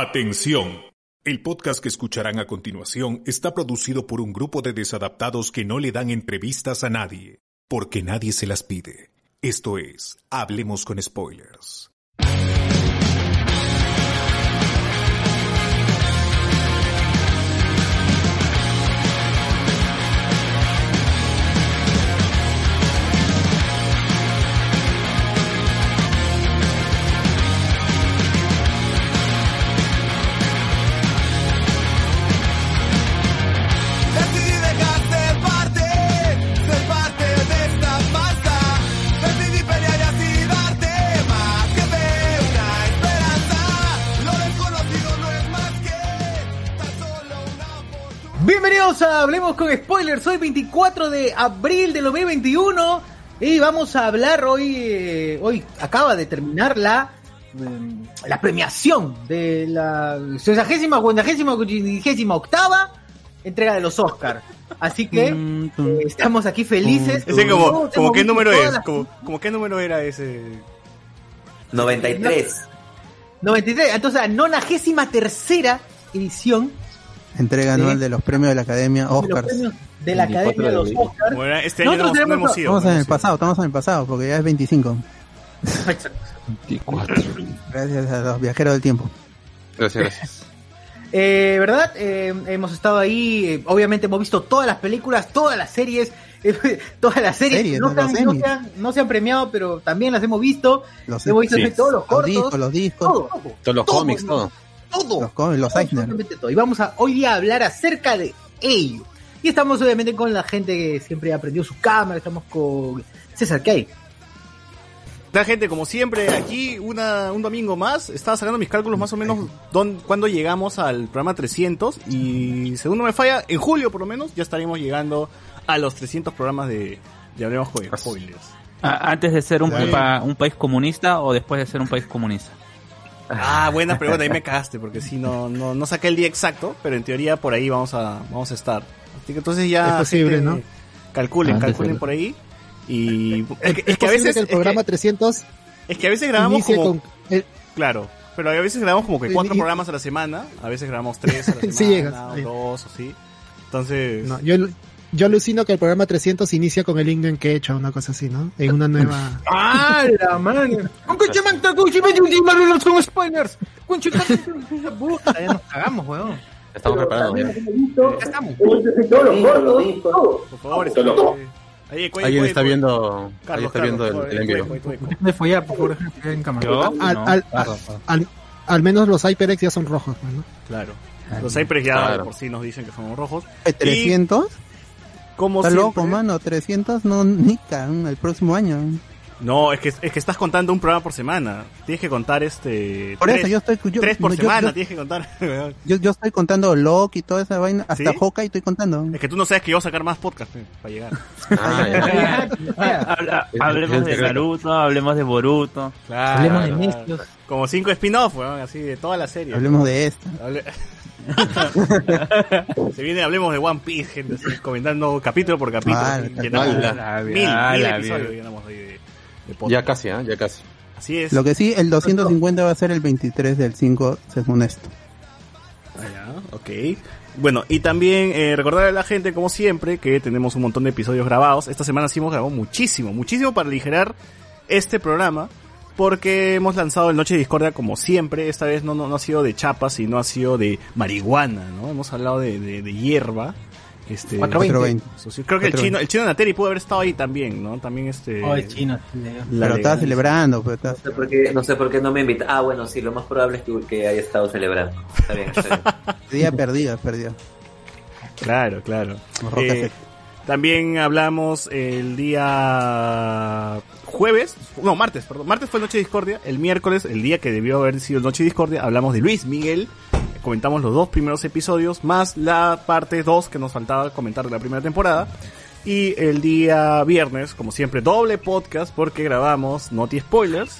Atención. El podcast que escucharán a continuación está producido por un grupo de desadaptados que no le dan entrevistas a nadie, porque nadie se las pide. Esto es, Hablemos con Spoilers. Bienvenidos a Hablemos con Spoilers, hoy 24 de abril de 2021 y vamos a hablar hoy, eh, hoy acaba de terminar la, mm, la premiación de la 60 cuadragésima, quincuagésima octava entrega de los Oscars. Así que eh, estamos aquí felices. Ese como, como qué número es, las- como, como qué número era ese. 93. 93, entonces la 93 tercera edición Entrega Sí. anual de los premios de la Academia de los Oscars. premios de la Academia de los Oscars. Era- este año no Nosotros hemos, no tenemos- hemos ido. Estamos no en el pasado, estamos en el pasado, porque ya es 25. Exacto. Gracias a los viajeros del tiempo. Gracias, gracias. Eh, ¿Verdad? Eh, hemos estado ahí, eh, obviamente hemos visto todas las películas, todas las series, eh, todas las series, Series, no, se han, Los no Emmys. se han- no se han premiado, pero también las hemos visto. Los, hemos visto sí. todos los los cortos, discos, los discos, todo, todo, Todos los todo, cómics, todo. Todo, los cómics, los Eisner. absolutamente todo. Y vamos a hoy día a hablar acerca de ello. Y estamos obviamente con la gente que siempre ha prendido su cámara, estamos con César Kay. La gente, como siempre, aquí una, un domingo más. Estaba sacando mis cálculos más o menos don, cuando llegamos al programa 300. Y según no me falla, en julio por lo menos ya estaremos llegando a los 300 programas de, de Hablemos con Spoilers. ¿Antes de ser un, Sí. pa- un país comunista o después de ser un país comunista? Ah, buena pregunta, ahí me cagaste, porque sí, no, no, no saqué el día exacto, pero en teoría por ahí vamos a, vamos a estar. Así que entonces ya... Es posible, gente, ¿no? Calculen, Ah, calculen por ahí. Y es que, Es, es que a veces... que el es que- programa 300 es que a veces grabamos como... con... el- Claro, pero a veces grabamos como que cuatro programas a la semana, a veces grabamos tres a la semana, Sí llegas, o sí. dos, o sí. Entonces, no, yo, yo alucino que el programa 300 inicia con el himno en quechua, una cosa así, ¿no? En una nueva... ¡Ah, la madre! ¡Con con spoilers! ¡Con Puta, ya nos cagamos, weón. Estamos preparando ya. Estamos. por favor, ahí, cuey, Alguien cuey, está cuey. viendo, alguien Carlos, está viendo el, el en vivo. cuey, cuey, cuey. De follar, por favor, en cámara. Al, No. al, al, al- al menos los HyperX ya son rojos, ¿no? Claro. Los Cypress ya Claro. por sí nos dicen que somos rojos. ¿300? Como Está loco, mano. 300 no, ni cagan el próximo año. No, es que, es que estás contando un programa por semana. Tienes que contar este... Por tres, eso yo estoy. Yo, tres por no, semana yo, tienes que contar. yo, yo estoy contando Loki y toda esa vaina. Hasta ¿Sí? Hawkeye estoy contando. es que tú no sabes que yo voy a sacar más podcast eh, para llegar. Ah, ya. Habla- Es- hablemos de. Naruto, hablemos de Boruto. Claro. Hablemos de claro. Como cinco spin-off, weón, así de toda la serie. Hablemos de esto. Hable- Se viene, hablemos de One Piece, gente, así, comentando capítulo por capítulo. Ah, así, llenamos. La mil, episodios vida. llenamos ahí de, de podcast. Ya casi, ¿ah? Ya casi. Así es. Lo que sí, el 250 va a ser el 23 del 5, según esto. Ah, ya, ok. Bueno, y también eh, recordarle a la gente, como siempre, que tenemos un montón de episodios grabados. Esta semana sí hemos grabado muchísimo, muchísimo para aligerar este programa. Porque hemos lanzado el Noche de Discordia como siempre. Esta vez no, no, no ha sido de chapas, sino ha sido de marihuana, ¿no? Hemos hablado de, de, de hierba. Este, 420. 420. Eso sí, creo que el 420. chino, el chino Nateri pudo haber estado ahí también, ¿no? También este. Oh, el chino. la Pero estaba celebrando. Pero estaba- No sé, por qué, no sé por qué no me invita. Ah, bueno, sí, lo más probable es que, que haya estado celebrando. Está bien, está bien. Día perdido, perdido. Claro, claro. Eh. También hablamos el día jueves, no, martes, perdón. Martes fue Noche Discordia. El miércoles, el día que debió haber sido Noche Discordia, hablamos de Luis Miguel. Comentamos los dos primeros episodios, más la parte 2 que nos faltaba comentar de la primera temporada. Y el día viernes, como siempre, doble podcast porque grabamos Noti Spoilers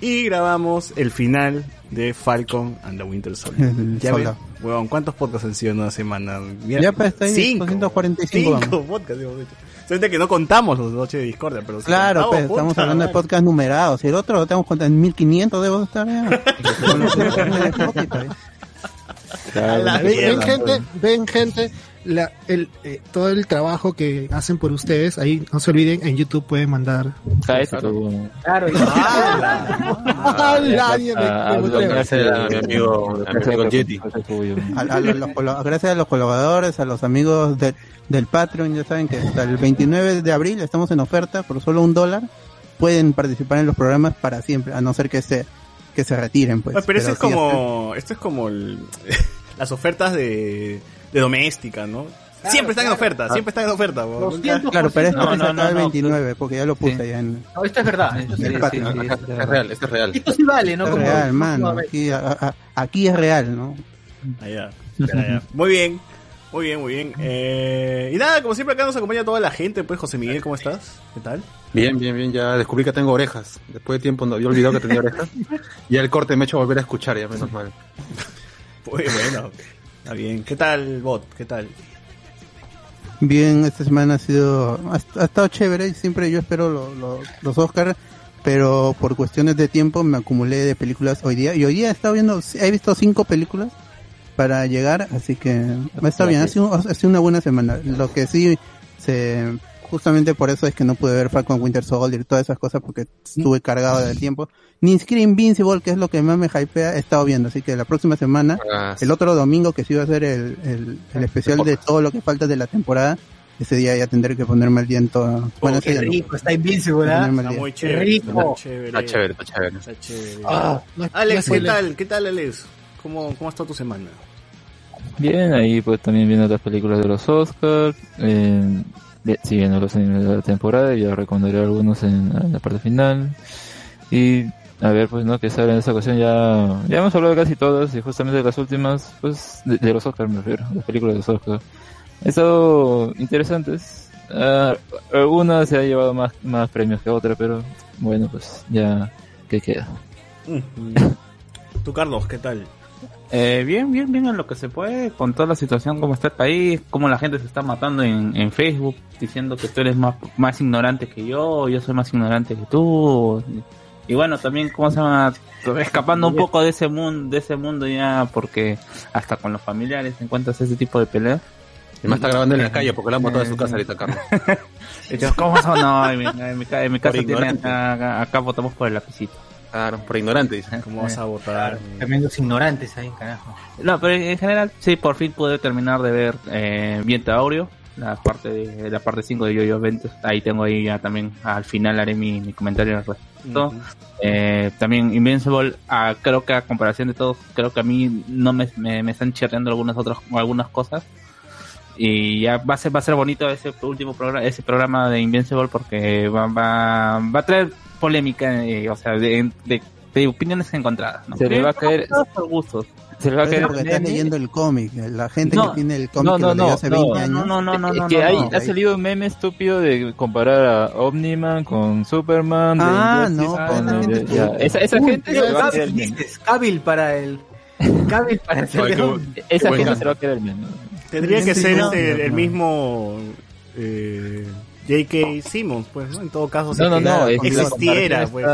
y grabamos el final de Falcon and the Winter Soldier. Ya soldado. huevón, ¿cuántos podcasts han sido en una semana? Mira, Ya, pues, está cinco, 245 cinco podcasts hemos hecho. Solamente que no contamos los noches de Discordia, pero Claro, contamos, pues, estamos hablando de madre. podcast numerados. Y el otro lo tenemos cuenta en 1500, debo estar ya. La ven, gente, ven gente, la, el, eh, todo el trabajo que hacen por ustedes, ahí no se olviden, en YouTube pueden mandar. Claro, me- Gracias a los- los colo- gracias a los colaboradores, a los amigos de- del Patreon, ya saben que hasta el 29 de abril estamos en oferta por solo un dólar. Pueden participar en los programas para siempre, a no ser que se que se retiren, pues. Pero eso es sí, como, esto es como el- las ofertas de, de doméstica, ¿no? siempre están en oferta, siempre están en oferta. weón. Nunca- 200%. Claro, pero esto No, que no, se acaba no, el no. 29, porque ya lo puse Sí. ya en No, esto es verdad. Esto, sí- sí, es real, esto es real. esto sí vale, ¿no? Esto es Como- real, mano. Aquí, a- a- aquí es real, ¿no? Allá, allá. Muy bien, muy bien, muy bien. Eh, y nada, como siempre acá nos acompaña toda la gente, pues José Miguel, ¿cómo estás? ¿Qué tal? Bien, bien, bien. Ya descubrí que tengo orejas. Después de tiempo no había olvidado que tenía orejas. Ya el corte me ha hecho volver a escuchar, ya menos mal. Muy bueno, está bien. ¿Qué tal, Bot? ¿Qué tal? Bien, esta semana ha sido, ha, ha estado chévere siempre yo espero lo- lo- los Oscars, pero por cuestiones de tiempo me acumulé de películas hoy día y hoy día he estado viendo, he visto cinco películas para llegar, así que está bien, ha sido, ha sido una buena semana. Lo que sí, se, justamente por eso es que no pude ver Falcon Winter Soldier y todas esas cosas porque estuve cargado del tiempo. Ni siquiera Invincible, que es lo que más me hypea, he estado viendo, así que la próxima semana Ah, el otro domingo que sí va a ser el, el, el especial de todo lo que falta de la temporada, ese día ya tendré que ponerme al día en todo. Bueno, ese Qué día no. rico, está Invincible. Ponerme al Está muy chévere. rico. Está chévere. está chévere, está chévere. Está chévere. Ah, Alex, ¿qué tal? ¿Qué tal, Alex? ¿Cómo, cómo ha estado tu semana? Bien, ahí pues también viendo las películas de los Oscars, eh, siguiendo los animes de la temporada, ya recomendaré algunos en, en la parte final. Y a ver, pues no, que sale en esta ocasión ya, ya hemos hablado de casi todas y justamente de las últimas, pues de, de los Oscars me refiero, las películas de los Oscars. Han estado interesantes. Ah, algunas se ha llevado más, más premios que otras, pero bueno, pues ya, ¿qué queda? Mm. Tú, Carlos, ¿qué tal? Eh, bien, bien, bien en lo que se puede, con toda la situación como está el país, como la gente se está matando en, en Facebook, diciendo que tú eres más, más ignorante que yo, yo soy más ignorante que tú. Y, bueno, también cómo se llama, escapando un poco de ese mundo, de ese mundo ya, porque hasta con los familiares encuentras ese tipo de peleas. Y más está grabando en la calle porque la han botado de su casa ahorita, Carlos. Yo, ¿Cómo son? No, en mi, en mi en mi casa tiene acá, acá votamos por el lapicito. Claro, por ignorante, dice. ¿Cómo vas a votar? Tremendos ignorantes ahí, carajo. No, pero en general sí, por fin pude terminar de ver eh, Viento Aureo, la parte de la parte 5 de Yo-Yo Adventures. Ahí tengo ahí ya también, al final haré mi, mi comentario al respecto. Eh, también Invincible, ah, creo que a comparación de todos, creo que a mí no me, me, me están chirreando algunas otras algunas cosas. Y ya va a ser, va a ser bonito ese último programa, ese programa de Invincible porque va, va, va a traer polémica, eh, o sea, de, de, de opiniones encontradas. ¿no? Se le va a caer- Todos por gustos. Se le va a caer Porque estás leyendo el cómic, la gente No, que tiene el cómic no, que no, leyó no, hace no, 20 años. No, no, no, no, es no, que no, hay, no. ha salido un meme estúpido de comparar a Omniman con Superman. de Ah, Injustice, no, con- pues, la gente ya, estúpida. esa, esa Uy, gente se va a quedar el Cabil, para el... Cabil para el Esa gente se va a quedar meme. Tendría que Sí, ser este, el No. mismo eh, J.K. Simmons, pues, ¿no? En todo caso, si No, no, existiera, pues.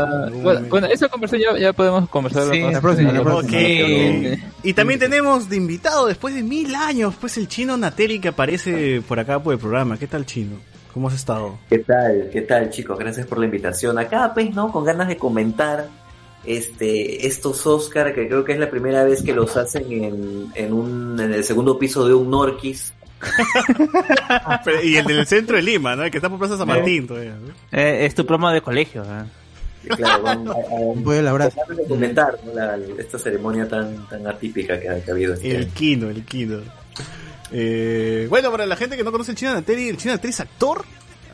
Bueno, esa conversación ya, ya podemos conversar Sí, la próxima, la Ok. próxima. Y también tenemos de invitado, después de mil años, pues el chino Nateli que aparece por acá por el programa. ¿Qué tal, chino? ¿Cómo has estado? ¿Qué tal? ¿Qué tal, chicos? Gracias por la invitación. Acá, pues, ¿no? Con ganas de comentar este estos Oscar, que creo que es la primera vez que los hacen en, en, un, en el segundo piso de un Norquis. Pero- y el del centro de Lima, ¿no? El que está por Plaza San Martín todavía. ¿no? Eh, es tu promo de colegio. ¿eh? Claro, van a, a- de comentar ¿no? La- esta ceremonia tan, tan atípica que ha, que ha habido. este El año. Kino, el Kino. Eh, bueno, para la gente que no conoce el chino Nateri, el chino Nateri es actor.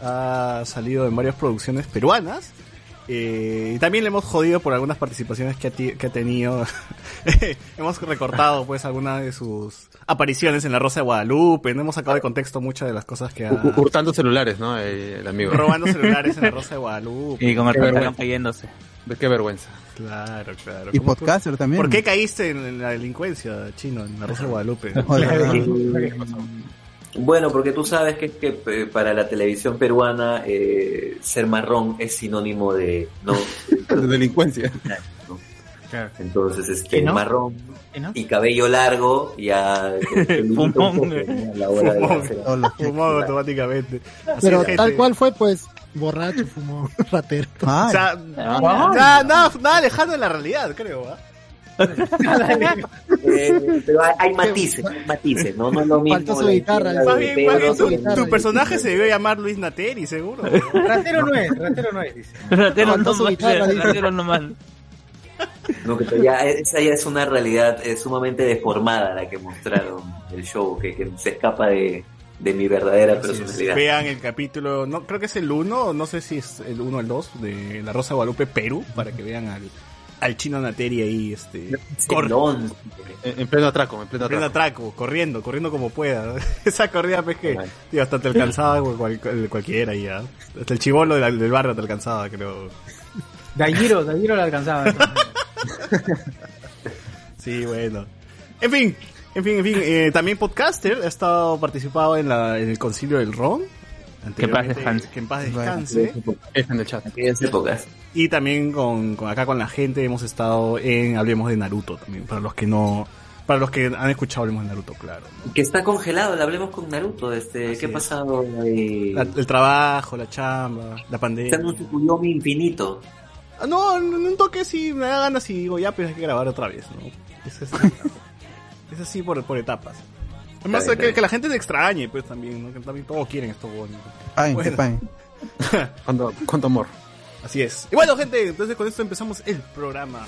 Ha salido en varias producciones peruanas. Eh, y también le hemos jodido por algunas participaciones que ha, ti- que ha tenido. hemos recortado pues algunas de sus apariciones en La Rosa de Guadalupe. No hemos sacado de contexto muchas de las cosas que ha... U- Hurtando celulares, ¿no? Eh, El amigo. robando celulares en La Rosa de Guadalupe. Y con el pantalón cayéndose. Qué vergüenza. Claro, claro. Y ¿Cómo tú- podcaster también. ¿Por qué caíste en la delincuencia, chino, en La Rosa de Guadalupe? Joder, Bueno, porque tú sabes que, que eh, para la televisión peruana eh, ser marrón es sinónimo de no De delincuencia. ¿no? Entonces, este, ¿Que no? marrón y cabello largo, ya Fumón. Fumón. Fumó automáticamente. Así Pero es, gente. tal cual fue, pues, borracho, fumó, ratero. O Ay, sea, nada, nada, nada lejano de la realidad, creo. ¿ah? Eh, pero hay, hay matices, hay matices, ¿no? No es lo mismo. Su guitarra, Más de bien, Pedro más bien, su tu, guitarra tu personaje se debió llamar Luis Nateri, seguro. Ratero no es, ratero no es, dice. Ratero no mal, guitarra, ratero no mal. No, que ya, esa ya es una realidad eh, sumamente deformada la que mostraron el show, que, que se escapa de, de mi verdadera personalidad. Vean el capítulo, no creo que es el 1, no sé si es el 1 o el 2 de La Rosa de Guadalupe, Perú, para que vean al, al chino Nateri ahí, este, Es cor- el once. En, en pleno atraco, en pleno corriendo atraco. atraco, corriendo, corriendo como pueda. Esa corrida, pues que, tío, hasta te alcanzaba cual- cual- cualquiera ya. Hasta el chivolo del, del barrio te alcanzaba, creo. Daigiro, Daigiro lo alcanzaba. Sí, bueno. En fin, en fin, en fin. eh, también podcaster ha estado participado en, la, en el concilio del Ron. Que en paz descanse. Que en paz descanse. Es en el chat. Épocas. Y también con, con acá con la gente hemos estado en Hablemos de Naruto también. Para los que no. Para los que han escuchado Hablemos de Naruto, claro. ¿no? Que está congelado, le hablemos con Naruto. Este, ¿Qué ha pasado? Eh, La- el trabajo, la chamba, la pandemia. está en un Tsukuyomi infinito. Ah, No, en un toque sí me da ganas y digo, ya, pues hay que grabar otra vez, ¿no? Es así, es así por, por etapas. Además, bien, que, la gente te extrañe, pues también, ¿no? Que también todos quieren esto Bueno. que pain. Cuánto, cuánto amor. Así es. Y bueno, gente, entonces con esto empezamos el programa.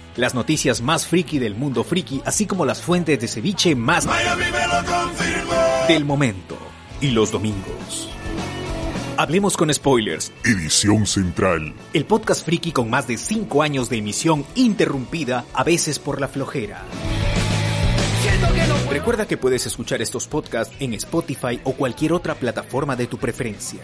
las noticias más friki del mundo friki, así como las fuentes de ceviche más del momento. Y los domingos. Hablemos con spoilers, Edición Central. el podcast friki con más de 5 años de emisión interrumpida, a veces por la flojera. Recuerda que puedes escuchar estos podcasts en Spotify o cualquier otra plataforma de tu preferencia.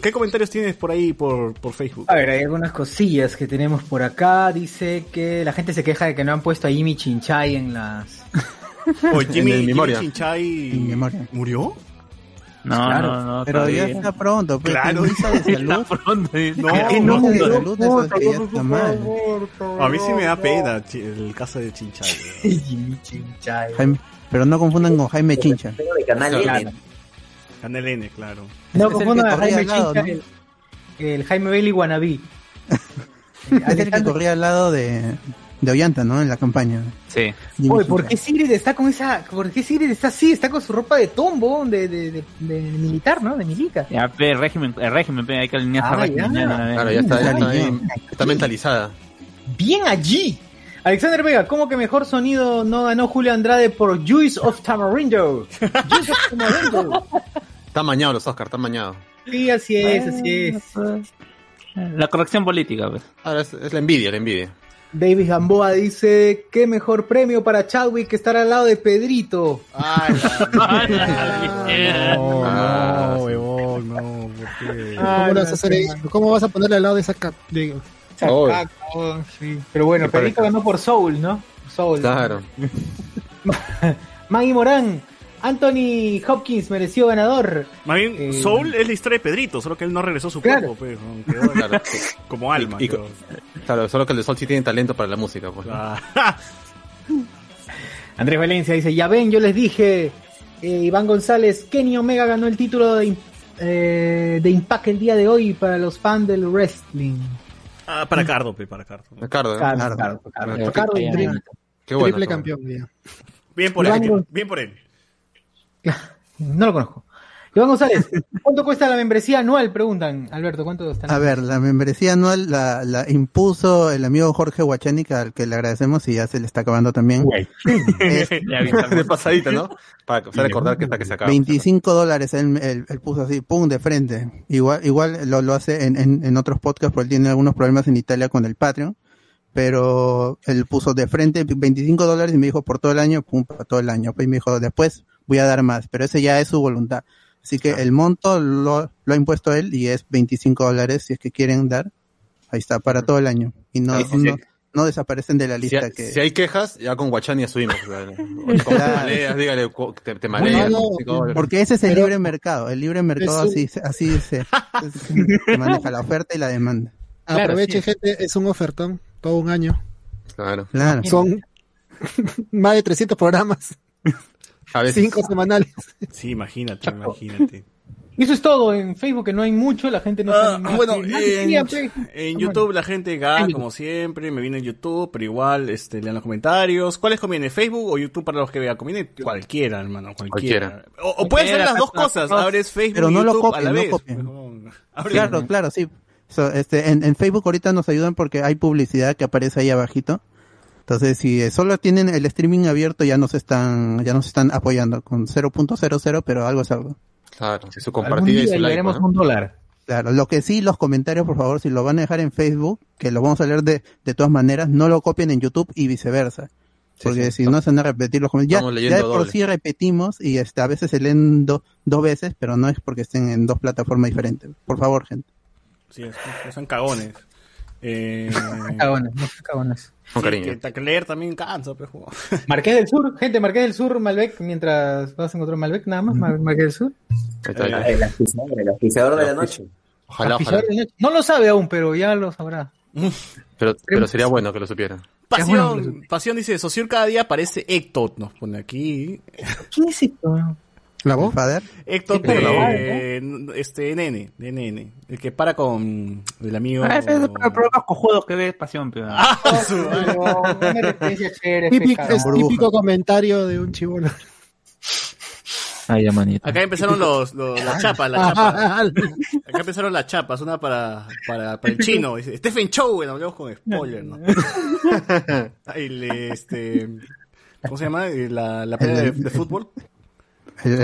¿Qué comentarios tienes por ahí por, por Facebook? A ver, hay algunas cosillas que tenemos por acá. Dice que la gente se queja de que no han puesto a Jimmy Chinchay en las. O Jimmy, En. Chinchay En memoria. murió? No, Claro, no, no. Pero ya está pronto, pues, Claro. de salud. Pronto, dice. No, ¿Qué no, de no? Eso es que ya está mal. A mí sí me da pena el caso de Chinchay. Jimmy Chinchay. Jaime- pero no confundan con Jaime Chincha. De Canal Claro. N. Canal N, claro. No confundan a Jaime lado, Chinchay, el, el Jaime Bailey wannabe. Es el que corría al lado de, de Ollanta, ¿no? En la campaña. Sí. Oye, ¿por Chincha. qué Sigrid está con esa, por qué Sigrid está así? Está con su ropa de tombo, de, de, de, de militar, ¿no? De milica. Ya, pe, el régimen, el régimen, hay que alinearse al Ah, régimen. ya. Claro, ya está, ya está, ahí, está mentalizada. Bien allí. Alexander Vega, ¿cómo que mejor sonido no ganó Julio Andrade por Juice of Tamarindo? Juice of Tamarindo. Está mañado los Oscars, está mañado. Sí, así es, así es. La corrección política, pues. Ahora es, es la envidia, la envidia. David Gamboa dice, qué mejor premio para Chadwick que estar al lado de Pedrito. No, Ah, no, sí. huevón, no. ¿por qué? ¿Cómo, lo vas a hacer eso? ¿Cómo vas a ponerle al lado de esa cap? de- Oh, Pero bueno, Qué Pedrito ganó por Soul, ¿no? Soul. claro. Maggie Morán, Anthony Hopkins mereció ganador. Más bien, Eh, Soul es la historia de Pedrito, solo que él no regresó a su Claro. cuerpo, pues, quedó Claro, como alma. Y- y- quedó. claro, solo que el de Sol sí tiene talento para la música. Pues. Ah, Andrés Valencia dice, ya ven, yo les dije, eh, Iván González, Kenny Omega ganó el título de, eh, de Impact el día de hoy para los fans del wrestling. ah, para Cardo, pe, para Cardo. ¿eh? Cardo qué bueno. campeón. ya. Bien por él, bien por él. No lo conozco. Iván González, ¿cuánto cuesta la membresía anual? Preguntan. Alberto, ¿cuánto está? A ver, la membresía anual la, la impuso el amigo Jorge Huachanica, al que le agradecemos y ya se le está acabando también. Es De pasadita, ¿no? Para, recordar que está que se acaba. 25 dólares él, él- él puso así, pum, de frente. Igual, igual lo, lo hace en, en, en otros podcasts porque él tiene algunos problemas en Italia con el Patreon. Pero él puso de frente 25 dólares y me dijo por todo el año, pum, para todo el año. Pues y me dijo, después voy a dar más, pero ese ya es su voluntad. Así que el monto lo, lo ha impuesto él y es 25 dólares si es que quieren dar. Ahí está, para todo el año. Y no, Sí, sí, no, sí. no desaparecen de la Si, lista hay- que... si hay quejas, ya con Guachani asumimos. o sea, Como te maleas, dígale, te, te maleas. No, no, cinco dólares. Porque ese es el Pero- libre mercado. El libre mercado un- así, se- así se, se maneja la oferta y la demanda. Claro, Aproveche, sí. gente, es un ofertón, todo un año. Claro. Claro. Son más de 300 programas, A veces. 5 semanales. Sí, imagínate, imagínate. Y eso es todo. En Facebook que no hay mucho, la gente no Ah, sabe bueno, en, en YouTube la gente gana como siempre, me viene en YouTube, pero igual este, lean los comentarios. ¿Cuál les conviene? ¿Facebook o YouTube para los que vean? Conviene cualquiera, hermano, cualquiera. O, o pueden ser las dos cosas, abres Facebook Pero y no lo YouTube a copien, la no vez. No, Claro, claro, sí. So, este, en, en Facebook ahorita nos ayudan porque hay publicidad que aparece ahí abajito. Entonces, si eh, solo tienen el streaming abierto, ya nos están, ya nos están apoyando con 0.00, pero algo es algo. Claro, y su compartida y su like. ¿no? un dólar. Claro, lo que sí, los comentarios, por favor, si lo van a dejar en Facebook, que lo vamos a leer de, de todas maneras, no lo copien en YouTube y viceversa. Porque sí, si no se van a repetir los comentarios. Ya, de por doble. sí repetimos y este, a veces se leen do- dos veces, pero no es porque estén en dos plataformas diferentes. Por favor, gente. Sí, son cagones. Eh, Cagones, no cagones. Con sí, cariño. que, también cansa, pero juego. Marqués del Sur, gente, Marqués del Sur, Malbec, mientras vas a encontrar Malbec nada más, Mar- Marqués del Sur. El auspiciador, el de la noche. Ojalá, ojalá. de noche. No lo sabe aún, pero ya lo sabrá. Pero, pero sería bueno que lo supieran. Pasión, Pasión dice, Sociur cada día parece Ectot, nos pone aquí. ¿Quién es esto? ¿La voz? Fader. Ectot Sí, por la voz, de, este, nene, de nene. El que para con el amigo... Ah, ese es el programa cojudo que ves pasión, pero. Ah, su- Típico, es típico comentario de un chivolo. Ay, ya, manito. Acá empezaron los, los, las chapas, las chapas. Acá empezaron las chapas, una para, para, para el chino. Stephen Chow, bueno, hablamos con spoiler, ¿no? Este, ¿cómo se llama? Eh, La, la pelea de, de fútbol.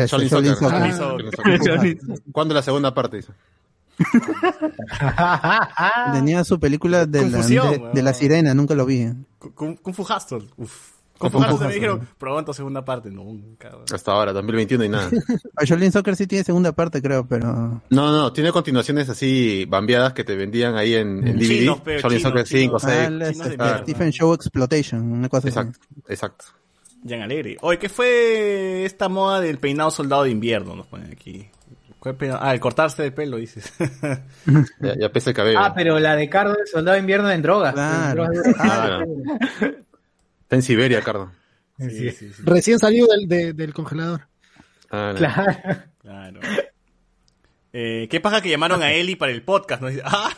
Soccer. Soccer. ¿Cuándo la segunda parte? Dice? Tenía su película de la, de, de la sirena, nunca lo vi. Kung, Kung Fu Hustle. Uf. Con Pujas Pujas, me dijeron, pronto segunda parte. Nunca. Hasta ahora, 2021 y nada. A Shaolin Soccer sí tiene segunda parte, creo, pero... No, no, tiene continuaciones así bambeadas que te vendían ahí en, en DVD. Chinos, Soccer 5, chinos. 6. Ah, este. Stephen Show Exploitation, una cosa así. Exacto, exacto. Jan Alegre. Oye, ¿qué fue esta moda del peinado soldado de invierno? Nos ponen aquí. ¿Cuál peinado? Ah, el cortarse el pelo, dices. Ya, ya pesa el cabello. Ah, pero la de Cardo del Soldado de Invierno en drogas. Claro. En drogas. Claro. Está en Siberia, Cardo. sí, sí, sí. Recién salido del, de- del congelador. Ah, no. Claro. Claro. Eh, ¿Qué pasa que llamaron a Eli para el podcast? ¿no? ¡Ah!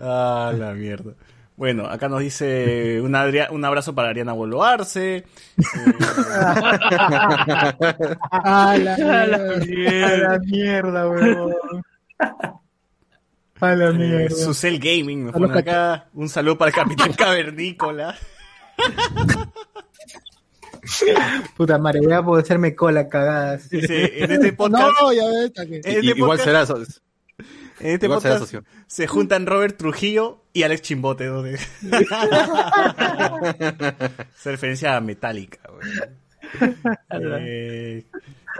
Ah, la mierda. Bueno, acá nos dice un, Adria- un abrazo para Ariana Boloarse. Ah, la, A la mierda, weón. A la Eh, mierda. Susel Gaming nos A pone acá. Un saludo para el Capitán Cavernícola. Puta madre, voy a poder hacerme cola cagadas. Dice, en este podcast, No, ya ves. en este igual podcast- será eso. En este igual podcast se juntan Robert Trujillo y Alex Chimbote. ¿no? De- Se referencia a Metallica. güey. Eh,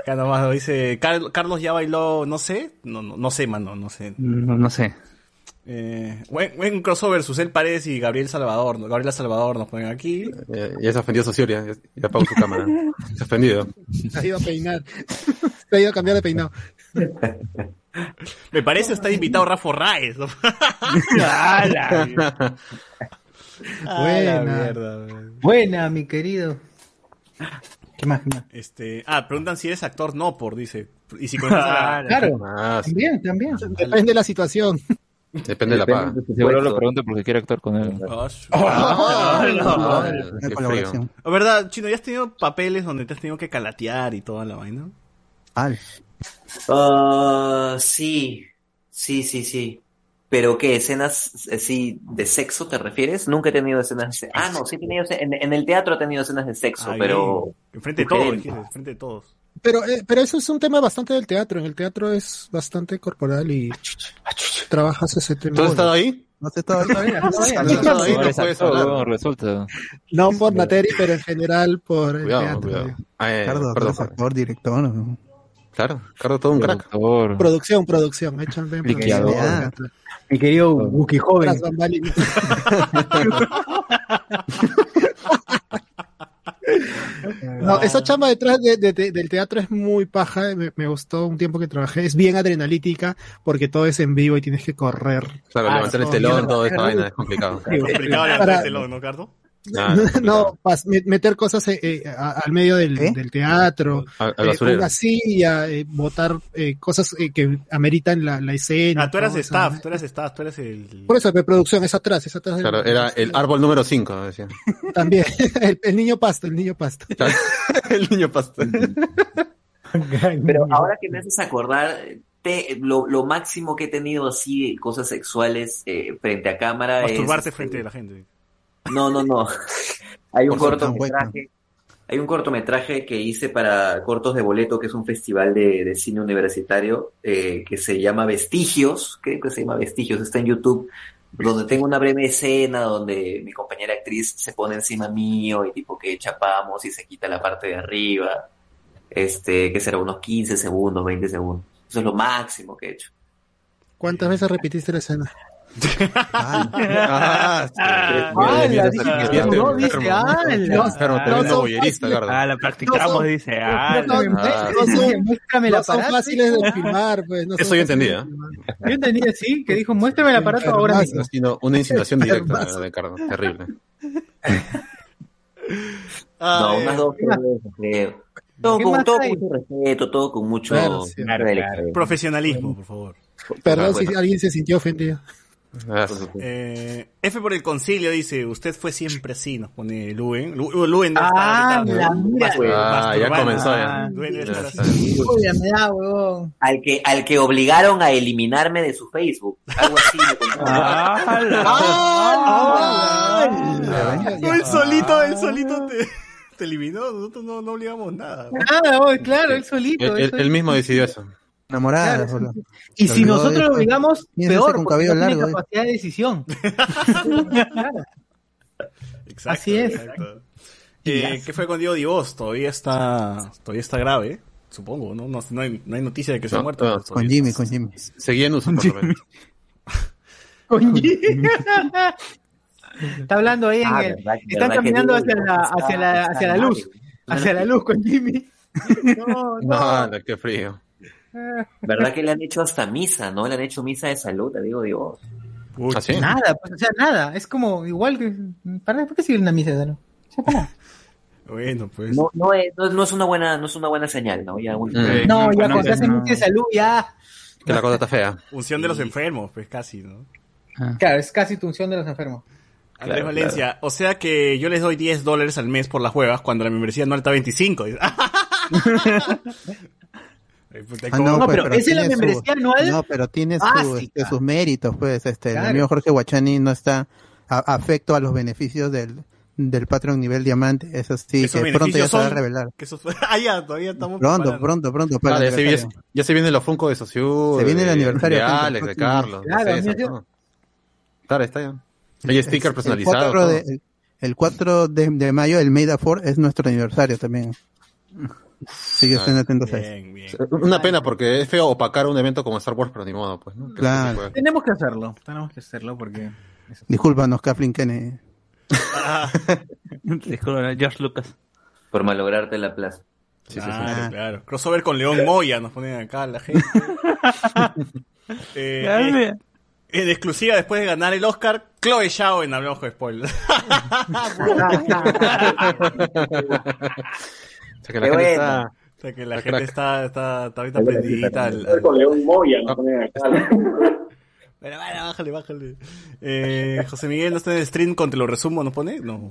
acá nomás nos dice, "Car- Carlos ya bailó, no sé, no, no, no sé, mano, no sé. No, no sé. Eh, buen, buen crossover, Susel Paredes y Gabriel Salvador. ¿no? Gabriela Salvador nos ponen aquí. Ya, ya se ofendió Socio, ya, ya apagó su cámara. Se ha ofendido. Se ha ido a peinar. Se ha ido a cambiar de peinado. Me parece está invitado Rafa Ah, Buena. mierda, buena, mi querido. ¿Qué más? ¿Qué más? Este, ah, preguntan si eres actor, no, por, dice. Y si conoces a la- Claro, también, también. Depende de la situación. depende de la paga. Seguro lo pregunto porque quiere actuar con él. Ah, su- Ah, Una qué colaboración. ¿La ¿Verdad, Chino? ¿Ya has tenido papeles donde te has tenido que calatear y toda la vaina? Ah, Ah, sí, sí, sí, sí. ¿Pero qué? ¿Escenas así de sexo te refieres? Nunca he tenido escenas de sexo. Ah, no, sí he tenido, en, en el teatro he tenido escenas de sexo, Ah, pero... Enfrente de todos, enfrente de todos. Pero, eh, pero eso es un tema bastante del teatro. En el teatro es bastante corporal y trabajas ese tema. ¿Tú has estado ahí? no sé todavía. Todavía, ¿Tú has estado ahí? No resulta. No por Nateri, pero en general por el Cuidado, teatro. cuidado. Ah, eh, Ricardo, perdón, eres actor, director. ¿no? Claro, Cardo todo un crack. Productor. Producción, producción. Échale producción. Mi querido Wookie joven. No, esa chamba detrás de- de- de- del teatro es muy paja. Me, me gustó un tiempo que trabajé. Es bien adrenalítica porque todo es en vivo y tienes que correr. Claro, Ah, levantar el telón, toda esa vaina es complicado. Complicado levantar Para- el telón, ¿no, Cardo? No, pas- meter cosas eh, eh, a- al medio del, ¿Qué? del teatro. Al, al eh, una silla, eh, botar eh, cosas eh, que ameritan la, la escena. Ah, tú eras staff, eso. tú eras staff, tú eras el... Por eso, de producción, es atrás, es atrás. del- Claro, era el árbol número 5, decía. También, el, el niño pasto, el niño pasto. el niño pasto. Pero ahora que me haces acordar, te- lo, lo máximo que he tenido así de cosas sexuales eh, frente a cámara es... Masturbarte este, frente a la gente. No, no, no. Hay un cortometraje. Hay un cortometraje que hice para Cortos de Boleto, que es un festival de, de cine universitario, eh, que se llama Vestigios, creo que se llama Vestigios, está en YouTube, donde tengo una breve escena donde mi compañera actriz se pone encima mío y tipo que chapamos y se quita la parte de arriba, este, que será unos 15 segundos, 20 segundos. Eso es lo máximo que he hecho. ¿Cuántas veces repetiste la escena? Ah. Ah, la practicamos, dice. Ah, no, la- no, no son- Muéstrame el aparato. fáciles de filmar, pues. Eso yo entendía. Yo entendía, sí, que dijo, muéstrame el aparato ahora mismo. Una insinuación directa de Cardo. Terrible. No, unas dos creo. Todo ¿Qué con, todo con mucho respeto, todo con mucho... Claro, sí. Claro, claro. Profesionalismo, por favor. Perdón Ah, si alguien se sintió ofendido. Ah, Eh, F por el concilio dice, usted fue siempre así, nos pone Luen. Lu- Luen Ah, Ah, ya comenzó ya. Luen debe Ya estar está. así. Uy, me da, huevón. al que al que obligaron a eliminarme de su Facebook. Algo así me. Ah, Ah, él solito, él solito te, te eliminó, nosotros no, no obligamos nada. Ah, claro, él solito. Él, él él- solito. él mismo decidió eso. Enamoradas. Claro. Y Los si nosotros lo digamos, piénsase peor, con porque tiene largo, eh. capacidad de decisión. Exacto, Así es. exacto. Eh, ¿Qué fue con Diego Divos? Todavía está, todavía está grave, supongo, ¿no? No, no hay, no hay noticia de que se ha No, muerto. Con todavía Jimmy, con Jimmy. Seguía en uso, lo menos. Está hablando ahí en Ah, el. verdad- Están verdad caminando hacia la, está- hacia la, hacia la luz. Hacia la luz con Jimmy. No, No, no. qué frío. ¿Verdad que le han hecho hasta misa, no? Le han hecho misa de salud, te digo, digo. ¿Ah, sí? Nada, pues, o sea, nada. Es como igual que. ¿Para ¿Por qué sigue una misa de salud? O sea, para nada. Bueno, pues. No, no, es, no, no es una buena, no es una buena señal, ¿no? Ya un- Mm. No, ya no, cuando se hace no. misa de salud, ya. Que la cosa está fea. Unción de los enfermos, pues casi, ¿no? Claro, es casi tu unción de los enfermos. Andrés Claro, Valencia, o sea que yo les doy 10 dólares al mes por las huevas cuando la membresía anual está 25. Ay, puta, Ah, ¿cómo? No, pues, pero es la tiene su- membresía anual No, pero tiene su- básica. este, sus méritos, pues. Este, Claro. El amigo Jorge Guachani no está a- afecto a los beneficios del, del Patreon nivel diamante. Eso sí, que pronto ya se va a revelar. que esos- Ah, ya, todavía estamos Pronto, preparando. pronto, pronto. Para el ya, se viene, aniversario. ya se viene los Funko de Sociu. Se viene el de- aniversario, De Alex, de. Carlos. de Claro, César, mío, ¿no? Claro, está ya. Hay sticker El personalizado. 4 todo. de, el, el 4 de, de mayo, el Made for es nuestro aniversario también. Así que estén atentos a eso. Bien, bien. Una pena porque es feo opacar un evento como Star Wars, pero ni modo, pues, ¿no? Claro. Tenemos que hacerlo. Tenemos que hacerlo porque. Discúlpanos, Kathleen Kennedy. Ah, George Lucas. por malograrte la plaza. Sí, sí, sí. claro. Crossover con León Moya nos ponen acá la gente. Eh, eh, en exclusiva, después de ganar el Oscar, Chloe Zhao en Hablamos con Spoilers. O sea, que la Qué gente bueno. está... O sea que la La gente crack. está, está, está ahorita prendidita al, al- Con León Moya, no ponen acá. Bueno, bueno, bájale, bájale. Eh, José Miguel no está en el stream con te lo resumo, ¿nos pone? No.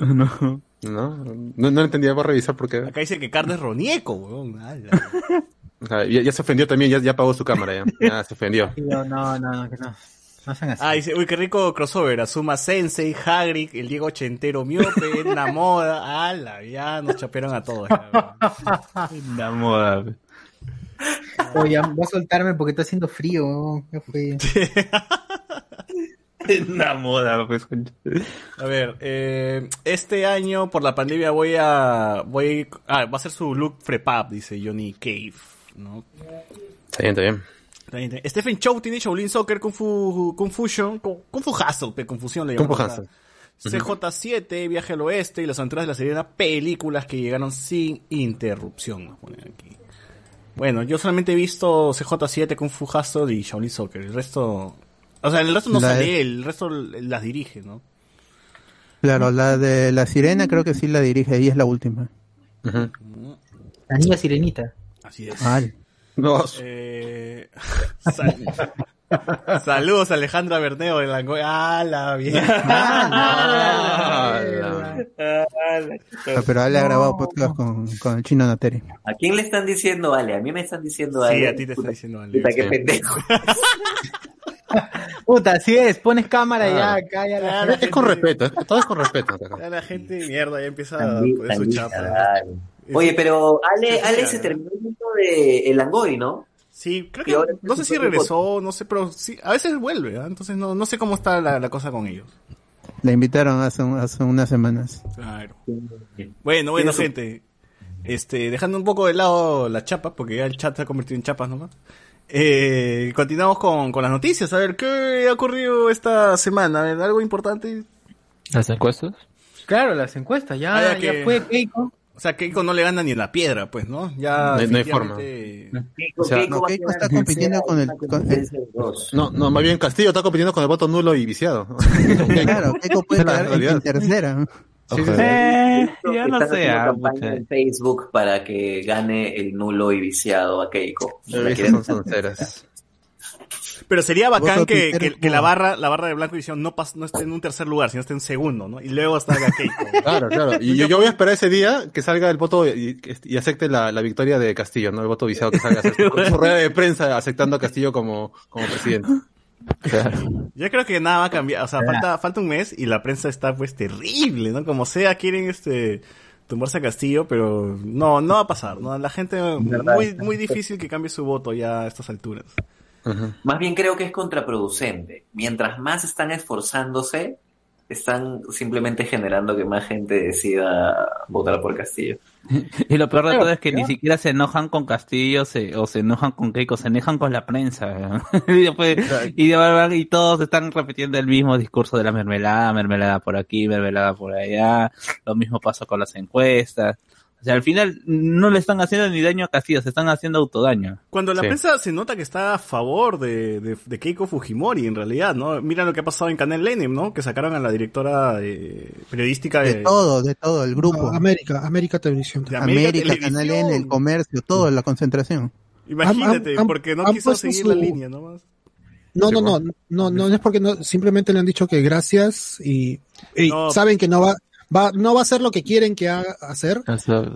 No. No, no, no entendía, voy a revisar porque... Acá dice que Carlos es Ronieco, weón. Ya, ya se ofendió también, ya, ya apagó su cámara, ya. Ya se ofendió. No, no, no, que no. No sean así. Ah, dice, uy, qué rico crossover. Asuma Sensei, Hagrid, el Diego Ochentero Miope, Edna Moda. Ala, ya nos chapearon a todos. La moda. Oye, va a soltarme porque está haciendo frío. Ya fue. La moda, pues. concha. A ver, eh, este año por la pandemia voy a, voy, ah, va a ser su look frepap, dice Johnny Cave, ¿no? Está bien, está bien. Está bien, está bien. Stephen Chow tiene Shaolin Soccer, Kung Fu, Confusion, Kung Kung Fu Hustle, pe, confusión le Kung Fu llamamos acá. CJ7, Viaje al Oeste y Las Aventuras de la Sirena, películas que llegaron sin interrupción, nos ponen aquí. Bueno, yo solamente he visto CJ7, Kung Fu Hustle y Shaolin Soccer, el resto, o sea, el resto no La sale de- él, el resto las dirige, ¿no? Claro, la de la sirena creo que sí la dirige y es la última. La niña sirenita. Así es. Ah, No, Eh, sal- Saludos a Alejandra Berneo de Langoy. ¡Ah, la! Ah, ah, pero él ha grabado podcast con, con el chino Nateri. ¿A quién le están diciendo Ale? A mí me están diciendo Sí, Ale. a ti te está Puta, diciendo Ale. puta, qué Sí. pendejo. Puta, así es. Pones cámara Claro. ya, acá ya la Claro. Es con respeto, es- todo es con respeto. acá. Ya la gente, mierda, ya empieza a poner su chapa. Oye, pero Ale, Sí, Ale sí, se terminó el mundo de El Langoy, ¿no? Sí, creo ahora que, no sé si regresó, no sé, pero sí, a veces vuelve, ¿ah? entonces no, no sé cómo está la, la cosa con ellos. La invitaron hace, un- hace unas semanas. Claro. Bueno, bueno, gente. Este, dejando un poco de lado las chapas, porque ya el chat se ha convertido en chapas nomás. Eh, continuamos con, con las noticias. A ver, ¿qué ha ocurrido esta semana? A ver, ¿algo importante? ¿Las encuestas? Claro, las encuestas. Ya, Ah, ya ya que- fue Keiko. O sea, Keiko no le gana ni en la piedra, pues, ¿no? Ya No hay- no hay forma. Keiko, O sea, Keiko no, Keiko está compitiendo con el- con-. No, no, más bien Castillo está compitiendo con el voto nulo y viciado. Claro, Keiko puede La quedar en, tercera. Sí, sí, sí. Eh, ya no sé. ah, campaña en Facebook para que gane el nulo y viciado a Keiko. Esas quieren- son sonceras. Pero sería bacán que, Twitter, que, que la barra, la barra de Blanco y Visión no, pas- no esté en un tercer lugar, sino esté en segundo, ¿no? Y luego salga Keiko. Claro, claro. Y yo, yo voy a esperar ese día que salga el voto y, y acepte la, la victoria de Castillo, ¿no? El voto viciado que salga a hacer su, con su rueda de prensa aceptando a Castillo como, como presidente. Claro. Yo creo que nada va a cambiar, o sea, falta, falta un mes y la prensa está pues terrible, ¿no? Como sea, quieren este tumbarse a Castillo, pero no, no va a pasar. ¿no? La gente, Verdad. muy, muy difícil que cambie su voto ya a estas alturas. Más bien creo que es contraproducente. Mientras más están esforzándose, están simplemente generando que más gente decida votar por Castillo. Y lo peor de todo es que ni siquiera se enojan con Castillo se, o se enojan con Keiko, se enojan con la prensa. y, después, y, de- y todos están repitiendo el mismo discurso de la mermelada, mermelada por aquí, mermelada por allá. Lo mismo pasa con las encuestas. O sea, al final no le están haciendo ni daño a Castillo, se están haciendo autodaño. Cuando la Sí. prensa se nota que está a favor de, de, de Keiko Fujimori, en realidad, ¿no? Mira lo que ha pasado en Canal Lenin, ¿no? Que sacaron a la directora eh, periodística de, De todo, de todo, el grupo. América, América Televisión. De América América, Televisión. Canal N, el comercio, todo, la concentración. Imagínate, Han- han- porque no han quiso seguir la línea nomás. No, no, no, no, no, no es porque no, simplemente le han dicho que gracias y, y No. saben que no va, va, no va a hacer lo que quieren que haga hacer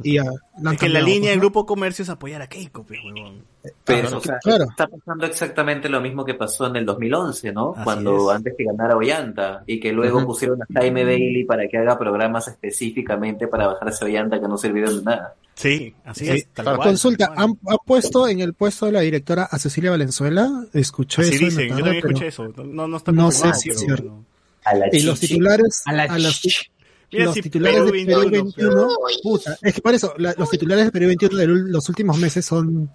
y ya, la han Es que la línea pues, del ¿no? grupo comercio es apoyar a Keiko, pues, huevón. Pero, Claro, o sea, claro. está pasando exactamente lo mismo que pasó en el 2011, ¿no? Así Cuando es. antes que ganara Ollanta y que luego Ujú. pusieron a Jaime Bailey para que haga programas específicamente para bajarse a Ollanta que no sirvieron de nada. Sí, así Sí. es. Tal cual, Consulta, tal cual. ¿han, han puesto en el puesto de la directora a Cecilia Valenzuela? Escuché Así eso. dicen, yo tarde, también pero escuché eso. No, no está No sé si es pero cierto. A la Y los titulares, A la a Mira, los si titulares Perú de Perú 21, 21, puta, es que por eso, la- los titulares de Perú 21 de los últimos meses son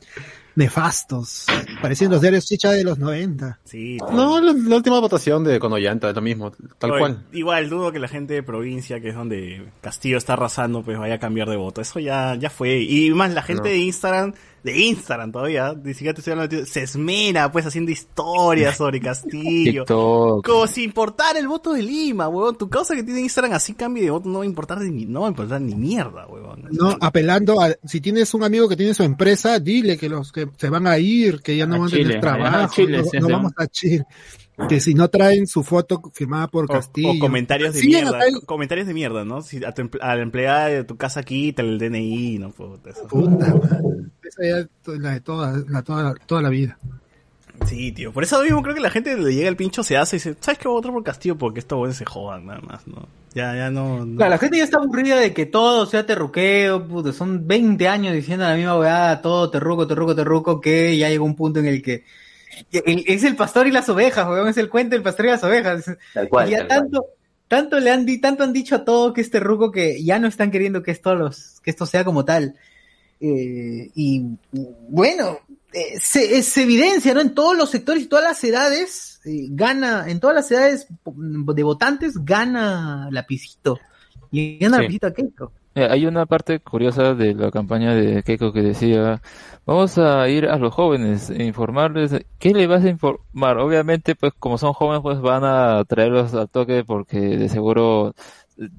nefastos, parecen los diarios chicha de los 90. Sí. No, la, la última votación de con Ollanta es lo mismo, tal Oye, cual. Igual, dudo que la gente de provincia, que es donde Castillo está arrasando, pues vaya a cambiar de voto. Eso ya, ya fue. Y más, la gente No. de Instagram, de Instagram todavía, ni siquiera te estoy hablando de- se esmera, pues, haciendo historias sobre Castillo. Como si importara el voto de Lima, huevón. Tu causa que tiene Instagram así cambie de voto no va a importar ni, no va a importar ni mierda, huevón. No, apelando a, si tienes un amigo que tiene su empresa, dile que los que se van a ir, que ya no A van a tener trabajo, a Chile, no, sí, no sí. vamos a Chile. Que si no traen su foto firmada por Castillo. o comentarios de Sí, mierda. Comentarios de mierda, ¿no? Si a, tu a la empleada de tu casa quita el DNI, no puta, eso. Puta madre. Esa ya es la de toda la, toda, toda la vida. Sí, tío. Por eso mismo creo que la gente le llega el pincho, se hace y dice, ¿sabes qué voy a votar por Castillo? Porque estos güeyes se jodan, nada más, ¿no? Ya, ya no. no. Claro, la gente ya está aburrida de que todo sea terruqueo, puto, son 20 años diciendo la misma weá, todo terruco, terruco, terruco, que ya llegó un punto en el que es el pastor y las ovejas, weón, es el cuento del pastor y las ovejas. Tal cual, Y ya tal cual. tanto, tanto le han di, tanto han dicho a todo que es terruco que ya no están queriendo que esto los, que esto sea como tal. Eh, y bueno, eh, se, evidencia, ¿no? En todos los sectores y todas las edades, eh, gana, en todas las edades de votantes, gana Lapicito. Y gana Sí. Lapicito a Keiko. Hay una parte curiosa de la campaña de Keiko que decía, vamos a ir a los jóvenes e informarles, ¿qué le vas a informar? Obviamente, pues como son jóvenes, pues van a traerlos al toque porque de seguro eh,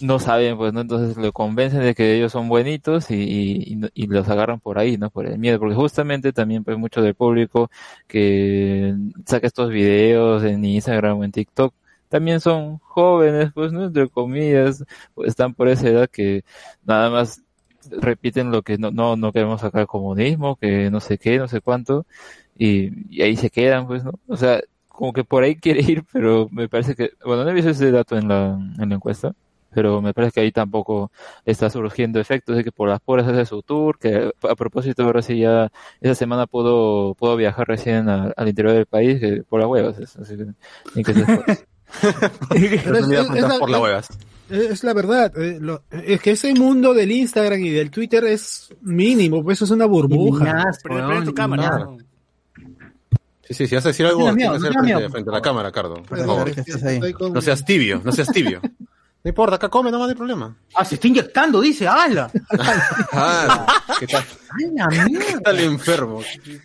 no saben, pues, ¿no? Entonces le convencen de que ellos son buenitos y, y, y los agarran por ahí, ¿no? Por el miedo, porque justamente también, pues, mucho del público que saca estos videos en Instagram o en TikTok, también son jóvenes, pues, ¿no? Entre comillas, pues, están por esa edad que nada más repiten lo que no, no, no queremos sacar comunismo, que no sé qué, no sé cuánto, y, ahí se quedan, pues, ¿no? O sea, como que por ahí quiere ir, pero me parece que, bueno, no he visto ese dato en la, en la encuesta, pero me parece que ahí tampoco está surgiendo efectos de que por las puras hace su tour, que a propósito ahora sí ya esa semana pudo, pudo viajar recién al interior del país, por las huevas, eso, así que, que se es- la- por. Es verdad, eh, lo- es que ese mundo del Instagram y del Twitter es mínimo, pues eso es una burbuja. Niñas, Pero weón, prende tu cámara. ¿no? Sí, sí, si vas a decir algo, No tienes que no tengas frente, frente a la cámara, Cardo. Por favor. estoy con- No seas tibio, no seas tibio. No importa, acá come, no hay problema. Ah, se está inyectando, dice, ¡hala! Ah, ¿qué tal? ¡Ay, la mierda! ¿Qué tal enfermo?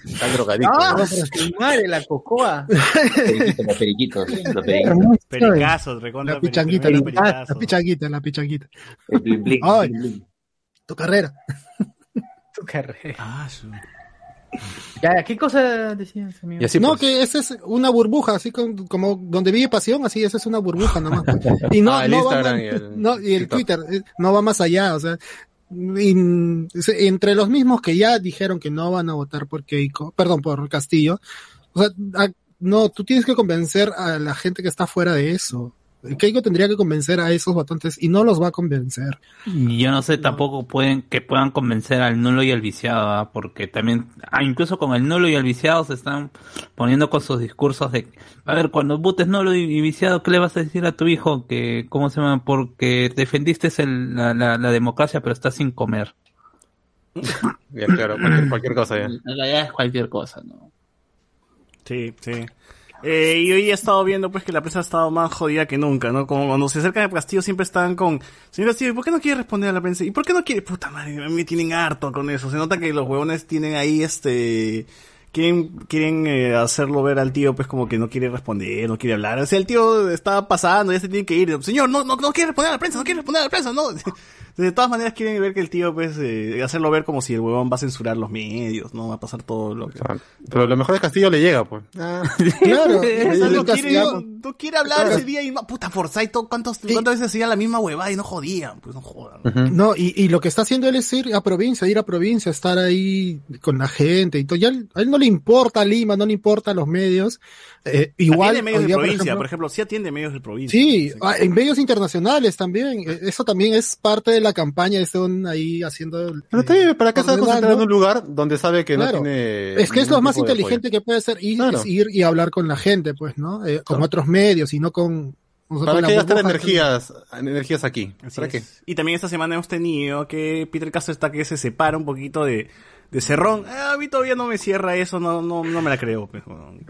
Está drogadicto. ¡Ah, ¿no? su madre, la cocoa! Periquitos, los periquitos, los periquitos. Pericazos, recontra La pichanguita, la, ah, la pichanguita, la pichanguita. El blin blin, Ay. blin. Tu carrera. Tu carrera. Ah, su- Ya, ¿qué cosa decías, amigo? Así no, pues. que esa es una burbuja, así con- como donde vive pasión, así esa es una burbuja nomás. Y no, Ah, el no va Instagram y el no, y el. Twitter, eh, no va más allá, o sea, entre los mismos que ya dijeron que no van a votar por Keiko, perdón, por Castillo, o sea, a- no, tú tienes que convencer a la gente que está fuera de eso. Keiko tendría que convencer a esos votantes y no los va a convencer. Y Yo no sé tampoco pueden que puedan convencer al nulo y al viciado, ¿ah? porque también, ah, incluso con el nulo y el viciado se están poniendo con sus discursos de, a ver, cuando votes nulo y, y viciado, ¿qué le vas a decir a tu hijo? Que, ¿cómo se llama? Porque defendiste el- la, la, la democracia, pero estás sin comer. Ya, claro, cualquier, cualquier cosa ya. En realidad es cualquier cosa, ¿no? Sí, sí. Eh, y hoy he estado viendo pues que la prensa ha estado más jodida que nunca, ¿no? Como cuando se acercan a Castillo siempre están con, señor Castillo, ¿y ¿por qué no quiere responder a la prensa? ¿Y por qué no quiere? Puta madre, me tienen harto con eso. Se nota que los huevones tienen ahí este, quieren, quieren eh, hacerlo ver al tío pues como que no quiere responder, no quiere hablar. O sea, el tío está pasando, ya se tiene que ir. Señor, no, no, no quiere responder a la prensa, no quiere responder a la prensa, no. De todas maneras quieren ver que el tío pues, eh, hacerlo ver como si el huevón va a censurar los medios, ¿no? Va a pasar todo lo que... Pero lo mejor de Castillo le llega, pues. Claro, O sea, no, el quiere, Castillo- no quiere hablar ese día y puta Forsyth, ¿cuántos, ¿cuántas veces hacía la misma huevada y no jodían? Pues no jodan. No, y, y lo que está haciendo él es ir a provincia, ir a provincia, estar ahí con la gente y todo. Ya él- a él no le importa Lima, no le importa los medios. Eh, igual, Atiende medios hoy de día, provincia, por ejemplo, sí atiende medios de provincia. Sí, ah, en medios internacionales también. Eh, Eso también es parte de la campaña. Están ahí haciendo. Pero está bien, ¿para qué se va a concentrar en un lugar donde sabe que Claro. no tiene. Es que es lo más de inteligente apoyo? que puede hacer ir, Claro. ir y hablar con la gente, pues, ¿no? Eh, con otros medios y no con. ¿Para qué gastar energías, energías aquí? Así ¿Para es. qué? Y también esta semana hemos tenido que Peter Castro está que se separa un poquito de, de Cerrón. Ah, a mí todavía no me cierra eso, no, no, no me la creo. Pues.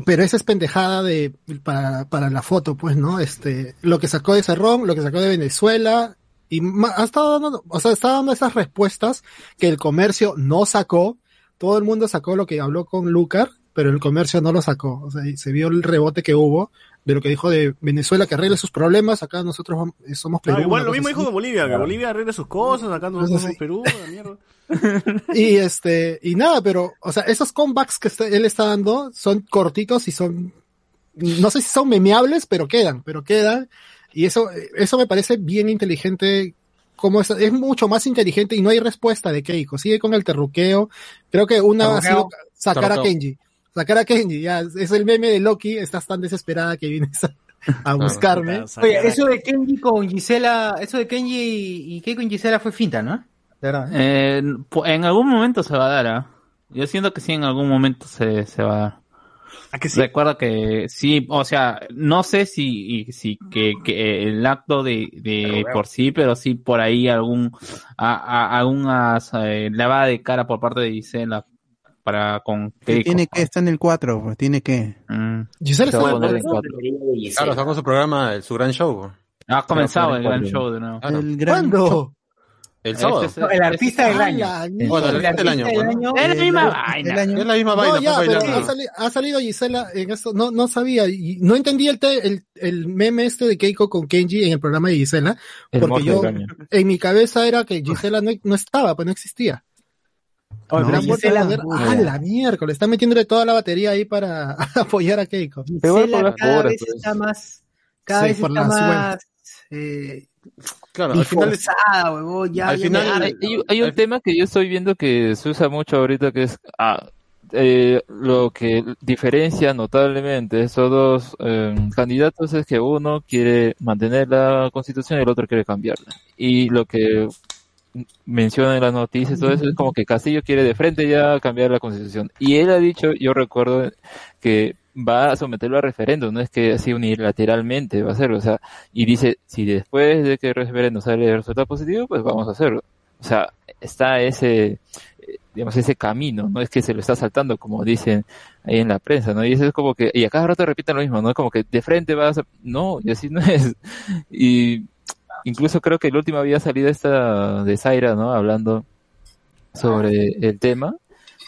Pero esa es pendejada de para, para la foto, pues, ¿no? Este, lo que sacó de Cerrón, lo que sacó de Venezuela, y ha estado dando, o sea, está dando esas respuestas que el comercio no sacó. Todo el mundo sacó lo que habló con Lucar, pero el comercio no lo sacó. O sea, se vio el rebote que hubo de lo que dijo de Venezuela que arregle sus problemas. Acá nosotros vamos- somos Perú. Ah, igual lo mismo así. dijo con Bolivia, que. Bolivia arregle sus cosas, acá nosotros somos. Perú, la mierda. Y este, y nada, pero, o sea, esos comebacks que está- él está dando son cortitos y son, no sé si son memeables, pero quedan, pero quedan. Y eso, eso me parece bien inteligente. Como es, es mucho más inteligente y no hay respuesta de Keiko. Sigue con el terruqueo. Creo que una ha sido Terruqueo. sacar a. Kenji. Sacar a Kenji, ya. Es el meme de Loki. Estás tan desesperada que vienes a, a buscarme. Oye, eso de Kenji con Gisela, eso de Kenji y, y Keiko con Gisela fue finta, ¿no? Eh, en algún momento se va a dar, ¿ah? Yo siento que sí, en algún momento se, se va a dar. Recuerda que sí, o sea, no sé si, si que, que el acto de, de por sí, pero sí por ahí algún, a, a- alguna eh, lavada de cara por parte de Gisela para con Que Keiko. tiene que estar en el 4, pues, tiene que. Gisela Se va a está- en no, cuatro. Claro, está con su programa, el- su gran show. Ha comenzado el gran show de nuevo. El gran ¿Cuándo? El Este sábado. es- No, el artista del Ah, año. Bueno, el El artista del año. del año. Es la misma el vaina. año. Es la misma No, vaina, ya, pero bailar. ha, sali- ha salido Gisela en esto, no, no sabía, y no entendí el, te- el, el meme este de Keiko con Kenji en el programa de Gisela, El porque yo, en mi cabeza era que Gisela no, no estaba, pues no existía. Vuelto a Gisela, ¡ah, la miércoles! Está metiéndole toda la batería ahí para apoyar a Keiko. Gisela las cada pobres, vez pues. está más, cada Sí, vez está las más, eh, Claro, al final, es- forzada, ya, al ya final- me harta. Hay, hay- hay un tema que yo estoy viendo que se usa mucho ahorita que es ah, eh, lo que diferencia notablemente estos dos eh, candidatos es que uno quiere mantener la constitución y el otro quiere cambiarla. Y lo que menciona en las noticias, todo eso es como que Castillo quiere de frente ya cambiar la constitución. Y él ha dicho, yo recuerdo que va a someterlo a referéndum, no es que así unilateralmente va a hacerlo, o sea, y dice, si después de que el referéndum sale el resultado positivo, pues vamos a hacerlo. O sea, está ese, digamos, ese camino, no es que se lo está saltando como dicen ahí en la prensa, ¿no? Y eso es como que, y a cada rato repiten lo mismo, ¿no? Como que de frente vas a, no, y así no es. Y incluso creo que el último había salido esta de Zaira, ¿no? Hablando sobre el tema.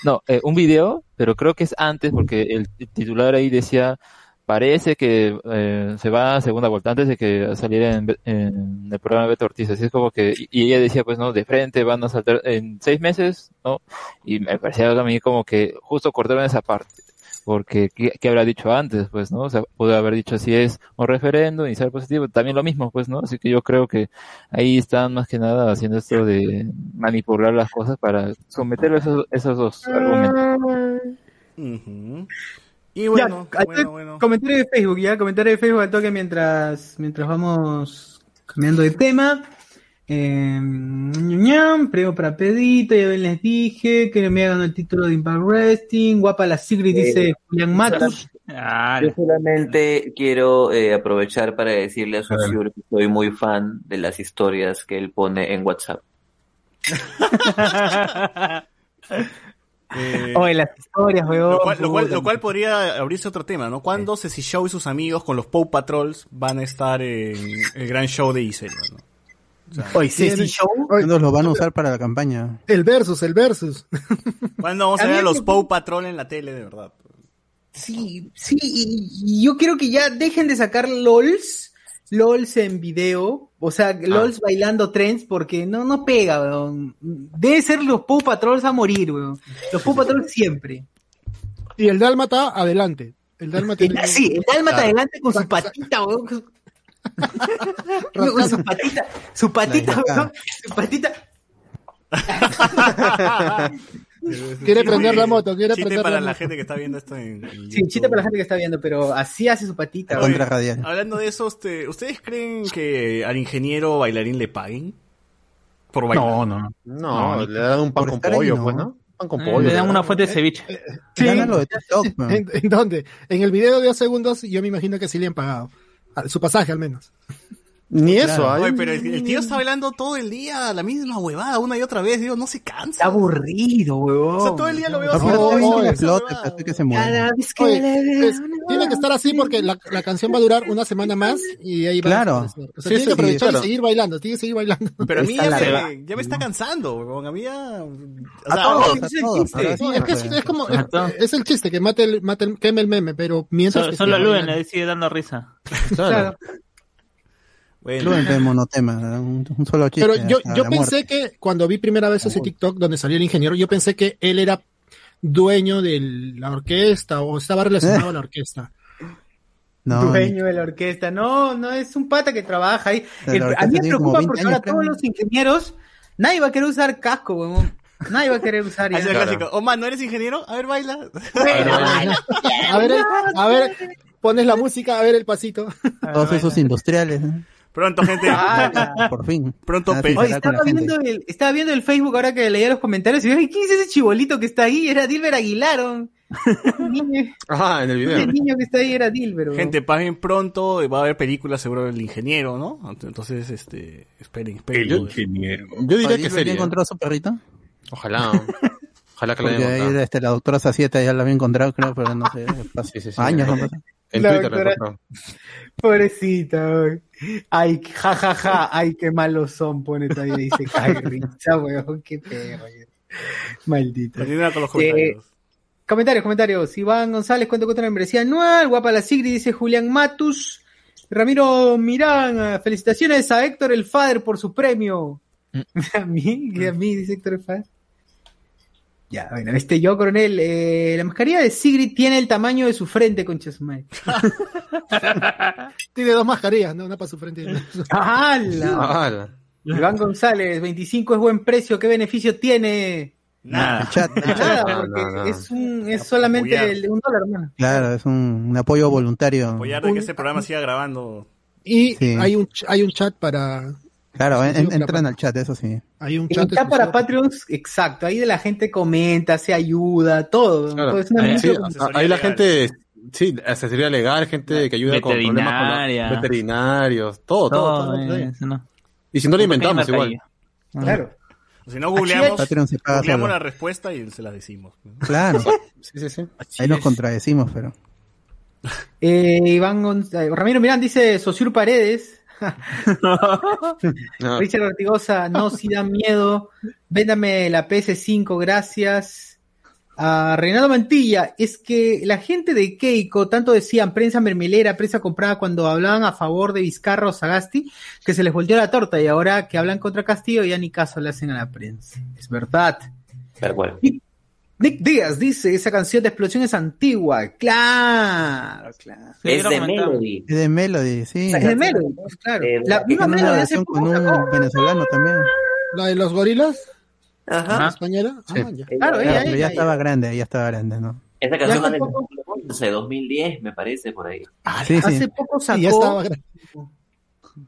No, eh, un video, pero creo que es antes porque el titular ahí decía, parece que eh, se va a segunda vuelta antes de que saliera en, el programa de Beto Ortiz. Así es como que, y y ella decía, pues no, de frente van a saltar en seis meses, ¿no? Y me parecía a mí como que justo cortaron esa parte. Porque, ¿qué, qué habrá dicho antes? Pues, ¿no? O sea, pudo haber dicho si es un referendo, iniciar positivo, también lo mismo, pues, ¿no? Así que yo creo que ahí están más que nada haciendo esto de manipular las cosas para someter esos, esos dos argumentos. Ujú. Y bueno, Ya, bueno, bueno. Comentario de Facebook, ya, comentario de Facebook al toque mientras, mientras vamos cambiando de tema. Eh, ñam, premio para Pedrito, ya ven, les dije que me hagan el título de Impact Wrestling. Guapa la Sigrid, dice Eh, Julián Matus. Ah, Yo solamente quiero eh, aprovechar para decirle a Sosur que soy muy fan de las historias que él pone en WhatsApp. Eh, Oye, las historias, weón. lo, cual, lo, cual, puta. lo cual podría abrirse otro tema, ¿no? ¿Cuándo Ceci Show y sus amigos con los Pow Patrols van a estar en el gran show de Iselva, ¿no? O sea, Oye, Ceci Show. ¿Cuándo los van a usar para la campaña? El versus, el versus. ¿Cuándo vamos a A ver a los me- Pow Patrol en la tele, de verdad? Sí, sí, y, yo quiero que ya dejen de sacar LOLs, LOLs en video, o sea, LOLs bailando trends, porque no, no pega, weón. Debe ser los Paw Patrols a morir, weón. Los Paw Patrols siempre. Y el Dálmata, adelante. El Dálmata. El- sí, el Dálmata adelante con su patita, weón. su- patita, su patita, La weón, su patita. Quiere prender la moto, quiere Chiste prender para la la moto. gente que está viendo esto en, en Sí, chiste para la gente que está viendo, pero así hace su patita, weón. Contra radial. Hablando de eso, este, ¿ustedes creen que al ingeniero bailarín le paguen? Por bailar. no, no. No, le dan un pan con pollo, no. pues, ¿no? Pan con Eh, pollo. Le dan una fuente de ceviche. Sí. Gánalo de TikTok, weón. ¿En, en dónde? En el video de dos segundos, yo me imagino que sí le han pagado. Su pasaje, al menos. Ni eso, hay Oye, pero el, el tío está bailando todo el día la misma huevada, una y otra vez, digo, no se cansa. Está aburrido, weón. O sea, todo el día lo veo misma que se muera. Cada vez que Oye, le veo es- una- tiene que estar así porque la, la canción va a durar una semana más y ahí va Claro. O sea, Sí, tiene sí, que aprovechar claro. y seguir bailando, tiene que seguir bailando. Pero a mí ya me, ya me está cansando, weón. A mí ya... O A todos, a es el todos. chiste. ahora Sí, sí, es que es, pues. es como, es, es el chiste, que mate el, mate el, queme el meme, pero mientras Solo, que solo Luen le sigue dando risa. Claro. Bueno, Fluent de monotema, un, un solo chiste. Pero yo, yo pensé muerte. que cuando vi primera vez ese TikTok donde salió el ingeniero, yo pensé que él era dueño de la orquesta o estaba relacionado a la orquesta. No, dueño de la orquesta. No, no es un pata que trabaja ahí. El- a mí me preocupa 20 porque ahora todos los ingenieros, nadie va a querer usar casco, weón. Nadie va a querer usar ya. Así es el Claro. ¿no eres ingeniero? A ver, baila. A ver, a ver, pones la música, a ver el pasito. todos esos industriales, ¿no? Pronto, gente. Ah, por fin. Pronto, Ah, será con estaba viendo, el, estaba viendo el Facebook ahora que leía los comentarios y dije, ¿quién es ese chibolito que está ahí? Era Dilber Aguilar. Ajá, en el video. el niño que está ahí era Dilber. Gente, paguen pronto, va a haber películas seguro del ingeniero, ¿no? Entonces, este, esperen, esperen. El ingeniero. Yo diría que ¿ya sería. encontró a su perrito? Ojalá. Ojalá que la hayan ahí encontrado. este, la doctora Sacieta ya la había encontrado, creo, pero no sé, pasó Sí, sí, sí. En La Twitter la doctora-. Pobrecita. Ay, ja, ja, ja, ay, qué malos son, pone todavía, dice, risa, weón, qué perro. Maldita. Continúa con los Eh, comentarios. Comentarios. Iván González, cuento con una membresía anual. Guapa la Sigri, dice Julián Matus. Ramiro Mirán, eh, felicitaciones a Héctor el Fader por su premio. A mí, a mí, dice Héctor el Fader. Ya, bueno, este yo, coronel. eh, la mascarilla de Sigrid tiene el tamaño de su frente, concha su madre. Tiene dos mascarillas, ¿no? Una para su frente y una para su- ¡Hala! Ah, Iván González, 25 es buen precio, ¿qué beneficio tiene? Nada. Chat, Nada, no, porque no, no. es un, es solamente Apoyar. el de un dólar, hermano. Claro, es un, un apoyo voluntario. Apoyar de que este programa siga grabando. Y Sí. hay un hay un chat para Claro, en- entran para- al chat, eso sí. hay un En chat chat para. Patreons, exacto, ahí de la gente comenta, se ayuda, todo. Claro. todo es una Sí, micro- Asesoría ahí la gente, sí, asesoría legal, gente que ayuda con problemas con los veterinarios, todo, todo, todo. Todo, todo, eh, no. Y si no lo inventamos igual. Claro. Si no, googleamos, Patreon se paga googleamos solo. la respuesta y se la decimos. Claro, Sí, sí, sí. ahí nos contradecimos, pero. Eh, Iván Gonz- eh, Ramiro Mirán dice Sosur Paredes. No, Richard Ortigosa, no, si da miedo. Véndame la PS5, gracias. A Renato Mantilla, es que la gente de Keiko, tanto decían prensa mermelera, prensa comprada, cuando hablaban a favor de Vizcarra o Sagasti, que se les volteó la torta y ahora que hablan contra Castillo ya ni caso le hacen a la prensa. Es verdad. Tal cual. Nick Díaz dice, esa canción de explosión es antigua. Claro, claro. Sí, Es de. Melody. Es de Melody, sí. Es de Melody, pues, claro. Eh, La misma Melody hace poco con un venezolano también. La de los gorilas Ajá. española. Ah, ya. Claro, Claro, ella, pero ella, ya ella. estaba grande, ya estaba grande, ¿no? Esa canción vale tampoco- 2011, 2010, me parece, por ahí. Sí, sí. Hace poco sacó. Y ya estaba gra-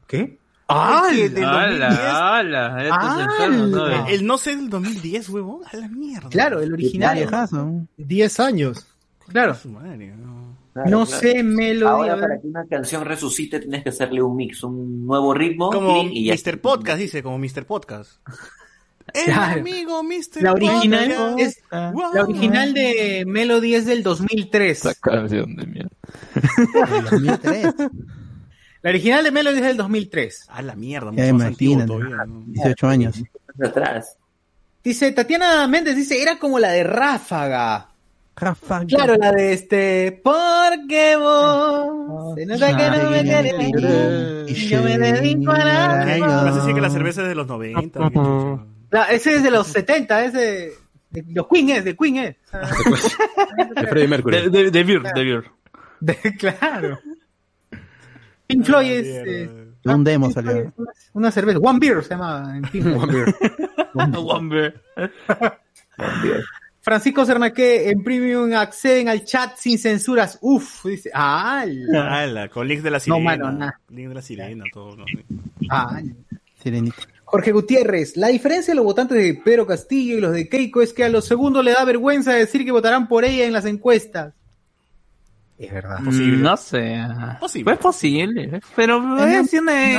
¿Qué? ¡Ah! el del 2010. ¡Hala! ¡Hala! Estos enfermos, ¿no? ¡Hala! El no sé del 2010, huevón. A la mierda. Claro, el original. Viejazo. 10 años. Claro. Claro, No claro. sé, Melody. Ahora, ver. para que una canción resucite, tienes que hacerle un mix, un nuevo ritmo. Como y, y ya. Mr. Podcast, dice, como Mr. Podcast. El Claro. amigo Mr. La original Podcast. es Wow. la original de Melody es del 2003. Esa canción de mierda. En 2003. La original de Melody es del 2003. A la mierda, mucho más antiguo todavía. ¿no? 18 años. atrás. Dice Tatiana Méndez dice, era como la de Ráfaga. Rafa. Claro, la de este porque vos se nota que no me querés y yo me dedico a nada. Me hace decir que la cerveza es de los 90. qué chucha. La- ese es de los 70, ese de, de los Queen es, de Queen es. De Freddie Mercury. De, de, de Beer, de Beer. De- claro. Pink Floyd es mierda. eh, Un demo Pink Floyd salió. una, una cerveza, One Beer se llama en Pink Floyd. One beer. One Beer. Francisco Cernaque en Premium acceden al chat sin censuras. Uf, dice, ah, Ala, con links de la No, sirena. mano, nada. Link de la sirena, todo. ¿no? ah. Sirenita. Jorge Gutiérrez, la diferencia de los votantes de Pedro Castillo y los de Keiko es que a los segundos le da vergüenza decir que votarán por ella en las encuestas. Es verdad. Posible. No sé. Posible. Pues posible. Pero una-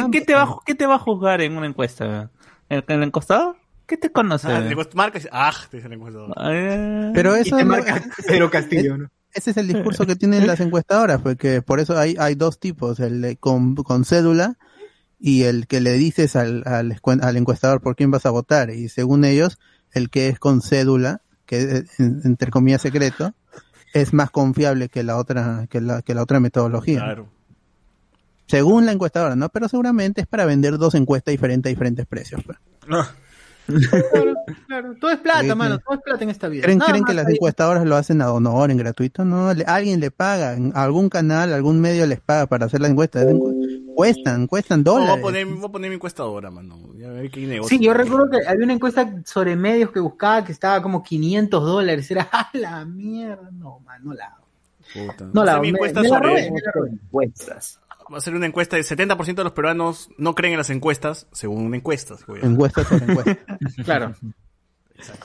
no, ¿qué, te va, a- ¿qué te va a juzgar en una encuesta? ¿El, el encuestador? ¿Qué te conoce? Ah, le cuesta- marca y dice, ah, te dice el encuestador. Eh, Pero Y eso te no- marca Pedro Castillo, ¿no? ese es el discurso que tienen las encuestadoras, porque por eso hay, hay dos tipos, el de con, con cédula y el que le dices al, al, encuestador por quién vas a votar. Y según ellos, el que es con cédula, que es en- entre comillas secreto, es más confiable que la otra, que la, que la otra metodología. Claro. Según la encuestadora, ¿no? Pero seguramente es para vender dos encuestas diferentes a diferentes precios. pues. Claro, claro. Todo es plata, mano. Todo es plata en esta vida. ¿Creen, Nada creen que las encuestadoras lo hacen a honor, en gratuito? No, le- alguien le paga, algún canal, algún medio les paga para hacer la encuesta. Cuestan, cuestan No, voy, a dólares. poner, voy a poner mi encuestadora, mano. Ya ver qué negocio. Sí, yo recuerdo que había una encuesta sobre medios que buscaba que estaba como 500 dólares. Era, ¡a la mierda! No, man, no la hago. Puta. No a la mi Me, encuesta me la sobre- robé, me la robé. Encuestas. Va a ser una encuesta de 70% de los peruanos no creen en las encuestas, según una encuesta. güey. Encuesta sobre encuesta. Claro.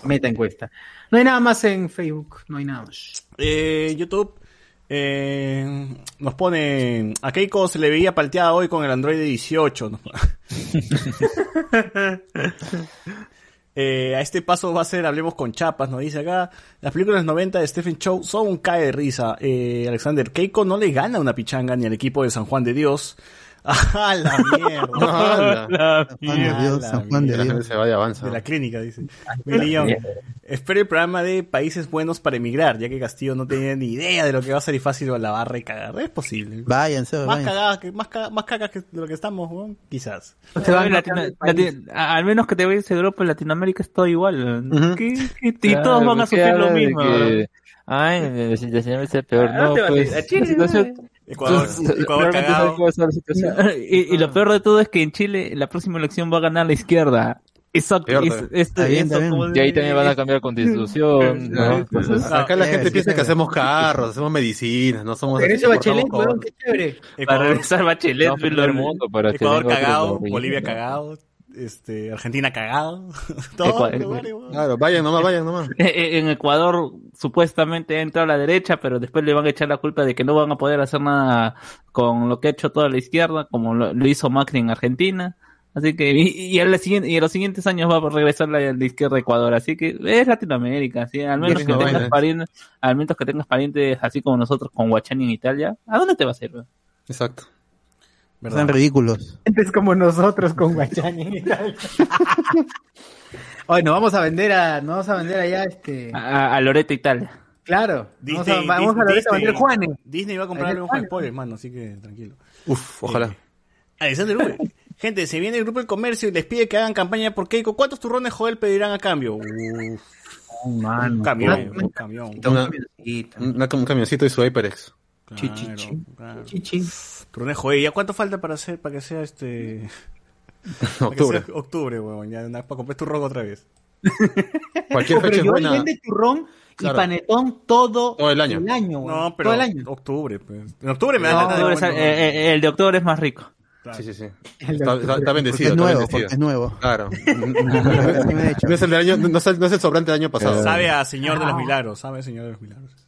Meta encuesta. No hay nada más en Facebook. No hay nada más. Eh, YouTube eh, nos pone a Keiko se le veía palteada hoy con el Android 18. Eh, a este paso va a ser Hablemos con Chapas, nos dice acá. Las películas 90 de Stephen Chow son un cae de risa. Eh, Alexander Keiko no le gana una pichanga ni al equipo de San Juan de Dios. ¡Ah, la mierda! la San Juan de Dios, San Juan de la gente Dios. se vaya avanza. De la clínica, dice. Millón. Espero el programa de Países Buenos para Emigrar, ya que Castillo no tenía ni idea de lo que va a ser y fácil la barra y cagar. Es posible. Váyanse, Más váyanse. cagadas que, más, caga- más cagas que de lo que estamos, weón. Quizás. Se van Latino- de al menos que te vayas a Europa, en Latinoamérica es todo igual. Ujú. ¿Qué- qué- y Claro, todos van a ¿qué sufrir lo de mismo. que, Ay, la situación es peor. Ah, No, te vas a pues, la situación... Ecuador, Ecuador cagado. y, y lo peor de todo es que en Chile la próxima elección va a ganar la izquierda. Eso, Peor, es- Y ahí también van a cambiar constitución, ¿no? Entonces, Acá la Ah, gente piensa que hacemos carros, hacemos medicinas, no somos Regreso Bachelet, weón, qué chévere. Para Ecuador, regresar Bachelet, no, lo- mundo para que Ecuador cagado, Bolivia ¿no? cagado, este, Argentina cagado. Weón. Claro, vayan nomás, vayan nomás. Eh, En Ecuador supuestamente entra a la derecha, pero después le van a echar la culpa de que no van a poder hacer nada con lo que ha hecho toda la izquierda, como lo, lo hizo Macri en Argentina. Así que, y, y, en la siguiente- y en los siguientes años va a regresar la, la izquierda a Ecuador. Así que es Latinoamérica, ¿sí? Al menos que no, tengas vaina. parientes, al menos que tengas parientes así como nosotros con Guachani en Italia. ¿A dónde te vas a ir? Exacto. ¿Verdad? Están ridículos. Gente como nosotros con Guachani y tal. Hoy nos vamos a vender a, nos vamos a vender allá este. A, a Loreto, Italia. Claro. Vamos a, Disney- vamos a vez a vender Disney- Juanes. Disney va a comprar Vender algo con Juanes. spoilers, mano, así que tranquilo. Uf, ojalá. Eh, Alexander Uwe. Gente, se viene el grupo del comercio y les pide que hagan campaña por Keiko. ¿Cuántos turrones Joel pedirán a cambio? Uf, un camión, un camión. Un camioncito y su HyperX. Claro. Chichi. Turrones Joel. ¿Ya cuánto falta para hacer, para que sea este... para que Octubre. sea octubre, weón. Ya na- para comprar turrón otra vez. Cualquier pero fecha es Joel buena. vende turrón Claro. y Panetón todo, Todo el año. weón. No, pero todo el año. octubre, pues. En octubre me El da de ganas de octubre es- comer, eh, eh, el de octubre es más rico. Sí, sí, sí. El de Está, octubre. está- está bendecido. Es nuevo, está bendecido. es nuevo. Claro. No es el del año, no es el, no es el sobrante del año pasado. Sabe a Señor de los Milagros, sabe a Señor de los Milagros.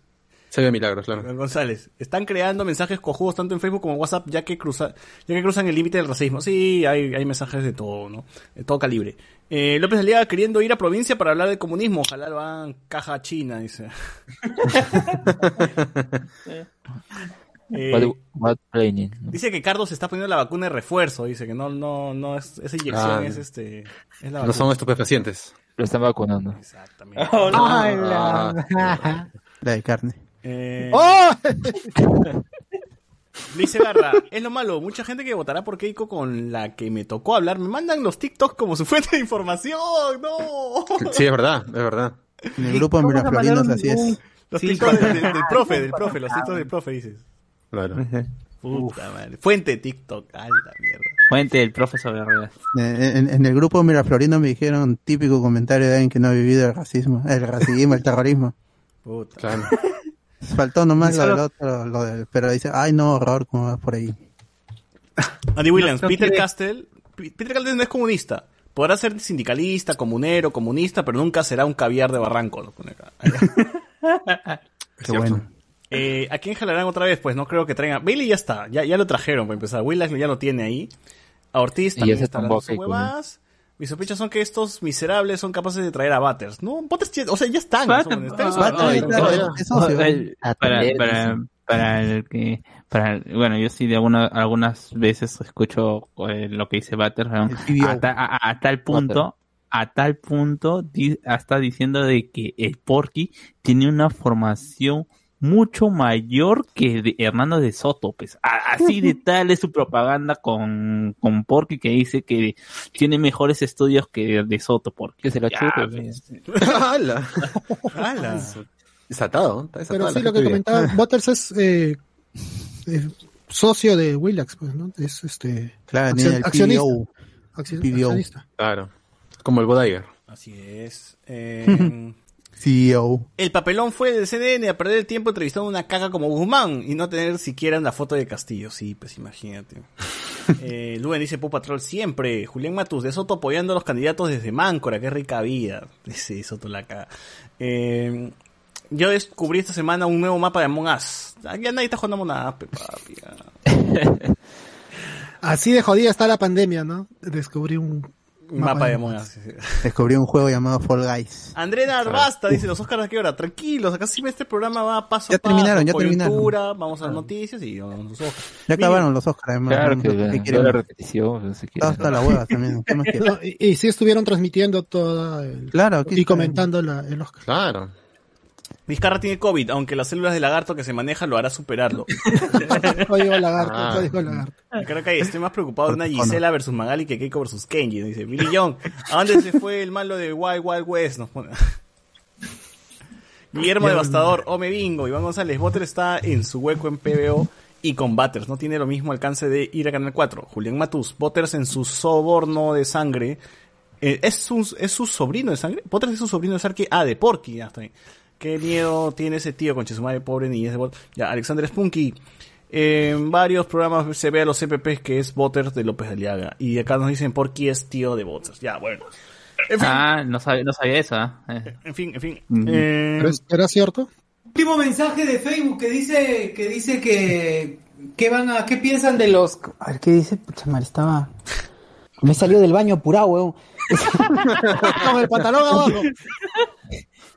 Se ve milagros, claro. González, están creando mensajes cojudos tanto en Facebook como en WhatsApp ya que cruza, ya que cruzan el límite del racismo. Sí, hay, hay mensajes de todo, ¿no? De todo calibre. Eh, López Aliaga queriendo ir a provincia para hablar de comunismo. Ojalá lo hagan caja china, dice. Eh, What, what planning, ¿no? dice que Carlos se está poniendo la vacuna de refuerzo. Dice que no, no, no es, esa inyección Ah, es este, es la No son estupefacientes. Lo están vacunando. Exactamente. Ay, Ah. la- La de carne. Eh, ¡Oh! Dice Garra, es lo malo, mucha gente que votará por Keiko con la que me tocó hablar, me mandan los TikToks como su fuente de información, no. Sí, es verdad, es verdad. En el grupo de Miraflorinos así es. Los Sí, TikToks del, del profe, del profe, los TikToks del profe dices. Claro. Puta madre. Fuente de TikTok, ay la mierda. Fuente del profe sobre ruedas. En, en- el grupo Miraflorinos me dijeron típico comentario de alguien que no ha vivido el racismo, el racismo, el terrorismo. Puta. Claro. Faltó nomás lo del otro, lo del, pero dice, ay no, horror, como va por ahí. Andy Williams, no Peter quiere- Castell, Peter Castell no es comunista. Podrá ser sindicalista, comunero, comunista, pero nunca será un caviar de barranco. lo pone acá. Qué bueno. Eh, ¿A quién jalarán otra vez? Pues no creo que traigan. Bailey ya está, ya, ya lo trajeron para empezar. Willax ya lo tiene ahí. A Ortiz también está hablando sus huevadas. Mis sospechas son que estos miserables son capaces de traer a Butters. No, Butters, ya- o sea, ya están. Para, para, el que para bueno yo sí de alguna, algunas veces escucho eh, lo que dice Butter a, ta- a- a tal punto a tal punto di- hasta diciendo de que el Porky tiene una formación mucho mayor que de Hernando de Soto, pues A- así de tal es su propaganda con, con Porky que dice que tiene mejores estudios que de Soto Porky. Que se la Ya, chupe, pues. ¡Hala! ¡Hala! Desatado, está desatado. Pero sí, lo que comentaba, Butters es eh, eh, socio de Willax, pues, ¿no? Es este Claro, accion- el accionista. PBO. acci- PBO. accionista. Claro. Como el Bodaiger. Así es. Eh, CEO. el papelón fue del CDN a perder el tiempo entrevistando una caca como Guzmán y no tener siquiera una foto de Castillo. Sí, pues imagínate. Eh, Luen dice Pop Patrol siempre. Julián Matus de Soto apoyando a los candidatos desde Máncora. Qué rica vida. Sí, Soto la caga. Eh, yo descubrí esta semana un nuevo mapa de Among Us. Ah, Ya nadie está jugando Among Us, papi. ya. Así de jodida está la pandemia, ¿no? Descubrí un Un mapa de sí. Descubrí un juego llamado Fall Guys. André Narvasta dice los Oscars a qué hora. Tranquilos, acá sí este programa va paso Ya a paso. terminaron, ya coyuntura, Vamos a las noticias y vamos a los Oscars. Ya Mira, acabaron los Oscars, además. Claro ¿no? que ¿Qué la, quieren? toda la repetición, no sé qué. Está hasta la hueva también. ¿Qué más quieren? No, y, y sí estuvieron transmitiendo toda el, Claro, y comentando la, el Oscar. Claro. Vizcarra tiene COVID, aunque las células de lagarto que se maneja lo hará superarlo. Código lagarto, Ah. código lagarto. Creo que ahí estoy más preocupado de una. Gisela versus Magali que Keiko versus Kenji. Dice Billy Young, ¿a dónde se fue el malo de Wild Wild West? Nos pone. Guillermo Devastador, Ome Bingo, Iván González, Butter está en su hueco en PBO y con Butters. No tiene lo mismo alcance de ir a Canal 4. Julián Matus, Butters en su soborno de sangre. Eh, ¿es, su, ¿Es su sobrino de sangre? Butters es su sobrino de sangre. Ah, de Porky, ya está bien. Qué miedo tiene ese tío con madre pobre ni es de Bot- Ya, Alexander Spunky. En varios programas se ve a los CPPs que es Butters de López Aliaga. Y acá nos dicen Porky es tío de Butters. Ya, bueno. En fin, Ah, no sabía, no sabía eso. ¿ah? Eh. en fin, en fin. Eh, ¿Pero es- ¿Era cierto? Último mensaje de Facebook que dice que dice que que van a qué piensan de los a ver qué dice pucha madre estaba me salió del baño apurado weón Con el pantalón abajo.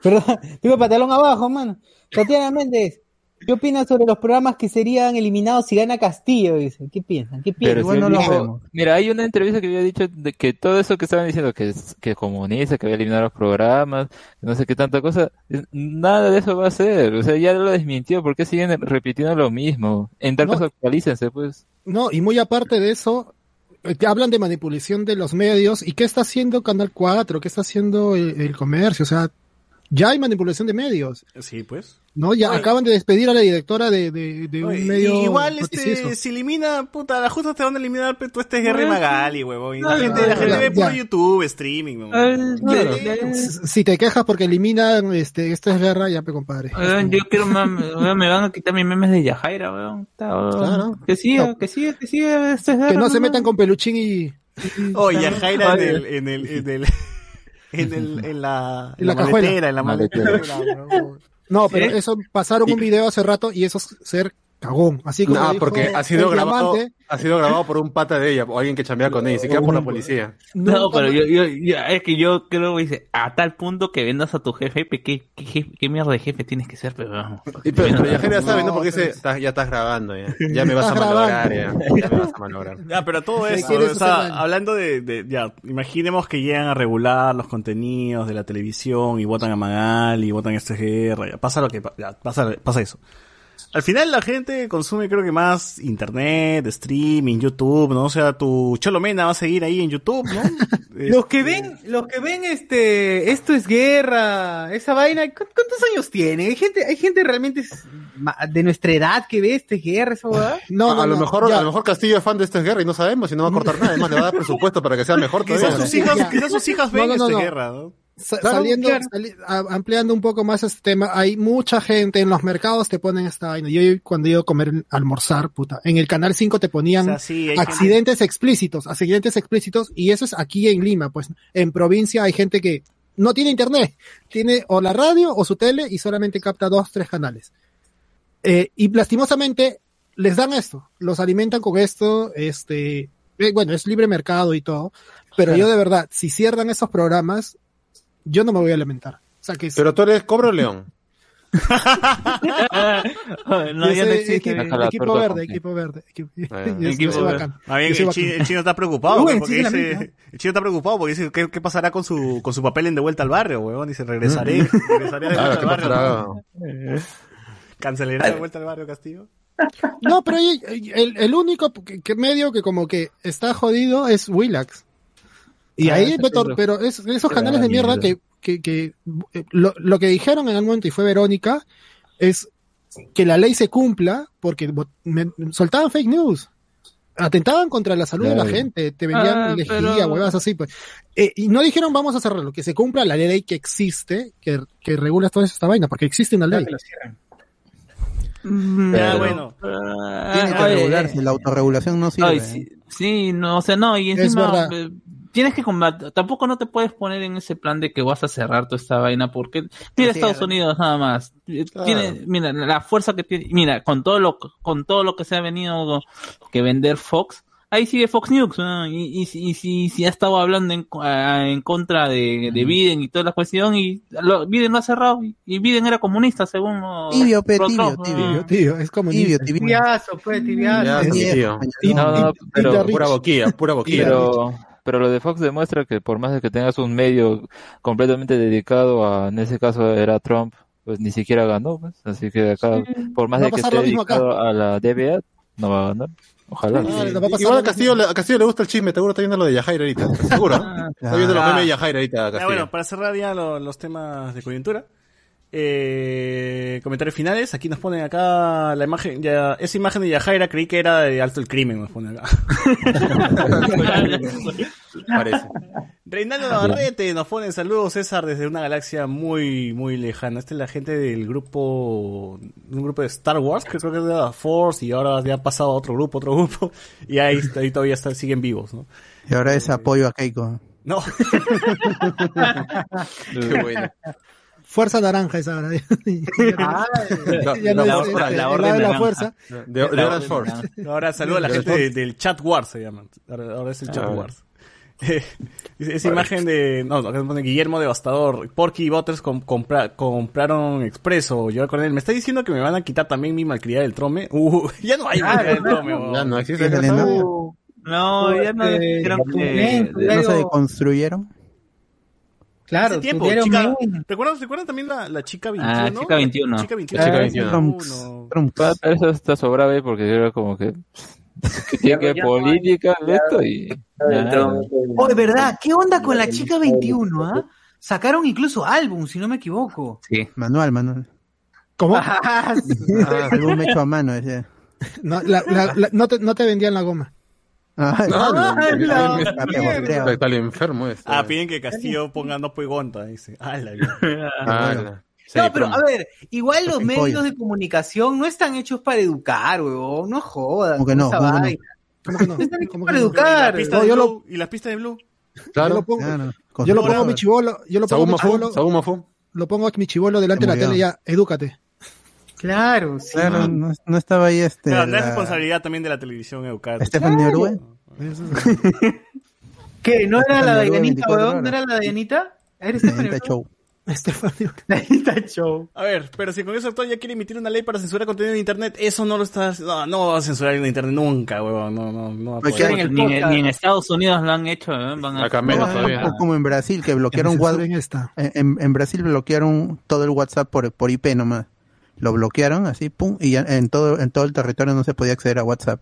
perdón tengo el pantalón abajo mano Tatiana Méndez ¿qué opinas sobre los programas que serían eliminados si gana Castillo dice qué piensan qué piensan Pero si no él lo dijo- vemos. mira, hay una entrevista que había dicho de que todo eso que estaban diciendo, que es que comunista, que había eliminado los programas, no sé qué tanta cosa, nada de eso va a ser. O sea, ya lo desmintió, ¿por qué siguen repitiendo lo mismo? En tal No. caso, actualícense, pues. No, y muy aparte de eso, eh, que hablan de manipulación de los medios. ¿Y qué está haciendo Canal 4? ¿Qué está haciendo el, el comercio? O sea, Ya hay manipulación de medios. Sí, pues. ¿no? Ya Oye. acaban de despedir a la directora de, de, de un Oye, medio. igual noticioso. este se elimina, puta, la justa te van a eliminar pero tú este Bueno. Magali, huevón. La Claro, gente, la gente ve puro ya. YouTube, streaming, huevón. Claro. Si te quejas porque eliminan este, esta es guerra, ya pe compadre. Yo quiero weón, me van a quitar mis memes de Yajaira, weón. Claro. Que siga, que siga, que siga. Este es Que guerra, no se metan con peluchín y. Oye, Jaira en el, en el, en el, en el, en la, En la cajuela. maletera, en la Maletera. maletera. No, pero ¿Sí? eso pasaron un video hace rato y eso es ser cagón. Así como. Ah, dijo porque ha sido el grabado, ha sido grabado por un pata de ella, o alguien que chambea con ella, ni siquiera por la policía. No, pero yo, yo, yo- es que yo creo que dice, a tal punto que vendas a tu jefe, ¿qué, qué, jefe- qué mierda de jefe tienes que ser, pero vamos. Y pero, pero ya sabe, ¿no? Porque dice. "Estás- ya estás grabando, ya, ya me vas a malograr, ya, ya me vas a malograr. Ya, pero todo eso, o sea, hablando de, de, ya, imaginemos que llegan a regular los contenidos de la televisión y votan a Magali y votan a guerra, ya, pasa lo que, ya, pasa, pasa eso. Al final la gente consume creo que más internet, streaming, YouTube, ¿no? O sea, tu Cholomena va a seguir ahí en YouTube, ¿no? Los que Este, ven, los que ven este, esto es guerra, esa vaina, ¿cu- ¿cuántos años tiene? Hay gente, hay gente realmente de nuestra edad que ve este guerra, esa huevada. No, no, a, lo no, mejor, ya. a lo mejor Castillo es fan de esta guerra y no sabemos y no va a cortar nada, además le va a dar presupuesto para que sea mejor Quizás todavía. sus hijas, quizás sus hijas ven no, no, este no. guerra, ¿no? Claro, saliendo, claro. sali- a- ampliando un poco más este tema, hay mucha gente en los mercados te ponen esta vaina. Yo cuando iba a comer, almorzar, puta, en el canal 5 te ponían O sea, sí, hay gente- accidentes explícitos, accidentes explícitos, y eso es aquí en Lima, pues en provincia hay gente que no tiene internet, tiene o la radio o su tele y solamente capta dos, tres canales. Eh, y lastimosamente les dan esto, los alimentan con esto, este, eh, bueno, es libre mercado y todo, pero yo de verdad, si cierran esos programas, yo no me voy a lamentar. O sea que Pero tú eres Cobro León. no, ya no existe. equipo verde, equipo verde, equipo, Ah, yo equipo verde. el, chino está preocupado, Uy, porque dice, misma. el chino está preocupado porque dice, ¿qué, qué pasará con su, con su papel en De Vuelta al Barrio, huevón? Dice, regresaré, regresaré de Claro, Vuelta ¿qué al Barrio. ¿Cancelará De Vuelta al Barrio, Castillo? No, pero el, el único que medio que como que está jodido es Willax. Y Ah, ahí, pero es, esos Ah, canales de mierda mierda. que, que, que eh, lo, lo que dijeron en algún momento y fue Verónica es que la ley se cumpla porque me- soltaban fake news. Atentaban contra la salud de la gente, te vendían Ah, lejía, pero- huevas así, pues. Eh, y no dijeron vamos a cerrarlo, que se cumpla la ley que existe, que, que regula toda esta vaina, porque existe una ley. Ya, pero- bueno. Ah, Tiene que oye, regularse, la autorregulación no sirve. Ay, sí, sí, no, o sea, no, y Es encima verdad. eh, tienes que combatir, tampoco no te puedes poner en ese plan de que vas a cerrar toda esta vaina porque mira Sí, Estados. Unidos nada más, Eh, Claro. tiene, mira la fuerza que tiene, mira con todo lo con todo lo que se ha venido que vender Fox, ahí sigue Fox News ¿no? y, y, si- y si, si ha estado hablando en, co- en contra de, de Biden y toda la cuestión y lo, Biden lo ha cerrado y, y Biden era comunista según Tibio, pe, tibio, tibio. ¿no? Tío, es como Tibio, tibio. Tibiazo, pues, tibiazo. Tío. Y- No, no, no, y- y pero- Pura boquilla, pura boquilla. Pero, pero lo de Fox demuestra que por más de que tengas un medio completamente dedicado a, en ese caso era Trump, pues ni siquiera ganó, pues. Así que acá, por más de que esté acá. dedicado a la DBA, no va a ganar. Ojalá. Ah, va a Igual a Castillo, le- a Castillo le gusta el chisme, seguro está viendo lo de Yajaira ahorita. Seguro. Está viendo los Ah. memes de Yajaira ahorita, Ya, Castillo. bueno, para cerrar ya lo- los temas de coyuntura. Eh, comentarios finales. Aquí nos ponen acá la imagen. Ya, esa imagen de Yajaira creí que era de alto el crimen. Nos ponen acá. Parece. Reinaldo Navarrete nos pone saludos César desde una galaxia muy muy lejana. Esta es la gente del grupo un grupo de Star Wars que creo que es de la Force y ahora ya ha pasado a otro grupo, otro grupo y ahí, ahí todavía están, siguen vivos, ¿no? Y ahora es apoyo a Keiko. No, Qué bueno. Fuerza naranja esa ahora. Ah, La, ya no la- es, la- la el orden de la naranja. fuerza. de, de Orange Force. ahora saludo a la gente de- del Chat Wars se llaman. Ahora, ahora es el Chat Ah. Wars. Eh, esa imagen de no, acá pone Guillermo Devastador, Porky y Butters com- compra- compraron Expreso, yo con él. Me está diciendo que me van a quitar también mi malcriada del trome. Uh, ya no hay malcriada del trome. Ya huevón. no existe. ¿Es ya veneno? sabes. No, ya no dijeron que ¿No se deconstruyeron? claro, Hace tiempo, chica, un- ¿recuerdas, ¿recuerdas también la, la chica 21? Ah, chica 21. Chica 21. Chica Ah, 21. Trumps. Trumps. Pa- Pero eso está sobrado ahí porque era como que, que política esto y Oh, de verdad, ¿qué onda con la chica 21, ah? sacaron incluso álbum, si no me equivoco. Sí. Manual, manual. ¿Cómo? Ah, Álbum hecho a mano, ese. No, la- la- la- no, te, no te vendían la goma. Ah, No. Está enfermo este. Ah, piden que Castillo ponga no puegonta, dice. Ah, la Ah, la- sí, No, pero a ver, igual los medios pollo. de comunicación no están hechos para educar, huevón, no jodas. ¿Cómo que no? esa ¿Cómo que no? ¿Cómo que no? Están hechos ¿Cómo para no? ¿Y la educar. pista No, de yo Blue? ¿Y la pista de Blue? Yo Claro. lo pongo, Claro, yo lo pongo a mi chivolo, yo lo pongo a lo pongo a mi chivolo delante de la tele ya, edúcate. Claro, sí. Claro, no, no estaba ahí este. Claro, no es la- responsabilidad también de la televisión educar. Stephanie Orue. ¿Qué? ¿No era la 24 huevón? ¿No era la Dayanita? ¿Eres Orue? Show. Estefania. Dayanita Show. A ver, pero si con eso actor ya quiere emitir una ley para censurar contenido en internet, eso no lo está, no, no va a censurar en internet nunca, huevón, no, no, no va a Pues poder. en el Ni, en Estados Unidos lo han hecho, ¿eh? Van a... Acá menos Ah, todavía. como en Brasil, que bloquearon en WhatsApp. esta. En, en Brasil bloquearon todo el WhatsApp por, por IP nomás. Lo bloquearon así, pum, y ya en todo, en todo el territorio no se podía acceder a WhatsApp.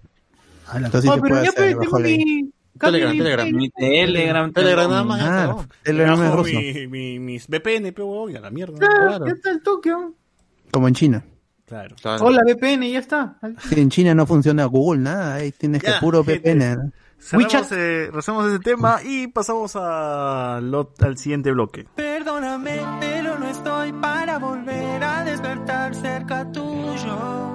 Entonces sí Ah, se puede ya hacer pues, bajo tengo ley. Telegram, Telegram. Mi Telegram. Telegram nada más. Ah. Telegram es ruso, mi, mi, mis VPN, pero a la mierda. Claro, ya está el huevón. como en China. Claro. Claro. Hola, VPN, ya está. En China no funciona Google, nada, ahí tienes que puro. VPN. Cerramos, eh, ese tema y pasamos a lo- al siguiente bloque. Perdóname, pero no estoy para volver a despertar cerca tuyo.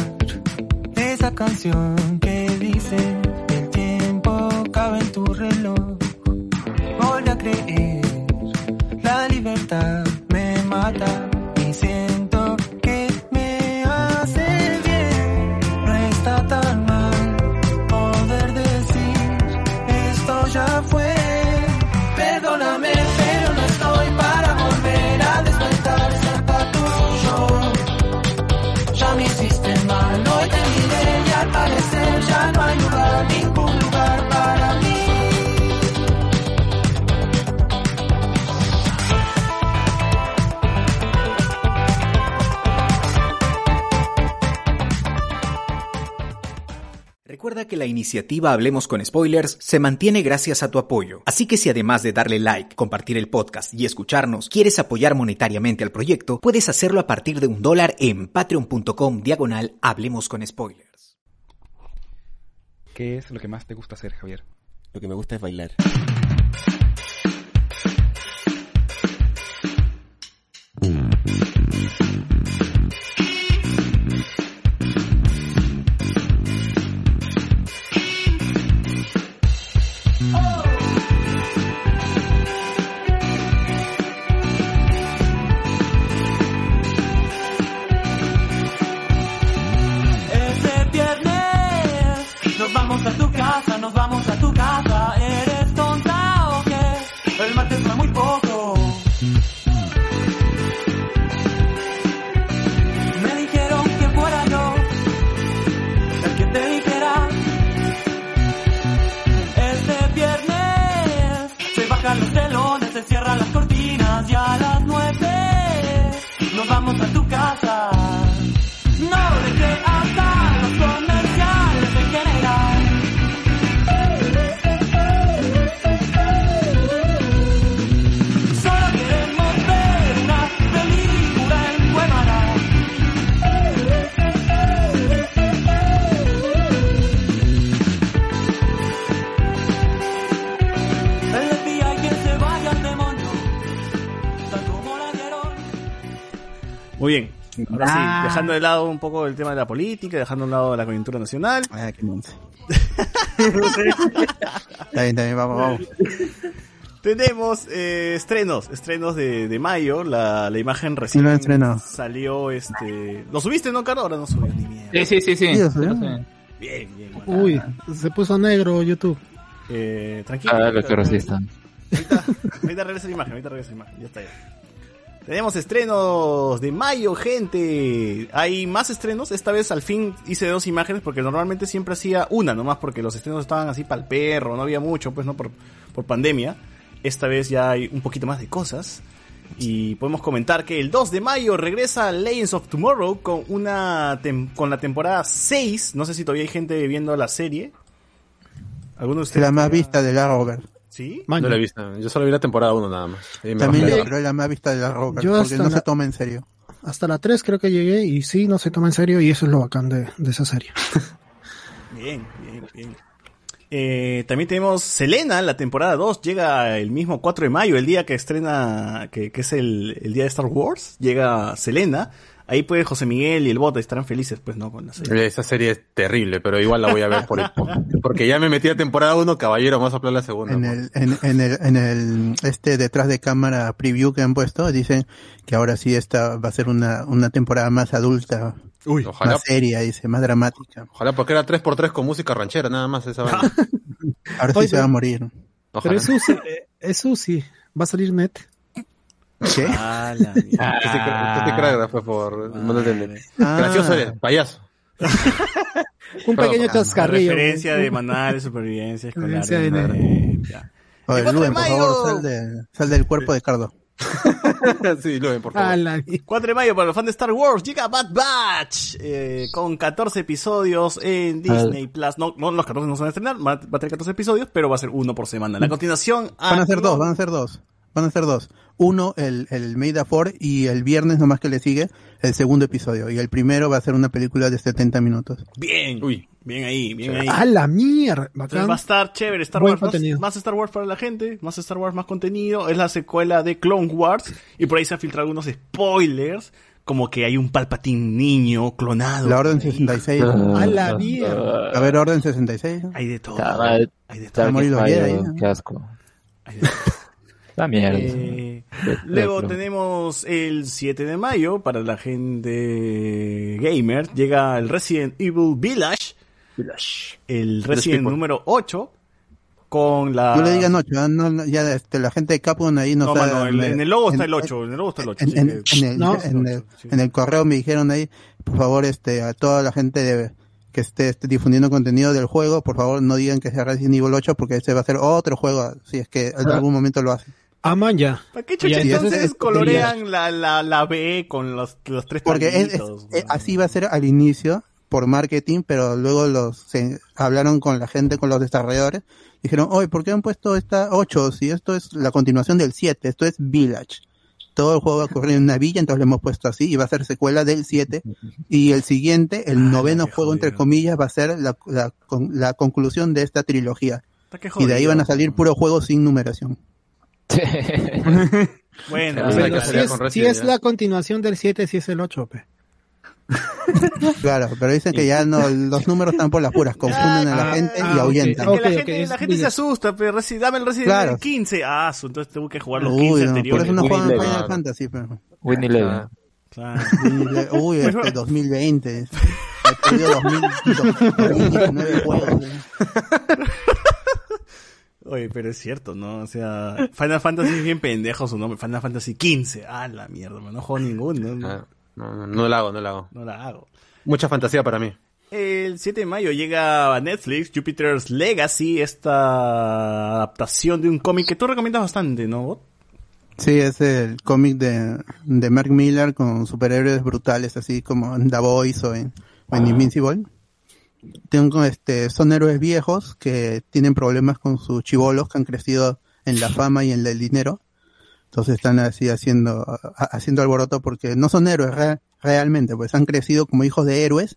canción que dice el tiempo cabe en tu reloj. Volví a creer, la libertad me mata Recuerda que la iniciativa Hablemos con Spoilers se mantiene gracias a tu apoyo. Así que si además de darle like, compartir el podcast y escucharnos, quieres apoyar monetariamente al proyecto, puedes hacerlo a partir de un dólar en patreon.com diagonal Hablemos con Spoilers. ¿Qué es lo que más te gusta hacer, Javier? Lo que me gusta es bailar. Nos vamos Muy bien. Ahora sí, Ah. dejando de lado un poco el tema de la política, dejando de lado la coyuntura nacional. Ah, qué monce. Está bien, está bien, vamos, vamos. Tenemos eh, estrenos, estrenos de, de mayo. La, la imagen recién Sí, lo salió. este ¿Lo subiste, no, Caro? Ahora no subió ni mierda. Sí, sí, sí, sí. Bien, bien. Uy, se puso negro YouTube. Eh, tranquilo. Ah, lo que resistan. Ahorita, ahorita regresa la imagen, ahorita regresa la imagen. Ya está ya. Tenemos estrenos de mayo, gente. Hay más estrenos. Esta vez al fin hice dos imágenes porque normalmente siempre hacía una nomás porque los estrenos estaban así para el perro, no había mucho, pues no por, por pandemia. Esta vez ya hay un poquito más de cosas. Y podemos comentar que el 2 de mayo regresa Legends of Tomorrow con una tem- con la temporada 6. No sé si todavía hay gente viendo la serie. ¿Alguno de Es ustedes? la más vista de la ¿Sí? No la he visto. Yo solo vi la temporada 1 nada más. También yo creo la más vista de la Rover. Yo Porque hasta no la- se toma en serio. Hasta la 3 creo que llegué y sí, no se toma en serio y eso es lo bacán de, de esa serie. Bien, bien, bien. Eh, también tenemos Selena, la temporada 2, llega el mismo 4 de mayo, el día que estrena, que, que es el, el día de Star Wars, llega Selena. Ahí pues José Miguel y el Bota estarán felices, pues, ¿no? Con la serie. Esa serie es terrible, pero igual la voy a ver por el- porque ya me metí a temporada 1, caballero, vamos a hablar la segunda. En el, en, en el, en el, este detrás de cámara preview que han puesto, dicen que ahora sí esta va a ser una, una temporada más adulta, Uy, ojalá, más seria, dice, más dramática. ojalá porque era 3x3 con música ranchera, nada más esa vaina. Ahora sí Oye, se va a morir. Ojalá. Pero es Susi, eh, es Susi. Va a salir net. ¿Qué? Ah, la mierda. Este cra- crack fue por... Ah. Gracioso eres, payaso. Un pequeño chascarrillo. Referencia de manual de supervivencia escolar. Referencia de- Eh, ya. Oye, El 4 de Luen, por mayo. favor, sal, de- sal del cuerpo de Cardo. sí, Luen, por favor. Ah, la- 4 de mayo para los fans de Star Wars llega Bad Batch eh, con 14 episodios en Disney Plus. No, no, los 14 no se van a estrenar, va, a tener 14 episodios, pero va a ser uno por semana. La continuación Van a ser dos, van a ser dos. Van a ser dos. Uno, el, el May the Fourth, y el viernes nomás que le sigue, el segundo episodio. Y el primero va a ser una película de 70 minutos. Bien, Uy. bien ahí, bien ahí. ¡A la mierda! Entonces va a estar chévere Star Buen Wars, más, contenido. más Star Wars para la gente, más Star Wars, más contenido. Es la secuela de Clone Wars y por ahí se han filtrado algunos spoilers, como que hay un Palpatine niño clonado. La Orden por ahí. 66. ¡A la mierda! A ver, Orden 66. Hay de todo. Ah, Hay de todo. a morir los Jedi, Fallo, ¿no? Qué asco. Hay de todo. La mierda. Eh, luego tenemos el 7 de mayo para la gente gamer. Llega el Resident Evil Village. El Resident número 8. Con la. No le digan 8, no, no, ya este, la gente de Capcom ahí no No, sabe. mano, en, el logo está el 8. En el logo está el 8. En, el, No. en el- en el correo me dijeron ahí, por favor, este, a toda la gente de- que esté, esté difundiendo contenido del juego, por favor no digan que sea Resident Evil 8 porque ese va a ser otro juego, si es que en algún momento lo hacen. Aman ya. ¿Para qué chucha entonces es- colorean la, la, la B con los, los tres Porque es- es- eh, así va a ser al inicio por marketing, pero luego los se hablaron con la gente, con los desarrolladores, dijeron, oye, ¿por qué han puesto esta 8 si esto es la continuación del 7? Esto es Village. Todo el juego va a ocurrir en una villa, entonces le hemos puesto así y va a ser secuela del 7. Y el siguiente, el Ah, noveno juego, entre comillas, va a ser la, la, con- la conclusión de esta trilogía. Y de ahí van a salir puros juegos sin numeración. Bueno, Ah, Pero que si es, si es la continuación del 7, si es el 8, pe. Claro, pero dicen que ya no, los números están por las puras, confunden a la Ah, gente y ah, ok. ahuyentan. que Ok, la ok, gente, es la gente se asusta, pero reci- dame el Resident Claro. Evil 15. Ah, su, entonces tengo que jugar los Uy, 15 no, por anteriores. eso no Uy, juegan Final Claro. Fantasy, pero. Winnie Eleven. Ah, Claro. Uy, este 2020. He perdido 2000, 2019 juegos. Oye, pero es cierto, ¿no? O sea, Final Fantasy es bien pendejo su nombre. Final Fantasy 15. Ah, la mierda, man, no juego ninguno. No, ah, no, no, no la hago, no la hago. no la hago. Mucha fantasía para mí. El 7 de mayo llega a Netflix Jupiter's Legacy, esta adaptación de un cómic que tú recomiendas bastante, ¿no? Bot? Sí, es el cómic de, de Mark Miller con superhéroes brutales, así como en The Voice o en, o en Invincible. Tengo, este, son héroes viejos que tienen problemas con sus chivolos que han crecido en la fama y en el dinero. Entonces están así haciendo, haciendo alboroto porque no son héroes re- realmente, pues han crecido como hijos de héroes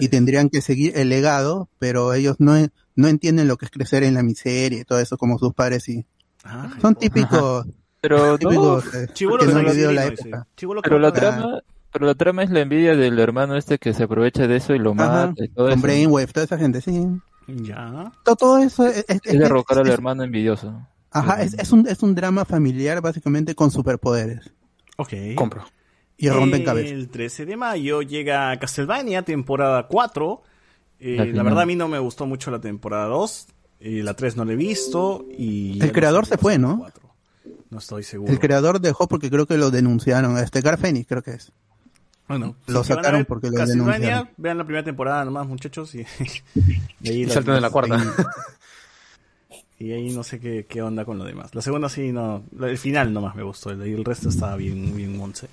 y tendrían que seguir el legado, pero ellos no, no entienden lo que es crecer en la miseria y todo eso como sus padres y Ah, son típicos, Pero no, típicos eh, que que no han no vivido la época. Que pero la trama, pero la trama es la envidia del hermano este que se aprovecha de eso y lo mata y todo con eso. Brainwave, toda esa gente, sí. Ya. Todo, todo eso es, es- Es derrocar al es- hermano envidioso. Ajá, es, es un, es un drama familiar básicamente con superpoderes Ok. Compro. y rompen cabezas. El 13 de mayo llega Castlevania, temporada 4. Eh, La verdad a mí no me gustó mucho la temporada 2. Eh, la 3 no la he visto. Y El creador se fue, ¿no? No No estoy seguro. El creador dejó porque creo que lo denunciaron. Este Garfeni creo que es. Bueno, Lo si van a sacaron ver porque lo denunciaron. Vean la primera temporada nomás, muchachos, y, y ahí Y de la cuarta. Y ahí no sé qué, qué onda con lo demás. La segunda sí, no. El final nomás me gustó. El, el resto estaba bien, bien monce.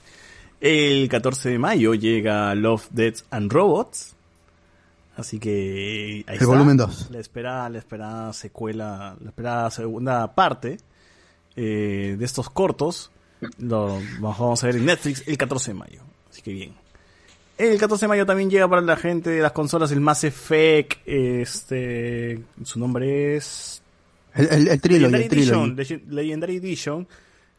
El 14 de mayo llega Love, Death and Robots. Así que ahí El volumen dos. La esperada, la esperada secuela, la esperada segunda parte eh, de estos cortos. Lo vamos a ver en Netflix el 14 de mayo. Así que bien. El 14 de mayo también llega para la gente de las consolas el Mass Effect. Este, su nombre es El, el, el trilogy, Legendary el trilogy. Edition, Legendary Edition,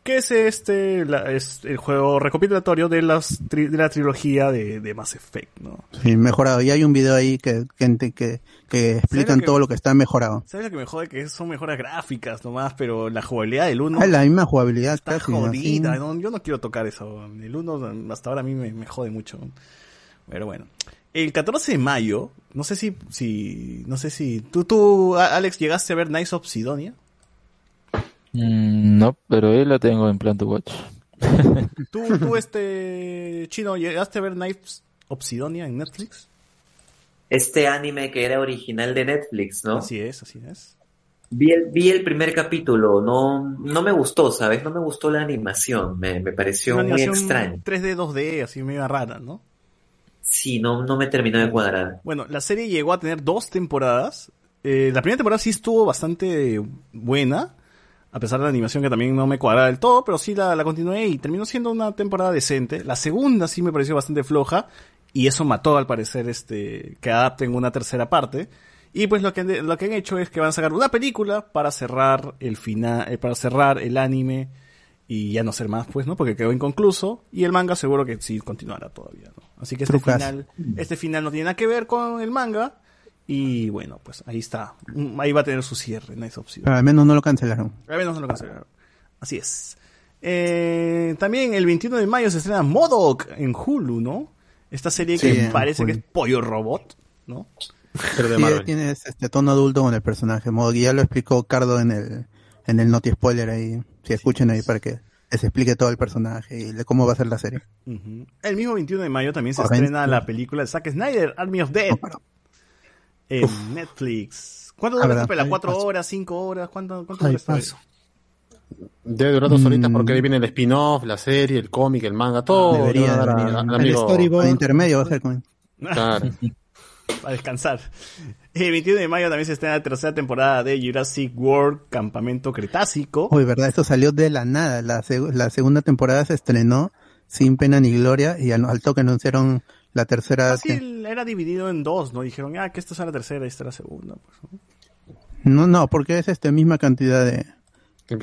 que es este la- es el juego recopilatorio de las tri- de la trilogía de, de Mass Effect, ¿no? Sí, mejorado. Y hay un video ahí que, que, que, que explican que- todo lo que está mejorado. ¿Sabes lo que me jode? Que son mejoras gráficas nomás, pero la jugabilidad del 1 Es la misma jugabilidad está casi. jodida. ¿no? Yo no quiero tocar eso. El 1 hasta ahora a mí me, me jode mucho. Pero bueno. El 14 de mayo, no sé si, si no sé si tú, tú, Alex, llegaste a ver Nice of Sidonia. Mm, no, pero ahí la tengo en plan to watch. ¿Tú, tú, este, chino, llegaste a ver Knives of Sidonia en Netflix? Este anime que era original de Netflix, ¿no? Así es, así es. Vi el, vi el primer capítulo, no, no me gustó, ¿sabes? No me gustó la animación, me, me pareció Una muy animación extraña. 3D, 2D, así medio rara, ¿no? Sí, no, no me terminó de cuadrar. Bueno, la serie llegó a tener dos temporadas. Eh, la primera temporada sí estuvo bastante buena, a pesar de la animación que también no me cuadraba del todo, pero sí la, la continué y terminó siendo una temporada decente. La segunda sí me pareció bastante floja y eso mató al parecer este que adapten una tercera parte. Y pues lo que, han- lo que han hecho es que van a sacar una película para cerrar el final, eh, para cerrar el anime y ya no ser más, pues, ¿no? Porque quedó inconcluso y el manga seguro que sí continuará todavía, ¿no? Así que este final, este final no tiene nada que ver con el manga y bueno, pues ahí está, Mm, ahí va a tener su cierre, Nice Option. Pero al menos no lo cancelaron. Al menos no lo cancelaron. Así es. Eh, también el 21 de mayo se estrena Modok en Hulu, ¿no? Esta serie Sí, que parece que es pollo robot, ¿no? Pero de Sí, Marvel. tienes este tono adulto con el personaje. Modo que ya lo explicó Cardo en el, en el Noti Spoiler ahí. Si escuchen ahí para que les explique todo el personaje y de cómo va a ser la serie. El mismo 21 de mayo también se estrena la película de Zack Snyder, Army of Dead, en Netflix. ¿Cuánto Ah, dura pela? Ahí ¿Cuatro paso. horas? ¿Cinco horas? ¿Cuánto, cuánto dura esta paso. Debe durar dos horitas Mm. porque ahí viene el spin-off, la serie, el cómic, el manga, todo. Debería, le van a dar a- debería. al El amigo- storyboard. Intermedio va a ser con... Claro. Para descansar. El 21 de mayo también se estrena la tercera temporada de Jurassic World Campamento Cretácico. Uy, verdad, esto salió de la nada. La, seg- la segunda temporada se estrenó sin pena ni gloria y al, al toque anunciaron la tercera. que- era dividido en dos, ¿no? Dijeron, ah, que esta es la tercera y esta es la segunda. pues, ¿no? No, no, porque es este misma cantidad de,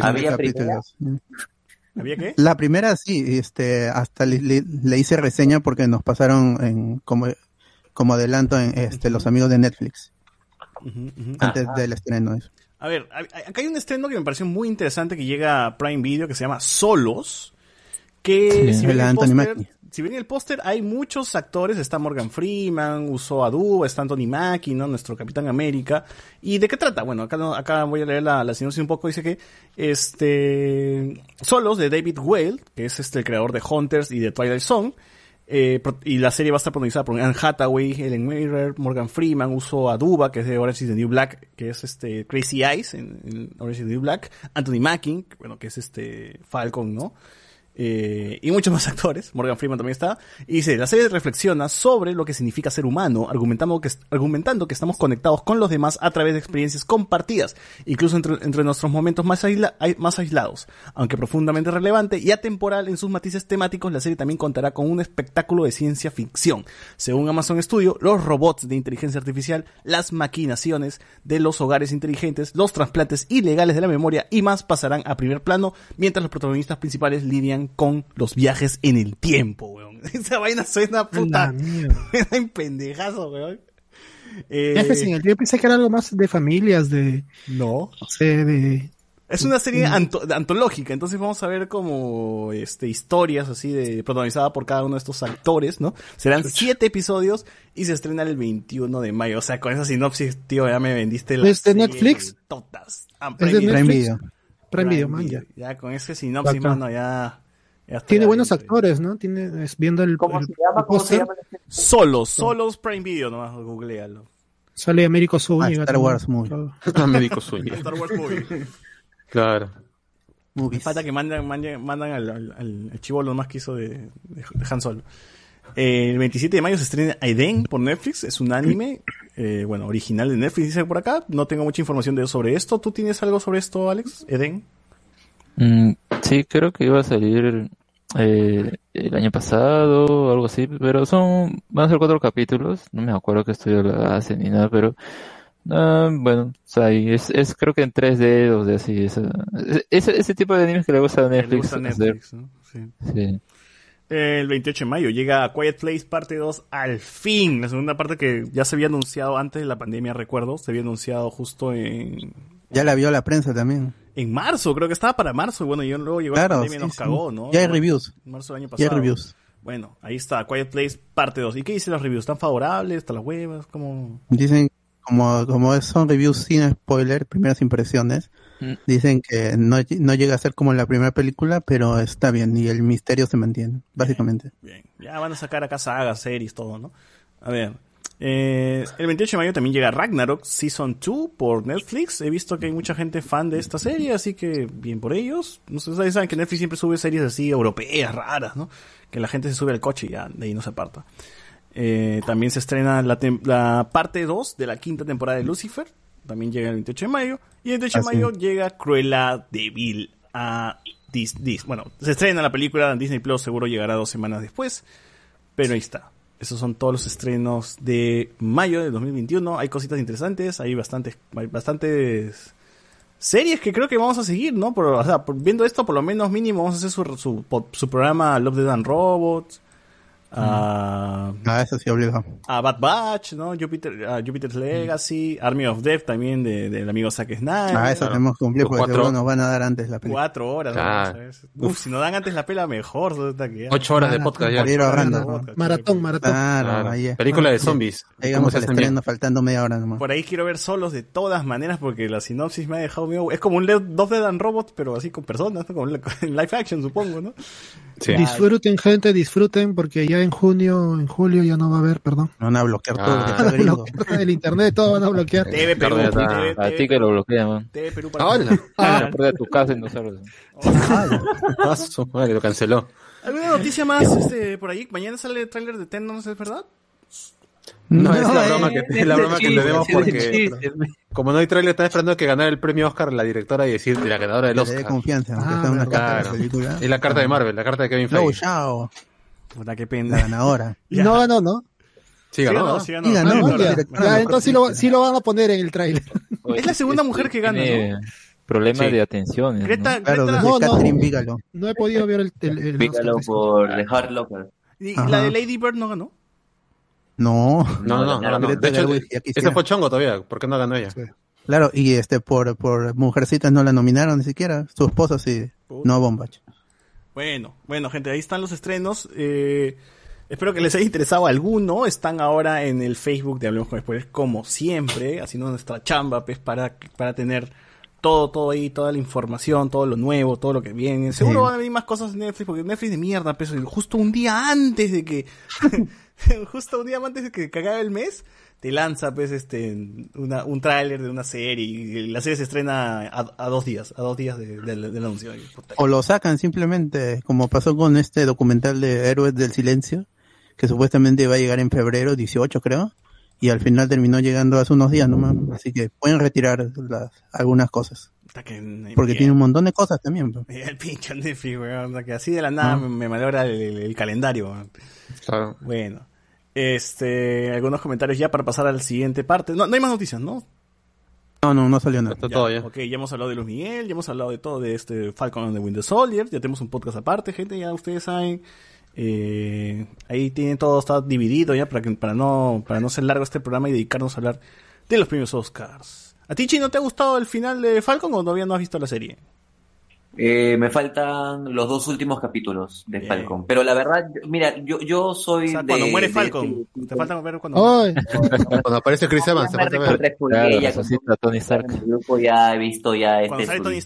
Había de capítulos. ¿Había qué? La primera sí, este, hasta le, le- le hice reseña porque nos pasaron en, como, como adelanto en este, los amigos de Netflix Ujú, ujú. antes del estreno. A ver, a- a- acá hay un estreno que me pareció muy interesante que llega a Prime Video que se llama Solos. Que Sí. si El ven el Anthony Mackie. Si ven el póster, hay muchos actores. Está Morgan Freeman, usó Aduba, está Anthony Mackie, ¿no? Nuestro Capitán América. ¿Y de qué trata? Bueno, acá, acá voy a leer la, sinopsis un poco. Dice que este Solos de David Whale, que es este el creador de Hunters y de Twilight Zone. eh, y la serie va a estar protagonizada por Anne Hathaway, Helen Mirren, Morgan Freeman, uso Aduba, que es de Orange is New Black, que es este Crazy Eyes en, en Orange is the New Black, Anthony Mackie, bueno, que es este Falcon, ¿no? Eh, y muchos más actores, Morgan Freeman también está, y dice, la serie reflexiona sobre lo que significa ser humano, argumentando que, argumentando que estamos conectados con los demás a través de experiencias compartidas, incluso entre, entre nuestros momentos más, más aislados. Aunque profundamente relevante y atemporal en sus matices temáticos, la serie también contará con un espectáculo de ciencia ficción. Según Amazon Studio, los robots de inteligencia artificial, las maquinaciones de los hogares inteligentes, los trasplantes ilegales de la memoria y más pasarán a primer plano, mientras los protagonistas principales lidian con los viajes en el tiempo, weón. Esa vaina suena puta. Suena en pendejazo, weón. Eh, Viajes en el tiempo, pensé que era algo más de familias, de, no. no sé, de... Es una serie anto- antológica, entonces vamos a ver como este historias así de protagonizada por cada uno de estos actores, ¿no? Serán siete episodios y se estrena el 21 de mayo. O sea, con esa sinopsis, tío, ya me vendiste la ¿Es de Netflix? totas. ¿Es Ah, de Prime Video. Prime Netflix? Video. Prime Video, man, ya. Ya con ese sinopsis, mano, ya. Tiene buenos actores, ¿no? Tiene, es, viendo el, ¿Cómo el- se llama? el ¿Cómo se llama? Solos, solos Prime Video, nomás googlealo. sale Américo Zúñiga. Ah, Star también. Wars Movie. Médico suyo. Star Wars Movie. Claro. Movies. Falta que mandan, mandan, mandan al, al, al, al chivolo más que hizo de, de, de Han Solo. Eh, el 27 de mayo se estrena Aiden por Netflix, es un anime, eh, bueno, original de Netflix, dice por acá. No tengo mucha información de, sobre esto. ¿Tú tienes algo sobre esto, Alex? Eden. Mm, sí, creo que iba a salir eh, el año pasado algo así, pero son, van a ser cuatro capítulos, no me acuerdo qué estudio la hace ni nada, pero ah, bueno, o sea, es, es creo que en 3D, 2D, así, ese, ese tipo de animes que le gusta a Le Netflix. gusta. Netflix, ¿no? Sí. Sí. El 28 de mayo llega a Quiet Place parte 2 al fin. La segunda parte que ya se había anunciado antes de la pandemia, recuerdo. Se había anunciado justo en, Ya la vio la prensa también. en marzo, creo que estaba para marzo. Y bueno, y luego llegó Claro, la pandemia y sí, nos sí. cagó, ¿no? Ya hay reviews. En marzo del año Ya pasado. hay reviews. Bueno, ahí está, Quiet Place parte 2. ¿Y qué dicen los reviews? ¿Están favorables? ¿Están las huevas? ¿Cómo? Dicen, como, como son reviews sin spoiler, primeras impresiones, Mm. dicen que no, no llega a ser como la primera película, pero está bien y el misterio se mantiene, básicamente. Bien, ya van a sacar acá sagas, series, todo, ¿no? A ver. Eh, el 28 de mayo también llega Ragnarok Season 2 por Netflix. He visto que hay mucha gente fan de esta serie, así que bien por ellos. No sé, ustedes saben que Netflix siempre sube series así europeas, raras, ¿no? Que la gente se sube al coche y ya de ahí no se aparta. Eh, también se estrena la, parte 2 de la quinta temporada de Lucifer. También llega el 28 de mayo. Y el 28 de Ah, mayo llega Cruella de Vil a Disney. Bueno, se estrena la película en Disney Plus, seguro llegará dos semanas después. Pero ahí está. Esos son todos los estrenos de mayo de 2021. Hay cositas interesantes, hay bastantes, hay bastantes series que creo que vamos a seguir, ¿no? Por, o sea, por- viendo esto, por lo menos mínimo vamos a hacer su, programa Love, Death and Robots. A, Ah, eso sí obligado. a Bad Batch, ¿no? Jupiter, a Jupiter's Legacy, Army of Death también de- del amigo Zack Snyder. Ah, eso tenemos que cumplir porque cuatro- seguro nos van a dar antes la película. Cuatro horas. ¿no? Claro. ¿Sabes? Uf, si nos dan antes la pela, mejor. ¿no? Ocho horas de podcast ya. Ahorrando. Podcast, Maratón, maratón. Claro, Claro. ahí. Película de zombies. Llegamos ¿Cómo se al hacen bien? estreno faltando media hora nomás. Por ahí quiero ver solos de todas maneras porque la sinopsis me ha dejado medio... Es como un dos Dead and Robots, pero así con personas, ¿no? Como en live action, supongo, ¿no? Sí. Disfruten, gente, disfruten, porque ya en junio, en julio ya no va a haber, perdón. Van a bloquear todo lo que Ah. sea gringo. Bloquear el internet, todo van a bloquear. TV Perú, TV. A ti que lo bloquean, man. TV Perú para... Hola. Ah, de tu casa no sabes. Ah, su madre, lo canceló. ¿Alguna noticia más este, por ahí? Mañana sale el tráiler de Ten, ¿no es verdad? No, es la eh, broma que, es la broma que tenemos porque como no hay trailer, están esperando que ganara el premio Oscar la directora y decir la ganadora del que le dé Oscar. confianza, Ah, sea una carta de la Claro. película. Es la carta de Marvel, la carta de Kevin Feige. chao. Puta, qué La pena. ganadora. Y no ganó, ¿no? Sí, ganó, ¿no? sí ganó. Sí, ganó, Ah, no, la ya. entonces sí lo, sí lo van a poner en el tráiler. Es la segunda mujer que gana, Tiene ¿no? Problemas Sí. de atención. Greta, Claro, Greta- No, no. No he podido ver el... el, Oscar. por The Hard Locker. y Ajá. la de Lady Bird no ganó. No. No, no, no, no, no. De hecho, ese fue chongo todavía. ¿Por qué no ganó ella? Claro, y este por por Mujercitas no la nominaron ni siquiera. Su esposa sí. No Bombach. Bueno, bueno, gente, ahí están los estrenos. Eh, espero que les haya interesado alguno. Están ahora en el Facebook de Hablemos con Spoilers, como siempre, haciendo nuestra chamba, pues, para, para tener todo, todo ahí, toda la información, todo lo nuevo, todo lo que viene. Seguro Sí. van a venir más cosas en Netflix, porque Netflix de mierda, pues, justo un día antes de que, justo un día antes de que acabe el mes, te lanza, pues, este, una, un tráiler de una serie, y la serie se estrena a, a dos días, a dos días de- del del anuncio. Y, puta, O lo sacan simplemente, como pasó con este documental de Héroes del Silencio, que supuestamente iba a llegar en febrero 18 creo, y al final terminó llegando hace unos días nomás. Así que pueden retirar las, algunas cosas. que- Porque bien. tiene un montón de cosas también. pues. El pinche Netflix, weón. o sea, que así de la nada me, me malogra el, el- el calendario. Claro. Bueno. Este, algunos comentarios ya para pasar al siguiente parte. No, no hay más noticias, ¿no? No, no, no salió nada. Está Ya, todo ya. Ok, ya hemos hablado de Luis Miguel, ya hemos hablado de todo de este Falcon and the Winter Soldier, ya tenemos un podcast aparte, gente, ya ustedes saben. Eh, ahí tiene todo, está dividido ya para que, para no, para no ser largo este programa y dedicarnos a hablar de los premios Oscars. ¿A ti, Chino, te ha gustado el final de Falcon o todavía no has visto la serie? Eh, me faltan los dos últimos capítulos de Falcon. Pero la verdad, mira, yo, yo soy O sea, de- cuando muere de Falcon. este- Te falta ver cuando. Ay, Cuando aparece Chris Evans, me falta ver. Claro, ella resucita a Tony Stark. en el grupo ya he visto ya Cuando este sale Tony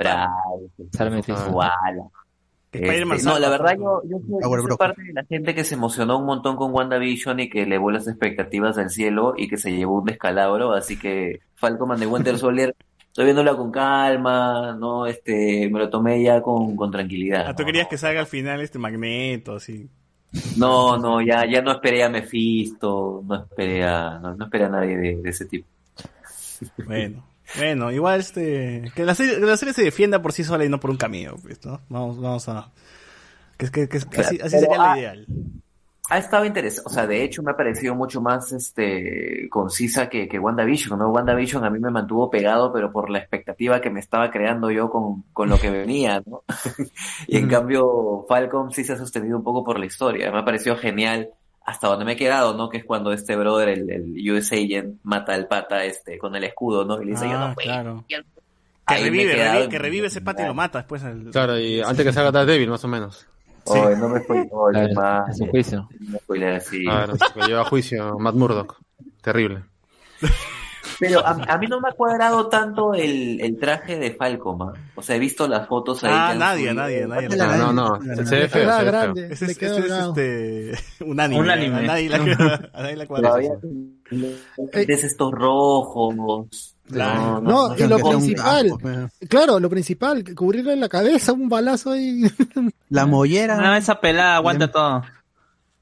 Este, no, la verdad yo, yo soy, yo parte de la gente que se emocionó un montón con WandaVision y que elevó las expectativas al cielo y que se llevó un descalabro, así que Falcon and the Winter Soldier estoy viéndola con calma, no, este, me lo tomé ya con, con tranquilidad. Ah, tú querías que salga al final este Magneto, así. No, no, ya, ya no esperé a Mephisto, no esperé a, no, no esperé a nadie de, de ese tipo. Bueno, bueno, igual este. Que la serie, que la serie se defienda por sí sola y no por un cameo, pues, ¿no? Vamos, vamos a. Que, que, que- que así, sería ah, lo ideal. Ha estado interesante, o sea, de hecho me ha parecido mucho más este concisa que, que WandaVision, ¿no? WandaVision a mí me mantuvo pegado, pero por la expectativa que me estaba creando yo con, con lo que venía, ¿no? y en cambio Falcon sí se ha sostenido un poco por la historia, me ha parecido genial hasta donde me he quedado, ¿no? Que es cuando este brother, el, el US Agent, mata al pata este con el escudo, ¿no? Y le dice, yo Ah, no puedo. claro. Que revive, revive- que revive ese pata y lo mata después. Claro, y antes que salga Daredevil, más o menos. Oye, no me spoilees, Ah, es un juicio. No me así. Claro, que lleva a juicio Matt Murdock. Terrible. Pero a, a mí no me ha cuadrado tanto el, el traje de Falcon, ¿ah? O sea, he visto las fotos ahí. Ah, nadie, subido. nadie, nadie. No, no, no. Se ve feo, se grande, Ese le es, ese es, este, un anime. Un anime. A nadie la, a nadie la cuadra. Todavía es estos rojos. Claro. No, y lo principal, pero- claro, lo principal, cubrirle la cabeza, un balazo ahí. La mollera. No, esa pelada aguanta todo.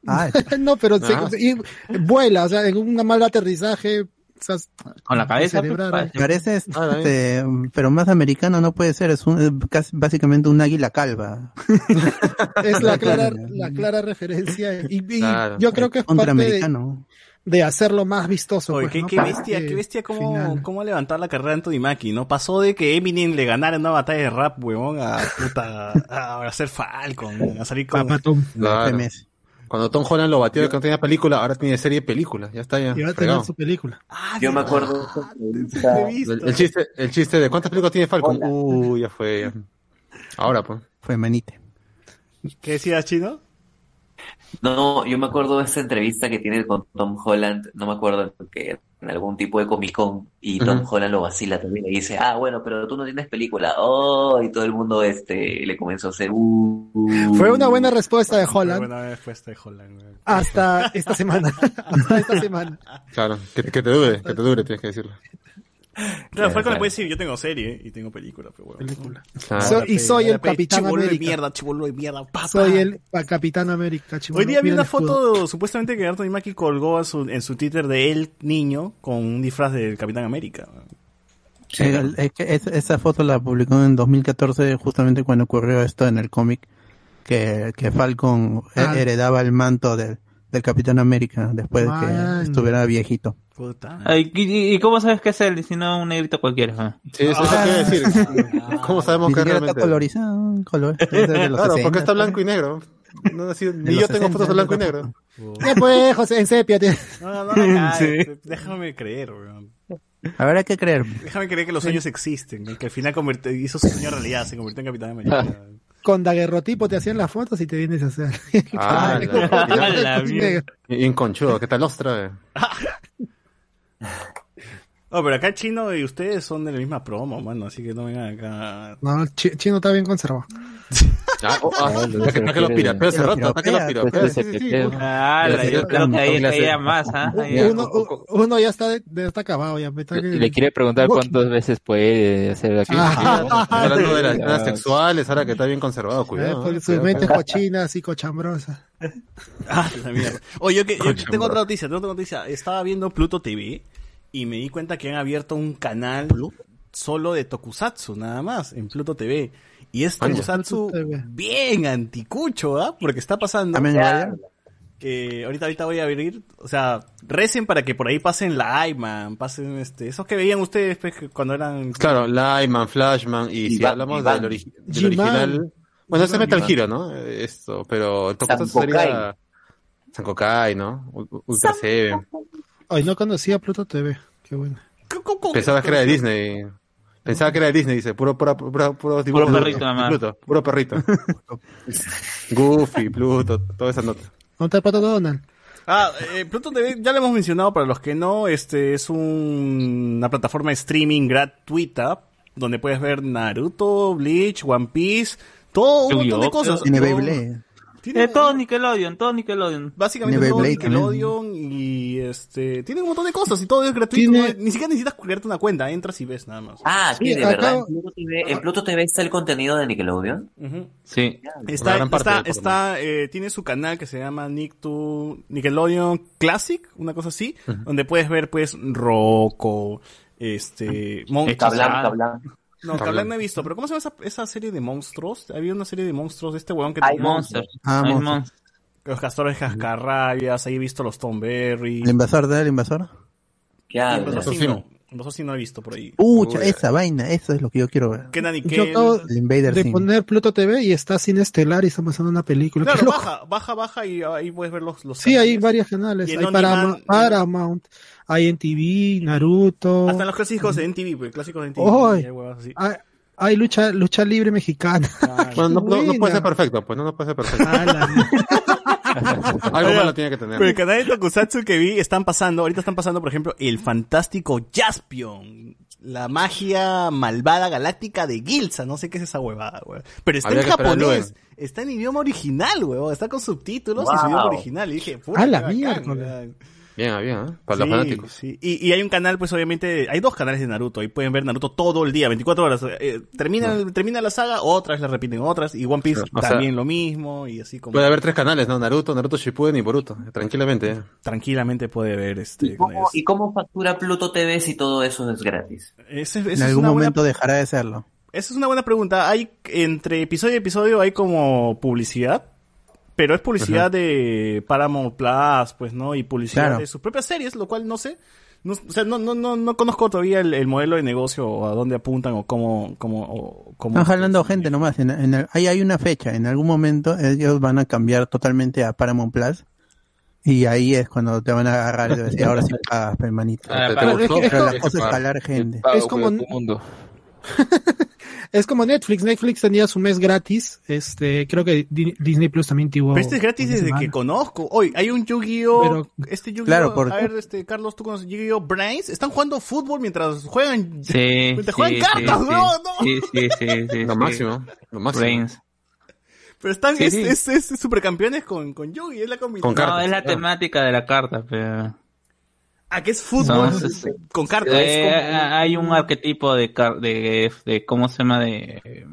Ah, no, pero se- Ah. y vuela, o sea, en un mal aterrizaje, o sea, Con la cabeza. pues, ¿eh? parece, Ah, este, pero más americano no puede ser, es un, es casi, básicamente un águila calva. es la clara, la clara referencia. Y, y Claro. yo creo que es parte de, Contraamericano. De hacerlo más vistoso. Oye, pues, qué, ¿no? qué bestia, qué bestia cómo, cómo ha levantado la carrera de Anthony Mackie, ¿no? Pasó de que Eminem le ganara en una batalla de rap, huevón, a puta, a, a ser Falcon, a salir con... Papatón. Claro. Cuando Tom Holland lo batió de que no tenía película, ahora tiene serie y película. Ya está ya. Y va a tener su película. Ah, Yo me acuerdo de. El, el chiste, el chiste de ¿cuántas películas tiene Falcon? Uy, ya fue. ya. Ahora, pues. Fue manite. ¿Qué decías, Chino? No, yo me acuerdo de esta entrevista que tiene con Tom Holland, no me acuerdo que en algún tipo de Comic Con y Tom. Holland lo vacila también y dice, ah, bueno, pero tú no tienes película, oh, y todo el mundo este le comenzó a hacer, uh, Fue una buena respuesta de Fue Holland buena respuesta de Holland. hasta esta semana. hasta esta semana. Claro, que, que te dure, que te dure, tienes que decirlo. Claro, Falcon claro. le puede decir, yo tengo serie y tengo película, pero bueno. Película. Claro. So- y soy el Capitán chibolo de América. mierda, chibolo de mierda, papá. Soy el Capitán América. chibolo. Hoy día vi una el foto, supuestamente que Anthony Mackie colgó en su, en su Twitter de él, niño, con un disfraz del Capitán América. Es que es- esa foto la publicó en 2014, justamente cuando ocurrió esto en el cómic, que, que Falcon Ah. heredaba el manto del, del Capitán América después de que estuviera viejito. Ay, ¿y, y cómo sabes que es él? Si no, un negrito cualquiera. ah. Sí, eso es lo que iba a decir. ¿Cómo sabemos Ni que siquiera está realmente? colorizado, color, Claro, 60, porque está blanco y negro. No, ni yo tengo 60, fotos de blanco y negro. Ya pues, José, en sepia. No, no, no, caes, déjame creer, weón. A ver, hay que creer. Déjame creer que los sueños existen, que al final hizo su sueño realidad, se convirtió en Capitán América. Con daguerrotipo te hacían las fotos y te vienes a hacer. Ah, la Negro. mierda. Bien conchudo, ¿qué tal ostra? Oh, pero acá Chino y ustedes son de la misma promo, mano, así que no vengan acá. No, Chi- Chino está bien conservado. Ah, oh, ah, Ah, ¿para qué- para qué lo piratea hace rato? Pues, Sí, sí, sí. piropea. Ah, la- yo creo que ahí caía más, ¿ah? Uno, ya está, de- ya está acabado. Ya, está que- Y le quiere preguntar cuántas veces puede hacer aquí. Ah, Está hablando de las escenas sexuales, ahora que está bien conservado, Eh, cuidado. porque ¿eh? su mente es cochina, así cochambrosa. Ah, la mierda. Oye, yo, que, yo tengo otra noticia, tengo otra noticia. Estaba viendo Pluto TV y me di cuenta que han abierto un canal solo de Tokusatsu, nada más, en Pluto TV. Y es. Tokusatsu bien anticucho, ¿ah? Porque está pasando vaya. que ahorita ahorita voy a abrir, o sea, recen para que por ahí pasen la Iman, pasen este, esos que veían ustedes pues, cuando eran Claro, Lyman, Flashman, y si hablamos Iván. del, ori- del G-Man. original. Bueno, ese es Metal Iván. Hero, ¿no? Esto, pero el Tokusatsu Sankokai. sería. Sankokai, ¿no? Ultra Seven. Ay, no conocía Pluto TV. Qué bueno. ¿Cómo- cómo- Pensaba que era de Disney. Pensaba que era de Disney, dice, puro, puro, puro, puro, de perrito nada más. Pluto, puro perrito. Goofy, Pluto, toda esa nota. ¿Dónde está Pato Donald? Ah, eh, Pluto TV, ya lo hemos mencionado para los que no, este es un- una plataforma de streaming gratuita donde puedes ver Naruto, Bleach, One Piece, todo un montón de cosas. Tiene Beyblade. Tiene Eh, todo Nickelodeon, todo Nickelodeon. básicamente todo también. Nickelodeon y este tiene un montón de cosas y todo es gratuito. Tiene- ni siquiera necesitas crearte una cuenta, entras y ves nada más. Ah, Sí, de acá- verdad en Pluto, TV, en Pluto TV está el contenido de Nickelodeon. Sí. Está, gran parte, está, está, eh, tiene su canal que se llama Nickto, Nickelodeon Classic, una cosa así, donde puedes ver pues Rocco, este, Mon- Cablan, Cablan. No, Cablan no he visto, pero ¿cómo se llama esa, esa serie de monstruos? Había una serie de monstruos de este huevón que Hay Monster. Ah, Hay. Monster. los castores cascarrabias, ahí he visto los Tom Berry. ¿El invasor de el invasor? ¿Qué El invasor sí no, el invasor sí no he visto por ahí. Uy. esa vaina, eso es lo que yo quiero ver. Kenan y Yo acabo El Invader de Sim. poner Pluto TV y está sin estelar y está pasando una película. Claro, baja, baja, baja y ahí puedes ver los, los Sí, hay canales. varios canales. Y en Hay Paramount, Paramount, hay NTV, Naruto. Hasta en los clásicos de NTV, pues, clásicos de NTV. ¡Ay! y hay. Hay, hay lucha, lucha libre mexicana. Bueno, no, no- no buena. puede ser perfecto, pues no, no puede ser perfecto. Algo malo tiene que tener. Pero el canal de Tokusatsu que vi están pasando, ahorita están pasando, por ejemplo, el fantástico Jaspion. La magia malvada galáctica de Gilsa, no sé qué es esa huevada, weón. Pero está Habría en japonés, está en idioma original, weón. Está con subtítulos y su Wow. idioma original. Y dije, puta, A la weón. Bien, bien, ¿eh? Para los fanáticos. sí. Y, y hay un canal, pues obviamente, hay dos canales de Naruto, ahí pueden ver Naruto todo el día, 24 horas. Eh, termina, termina la saga, otras la repiten otras, y One Piece O sea, también lo mismo, y así como Puede haber tres canales, ¿no? Naruto, Naruto Shippuden y Boruto. Tranquilamente, ¿eh? tranquilamente puede ver ¿Y este. con cómo. ¿Y cómo factura Pluto TV si todo eso es gratis? Ese- En es algún buena- momento dejará de serlo. Esa es una buena pregunta. Hay entre episodio y episodio hay como publicidad, pero es publicidad de Paramount Plus, pues, ¿no? Y publicidad Claro. de sus propias series, lo cual no sé. No, o sea, no, no, no, no conozco todavía el, el modelo de negocio o a dónde apuntan o cómo, cómo, o cómo Están jalando gente nomás. En, en el- ahí hay una fecha. En algún momento ellos van a cambiar totalmente a Paramount Plus. Y ahí es cuando te van a agarrar y decir, ahora sí pagas, hermanito. Ah, es es pagar. jalar gente. Es como- por tu mundo. es como Netflix. Netflix tenía su mes gratis. Este, creo que Di- Disney Plus también tuvo. Pero este es gratis desde semana. que conozco. Hoy hay un Yu-Gi-Oh! Pero- este Yu-Gi-Oh! Claro, porque- A ver, este, Carlos, tú conoces Yu-Gi-Oh! Brains. Están jugando fútbol mientras juegan. Sí. Mientras juegan sí, cartas, sí, ¿no? Sí, sí, sí, sí. Lo sí. máximo, lo máximo. Brains. Pero están, Sí, es, sí. es, es supercampeones con, con Yu-Gi, es la combinación. Con cartas, No, es la claro. temática de la carta, pero... Ah, que es fútbol No, es- con cartas. Eh, como- Hay un arquetipo de, car- de, de, ¿cómo se llama? De,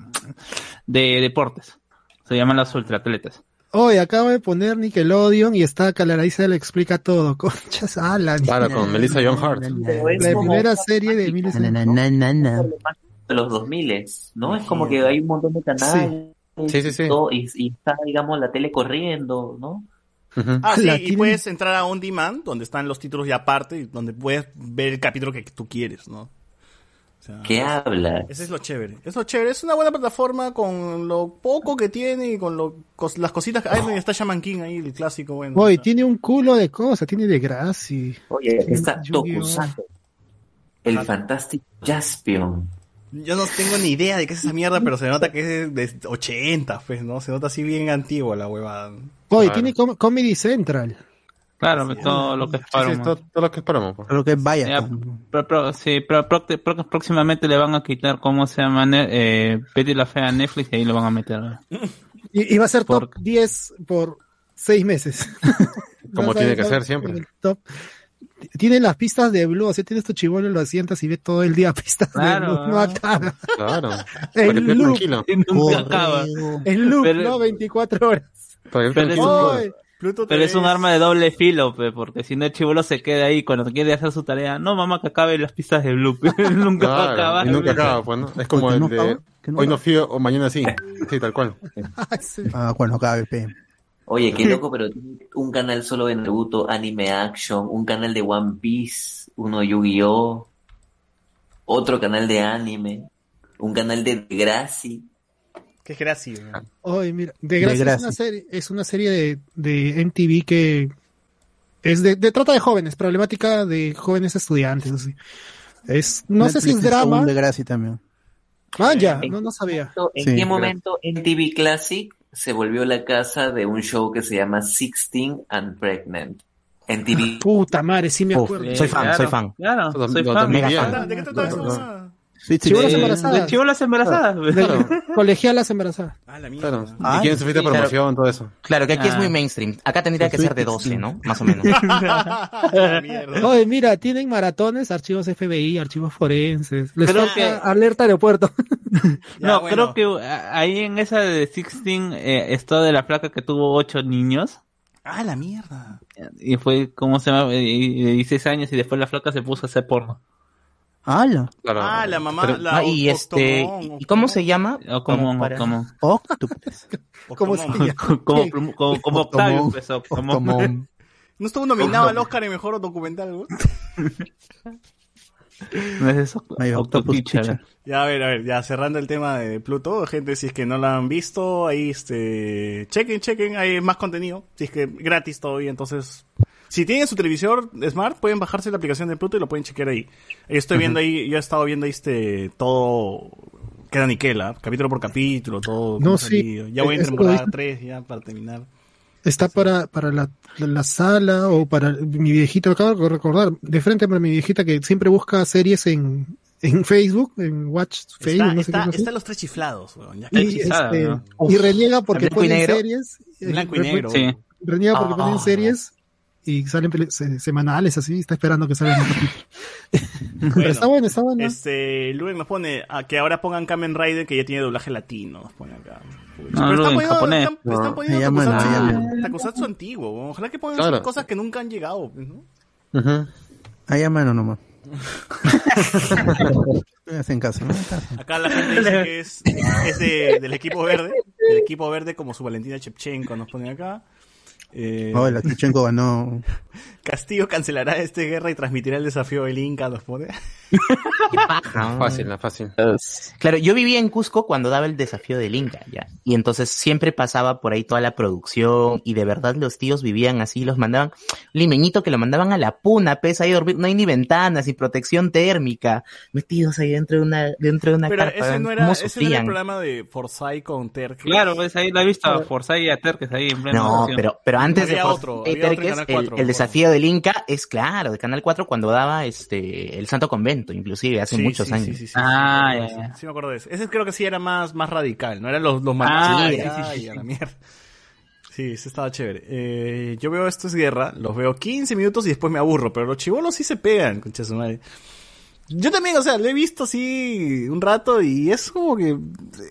de deportes. Se llaman los ultraatletas. Hoy acabo de poner Nickelodeon y está Calaraiza le explica todo. Conchas, ala. Claro, con Melissa John Hart. La primera serie de na. de los 2000, ¿no? Es como que hay un montón de canales Sí, sí, sí. y está, digamos, la tele corriendo, ¿no? Ah, sí, La y puedes entrar a On Demand, donde están los títulos ya aparte, y donde puedes ver el capítulo que tú quieres, ¿no? O sea, ¿Qué habla? Ese es lo chévere. Es lo chévere. Es una buena plataforma con lo poco que tiene y con lo, cos- las cositas que... Está Shaman King ahí, el clásico, bueno. Hoy o sea. tiene un culo de cosas, tiene de Graci. Oye, aquí está. Tokusatsu. El fantástico Jaspion. Yo no tengo ni idea de qué es esa mierda, pero se nota que es de 80, pues, ¿no? Se nota así bien antigua la huevada. Hoy Claro. tiene Com- Comedy Central. Claro, todo lo que es Sí, sí, Paramount. todo, todo lo que esperamos. pues. Lo que es vaya. Sí, pero pro- pro- próximamente le van a quitar cómo se llama eh, Betty la Fea a Netflix y ahí lo van a meter. Y, y va a ser Por- top 10 por 6 meses. Como tiene que ser siempre. top. Tiene las pistas de Blue, o sea, tienes tu chivolo, lo asientas y ves todo el día pistas Claro. de Blue. No acaba. Claro. El loop. nunca acaba. El loop, Pero- ¿no? 24 horas. Pero es. Pluto Pero un arma de doble filo, pe, porque si no el chivolo se queda ahí cuando quiere hacer su tarea. No, mamá, que acabe las pistas de Blue. nunca va a Claro, acabar. y nunca acaba, pues, ¿no? Es como el no de acaba, que no hoy no fío o mañana sí. Sí, tal cual. Ah, bueno, cabe, pe. Oye, qué loco, pero un canal solo de Naruto, Anime Action, un canal de One Piece, uno Yu-Gi-Oh, otro canal de anime, un canal de Degrassi. Qué gracia. weón. Hoy, mira, de es una serie, es una serie de, de MTV que es de, de trata de jóvenes, problemática de jóvenes estudiantes, así. Es, no sé si es drama. un de Gracie también. Ah, ya, no, no sabía. ¿En Sí, qué momento en TV Classic se volvió la casa de un show que se llama Sixteen and Pregnant? En TV. Puta madre, sí me Uf, acuerdo. soy fan, soy fan. Claro, soy fan. mega fan. ¿De qué? Sweet Chibolas Sixteen. embarazadas. De chivolas embarazadas. De colegialas embarazadas. Ah, la mierda. Claro. Ah, ¿Y quién sufriste claro. promoción, todo eso? Claro, que aquí es Ah. muy mainstream. Acá tendría que ser de 12, ¿no? Más o menos. La mierda. Oye, mira, tienen maratones, archivos FBI, archivos forenses. Les Creo que- alerta aeropuerto. Ya, no, bueno. creo que ah, ahí en esa de Sixteen eh, está de la flaca que tuvo ocho niños. Ah, la mierda. Y fue, ¿cómo se llama? Y, y 16 años y después la flaca se puso a hacer porno. ¡Hala! Claro. Ah, la mamá. Pero- la Ah, y Octomón, este, ¿y cómo se llama? O como, Como para- Octopus. ¿Cómo se Octomón. llama? como, como, Octavio empezó. Como, Octomón. ¿No estuvo nominado al Oscar en mejor documental, güey? no es eso. Octopus. Chicha. Ya, a ver, a ver, ya cerrando el tema de Pluto, gente, si es que no la han visto, ahí, este, chequen, chequen, hay más contenido, si es que gratis todavía, entonces, si tienen su televisor Smart, pueden bajarse la aplicación de Pluto y lo pueden chequear ahí. Yo estoy viendo ahí, yo he estado viendo ahí, este, todo, queda niquela, capítulo por capítulo, todo. No, sí. Ya voy en temporada es- 3, ya, para terminar. Está para, para la, la, la sala o para mi viejita, acabo de recordar, de frente para mi viejita que siempre busca series en, en Facebook, en Watch Facebook, Está, no sé está, qué cosa. está los tres chiflados, weón, ya. Está y, hechizada, este, ¿no? y reniega porque ¿En blanco y ponen negro? series. eh, Blanco y negro. Sí. Reniega porque Ah. ponen series y salen se- semanales así, está esperando que salgan. capítulo. Pero está bueno, está bueno. Este, Luen nos pone a que ahora pongan Kamen Rider que ya tiene doblaje latino, nos pone acá. No, pero Luen, poniendo, japonés. están, están poniendo Takusatsu. Takusatsu antiguo, ojalá que pongan Claro. cosas que nunca han llegado, pues, ¿no? Ujú. Ahí a mano nomás. Hacen caso, ¿no? Acá la gente dice que es, es de- del equipo verde, del equipo verde como su Valentina Chepchenko nos pone acá. Eh, Oh, la Tichenko ganó. Castillo cancelará esta guerra y transmitirá el desafío del Inca, nos pone. Ajá. Fácil, la fácil. Claro, yo vivía en Cusco cuando daba el desafío del Inca, ya. Y entonces siempre pasaba por ahí toda la producción y de verdad los tíos vivían así, los mandaban, limeñito que lo mandaban a la puna, pesa ahí a dormir, no hay ni ventanas ni protección térmica, metidos ahí dentro de una, dentro de una Pero carpa. ese no era, ¿Cómo ese no era el programa de Forsyth con Terk. Claro, ves ahí la he visto a Forsyth y a Terques ahí en plena No, acción. pero, pero antes Había de otro, otro Terques, Canal el, 4, el me desafío del Inca es claro, de Canal 4 cuando daba este el Santo Convento, inclusive hace Sí, muchos sí, años. Sí, sí, sí, Ah, sí, me ya, acuerdo de ya. ese. Sí, me acuerdo de ese. Ese creo que sí era más, más radical, ¿no? Eran los, los Ah, matados. sí, y sí, ay, sí, a sí. la mierda. Sí, ese estaba chévere. Eh, yo veo esto es guerra, los veo 15 minutos y después me aburro, pero los chivolos sí se pegan, concha su madre. Yo también, o sea, lo he visto así un rato y es como que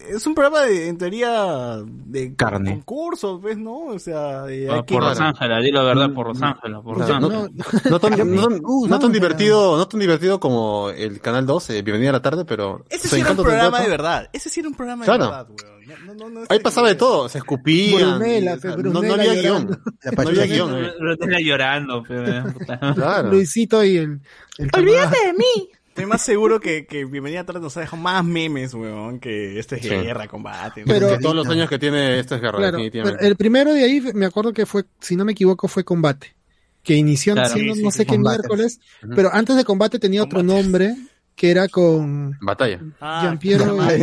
es un programa de, en teoría, de Carne. concursos, ¿ves? ¿No? O sea, de- Ah, por Rosángela, di la verdad, por Rosángela, por Rosángela. No, tan, divertido, no tan divertido como el Canal 2, eh, Bienvenida a la tarde, pero... Ese sí era un programa de verdad. Ese sí era un programa de Claro. verdad, weón. No, no, no, Ahí pasaba de todo, se escupían. Brunella, y, o sea, pe, no, no Brunella había guion. No había guion. eh. Rotela llorando. Claro. Luisito y el, el ¡Olvídate de mí! Estoy más seguro que, que Bienvenida a Tarde nos ha dejado más memes, weón, que este es Sí. guerra, combate. Pero- De todos los años que tiene esta es guerra, Claro, pero el primero de ahí me acuerdo que fue, si no me equivoco, fue Combate, que inició Claro. siendo Sí, sí, no sí, sé qué Combate. miércoles, pero antes de Combate tenía otro nombre que era con Batalla. Ah, Giampiero ¿cómo se llama y-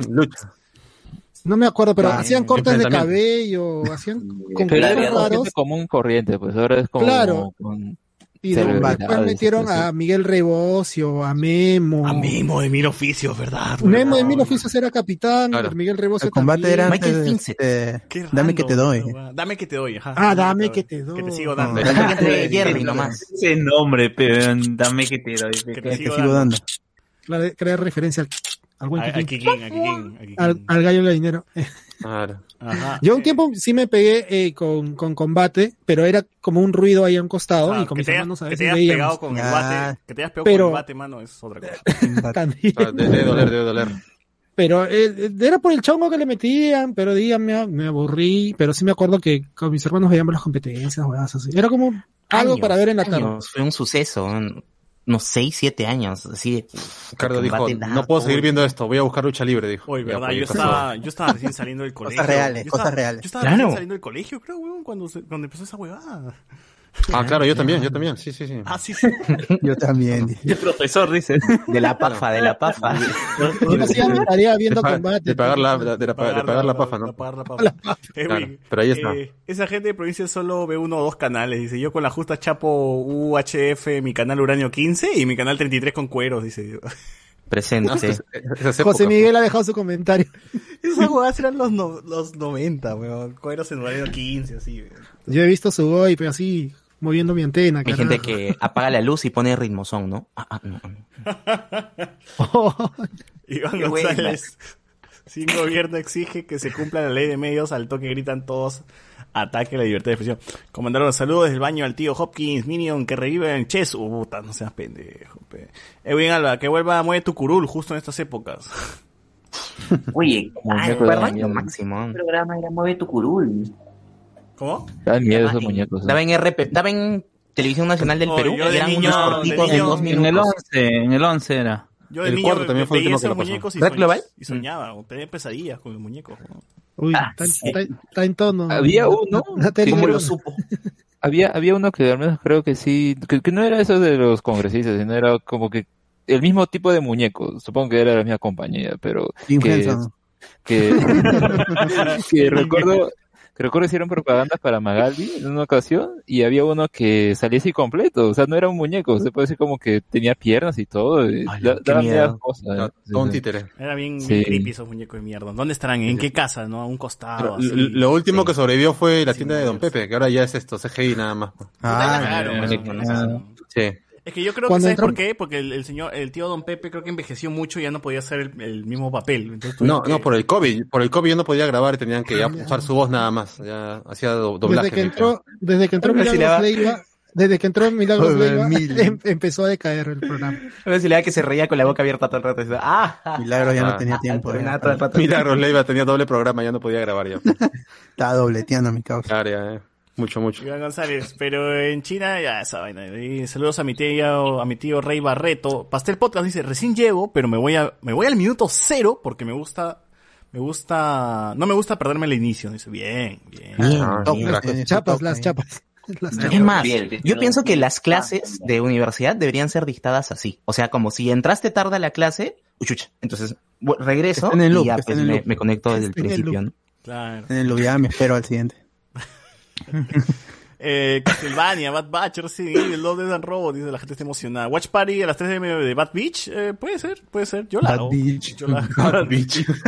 este? Lucha. No me acuerdo, pero Ah, hacían cortes de cabello, hacían con Pero raros gente común corriente, pues ahora es como Claro. con y de- después metieron a Miguel Rebosio, a Memo. A Memo de Mil Oficios, ¿verdad? Memo de? Mil Oficios era capitán, Claro. Miguel Rebosio El combate también. era Michael Vincent. este, Qué Dame que te doy. weón. Dame que te doy, ajá. Ah, dame que te doy. Que te sigo dando. No, Dame que te doy, Jerry nomás. Ese nombre, pero dame que te doy. Que te sigo Te sigo dando. Claro, crear referencia al, al buen A, a Kikín. Kikín, a Kikín, al, al gallo gallinero. Claro. Ajá. Yo un Eh, tiempo sí me pegué eh, con, con combate, pero era como un ruido ahí a un costado ah, y con que mis te hermanos a que veces te hayas pegado con el Ah. bate, que te hayas pegado Pero- con el bate, mano, es otra cosa. también. Ah, de- Debe doler, debe doler. Pero eh, era por el chongo que le metían, pero díganme, me aburrí, pero sí me acuerdo que con mis hermanos veíamos las competencias, huevadas así. Era como algo Años, para ver en la tarde. Fue un suceso, un- unos 6, 7 años, así de... Ricardo dijo, no puedo seguir todo". viendo esto, voy a buscar lucha libre, dijo. Oye, verdad, yo estaba, yo estaba recién saliendo del colegio. reales, Yo cosas estaba- reales. Yo estaba Claro. recién saliendo del colegio, creo, weón, cuando, se- cuando empezó esa huevada. Ah, claro, yo también, yo también, sí, sí, sí. Ah, sí, sí. Yo también. El profesor dice. De la pafa, de la pafa. Yo hacía mi tarea viendo de, combate. de pagar la, de, de la- de pagar la pafa, ¿no? de pagar la pafa. Eh, Claro, pero ahí está. eh, esa gente de provincia solo ve uno o dos canales. Dice, yo con la justa chapo UHF, mi canal Uranio 15 y mi canal 33 con cueros, dice. Presente. José Miguel ha dejado su comentario. Esas jugadas eran los, no- los 90, weón. Cueros en Uranio 15, así, weón. Yo he visto su boy, pero así, moviendo mi antena. Hay gente que apaga la luz y pone ritmozón, ¿no? Ah, ah, no, no. Iván Qué buena. González. Sin gobierno exige que se cumpla la ley de medios, al toque gritan todos ataque a la libertad de expresión. Comandaron saludos desde el baño al tío Hopkins, Minion, que revive en Chess. Uh, puta, no seas pendejo, pe. Edwin Alba, que vuelva a Mueve tu curul justo en estas épocas. Oye, ¿recuerdan? Lo máximo. el programa era Mueve tu curul. ¿Cómo? Dan miedo esos en- muñecos. ¿eh? Daba en RP, daba en Televisión Nacional del Oh, Perú. yo de y eran niño- unos de cortitos de niño- dos En el minutos. 11, en el 11 era. Yo de El niño cuarto también fue el que esos lo pasó. muñecos y, ¿Red soñ- y soñaba, o tenía pesadillas con los muñecos. ¿no? Uy, Ah, está, sí. está- está en tono. Había uno, ¿cómo lo supo? Había, había uno que al menos creo que sí, que, que no era eso de los congresistas, sino era como que el mismo tipo de muñeco, supongo que era la misma compañía, pero Jim que, Henson. que, que recuerdo, recuerdo hicieron propaganda para Magaldi en una ocasión y había uno que salía así completo, o sea, no era un muñeco, se puede decir como que tenía piernas y todo, y Ay, da- qué miedo. cosas. Ah, Sí, Todo un títere. Era bien, Sí. bien creepy esos muñecos de mierda. ¿Dónde estarán? ¿En qué casa? ¿No? A un costado. Pero así. lo, lo último Sí. que sobrevivió fue la Sí, tienda de Don. Pepe, que ahora ya es esto, CGI nada más. Ah, Claro, eh, pues, eh, con eh, eso. Sí. Es que yo creo Cuando que ¿sabes entró- por qué? Porque el, el señor, el tío Don Pepe creo que envejeció mucho y ya no podía hacer el, el mismo papel. Entonces, No, no, por el COVID. Por el COVID yo no podía grabar y tenían que ya usar su voz nada más. Ya hacía do- doblaje. Desde que entró, desde que entró Milagros le Leiva, desde que entró Milagros Leiva, mil. em- empezó a decaer el programa. A ver si le da que se reía con la boca abierta todo el rato. y decía, Ah, Milagro ya Ah. no tenía tiempo. ya. Nada, todo el rato. Milagros Leiva tenía doble programa, ya no podía grabar ya. Estaba dobleteando mi causa. Claro, ya, eh. Mucho, mucho. Iván González, pero en China ya esa vaina. Y saludos a mi tío, a mi tío Rey Barreto. Pastel Podcast dice, recién llego, pero me voy a, me voy al minuto cero porque me gusta, me gusta, no me gusta perderme el inicio. Dice, bien, bien. Bien, Ah, bien. su Chapas, las chapas. Las Es más, yo pienso que las Ah, clases de universidad deberían ser dictadas así. O sea, como si entraste tarde a la clase, uchucha. Entonces, regreso en el loop, y ya pues en el me, loop. me conecto desde el Está en el principio. loop. ¿no? Claro. En el ya me espero al siguiente. Eh, Castlevania, Bad Batch, Resident Evil, Love, Dead and Robot, dice la gente está emocionada. Watch Party a las 3 de medio de Bad Beach, eh, puede ser, puede ser. Yo la Bad hago. Beach. Yo la hago. Bad Beach.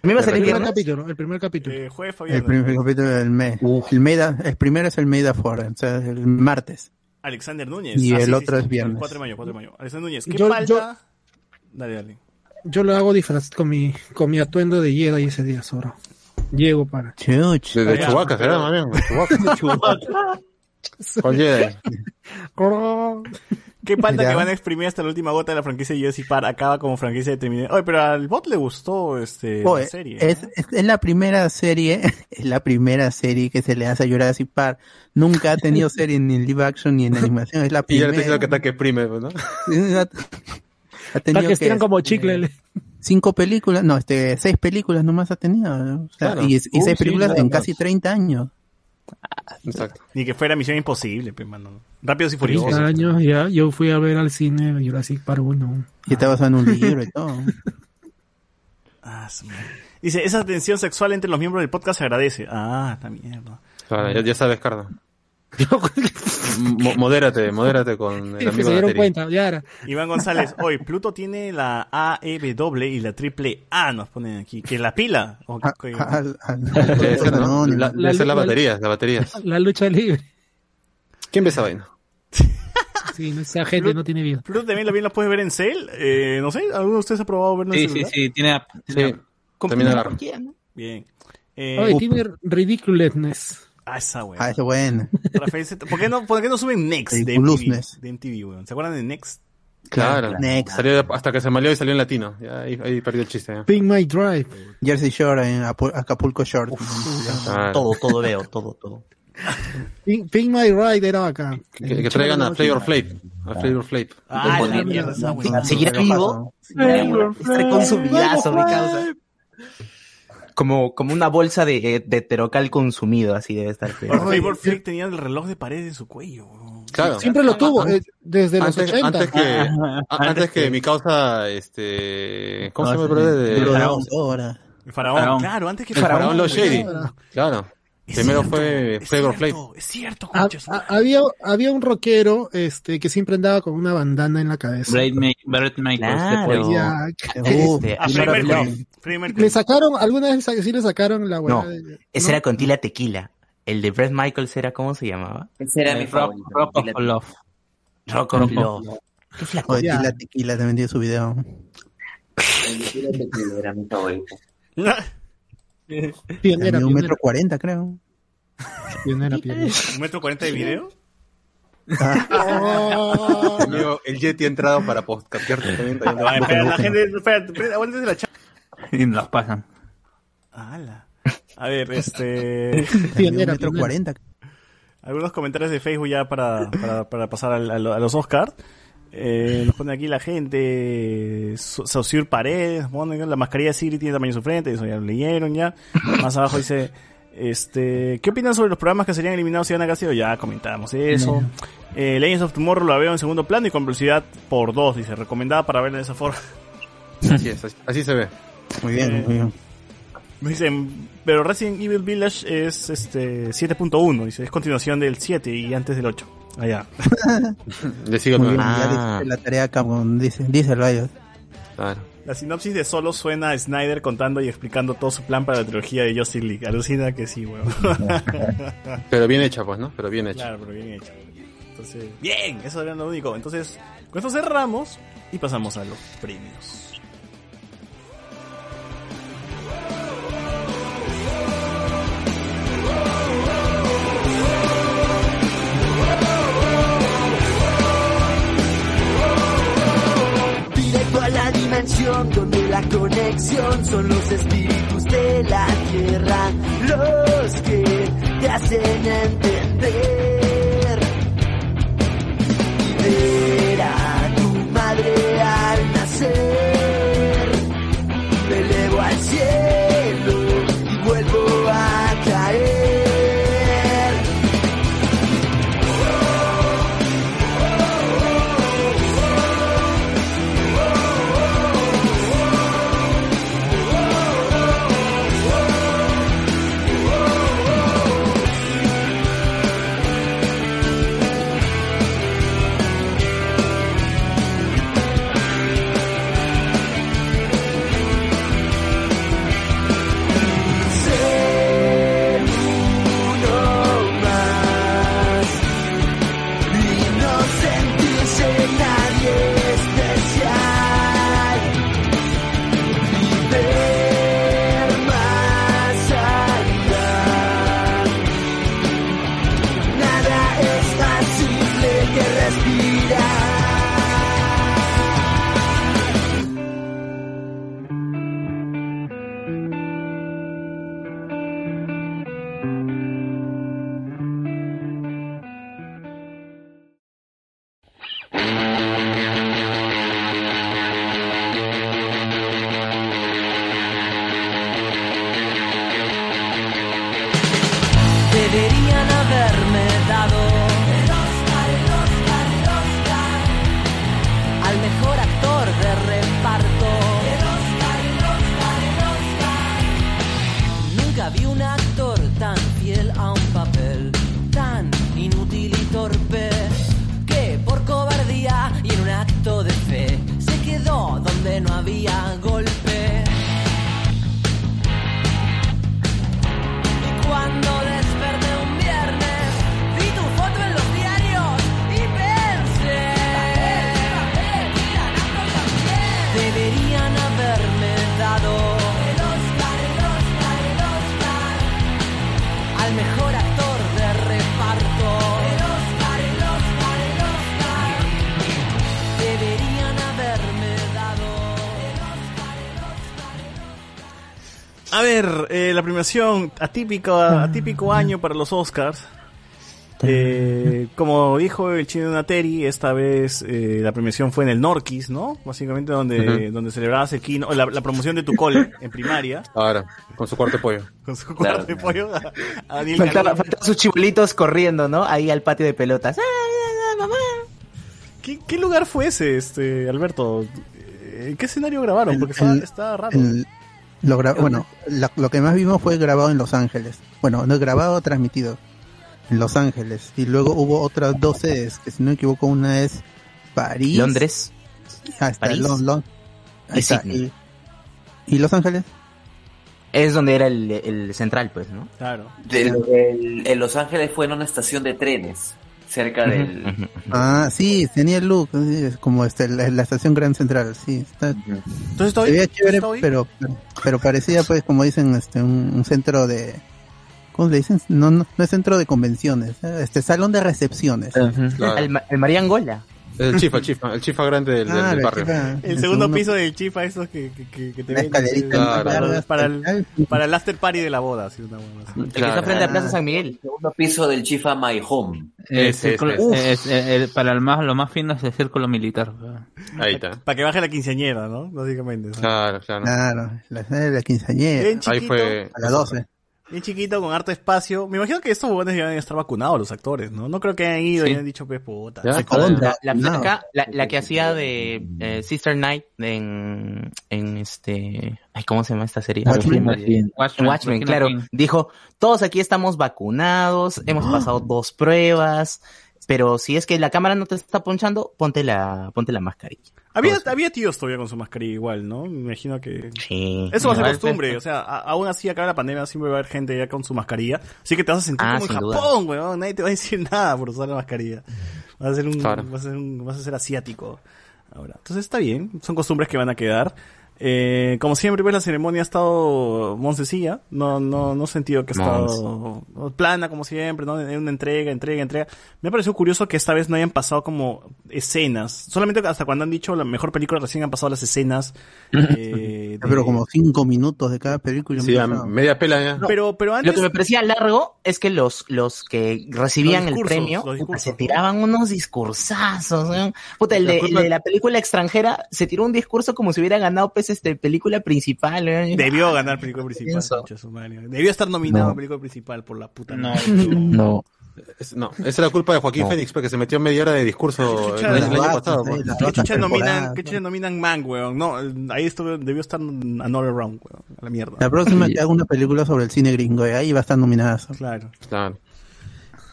A mí me va a El salir primer capítulo, el primer capítulo. Eh, jueves, El primer capítulo del mes. El, Meda, el primero es el Meda for, o sea, el martes. Alexander Núñez. Y Ah, el sí, otro sí, es sí. viernes. 4 de mayo, 4 de mayo. Alexander Núñez, ¿qué Yo- falta? yo- Dale, dale. Yo lo hago disfraz con mi, con mi atuendo de Jedi ese día, Zoro. Llego para. Chuch. De, pero- será más bien. de Chewbacca. ¿Cuál Jedi? ¿Qué falta Ya. que van a exprimir hasta la última gota de la franquicia de Jurassic Park? Acaba como franquicia de Terminator. Oye, pero al bot le gustó este, Oye, la serie. es, ¿no? es, es la primera serie, es la primera serie que se le hace a Jurassic Park. Nunca ha tenido serie ni en live action ni en animación, es la Y ya le primera. estoy diciendo que está que exprime, ¿no? ha, tenido que estiran como este, chicle. Cinco películas, no, este, seis películas nomás ha tenido. o sea, Claro. y, y Uh, seis sí, películas en casi 30 años. Exacto. Ni que fuera Misión Imposible, pe, mano. Rápidos y 30 Furiosos. años ya, yo fui a ver al cine Jurassic Park 1. Y está basado en un libro y todo. Ah. Dice, esa tensión sexual entre los miembros del podcast se agradece. Ah, la mierda. Claro, ya, ya sabes, Cardo. Mo- modérate, modérate con el se amigo de dieron cuenta, ya era. Iván González, hoy Pluto tiene la AEW y la triple A, nos ponen aquí. ¿Que la pila? ¿O. La, la batería, la batería. La lucha libre. ¿Quién ve esa vaina? Sí, no, esa gente no tiene vida. Pluto también lo bien lo puedes ver en Cell. Eh, no sé, ¿alguno de ustedes ha probado verlo en Sí, sí, sí, tiene app. Sí, también agarro. Bien. Eh, Oye, tiene ridiculousness. Ah, esa weón. Ah, eso es bueno. Rafael Z- ¿Por qué no, por qué no suben Next de MTV? Ridiculousness. De MTV, weón. ¿Se acuerdan de Next? Claro. Next. Salió hasta que se malió y salió en latino. Ya ahí, ahí perdió el chiste. ya. Pink My Drive. Jersey Shore en Apu- Acapulco Short. Ah, Todo, todo veo, todo, todo. Pink, Pink My Ride era bacán. que, que traigan a Flavor Flav. A Flavor Flav. Ah, la mierda esa weón. ¿Seguirá vivo? Con su mi causa. Como, como una bolsa de, de terocal consumido, así debe estar. Flavor Flav tenía el reloj de pared en su cuello. Claro. Siempre lo tuvo, eh, desde los Antes, 80. antes que, a- antes que mi causa, este, ¿cómo se llama el brother de El Faraón? ahora. El faraón, Faraón. claro, antes que El Faraón Los Shady. Claro. Es Primero cierto, fue Flavor Flav. Es cierto, Ha- su ha- madre. había, había un rockero este, que siempre andaba con una bandana en la cabeza. Uh, Este, Ah, le sacaron, alguna vez sí le sacaron la hueá No, de- ese ¿no? era con Tila Tequila. El de Brett Michaels era, ¿cómo se llamaba? Ese era mi Rock, favorito. Rock of Love. Rock of Love. Qué flaco. Oye, Ya. Tequila, tequila, también dio su video. Era mi favorito. Pionera, un metro cuarenta, creo. pionera, pionera. ¿Un metro cuarenta de video? Oh, Amigo, el Yeti ha entrado para podcastear también. también. Ah, espera, la gente, espera, espera, aguántense la chat. Y nos pasan. Ala. A ver, este. Pionera, metro cuarenta. algunos comentarios de Facebook ya para, para, para pasar al- a, a los Oscars. Eh, nos pone aquí la gente, Su- Saussure Paredes, la mascarilla de Siri tiene tamaño en su frente, eso ya lo leyeron ya. Más abajo dice, este, ¿qué opinan sobre los programas que serían eliminados si van a Castillo? Ya comentamos eso. Eh, Legends of Tomorrow la veo en segundo plano y con velocidad por dos, dice, recomendada para verla de esa forma. Así es, así, así se ve. Muy bien, Eh, muy bien. Me dicen, pero Resident Evil Village es este 7.1, dice, es continuación del 7 y antes del 8. Allá. Le sigo Muy bien. Ah. ya la tarea a Capcom, dice, dice el Riot. Claro. La sinopsis de Solo suena a Snyder contando y explicando todo su plan para la trilogía de Justice League. Alucina que sí, weón. Pero bien hecha, pues, ¿no? Pero bien hecha. claro, pero bien hecho. Entonces, bien, eso era lo único. Entonces, con esto cerramos y pasamos a los premios. Donde la conexión son los espíritus de la tierra los que te hacen entender ver a tu madre al nacer. Premiación atípico, atípico año para los Oscars. Eh, como dijo el chino Nateri, esta vez eh, la premiación fue en el Norquis, ¿no? Básicamente donde, Ujú. donde celebrabas el kino, la, la promoción de tu cole en primaria. Ahora, con su cuarto de pollo. Con su cuarto de pollo. A, a Daniel Faltaba, Calvo. faltaban sus chibolitos corriendo, ¿no? Ahí al patio de pelotas. ¡Ah, ah, ah, mamá! ¿Qué, qué lugar fue ese, este, Alberto? ¿En qué escenario grabaron? Porque está, el- está raro. el- lo gra- bueno, la- lo que más vimos fue grabado en Los Ángeles. Bueno, no grabado, transmitido en Los Ángeles. Y luego hubo otras dos sedes, que si no me equivoco, una es París. Londres. Ah, está, París. Lon- Lon- Y ahí está, Sydney. y, ¿Y Los Ángeles? Es donde era el, el central, pues, ¿no? Claro. El- el- en Los Ángeles fue en una estación de trenes, cerca del... Ah, sí, tenía el look, como este, la, la estación Gran Central, sí. Está, Entonces se veía chévere, pero, pero parecía, pues, como dicen, este, un, un centro de... ¿Cómo le dicen? No, no, no es centro de convenciones, eh, este salón de recepciones. Claro. El, el María Angola. El chifa, el chifa, el chifa grande del, del- Ah, del el barrio. chifa. El El segundo segundo- piso del chifa, esos que, que, que, que te escalerita sí, más para, el, el- para el after party de la boda. así, una buena, así. El que está frente a Plaza San Miguel. segundo piso del Chifa My Home. El círculo- es- es- el- para el más, lo más fino es el círculo militar. Ahí está. Para que baje la quinceañera, ¿no? Básicamente. Claro, claro. Claro, la la quinceañera. Ahí fue. A las 12. Bien chiquito, con harto espacio. Me imagino que estos van a estar vacunados, los actores, ¿no? No creo que hayan ido y hayan dicho, pues, puta. La, la flaca, la, la que hacía de eh, Sister Night en, en este... Ay, ¿cómo se llama esta serie? Watchmen. Watchmen, Watchmen, claro. Dijo, todos aquí estamos vacunados, hemos pasado dos pruebas, pero si es que la cámara no te está ponchando, ponte la, ponte la mascarilla. Había, había tíos todavía con su mascarilla igual, ¿no? Me imagino que... Sí. Eso va a ser costumbre, pues, o sea, a- aún así acá en la pandemia siempre va a haber gente ya con su mascarilla, así que te vas a sentir Ah, como en duda. Japón, weón, nadie te va a decir nada por usar la mascarilla. Vas a ser un, Claro. vas a ser un, vas a ser asiático ahora. Entonces está bien, son costumbres que van a quedar. Eh, como siempre, pues la ceremonia ha estado moncecilla, no, no, no he sentido que ha estado plana como siempre, ¿no? Una entrega, entrega, entrega. Me ha parecido curioso que esta vez no hayan pasado como escenas, solamente hasta cuando han dicho la mejor película recién han pasado las escenas. eh, de- Pero como cinco minutos de cada película. Sí, a media pela ya. pero, pero antes, Lo que me parecía largo es que los, los que recibían Los el premio discursos, se tiraban unos discursazos. ¿no? Puta, el de, el culpa- de la película extranjera se tiró un discurso como si hubiera ganado este película principal. ¿no? Debió ganar película principal. Debió estar nominado No. a película principal por la puta. No. No. Es- no, esa es la culpa de Joaquín No. Fénix, porque se metió media hora de discurso el, año pasado. eh, ¿Qué chucha nominan, qué chucha nominan Man, weón? No, ahí esto debió estar Another Round, weón. A la mierda. La próxima que haga una película sobre el cine gringo, eh, ahí va a estar nominada. Claro. Claro.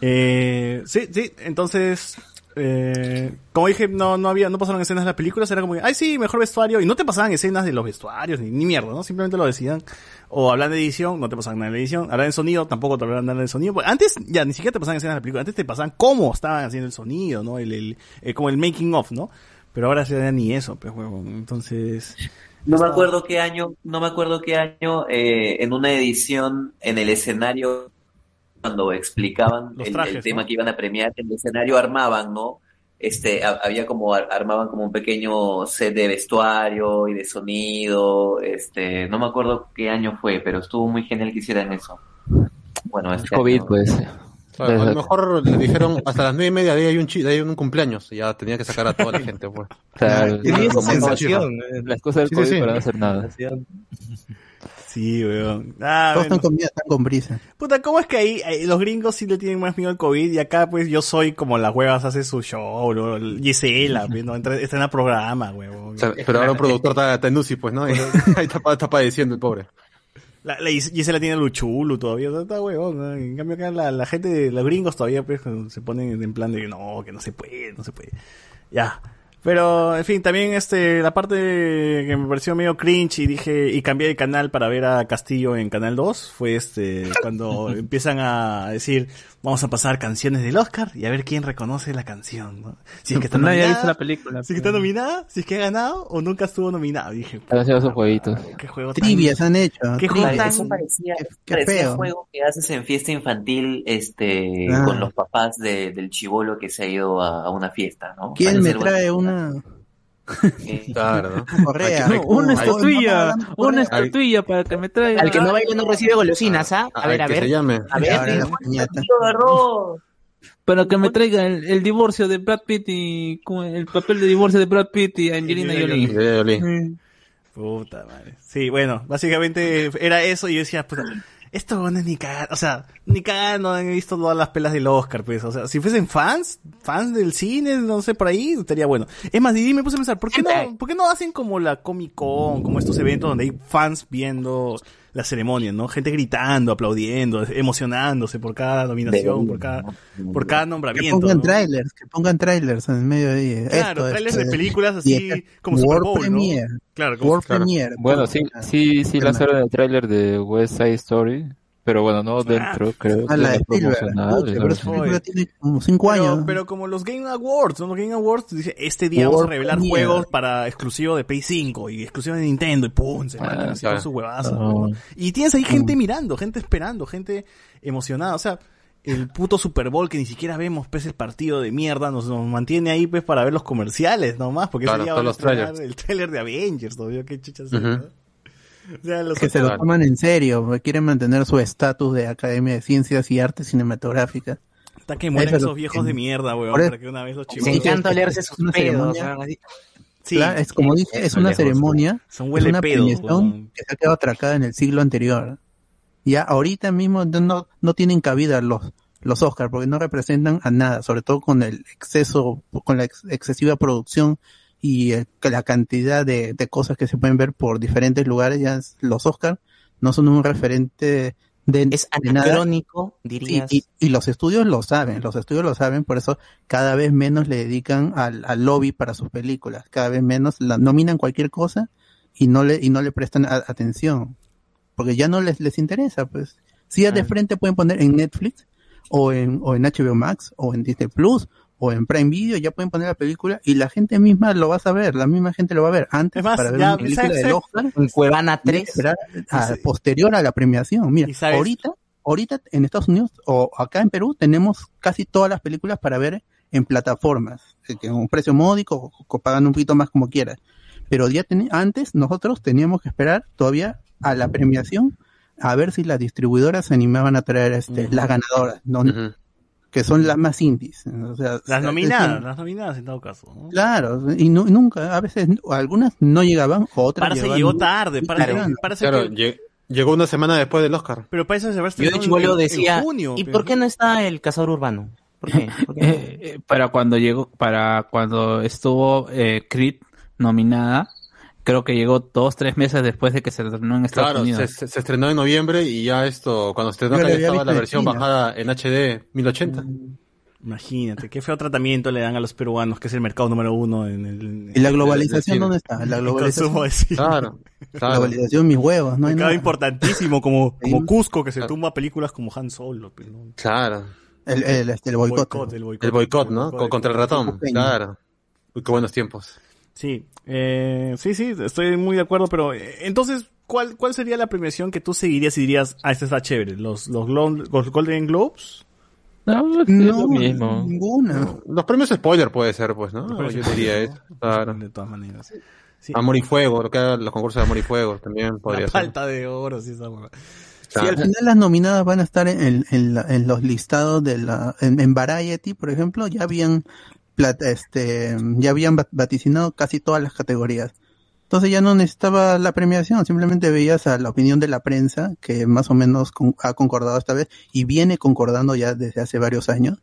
Eh, sí, sí, entonces, eh, como dije, no, no había, no pasaron escenas de las películas, era como que, ay sí, mejor vestuario, y no te pasaban escenas de los vestuarios, ni, ni mierda, ¿no? Simplemente lo decían. O hablan de edición, no te pasaban nada de edición, hablan de sonido, tampoco te hablan nada de sonido. Pues antes, ya, ni siquiera te pasaban escenas de la película, antes te pasaban cómo estaban haciendo el sonido, ¿no? El, el, eh, como el making of, ¿no? Pero ahora ya ni eso, pues, huevón. Entonces, No me acuerdo qué año, no me acuerdo qué año, eh, en una edición en el escenario, cuando explicaban Los el, trajes, el tema ¿no? que iban a premiar, en el escenario armaban, ¿no? Este, ha- había como, ar- armaban como un pequeño set de vestuario y de sonido, este, no me acuerdo qué año fue, pero estuvo muy genial que hicieran eso. Bueno, este COVID, año- pues. Claro, a lo mejor le dijeron hasta las nueve y media de ahí hay un, de ahí hay un cumpleaños y ya tenía que sacar a toda la gente, pues. Claro, Tenía esa como sensación, la excusa del Sí, sí, COVID sí. para no hacer nada. Sí, weón. Ah, Todos bueno. están con, están con brisa. Puta, ¿cómo es que ahí eh, los gringos sí le tienen más miedo al COVID y acá pues yo soy como las huevas hace su show, ¿no? Gisela, pues, ¿no? Entra- está en el programa, huevón. O sea, pero ahora un productor está, está en UCI, pues, ¿no? Ahí está, pa- está padeciendo el pobre. La, la Gis- Gisela tiene luchulu todavía, está huevón, ¿no? En cambio acá la, la gente, los gringos todavía pues se ponen en plan de que no, que no se puede, no se puede. Ya. Pero, en fin, también este, la parte que me pareció medio cringe y dije, y cambié de canal para ver a Castillo en Canal 2, fue este, cuando empiezan a decir, vamos a pasar canciones del Oscar y a ver quién reconoce la canción, ¿no? Si es que está Nadie ha nominada, visto la película. si es que está nominada, si es que ha ganado o nunca estuvo nominado. Y dije, sido esos jueguitos. qué juego tan- Trivias han hecho. ¿Qué juego tan- Eso parecía, qué parecía feo. juego que haces en fiesta infantil, este, Ah. con los papás de- del chivolo que se ha ido a, a una fiesta, ¿no? ¿Quién Parece me trae una Claro, ¿no? correa? No, una estatuilla, una estatuilla para que me traiga. Al que no baile no recibe golosinas, ¿ah? A ver, a ver. A ver. Para que me traiga el, el divorcio de Brad Pitt y el papel de divorcio de Brad Pitt y Angelina. Jolie. Puta madre. Sí, bueno, básicamente era eso y yo decía, puta, esto no es ni cagando, o sea, ni cagando han visto todas las pelas del Oscar, pues, o sea, si fuesen fans, fans del cine, no sé, por ahí, estaría bueno. Es más, y me puse a pensar, ¿por qué no, por qué no hacen como la Comic Con, como estos eventos donde hay fans viendo la ceremonia, ¿no? Gente gritando, aplaudiendo, emocionándose por cada nominación, por cada, por cada Que nombramiento. pongan ¿no? trailers, que pongan trailers en el medio de ahí. Claro, Esto, trailers este, de películas así y- como Super World Bowl, ¿no? Premiere. Claro, como World. Bueno, sí, sí, sí lanzaron el tráiler de West Side Story, pero bueno, no dentro, creo. Ah, la de promocional, pero esa ¿no? película tiene como cinco Pero, años. pero como los Game Awards, ¿no? Los Game Awards dice, este día vamos a World revelar juegos para exclusivo de Play 5 y exclusivo de Nintendo y pum, se mandan así claro. con su huevazo. Ah. Y tienes ahí gente mirando, gente esperando, gente emocionada, o sea, el puto Super Bowl que ni siquiera vemos, pues el partido de mierda nos, nos mantiene ahí pues para ver los comerciales nomás, porque Claro, ese día van a los estrenar trailers. el trailer de Avengers, todavía qué chuchas. Ujú. ¿no? O sea, los que se lo toman en serio, porque quieren mantener su estatus de Academia de Ciencias y Artes Cinematográficas. Hasta que lo esos viejos de mierda, weón, Por eso- para que una vez los Les chicos... encanta olerse sus una pedos. Sí, Claro, es como dije, es una lejos, ceremonia, Son es una premiación weón. que se ha quedado atracada en el siglo anterior. Ya ahorita mismo no, no tienen cabida los los Oscars porque no representan a nada, sobre todo con el exceso, con la ex- excesiva producción y eh, que la cantidad de, de cosas que se pueden ver por diferentes lugares. Ya los Oscars no son un referente de, Es anacrónico, dirías. y, y los estudios lo saben, los estudios lo saben, por eso cada vez menos le dedican al, al lobby para sus películas, cada vez menos la nominan cualquier cosa y no le y no le prestan a- atención, porque ya no les les interesa, pues. Si ya de frente pueden poner en Netflix o en o en HBO Max o en Disney Plus o en Prime Video, ya pueden poner la película y la gente misma lo va a saber, la misma gente lo va a ver antes más, para ver ya, una película. Oscar En Cuevana tiene 3. que esperar a- posterior a la premiación. Mira, ahorita, ahorita en Estados Unidos o acá en Perú tenemos casi todas las películas para ver en plataformas, eh, que a un precio módico o, o pagando un poquito más como quieras. Pero ya antes nosotros teníamos que esperar todavía a la premiación a ver si las distribuidoras se animaban a traer este, las ganadoras, ¿no? Que son las más indies. O sea, Las nominadas, las nominadas en todo caso. ¿no? Claro, y nu- nunca, a veces algunas no llegaban, otras Parece llegaban llegó tarde, parece, Claro, que... lle- llegó una semana después del Oscar. Pero parece que se va a Yo de estrenar chivolo en- en decía, junio, ¿y pero- por qué no está el cazador urbano? ¿Por qué? ¿Por qué no? Eh, eh, para cuando llegó, para cuando estuvo eh, Creed nominada, creo que llegó dos, tres meses después de que se estrenó en Estados Claro, Unidos. se, se- se estrenó en noviembre y ya esto, cuando se estrenó acá ya estaba la versión China. bajada en HD 1080. Imagínate, qué feo tratamiento le dan a los peruanos, que es el mercado número uno en el... ¿Y la globalización dónde está? La globalización. de cine. Claro, La claro. globalización, mis huevos, no hay mercado nada. importantísimo como, como. Cusco, que se Claro. tumba películas como Han Solo. pues, ¿no? Claro. El, el, este, el boicot. El boicot. El boicot, ¿no? contra el ratón. Claro. Uy, qué buenos tiempos. Sí, eh, sí, sí, estoy muy de acuerdo, pero eh, entonces, ¿cuál, ¿cuál sería la premiación que tú seguirías y dirías, ah, esta está chévere? ¿Los, los, Golden Globes? No, es No, lo mismo. ninguna. Los premios spoiler puede ser, pues, ¿no? Los Yo spoiler, diría ¿no? eso. Claro. De todas maneras. Sí. Amor y Fuego, lo que hagan los concursos de Amor y Fuego también podría La ser. falta de oro, sí, esa. Sí, al final las nominadas van a estar en, en, la- en los listados de la, en, en Variety, por ejemplo, ya habían este, ya habían va- vaticinado casi todas las categorías. Entonces ya no necesitaba la premiación, simplemente veías a la opinión de la prensa, que más o menos con- ha concordado esta vez, y viene concordando ya desde hace varios años.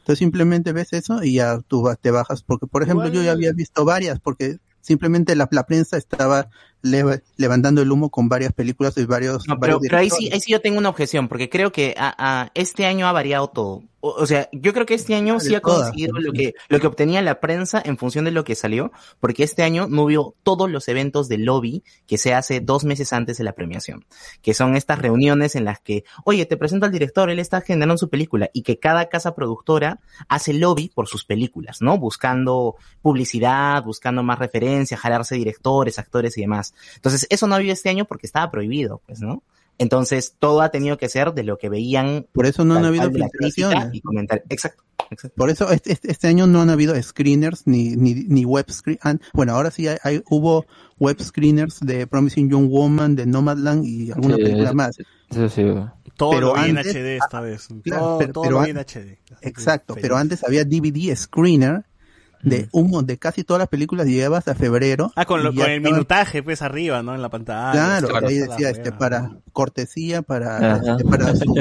Entonces simplemente ves eso y ya tú te bajas, porque por ejemplo yo ya había visto varias, porque simplemente la, la prensa estaba leva- levantando el humo con varias películas y varios, No, pero, varios pero ahí sí, ahí sí yo tengo una objeción, porque creo que a, a- este año ha variado todo. O, o sea, yo creo que este año Ah, sí ha conseguido lo que, lo que obtenía la prensa en función de lo que salió, porque este año no hubo todos los eventos de lobby que se hace dos meses antes de la premiación, que son estas reuniones en las que, oye, te presento al director, él está generando su película, y que cada casa productora hace lobby por sus películas, ¿no? Buscando publicidad, buscando más referencias, jalarse directores, actores y demás. Entonces, eso no ha habido este año porque estaba prohibido, pues, ¿no? Entonces, todo ha tenido que ser de lo que veían. Por eso no han habido de la crítica filtraciones. y comentar. Exacto, exacto. Por eso este, este- este año no han habido screeners ni, ni, ni web screen. ah, Bueno, ahora sí hay, hay- hubo web screeners de Promising Young Woman, de Nomadland y alguna Sí, película más. Eso sí. Todo pero en antes- HD esta vez. Claro, todo pero- todo pero lo vi an- en HD. Exacto, pero antes había DVD screener de un de casi todas las películas llegaba hasta febrero. Ah, con, lo- con el estaba- minutaje, pues, arriba, ¿no? En la pantalla. Claro, Claro, ahí decía wea. este para cortesía para este, para su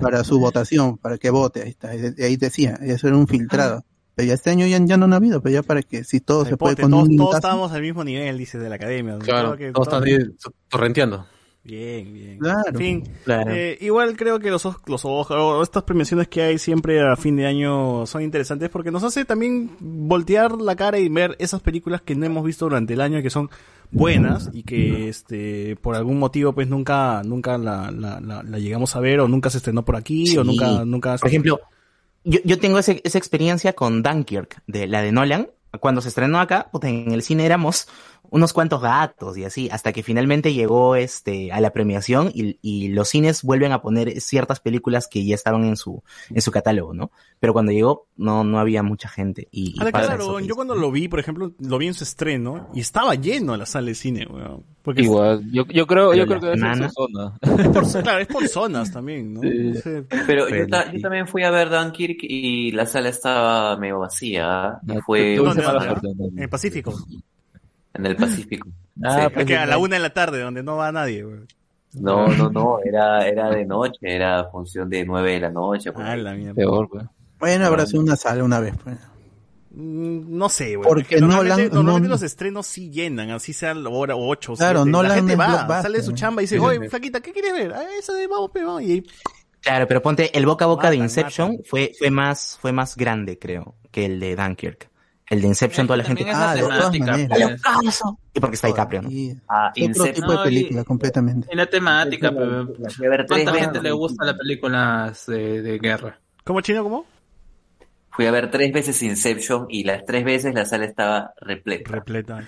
para su votación, para que vote, ahí está, ahí ahí decía, eso era un filtrado. Pero ya este año ya, ya no han habido, pero ya para que si todo se puede con todos, un todos estábamos al mismo nivel, dice, de la academia. Claro, que todos están ahí torrenteando. Bien, bien. Claro. En fin, Claro. eh, igual creo que los, Os- los Oscar o estas premiaciones que hay siempre a fin de año son interesantes porque nos hace también voltear la cara y ver esas películas que no hemos visto durante el año y que son buenas y que este por algún motivo pues nunca nunca la, la, la, la llegamos a ver o nunca se estrenó por aquí o nunca nunca Por ejemplo, yo, yo tengo ese- esa experiencia con Dunkirk, de la de Nolan. Cuando se estrenó acá, puta, en el cine éramos unos cuantos gatos y así, hasta que finalmente llegó este a la premiación y, y los cines vuelven a poner ciertas películas que ya estaban en su en su catálogo, ¿no? Pero cuando llegó no no había mucha gente y, claro, yo cuando lo vi, por ejemplo, lo vi en su estreno y estaba lleno la sala de cine, weón. Porque Igual, yo, yo creo, Pero yo creo que debe ser semana- su zona. Es por, claro, es por zonas también, ¿no? Sí. Sí. Pero yo, ta- también fui a ver Dunkirk y la sala estaba medio vacía. Y Ah, fue ¿Dónde, dónde? En el Pacífico. En el Pacífico. Ah, Sí. Es pues, que a la una de la tarde, donde no va nadie, weón. No, no, no, era, era de noche, era función de 9 de la noche. por Ah, la mierda. Peor, pues. Bueno, habrá sido una sala una vez, pues. Mm, No sé, güey. Porque normalmente, Nolan- normalmente no- los estrenos sí llenan, así sea la hora 8 Claro, siete. Nolan La gente va, sale de su ¿no? chamba y dice, oye, flaquita, ¿qué quieres ver? Ah, esa de vamos, pe, vamos. Y ahí, Claro, pero ponte el boca a boca de Inception fue fue más fue más grande, creo, que el de Dunkirk. El de Inception toda la gente Ah, de todas temática, maneras. pues. y porque está DiCaprio, ¿no? Y- Ah, es otro tipo de película, completamente. Y la temática, ¿cuánta gente le gusta las películas de, de guerra? ¿Cómo chino, cómo? Fui a ver tres veces Inception y las tres veces la sala estaba repleta. Repleta.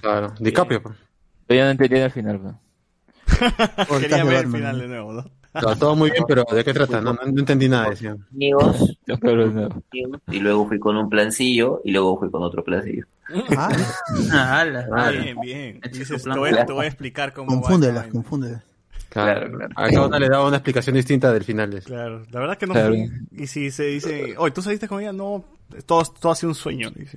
Claro, DiCaprio. pues. Pero yo no entendí al final, Quería ver el final de nuevo, ¿no? Todo muy bien, pero ¿de qué trata? No, no, entendí nada, decía. Amigos, y luego fui con un plancillo y luego fui con otro plancillo. Ah, Ah, ala. Bien, bien. Dices, te voy, a- te voy a explicar cómo confúndelas, confúndelas. Claro, Claro. A cada una le daba una explicación distinta del final. de- Claro, la verdad que no Claro. fui. Y si se dice, oye, ¿tú saliste con ella? No, todo, todo ha sido un sueño. dice.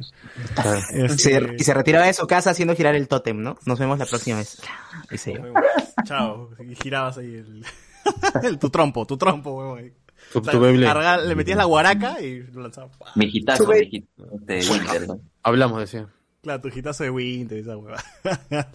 Claro. Este, Se- y se retiraba de su casa haciendo girar el tótem, ¿no? Nos vemos la próxima vez. Y se. Chao. Y girabas ahí el- tu trompo, tu trompo, huevón. Tu, O sea, cargar- le metías la guaraca y lo lanzabas. Mi hitazo, mi hitazo de Winter, ¿no? Hablamos, decía. Claro, tu hitazo de Winter, esa hueva.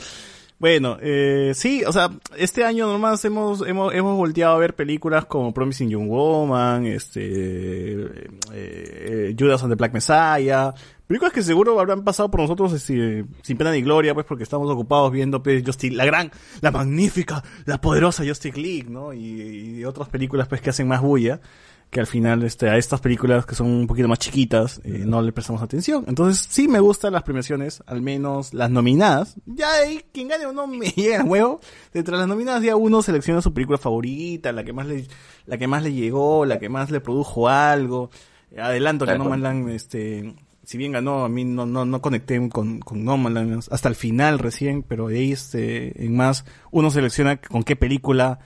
bueno, eh, sí, o sea, este año nomás hemos, hemos, hemos volteado a ver películas como Promising Young Woman, este, eh, Judas and the Black Messiah, películas que seguro habrán pasado por nosotros este, sin pena ni gloria, pues porque estamos ocupados viendo pues, Justice, la gran, la magnífica, la poderosa Justice League, ¿no? Y, y otras películas pues que hacen más bulla que al final este, a estas películas que son un poquito más chiquitas eh, no le prestamos atención. Entonces sí me gustan las premiaciones, al menos las nominadas. Ya ahí quien gane o no me llega al huevo. Entre las nominadas ya uno selecciona su película favorita, la que más le, la que más le llegó, la que más le produjo algo. Adelanto que. No Man Land, este, si bien ganó, a mí no, no, no conecté con, con No Man Land hasta el final recién, pero de ahí este, en más uno selecciona con qué película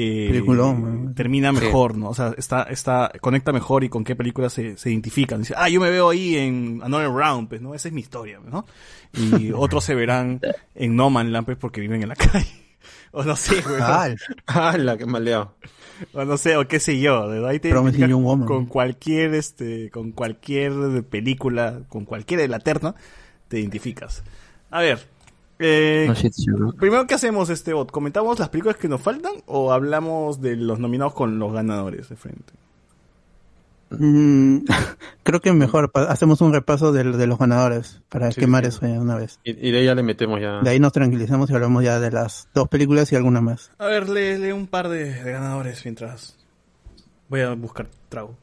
eh, termina mejor, ¿no? O sea, está, está, conecta mejor y con qué película se, se identifican. Dice, ah, yo me veo ahí en Another Round, pues, ¿no? Esa es mi historia, ¿no? Y otros se verán en No Man Land, pues, porque viven en la calle. O no sé, güey. Ah, la que maleado. O no sé, o qué sé yo. de Ahí te Woman. con cualquier, este, con cualquier película, con cualquiera de la terna, te identificas. A ver, eh, No shit, sure. Primero, ¿qué hacemos, este bot? ¿Comentamos las películas que nos faltan o hablamos de los nominados con los ganadores de frente? Mm, creo que mejor hacemos un repaso de, de los ganadores para Sí, quemar sí. eso ya una vez. Y, y de ahí ya le metemos ya. De ahí nos tranquilizamos y hablamos ya de las dos películas y alguna más. A ver, lee, lee un par de, de ganadores mientras voy a buscar trago.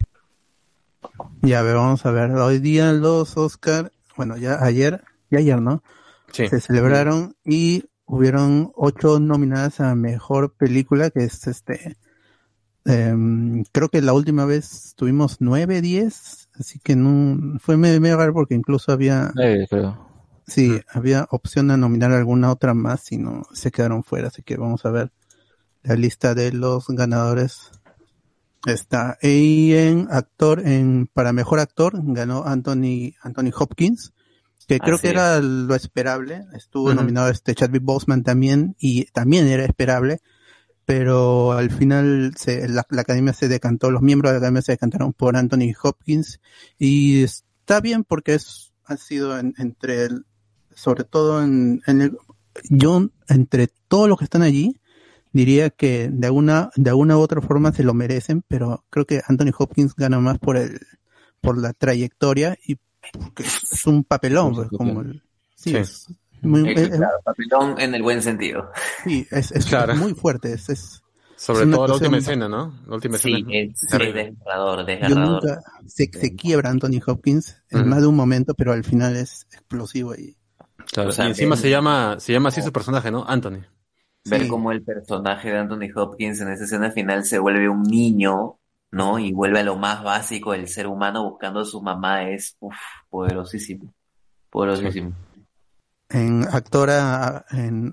Ya, a ver, vamos a ver. Hoy día los Oscar, bueno, ya ayer, ya ayer, ¿no? Sí. Se celebraron y hubieron ocho nominadas a mejor película, que es este. em, creo que la última vez tuvimos nueve, diez, así que no, fue medio, medio raro porque incluso había, creo. sí, había opción a nominar alguna otra más y no se quedaron fuera, así que vamos a ver la lista de los ganadores está. Y en actor, en, para mejor actor, ganó Anthony, Anthony Hopkins, que creo Así que es. era lo esperable. Estuvo nominado este Chadwick Boseman también, y también era esperable. Pero al final se, la, la academia se decantó, los miembros de la academia se decantaron por Anthony Hopkins, y está bien porque es, ha sido en- entre el, sobre todo en, en el, yo entre todos los que están allí, diría que de alguna, de alguna u otra forma se lo merecen, pero creo que Anthony Hopkins gana más por el, por la trayectoria y es, un papelón, pues, como el, sí, Sí. es muy, es- claro, papelón en el buen sentido. sí, es, es Claro. muy fuerte, es, es Sobre todo la última escena, ¿no? La última Sí, escena. es, es terrible. desgarrador, Yo desgarrador. nunca, se, se quiebra Anthony Hopkins en más de un momento, pero al final es explosivo y Claro, O sea, y encima ven- se llama, se llama así su personaje, ¿no? Anthony. Ver Sí. cómo el personaje de Anthony Hopkins en esa escena final se vuelve un niño, ¿no? Y vuelve a lo más básico del ser humano buscando a su mamá es, uf, poderosísimo. Poderosísimo. en actora, en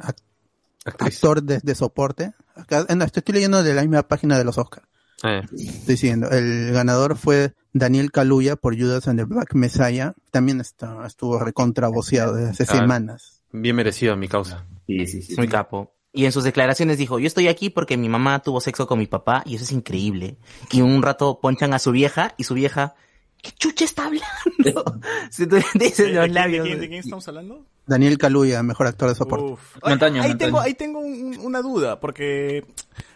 Actriz. actor de, de soporte. Acá, en- estoy leyendo de la misma página de los Oscars. Eh, Estoy diciendo, el ganador fue Daniel Kaluuya por Judas and the Black Messiah. También está, estuvo recontravoceado desde hace Claro. semanas. bien merecido a mi causa. Sí, sí, sí. Muy capo. Y en sus declaraciones dijo, yo estoy aquí porque mi mamá tuvo sexo con mi papá y eso es increíble. Y un rato ponchan a su vieja y su vieja, ¿qué chucha está hablando? Se te dicen ¿De, los quién- labios. de quién, de quién estamos hablando? Daniel Kaluuya, mejor actor de soporte. Uf. Ay, Montaño, ahí, montaño. tengo, ahí tengo un- una duda, porque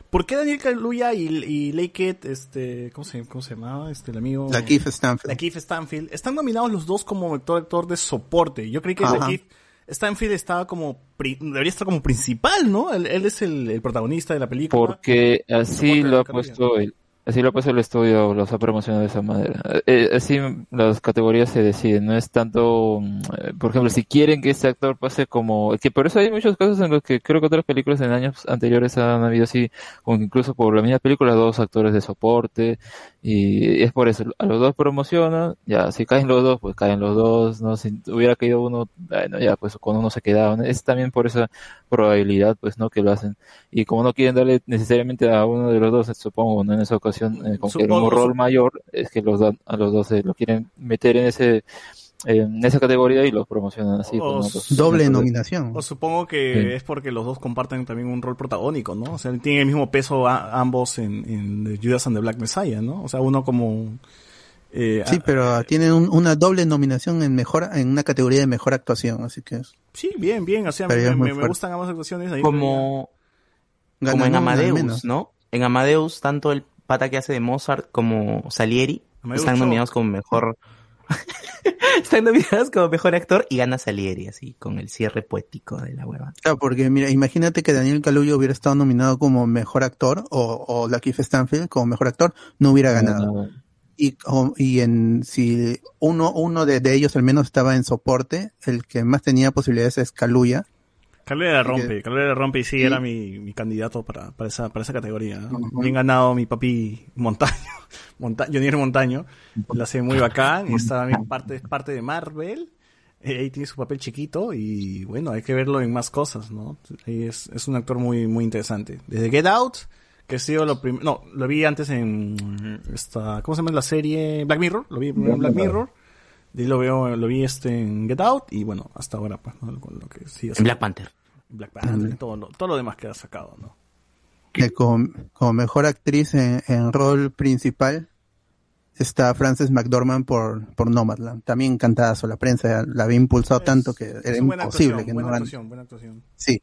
¿por qué Daniel Kaluuya y, y Lakeith, este, ¿cómo se, cómo se llamaba? Este, el amigo Lakeith Stanfield. Lakeith Stanfield, están nominados los dos como actor actor de soporte. Yo creí que Ajá. Lakeith Stanfield estaba como debería estar como principal, ¿no? Él, él es el, el protagonista de la película. Porque así lo ha puesto el, así lo ha puesto el estudio, los ha promocionado de esa manera. Eh, así las categorías se deciden, no es tanto, mm, eh, por ejemplo, si quieren que este actor pase como, que por eso hay muchos casos en los que creo que otras películas en años anteriores han habido así, o incluso por la misma película, dos actores de soporte, y es por eso, a los dos promocionan, ya, si caen los dos, pues caen los dos, no, si hubiera caído uno, bueno, ya, pues con uno se quedaban, es también por esa probabilidad, pues, ¿no? Que lo hacen. Y como no quieren darle necesariamente a uno de los dos, supongo, ¿no? En esa ocasión, eh, como que era un Supongo- rol mayor, es que los dan, a los dos se lo quieren meter en ese, en esa categoría y los promocionan así. O pues, Doble nominación. O supongo que Sí. es porque los dos comparten también un rol protagónico, ¿no? O sea, tienen el mismo peso a- ambos en, en Judas and the Black Messiah, ¿no? O sea, uno como... eh, Sí, pero tienen un- una doble nominación en mejor, en una categoría de mejor actuación, así que sí, bien, bien. O sea, me, gustan ambas actuaciones. ahí Como, como en Amadeus. ¿no? En Amadeus, tanto el pata que hace de Mozart como Salieri Amadeus están nominados como mejor. están nominados como mejor actor y gana Salieri, así, con el cierre poético de la hueva. Claro, porque mira, imagínate que Daniel Kaluuya hubiera estado nominado como mejor actor o, o Lakeith Stanfield como mejor actor, no hubiera ganado. no, Y, o- y en si uno uno de, de ellos al menos estaba en soporte, el que más tenía posibilidades es Kaluuya. Que- rompe, la rompe y sí, Sí. era mi, mi candidato para, para esa, para esa categoría. ¿no? Ujú. Bien ganado mi papi Montaño, Monta Jonier Montaño, la hace muy bacán, está parte, parte de Marvel, eh, ahí tiene su papel chiquito y bueno, hay que verlo en más cosas, ¿no? Ahí es, es un actor muy, muy interesante. Desde Get Out, que ha sido lo primero, no, lo vi antes en esta, ¿cómo se llama la serie? Black Mirror, lo vi en Black Mirror. De ahí lo veo, lo vi este en Get Out y bueno, hasta ahora pues, ¿no? Con lo que En Black Panther. Black Panther, todo, lo, todo lo demás que ha sacado, ¿no? Que como, como mejor actriz en, en rol principal está Frances McDormand por, por Nomadland. También encantada la prensa la había impulsado tanto que era imposible actuación, que no buena gane. actuación, buena actuación. Sí.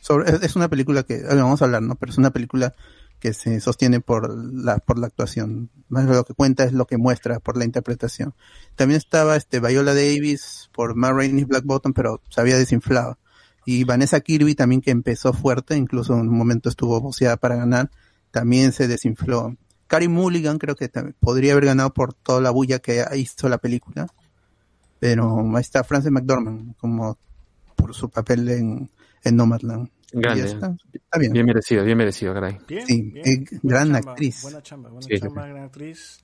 Sobre, es, es una película que, vamos a hablar, ¿no? Pero es una película que se sostiene por la, por la actuación. Más lo que cuenta es lo que muestra por la interpretación. También estaba este Viola Davis por Ma Rainey's Black Bottom, pero se había desinflado. Y Vanessa Kirby también que empezó fuerte, incluso en un momento estuvo boceada para ganar, también se desinfló. Carey Mulligan creo que podría haber ganado por toda la bulla que hizo la película. Pero ahí está Frances McDormand como por su papel en, en Nomadland. Grande. Ya está, está bien. Bien merecido, bien merecido, caray. Bien, Sí, bien. eh, Buena gran chamba, actriz. Buena chamba, buena Sí, chamba, gran actriz.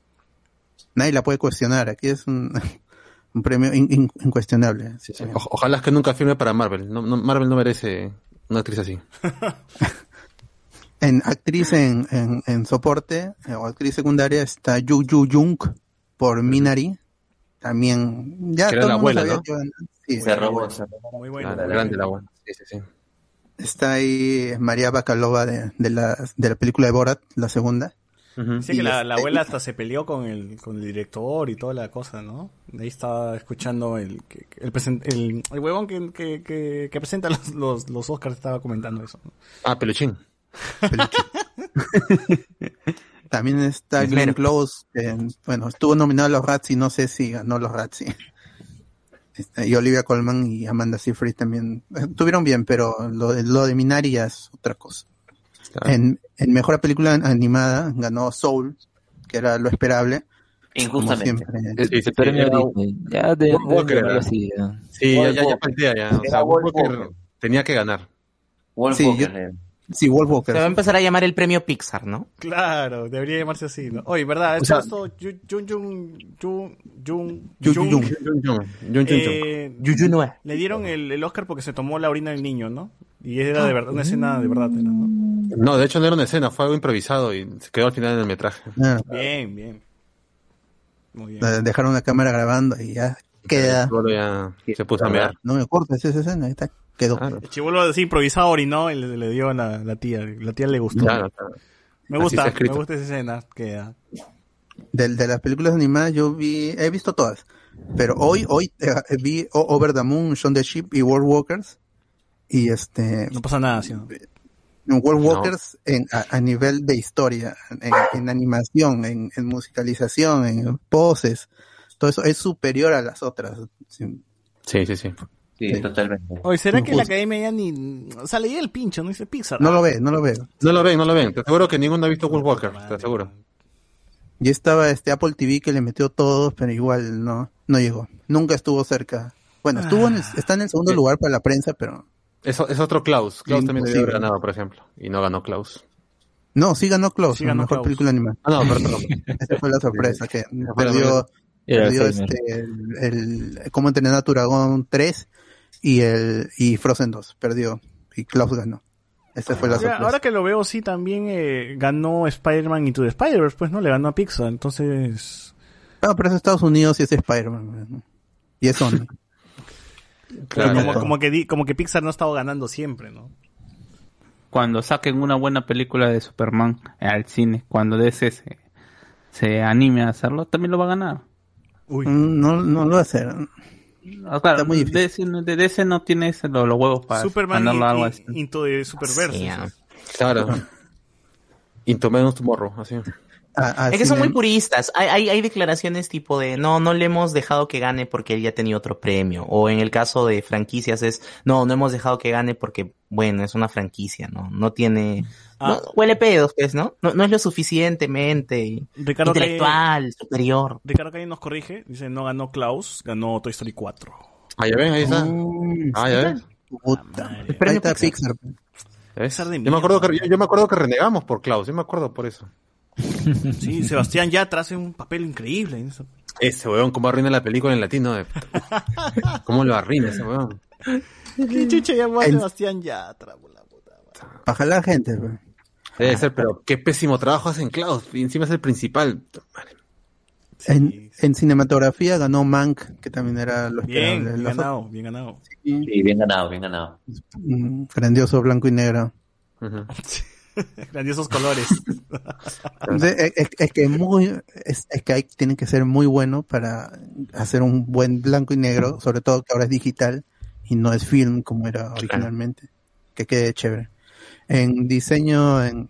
Nadie la puede cuestionar. Aquí es un, un premio in- in- incuestionable. Sí, sí. O- ojalá que nunca firme para Marvel. No, no- Marvel no merece una actriz así. En actriz en, en, en soporte eh, o actriz secundaria está Yu Yu Jung por Minari. También, ya todo la abuela, ¿no? que. Sí, Se robó, se robó. Muy Ah, bueno. la grande la buena. Sí, sí, sí. Está ahí María Bacalova de, de, la, de la película de Borat, la segunda. Dice que Y la, la este- abuela hasta se peleó con el, con el director y toda la cosa, ¿no? Ahí estaba escuchando el, que- que- el, el, el huevón que, que, que, que presenta los, los, los Oscars estaba comentando eso. ¿no? Ah, peluchín. También está Es Glenn. Close, que, bueno, estuvo nominado a los Razzie, no sé si ganó los Razzie. Este, y Olivia Colman y Amanda Seyfried también eh, tuvieron bien, pero lo, de- lo de Minari ya es otra cosa. En, en mejor película animada ganó Soul, que era lo esperable. Injustamente. Ya de, Walker de-. Sí, ya, ya, ya. O sea, Walker Walker. tenía que ganar. Wolf Sí, Walker, yo- eh. Sí, Wolf Walker. Se va a empezar a llamar el premio Pixar, ¿no? Claro, debería llamarse así, ¿no? Oye, ¿verdad? Esto, esto, Jun, Jun, Jun, Jun, Jun, Jun, Yu- Jun, Jun, Jun, Jun, Jun. Yuyu no es. le dieron el, el Oscar porque se tomó la orina del niño, ¿no? Y era de verdad, una escena de verdad, ¿no? No, de hecho no era una escena, fue algo improvisado y se quedó al final en el metraje. Ah, Bien, bien. Muy bien. eh, dejaron una cámara grabando y ya queda. Ya se puso a mear. No me cortes esa escena, ahí está, quedó. Claro, El chivolo así improvisado orinó y le, le dio a la, la tía. La tía le gustó. claro, claro. Me gusta, me gusta esa escena. Queda. De, de las películas animadas yo vi, he visto todas, pero hoy, hoy eh, vi O- Over the Moon, Shaun the Sheep y World Walkers. Y este, No pasa nada, ¿sí? no? World No. Walkers en, a, a nivel de historia, en, en animación, en, en musicalización, en poses, todo eso es superior a las otras. Sí. Sí, sí, sí. Sí, Sí. totalmente. Oye, ¿será que la academia ya ni. O sea, leía el pincho, no dice Pixar. No lo ve, no lo veo. No lo ven, no lo ven. Te aseguro que ninguno ha visto Wolf Walker, te aseguro. Y estaba este Apple TV que le metió todo, pero igual no, no llegó. Nunca estuvo cerca. Bueno, estuvo en el- está en el segundo lugar para la prensa, pero Es, es otro Klaus. Klaus también debió haber ganado, por ejemplo. Y no ganó Klaus. no, sí ganó Close, Sí ganó mejor Klaus. película animada. Ah, no, perdón. Esa fue la sorpresa, que perdió, perdió este, el, el Cómo entrenar a tu dragón 3 y el y Frozen 2, perdió. Y Klaus ganó. Esa fue la Ahora, sorpresa. ahora que lo veo, sí, también eh, ganó Spider-Man Into the Spider-Verse, pues, ¿no? Le ganó a Pixar, entonces... No, pero es Estados Unidos y es Spider-Man. ¿no? Y es Sony. Claro. como, como, que di- como que Pixar no ha estado ganando siempre, ¿no? Cuando saquen una buena película de Superman al cine, cuando DC se, se anime a hacerlo, también lo va a ganar. Uy. Mm, No, no lo va a hacer. Ah, Está muy difícil. DC, de DC no tiene ese- los, los huevos para Superman ganarlo y- algo y- así. Into the Superverse. Sí, eso. ah. Claro. Into Menos Tomorrow, así. A- Es que son muy puristas. Hay, hay, hay declaraciones tipo de no, no le hemos dejado que gane porque él ya tenía otro premio. O en el caso de franquicias es no, no hemos dejado que gane porque, bueno, es una franquicia, ¿no? No tiene. Ah. no- huele pedos, pues, ¿no? ¿no? No es lo suficientemente Ricardo Calle, intelectual, superior. Ricardo Calle nos corrige, dice, no ganó Klaus, ganó Toy Story 4. Ah, ya ven, ahí está. Mm, Ah, ya ven. puta. Ahí premio está Pixar. Pixar. ¿Ves? Pixar de Yo me acuerdo que yo, yo me acuerdo que renegamos por Klaus, yo me acuerdo por eso. Sí, Sebastián Yatra hace un papel increíble. en eso. Ese weón, cómo arruina la película en latino. de- ¿Cómo lo arruina ese weón? ¿Qué chucha llamó a El- Sebastián Yatra? por la puta? Para jalar gente. pues. Debe ser, pero qué pésimo trabajo hacen Klaus. Y encima es el principal. Sí, En, sí. en cinematografía ganó Mank, que también era lo Bien, bien ganado, bien ganado. Sí, bien ganado, bien ganado. mm, grandioso blanco y negro. Grandiosos colores. Es, es- es que muy es, es que hay, tienen que ser muy bueno para hacer un buen blanco y negro, sobre todo que ahora es digital y no es film como era originalmente. Que quede chévere. En diseño, en,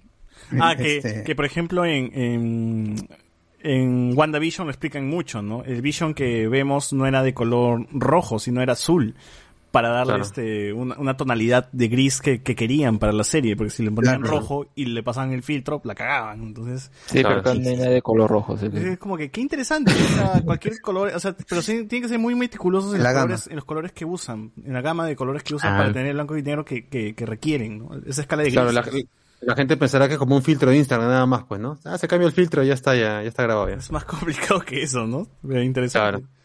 en Ah, que, este, que por ejemplo en, en, en WandaVision lo explican mucho, ¿no? El Vision que vemos no era de color rojo, sino era azul. Para darle Claro. este una, una tonalidad de gris que, que querían para la serie, porque si le ponían Claro. rojo y le pasaban el filtro, la cagaban. Entonces, Sí, Claro. pero también hay de color rojo. sí. es como que qué interesante. O sea, cualquier color, o sea, pero sí, tienen que ser muy meticulosos en La los, gama. colores, en los colores que usan, en la gama de colores que usan Ah. para tener el blanco y negro que, que, que requieren, ¿no? Esa escala de gris. Claro, la, la gente pensará que es como un filtro de Instagram nada más, pues, ¿no? Ah, se cambia el filtro y ya está, ya, ya está grabado ya. Es más complicado que eso, ¿no? Interesante. Claro.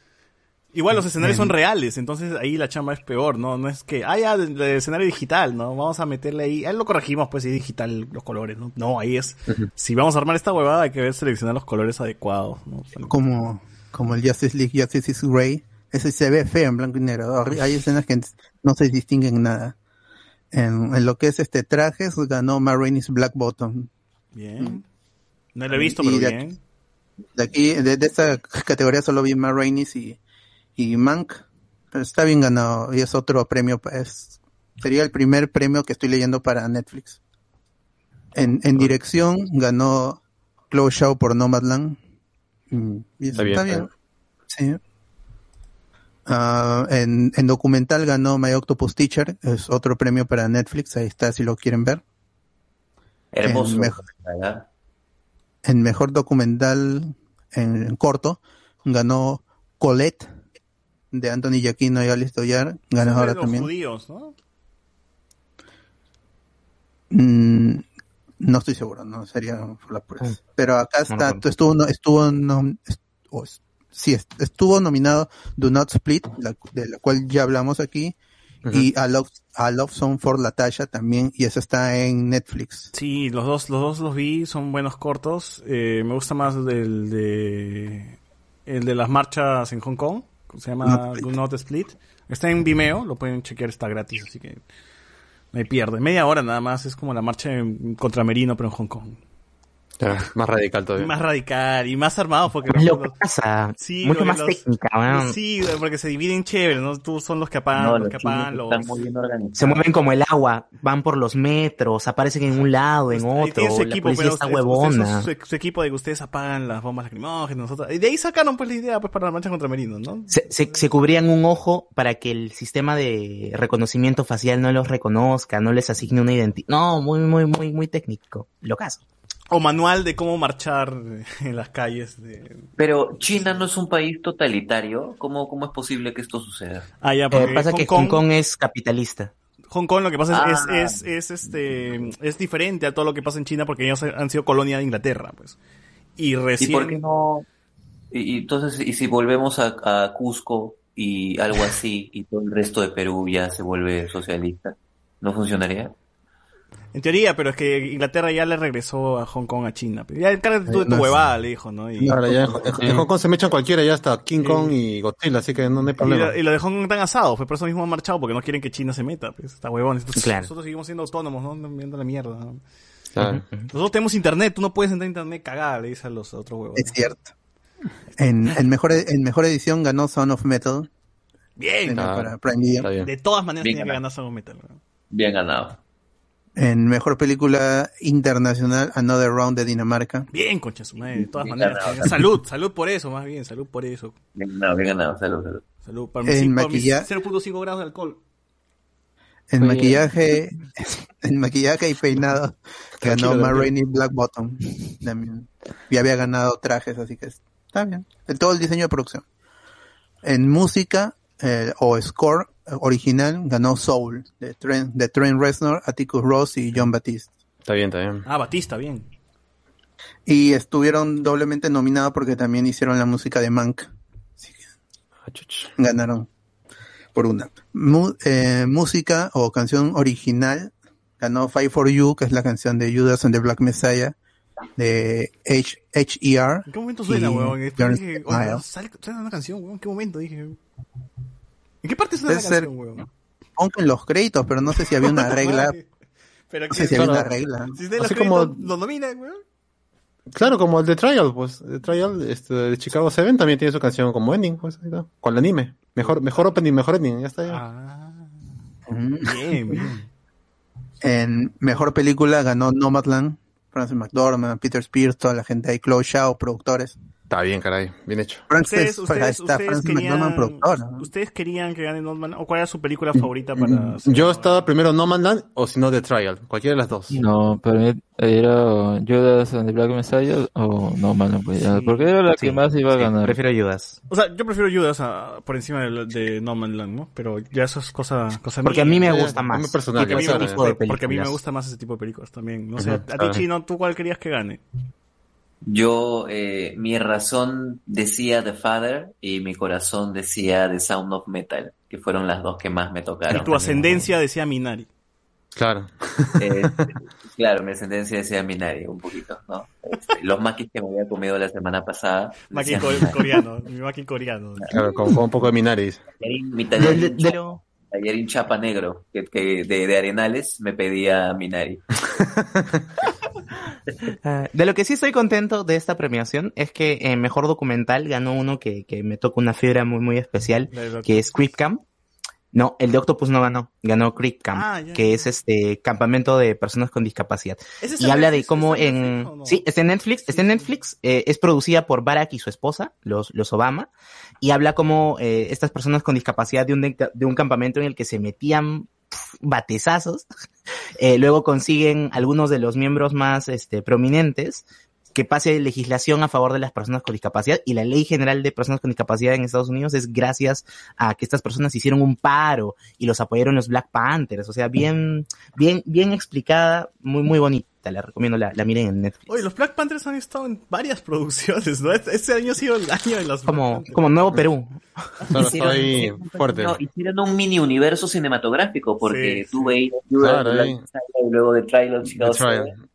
Igual los escenarios son reales, entonces ahí la chamba es peor, ¿no? No es que, ah, ya, de, de escenario digital, ¿no? Vamos a meterle ahí, ahí lo corregimos, pues, si es digital los colores, ¿no? No, ahí es, si vamos a armar esta huevada hay que ver seleccionar los colores adecuados, ¿no? como, como el Justice League Justice is Grey, ese se ve feo en blanco y negro. Hay escenas que no se distinguen nada. En, en lo que es este trajes, ganó Ma Rainey's Black Bottom. Bien. No lo he visto, Y pero de bien. aquí- De aquí, de, de esta categoría solo vi Ma Rainey's y, y Mank. Pero está bien ganado y es otro premio. Es, sería el primer premio que estoy leyendo para Netflix. En, en dirección ganó Chloe Shaw por Nomadland. Está bien, está está bien. Sí. Ah, en, en documental ganó My Octopus Teacher, es otro premio para Netflix, ahí está si lo quieren ver. Hermoso. En, mejor, en mejor documental en, en corto ganó Colette de Anthony Giacchino y Alice Doyar, ganadora los también. judíos, ¿no? Mm, no estoy seguro, no sería por la prueba. Pero acá no está, estuvo, no- estuvo, nom- est- o es- sí, est- estuvo nominado Do Not Split, la- de la cual ya hablamos aquí, y A Love, A Love Song for Latasha también, y eso está en Netflix. Sí, los dos, los dos los vi, son buenos cortos. Eh, me gusta más del de el de las marchas en Hong Kong, se llama Do Not Split. Está en Vimeo, lo pueden chequear, está gratis, así que no hay pierde. Media hora nada más, es como la marcha contra Merino, pero en Hong Kong. Más radical todavía. Más radical y más armado porque lo que pasa. Sí, Mucho más los- técnica, weón. Sí, porque se dividen chévere, ¿no? Tú son los que apagan, No, los los que apagan, los... están muy bien organizados. Se mueven como el agua, van por los metros, aparecen en un lado, en otro, su la equipo, pero está huevona. su, su equipo de que ustedes apagan las bombas lacrimógenas, nosotros. Y de ahí sacaron pues la idea pues para la marcha contra Merino, ¿no? Se, se, se cubrían un ojo para que el sistema de reconocimiento facial no los reconozca, no les asigne una identidad. No, muy, muy, muy, muy técnico. Lo caso. O manual de cómo marchar en las calles de... Pero China no es un país totalitario. ¿Cómo, cómo es posible que esto suceda? Ah, ya, Eh, pasa Hong que Kong, Hong Kong es capitalista. Hong Kong lo que pasa es, Ah. es, es, es, este, es diferente a todo lo que pasa en China porque ellos han sido colonia de Inglaterra, pues. Y recién... ¿Y por qué no? Y, y entonces, ¿y si volvemos a, a Cusco y algo así, y todo el resto de Perú ya se vuelve socialista? ¿No funcionaría? En teoría, pero es que Inglaterra ya le regresó a Hong Kong a China. Ya encárgate tú de tu No, huevada, le dijo, ¿no? Y, Ahora ya en, en- en Hong Kong se me echan cualquiera, ya está King Kong y Godzilla, así que no, no hay y, problema. lo- y lo de Hong Kong están asados, pues por eso mismo han marchado, porque no quieren que China se meta, pues está huevón. Entonces, Claro. Nosotros seguimos siendo autónomos, ¿no? Viendo la mierda. ¿no? Claro. Nosotros tenemos internet, tú no puedes entrar a internet cagada, le dice a los otros huevos. Es cierto. En, en mejor, en mejor edición ganó Son of Metal. Bien. Ah, para Prime Video. Está bien. De todas maneras Bien tenía que ganar Sound of Metal. ¿no? Bien ganado. En mejor película internacional, Another Round de Dinamarca. Bien, concha su madre, de todas Bien maneras. ganado. Salud, salud por eso, más bien, salud por eso. Bien ganado, bien ganado. Salud, salud. Salud para mis, En cinco- mis maquilla- 0.5 grados de alcohol. En Oye. maquillaje, en maquillaje y peinado ganó Ma. Rainey Black Bottom. También. Y había ganado trajes, así que está bien. En todo el diseño de producción. En música eh, o score original ganó Soul de Trent, de Trent Reznor, Atticus Ross y John Batiste. Está bien, está bien. Ah, Batista, bien. Y estuvieron doblemente nominados porque también hicieron la música de Mank. Ah. Ganaron por una. Mu- eh, música o canción original ganó Fight for You, que es la canción de Judas and the Black Messiah de H H.E.R. ¿En qué momento suena, y weón? Dije, oh, sale- una canción, weón. ¿En qué momento? Dije. ¿En qué parte suena Debe la ser- canción, weón? Aunque en los créditos, pero no sé si había una regla. Pero No sé si había una regla. si de los Así como- lo nominan, weón. Claro, como el de Trial, pues. El Trial este, de Chicago 7 también tiene su canción como ending, pues. Con el anime. Mejor, mejor opening, mejor ending. Ya está. Ya. Ah, bien, bien. En mejor película ganó Nomadland, Francis McDormand, Peter Spears, toda la gente ahí, Chloe Shaw, productores. Está bien, caray. Bien hecho. Ustedes, ustedes, ustedes querían, productor. ¿no? ¿Ustedes querían que gane Norman? ¿O cuál era su película favorita para hacer- Yo estaba primero No Man Land o si no The Trial. Cualquiera de las dos. No, para mí era Judas and the Black Messiah o no, mano, pues ya, Sí. porque era la Sí, que más iba a sí, ganar. Prefiero Judas. O sea, yo prefiero Judas a- por encima de, de No Man Land, ¿no? Pero ya eso es cosa, cosa Porque a mí me gusta más. muy personal, Porque a, mí me gusta, tipo de porque a mí me películas. gusta más ese tipo de películas también. No sé, a ti. Chino, ¿tú cuál querías que gane? Yo, eh, mi razón decía The Father y mi corazón decía The Sound of Metal, que fueron las dos que más me tocaron. Y tu ascendencia decía Minari. Claro. Eh, claro, mi ascendencia decía Minari, un poquito, ¿no? Este, los maquis que me había comido la semana pasada. Maki co- Minari. coreano, mi maki coreano. Claro, con, con un poco de Minaris. Tallarín- Mi tallarín, tallarín chapa negro que, que de, de Arenales me pedía Minari. Ah, de lo que sí estoy contento de esta premiación es que en mejor documental ganó uno que, que me toca una fibra muy muy especial, que es Creep Camp. No, el de Octopus no ganó, ganó Creep Camp, Ah, ya. que es este campamento de personas con discapacidad. ¿Ese Y habla de cómo ¿Está en. Netflix no? Sí, está en Netflix, está en Netflix, eh, es producida por Barack y su esposa, los, los Obama, y habla como eh, estas personas con discapacidad de un, de, un campamento en el que se metían batezazos, eh, luego consiguen algunos de los miembros más este, prominentes que pase legislación a favor de las personas con discapacidad. Y la ley general de personas con discapacidad en Estados Unidos es gracias a que estas personas hicieron un paro y los apoyaron los Black Panthers, o sea, bien, bien, bien explicada, muy, muy bonita, la recomiendo, la, la miren en Netflix. Oye, los Black Panthers han estado en varias producciones, ¿no? Este este año ha sido el año de los Como, como Nuevo Perú. Solo estoy fuerte. No, hicieron un mini universo cinematográfico porque Sí, tú veías Claro. Messiah y luego de Trial Chicago. Seven.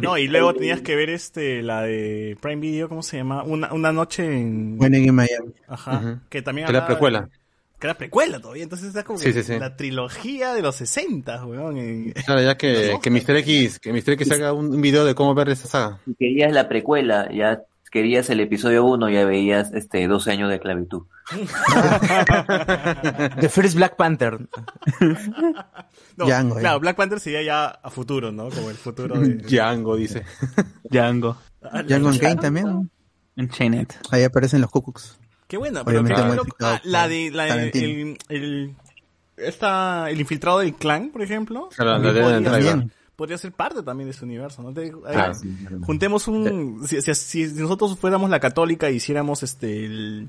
No, y luego tenías que ver este, la de Prime Video, ¿cómo se llama? Una, una noche en... Winning in Miami. Ajá. Que también Que de- precuela. Que era precuela todavía, entonces está como Sí, que sí, sí. la trilogía de los 60, weón. en- Claro, ya que, que Mr. X, que Mr. X haga un, video de cómo ver esa saga. Si querías la precuela, ya querías el episodio 1, ya veías este 12 años de esclavitud. The First Black Panther. No, Django, claro, eh. Black Panther sería ya a futuro, ¿no? Como el futuro de... Django, dice. Django. Ah, Django Kane también. En Chainet. Ahí aparecen los Cucks. Qué buena, pero qué loco. Ah, la de, la de el, el, esta, el infiltrado del clan, por ejemplo. Claro, también la de podría, ser, podría ser parte también de ese universo, ¿no? Te- ahí, Claro. Juntemos un, si, si- si nosotros fuéramos la católica e hiciéramos este, el,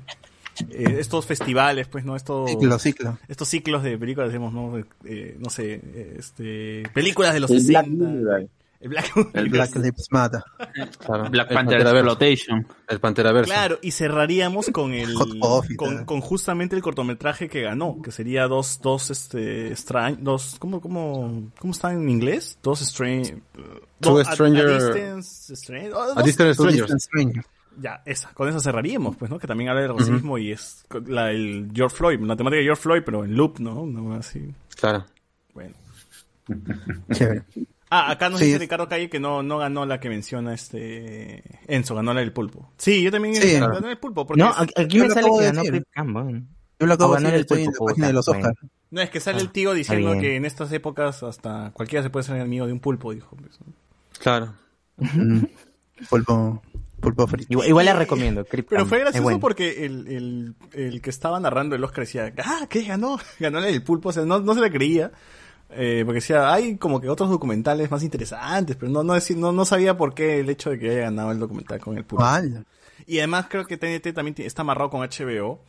eh, estos festivales, pues, ¿no? Estos, Ciclo, ciclo. estos ciclos de películas, decimos, ¿no? Eh, no sé, este, películas de los El Black 60. El Black El Black Lives Matter. Claro. Black El Panther. Exploitation. El Panteraverso. Claro, y cerraríamos con el con, justamente el cortometraje que ganó, que sería dos dos este extrañ- dos ¿cómo cómo cómo está en inglés? Dos strange Two Stranger- distance Strange- oh, A dos- Distant Two Strangers. Distant Strangers. ya, esa, con esa cerraríamos, pues, ¿no? Que también habla del racismo y es la el George Floyd, la temática de George Floyd, pero en loop, ¿no? Una cosa así. Claro. Bueno. Chévere. Ah, acá nos Sí, dice es- Ricardo Calle que no, no ganó la que menciona este Enzo, ganó la del pulpo. Sí, yo también Sí. ganó del pulpo, porque No, aquí me sale que ganó decir. Creep Camp. bueno. Yo lo acabo de ganó decir, el estoy en la página de los Oscars. No, es que sale Ah, el tío está diciendo que en estas épocas hasta cualquiera se puede ser amigo de un pulpo, dijo. pues. Claro. Mm. Pulpo, pulpo frito. Igual, igual la recomiendo, Creep Pero fue gracioso bueno. porque el, el, el que estaba narrando el Oscar decía, ah, ¿qué ganó? Ganó la del pulpo, o sea, no, no se la creía. Eh, porque decía, hay como que otros documentales más interesantes, pero no, no, no, no sabía por qué el hecho de que haya ganado el documental con el pulpo. ¿Cuál? Y además creo que TNT también está amarrado con HBO.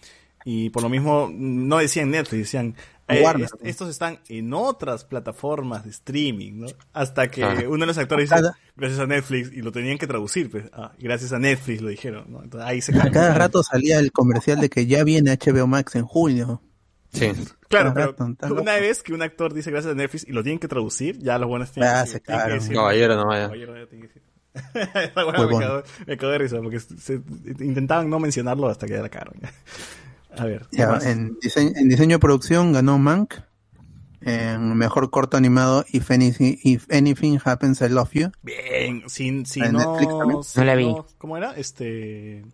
Y por lo mismo no decían Netflix, decían eh, Warner. est- estos están en otras plataformas de streaming, ¿no? Hasta que uno de los actores dice gracias a Netflix y lo tenían que traducir, pues, ah, gracias a Netflix lo dijeron, ¿no? Entonces ahí se A cambia. cada rato salía el comercial de que ya viene HBO Max en junio. Sí. Claro, pero una vez que un actor dice gracias a Netflix y lo tienen que traducir, ya los buenos tienen, Ah, que, tienen que decir. Caballero no vaya. Caballero ya tiene que decir. Me, bueno. cagó, me cagó de risa porque se, intentaban no mencionarlo hasta que ya la cagaron. A ver, en, diseño, en diseño de producción ganó Mank. En mejor corto animado, If Anything, If Anything Happens, I Love You. Bien, sin, si ¿En no, Netflix también? si No la vi. ¿Cómo era? Este.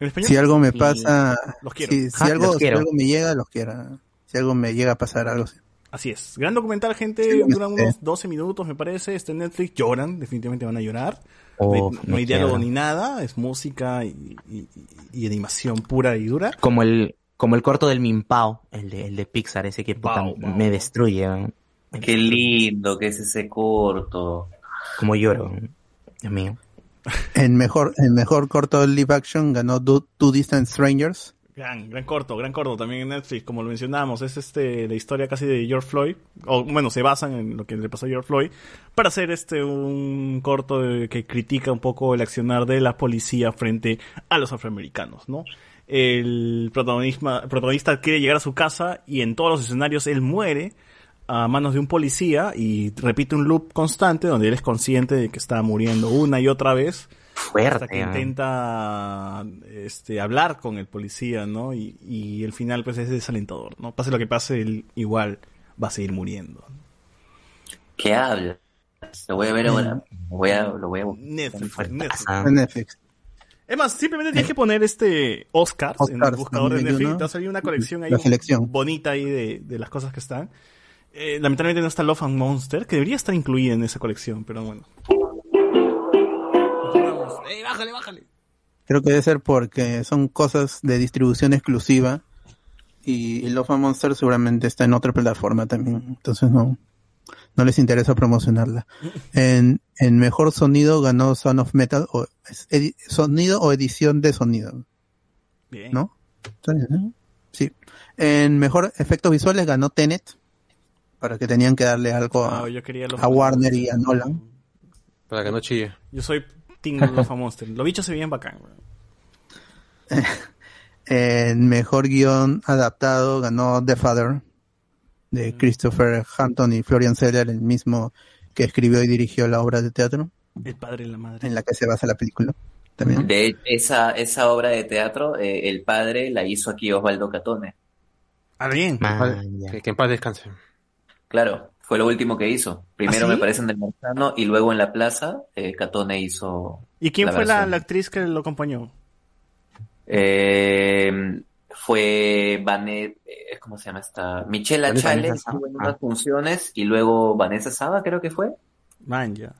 ¿En español? Si algo me pasa, Los quiero. si, si Ah, algo, los si algo me llega, los quiero. Si algo me llega a pasar, algo así. Así es. Gran documental, gente. Sí, Dura este. unos 12 minutos, me parece. Está en Netflix. Lloran, definitivamente van a llorar. Oh, no hay, no me hay diálogo quiero. ni nada. Es música y, y- y animación pura y dura. Como el, como el corto del Mimpao, el de, el de Pixar, ese que puta, me destruye. Qué lindo que es ese corto. Como lloro. Dios mío. En mejor, en mejor corto live action ganó Do- Two Distant Strangers. Gran, gran corto, gran corto también en Netflix, como lo mencionamos, es este la historia casi de George Floyd, o bueno, se basan en lo que le pasó a George Floyd, para hacer este un corto que critica un poco el accionar de la policía frente a los afroamericanos, ¿no? El protagonista, protagonista quiere llegar a su casa y en todos los escenarios él muere a manos de un policía y repite un loop constante donde él es consciente de que está muriendo una y otra vez hasta que intenta este hablar con el policía, ¿no? Y, y el final pues es desalentador, ¿no? Pase lo que pase, él igual va a seguir muriendo. ¿Qué habla? Lo voy a ver ahora. Lo voy a, lo voy a Netflix, Netflix. Netflix. Es más, simplemente tienes que poner este Oscars, en el buscador de 2021. Netflix, te va a salir una colección ahí La selección. bonita ahí de, de las cosas que están. Eh, lamentablemente no está Love and Monster, que debería estar incluida en esa colección, pero bueno. ¡Ey, bájale, bájale! Creo que debe ser porque son cosas de distribución exclusiva y Love and Monster seguramente está en otra plataforma también, entonces no, no les interesa promocionarla. En, en mejor sonido ganó Son of Metal, o edi- sonido o edición de sonido, Bien. ¿no? Bien, ¿no? Sí. En mejor efectos visuales ganó Tenet, para que tenían que darle algo a, No, yo quería Love a and Warner y a Nolan. Para que no chille. Yo soy Team and Monster. Los bichos se veían bacán. En mejor guion adaptado ganó The Father de Christopher Hampton y Florian Zeller, el mismo que escribió y dirigió la obra de teatro El padre y la madre. en la que se basa la película. También. De hecho, esa, esa obra de teatro, eh, el padre la hizo aquí Osvaldo Catone. Ah, bien. Que, que en paz descanse. Claro, fue lo último que hizo. Primero ¿Ah, sí? me parece en el Marzano y luego en la plaza, eh, Catone hizo. ¿Y quién fue la, actriz que lo acompañó? Eh, fue Vanet, eh, ¿cómo se llama esta? Michelle Vanessa- Vanessa estuvo en unas funciones y luego Vanessa Saba creo que fue. Man, ya.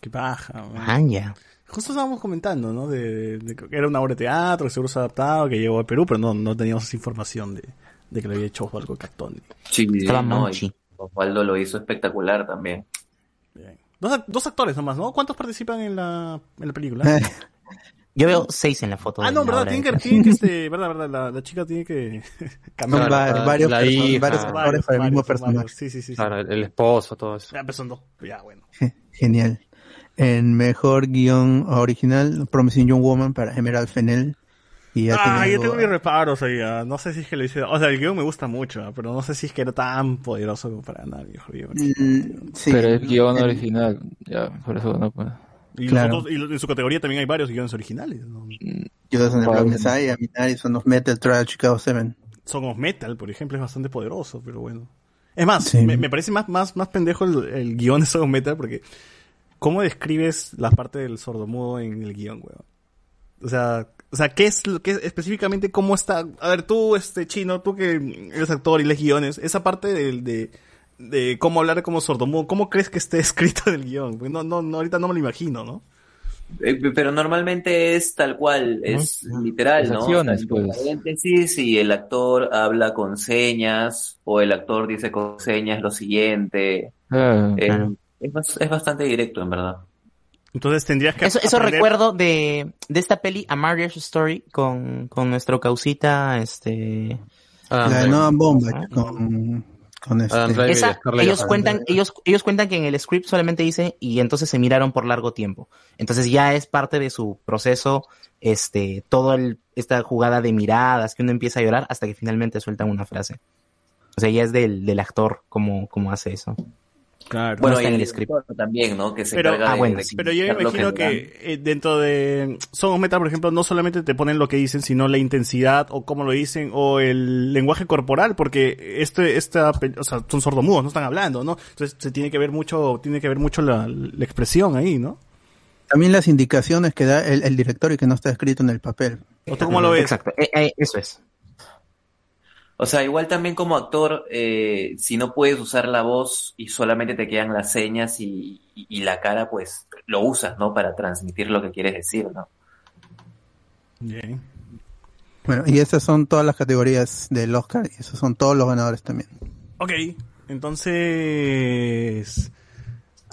Qué baja. Man, ya. Justo estábamos comentando, ¿no? De, de que era una obra de teatro, que seguro se ha adaptado, que llegó a Perú, pero no, no teníamos esa información de, de que lo había hecho Osvaldo Cactoni. Sí, Estaba no, Osvaldo lo hizo espectacular también. Dos, ac- dos actores nomás, ¿no? ¿Cuántos participan en la, en la película? Yo veo seis en la foto. ah, no, verdad, de que, tienen que este, verdad, verdad, la, la chica tiene que va- varios, la hija. varios actores para el mismo personaje. Sí, sí, sí. Claro, el, el esposo, todo eso. Ya, pero son dos. Ya, bueno. Genial. En mejor guion original, Promising Young Woman para Emerald Fennell. Y ya Ah, yo tengo- mis reparos ahí. ah. No sé si es que lo hice. O sea, el guion me gusta mucho, ah, pero no sé si es que era tan poderoso como para nadie. mejor guion. Mm, sí. Pero es guion El- original, ya, por eso no pues. Y, Claro. los otros- y lo- en su categoría también hay varios guiones originales. ¿no? Judas and the Black Wow. Messiah, Minari, Son of Metal, Trial Chicago 7. Son of Metal, por ejemplo, es bastante poderoso, pero bueno. Es más, Sí. me, me parece más, más, más pendejo el, el guion de Son of Metal porque ¿cómo describes la parte del sordomudo en el guion, weón? O sea, o sea, ¿qué es lo que específicamente cómo está? A ver, tú, este chino, tú que eres actor y lees guiones, esa parte del de, de cómo hablar como sordomudo, ¿cómo crees que esté escrito en el guion? Porque no, no, no, ahorita no me lo imagino, ¿no? Eh, pero normalmente es tal cual, es literal, Las ¿no? acciones, pues. paréntesis y el actor habla con señas o el actor dice con señas lo siguiente. Ah, Eh, es, es bastante directo, en verdad. Entonces tendrías que Eso, eso aprender- recuerdo de, de esta peli A Marriage Story con, con nuestro causita, este... La. Noah Baumbach con, con este. Esa, ellos cuentan, ellos, ellos cuentan que en el script solamente dice y entonces se miraron por largo tiempo. Entonces ya es parte de su proceso, este, todo el, esta jugada de miradas que uno empieza a llorar hasta que finalmente sueltan una frase. O sea, ya es del, del actor como, como hace eso. Claro. Bueno, está y en el el script. también, ¿no? Que se Pero- encarga ah, bueno, de. Pero yo imagino que eh, dentro de Son of Metal, por ejemplo, no solamente te ponen lo que dicen, sino la intensidad o cómo lo dicen o el lenguaje corporal, porque este, esta, o sea, son sordomudos, no están hablando, ¿no? Entonces se tiene que ver mucho, tiene que ver mucho la, la expresión ahí, ¿no? También las indicaciones que da el, el director y que no está escrito en el papel. ¿O tú cómo lo ves? Exacto, eh, eh, eso es. O sea, igual también como actor, eh, si no puedes usar la voz y solamente te quedan las señas y, y- y la cara, pues lo usas, ¿no? Para transmitir lo que quieres decir, ¿no? Bien. Bueno, y esas son todas las categorías del Oscar y esos son todos los ganadores también. Ok, entonces...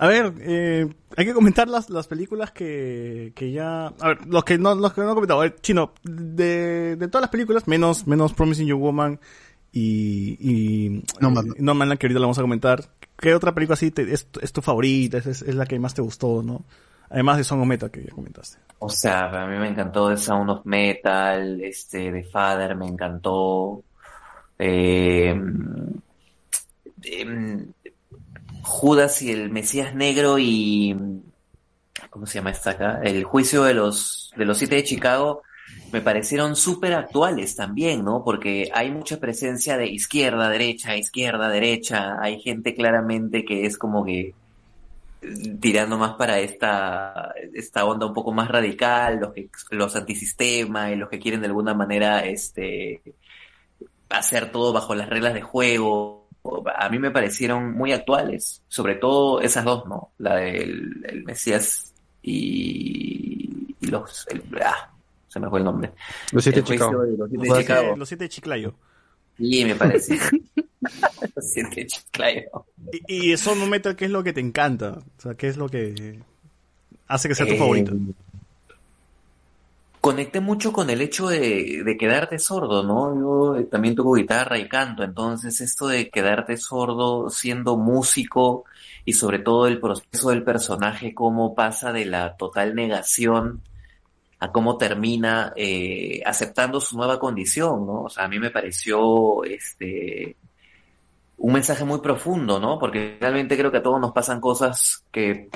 A ver, eh, hay que comentar las, las películas que, que ya... A ver, los que no, los que no he comentado. A ver, Chino, de, de todas las películas, menos, menos Promising Young Woman y, y No eh, Manland. No Manland, que ahorita la vamos a comentar. ¿Qué otra película así te- es, es tu favorita? Es, es, la que más te gustó, ¿no? Además de Song of Metal, que ya comentaste. O sea, a mí me encantó The Sound of Metal, este, The Father me encantó. Eh, em, Judas y el Mesías Negro y ¿cómo se llama esta acá? El juicio de los de los siete de Chicago me parecieron súper actuales también, ¿no? Porque hay mucha presencia de izquierda, derecha, izquierda, derecha. Hay gente claramente que es como que tirando más para esta, esta onda un poco más radical, los que, los antisistema y los que quieren de alguna manera este hacer todo bajo las reglas de juego. A mí me parecieron muy actuales, sobre todo esas dos, ¿no? La del el Mesías y, y los el- ah, se me fue el nombre. Los siete Chicago. de los siete de Los Chicago. siete, los siete de Chiclayo. Sí, me parece. los siete de Chicago. Y, y Song of Metal, ¿qué es lo que te encanta? O sea, ¿qué es lo que hace que sea tu Eh, favorito? Conecté mucho con el hecho de, de quedarte sordo, ¿no? Yo eh, también toco guitarra y canto, entonces esto de quedarte sordo siendo músico y sobre todo el proceso del personaje, cómo pasa de la total negación a cómo termina eh, aceptando su nueva condición, ¿no? O sea, a mí me pareció este un mensaje muy profundo, ¿no? Porque realmente creo que a todos nos pasan cosas que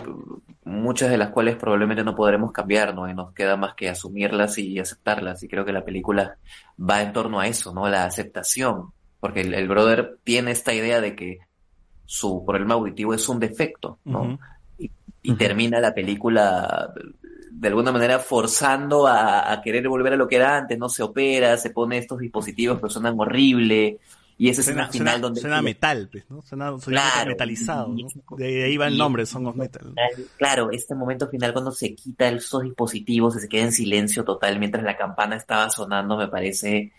muchas de las cuales probablemente no podremos cambiar, ¿no? Y nos queda más que asumirlas y aceptarlas. Y creo que la película va en torno a eso, ¿no? La aceptación. Porque el, el brother tiene esta idea de que su problema auditivo es un defecto, ¿no? Y, y termina la película de alguna manera forzando a, a querer volver a lo que era antes, ¿no? Se opera, se pone estos dispositivos que suenan horrible. Y esa escena Suena, final suena- donde... suena metal, pues, ¿no? Suena, suena Claro. metalizado. De ahí va el nombre, Song of Metal. Claro, este momento final cuando se quita esos dispositivos y se queda en silencio total mientras la campana estaba sonando me parece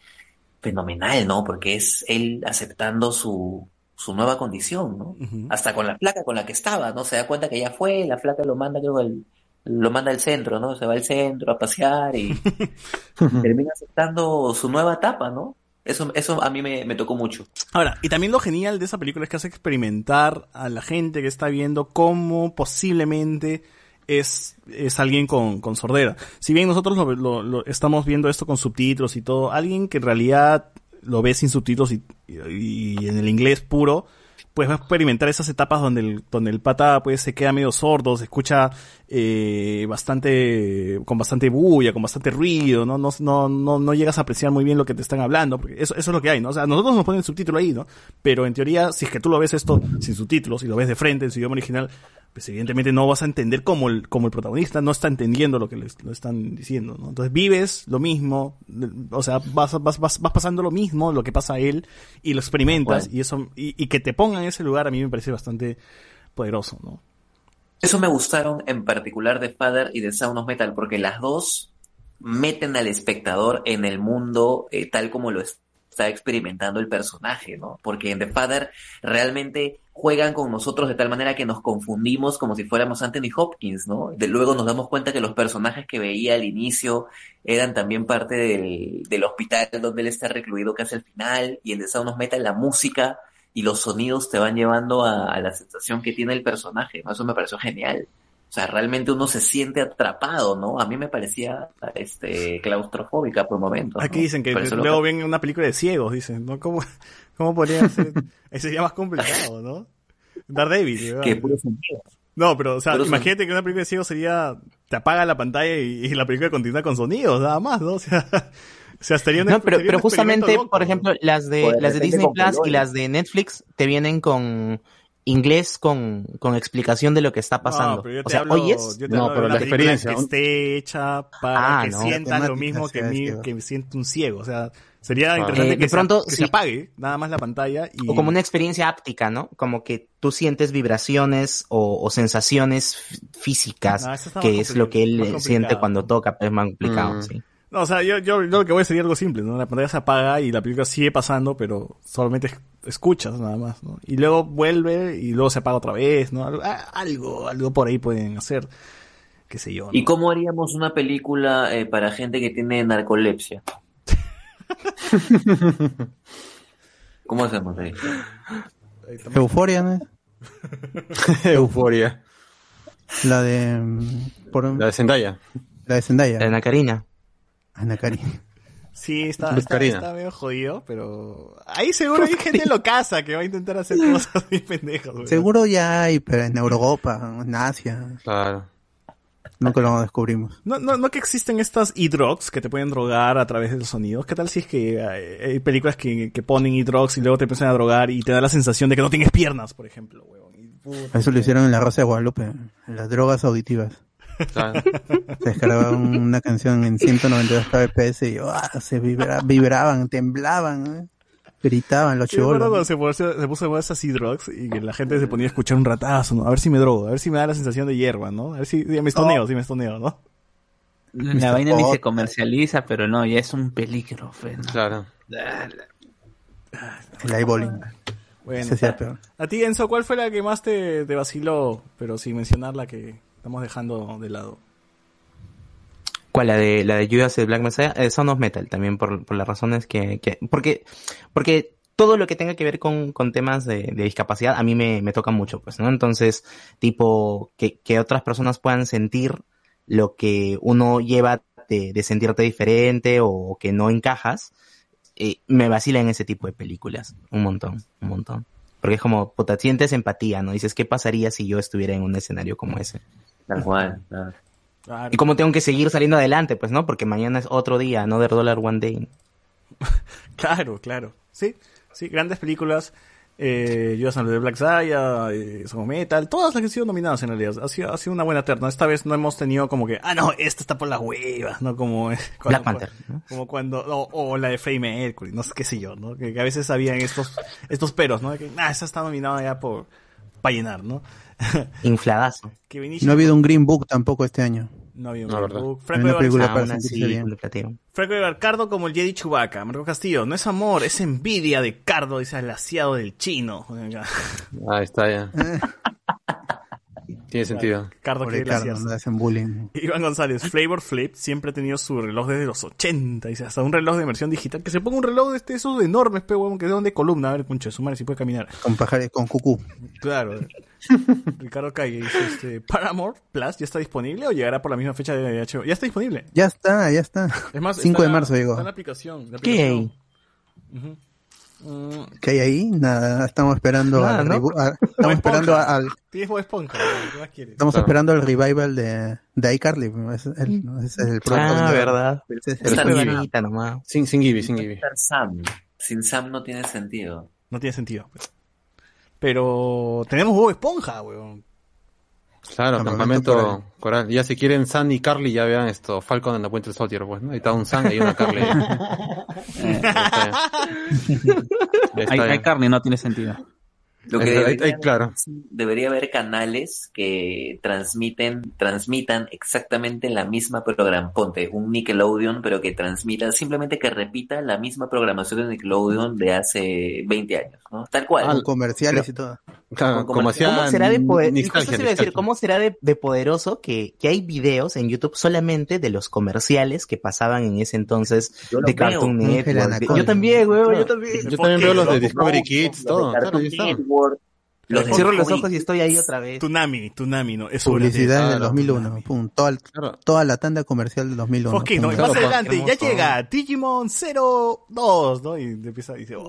fenomenal, ¿no? Porque es él aceptando su, su nueva condición, ¿no? Hasta con la flaca con la que estaba, ¿no? Se da cuenta que ya fue, la flaca lo manda, creo, al, lo manda al centro, ¿no? Se va al centro a pasear y termina aceptando su nueva etapa, ¿no? Eso, eso a mí me, me tocó mucho. Ahora, y también lo genial de esa película es que hace experimentar a la gente que está viendo cómo posiblemente es, es alguien con, con sordera. Si bien nosotros lo, lo- lo- estamos viendo esto con subtítulos y todo, alguien que en realidad lo ve sin subtítulos y, y- y en el inglés puro, pues va a experimentar esas etapas donde el, donde el pata pues se queda medio sordo, se escucha eh, bastante, con bastante bulla, con bastante ruido, ¿no? No, no, no, no llegas a apreciar muy bien lo que te están hablando, porque eso, eso es lo que hay, ¿no? O sea, nosotros nos ponen el subtítulo ahí, ¿no? Pero en teoría, si es que tú lo ves esto sin subtítulos y lo ves de frente en su idioma original, pues evidentemente no vas a entender como el, como el protagonista no está entendiendo lo que le lo están diciendo, ¿no? Entonces vives lo mismo, o sea, vas, vas, vas, vas pasando lo mismo, lo que pasa a él, y lo experimentas, y eso, y, y que te pongan ese lugar a mí me parece bastante poderoso, ¿no? Eso me gustaron en particular de Father y de Sound of Metal, porque las dos meten al espectador en el mundo eh, tal como lo está experimentando el personaje, ¿no? Porque en The Father realmente juegan con nosotros de tal manera que nos confundimos como si fuéramos Anthony Hopkins, ¿no? De luego nos damos cuenta que los personajes que veía al inicio eran también parte del, del hospital donde él está recluido casi al final, y en The Sound of Metal la música y los sonidos te van llevando a, a la sensación que tiene el personaje, ¿no? Eso me pareció genial. O sea, realmente uno se siente atrapado, ¿no? A mí me parecía este claustrofóbica por momentos. Aquí ¿no? dicen que luego ven una película de ciegos, dicen, ¿no? ¿Cómo, cómo podría ser? Ese sería más complicado, ¿no? Daredevil, ¿verdad? Que puro sentido. No, pero, o sea, imagínate que una película de ciegos sería, te apaga la pantalla y, y la película continúa con sonidos, nada más, ¿no? O sea, o sea estaría No, pero, pero justamente, loco. por ejemplo, las de, de las de Disney Plus y las de Netflix te vienen con inglés con, con explicación de lo que está pasando. No, pero yo te o sea, hablo, yo te No, pero la película experiencia, que esté hecha para Ah, que no. sientas lo mismo que, que siente un ciego. O sea, sería Ah. interesante Eh, que, de se- pronto, que sí. se apague nada más la pantalla y... O como una experiencia áptica, ¿no? Como que tú sientes vibraciones o, o sensaciones fí- físicas, No, que es lo que él siente cuando toca, es más complicado, Mm. sí. No, o sea, yo, yo, yo lo que voy sería algo simple, ¿no? La pantalla se apaga y la película sigue pasando, pero solamente es- escuchas nada más, ¿no? Y luego vuelve y luego se apaga otra vez, ¿no? Algo, algo, por ahí pueden hacer, qué sé yo. ¿no? ¿Y cómo haríamos una película eh, para gente que tiene narcolepsia? ¿Cómo hacemos ahí? Euforia, ¿no? Euforia. La de. mm, Por, La de Zendaya. La de Zendaya. Ana Karina. Ana Karina. Sí, está, está, está medio jodido, pero ahí seguro hay gente locaza que va a intentar hacer cosas muy pendejas, güey. Seguro ya hay, pero en Europa, en Asia. Claro. Nunca lo descubrimos. No, no, no que existen estas e-drugs que te pueden drogar a través de los sonidos. ¿Qué tal si es que hay, películas que, que ponen e-drugs y luego te empiezan a drogar y te da la sensación de que no tienes piernas, por ejemplo, huevón? Eso lo hicieron en La Rosa de Guadalupe, en las drogas auditivas. Claro. Se descargaban una canción en 192 kbps y ¡ah! se vibra- vibraban, temblaban, ¿eh? gritaban los chivolos. se, puso- se puso de moda esas e-drugs y que la gente se ponía a escuchar un ratazo, ¿no? A ver si me drogo, a ver si me da la sensación de hierba, ¿no? A ver si si me estoneo, si me estoneo, ¿no? La vaina ni se comercializa, pero no, ya es un peligro, fe, ¿no? Claro. El eyeballing. Bueno, a ti, Enzo, ¿cuál fue la que más te, te vaciló? Pero sin mencionar la que estamos dejando de lado. ¿Cuál? La de, la de Judas y Black Messiah, eh, Son of Metal, también por, por las razones que, que, porque, porque todo lo que tenga que ver con, con temas de, de discapacidad a mí me, me toca mucho, pues, ¿no? Entonces, tipo, que, que otras personas puedan sentir lo que uno lleva de, de sentirte diferente o que no encajas, eh, me vacila en ese tipo de películas, un montón, un montón. Porque es como, puta, sientes empatía, ¿no? Dices, ¿qué pasaría si yo estuviera en un escenario como ese? Tal cual. claro. Claro. Y cómo tengo que seguir saliendo adelante, pues, ¿no? Porque mañana es otro día, another dollar one day. Claro, claro. Sí, sí, grandes películas. Eh, Judas and the Black Messiah, eh, Son of Metal, todas las que han sido nominadas en realidad. Ha sido, ha sido una buena terna. Esta vez no hemos tenido como que, ah, no, esta está por las huevas, ¿no? Como, eh, cuando- Black Panther, ¿no? Como cuando, o, o la de Freddie Mercury, no sé qué sé yo, ¿no? Que, que a veces habían estos, estos peros, ¿no? De que, ah, esa está nominada ya por, para llenar, ¿no? Infladazo. No ha habido un Green Book tampoco este año. No había un No, Green verdad. Book. Franco de película para así. Franco de Cardo como el Jedi Chewbacca. Marco Castillo, no es amor, es envidia de Cardo, dice el asiado del chino. Ahí está ya. Tiene sentido. Cardo le hacen bullying. Iván González, Flavor Flip siempre ha tenido su reloj desde los 80, dice, hasta un reloj de versión digital. Que se ponga un reloj de este, esos enormes, pe, huevón, que es donde columna, a ver, concha, de su madre, si puede caminar. Con pajares, con cucú. Claro. Ricardo Calle dice, este, Paramore Plus ya está disponible o llegará por la misma fecha de HBO. Ya está disponible. Ya está, ya está. Es más, 5 está de marzo llegó. Está en la aplicación. la ¿Qué aplicación. Mm, ¿Qué hay ahí? Nada, estamos esperando Nada, al ¿no? a- estamos esperando Esponja. al Tienes Bob Esponja, ¿qué más quieres? estamos Claro. esperando el revival de, de iCarly. Es el, es el. Ah, verdad. Es el nomás. Sin, sin Gibby, sin Gibby. Sam. Sin Sam no tiene sentido. No tiene sentido. pues. Pero tenemos Bob Esponja, weón. Claro, Campamento campamento coral. Ya si quieren San y Carly, ya vean esto, Falcon en la Puente del Soldier, pues, ¿no? Ahí está un San y una Carly. Está Hay, hay carne, no tiene sentido. Lo que debería, claro. debería haber canales que transmiten, transmitan exactamente la misma programación. Ponte un Nickelodeon, pero que transmita, simplemente que repita la misma programación de Nickelodeon de hace 20 años, ¿no? Tal cual. con comerciales y todo. Claro, Como- como hacía ¿Cómo será de poder- Nostalgia, justo se iba a decir, Nostalgia. ¿cómo será de, de poderoso que, que hay videos en YouTube solamente de los comerciales que pasaban en ese entonces Yo de. Cartoon Network? Yo también, weón, yo también. Yo también veo los de Discovery Kids, todo. de Claro, Cartoon los de Cierro los ojos y estoy ahí otra vez. Tunami, Tunami, ¿no? Es Publicidad claro. del 2001. Pum, toda, el- Claro. toda la tanda comercial del 2001. Ok, ¿no? Y Claro, más pa- adelante, ya llega Digimon 02, ¿no? Y empieza y dice, "Wow".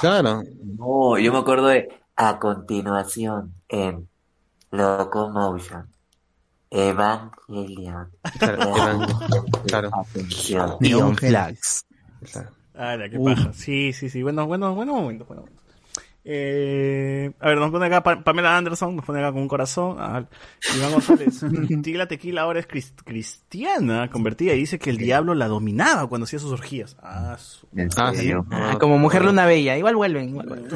Claro. No, yo me acuerdo de a continuación en Locomotion. Evangelion. Claro, Evan- claro. Atención. Neon. Flags. claro. Ah, paja. Sí, sí, sí. Bueno, bueno, bueno momento, bueno. Eh, a ver, nos pone acá Pa- Pamela Anderson, nos pone acá con un corazón. Ah, Iván González. Tigla Tequila ahora es cris- cristiana, convertida, y dice que el diablo la dominaba cuando hacía sus orgías. Ah, su- Ah, sí. Ah, como mujer luna bella, igual vuelven. igual vuelven.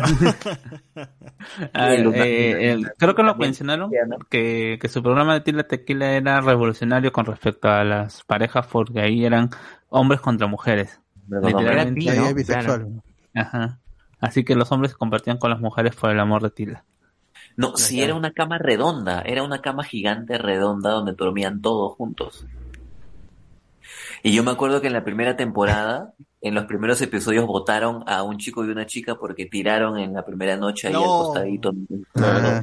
A ver, El lugar- eh, el- creo que lo mencionaron que, que su programa de Tila Tequila era revolucionario con respecto a las parejas porque ahí eran hombres contra mujeres. Era Literalmente, ¿no? bisexual. Ajá. Así que los hombres se compartían con las mujeres por el amor de Tila. No, si era una cama redonda, era una cama gigante redonda donde dormían todos juntos. Y yo me acuerdo que en la primera temporada, en los primeros episodios votaron a un chico y una chica porque tiraron en la primera noche ahí al No. costadito. Ah,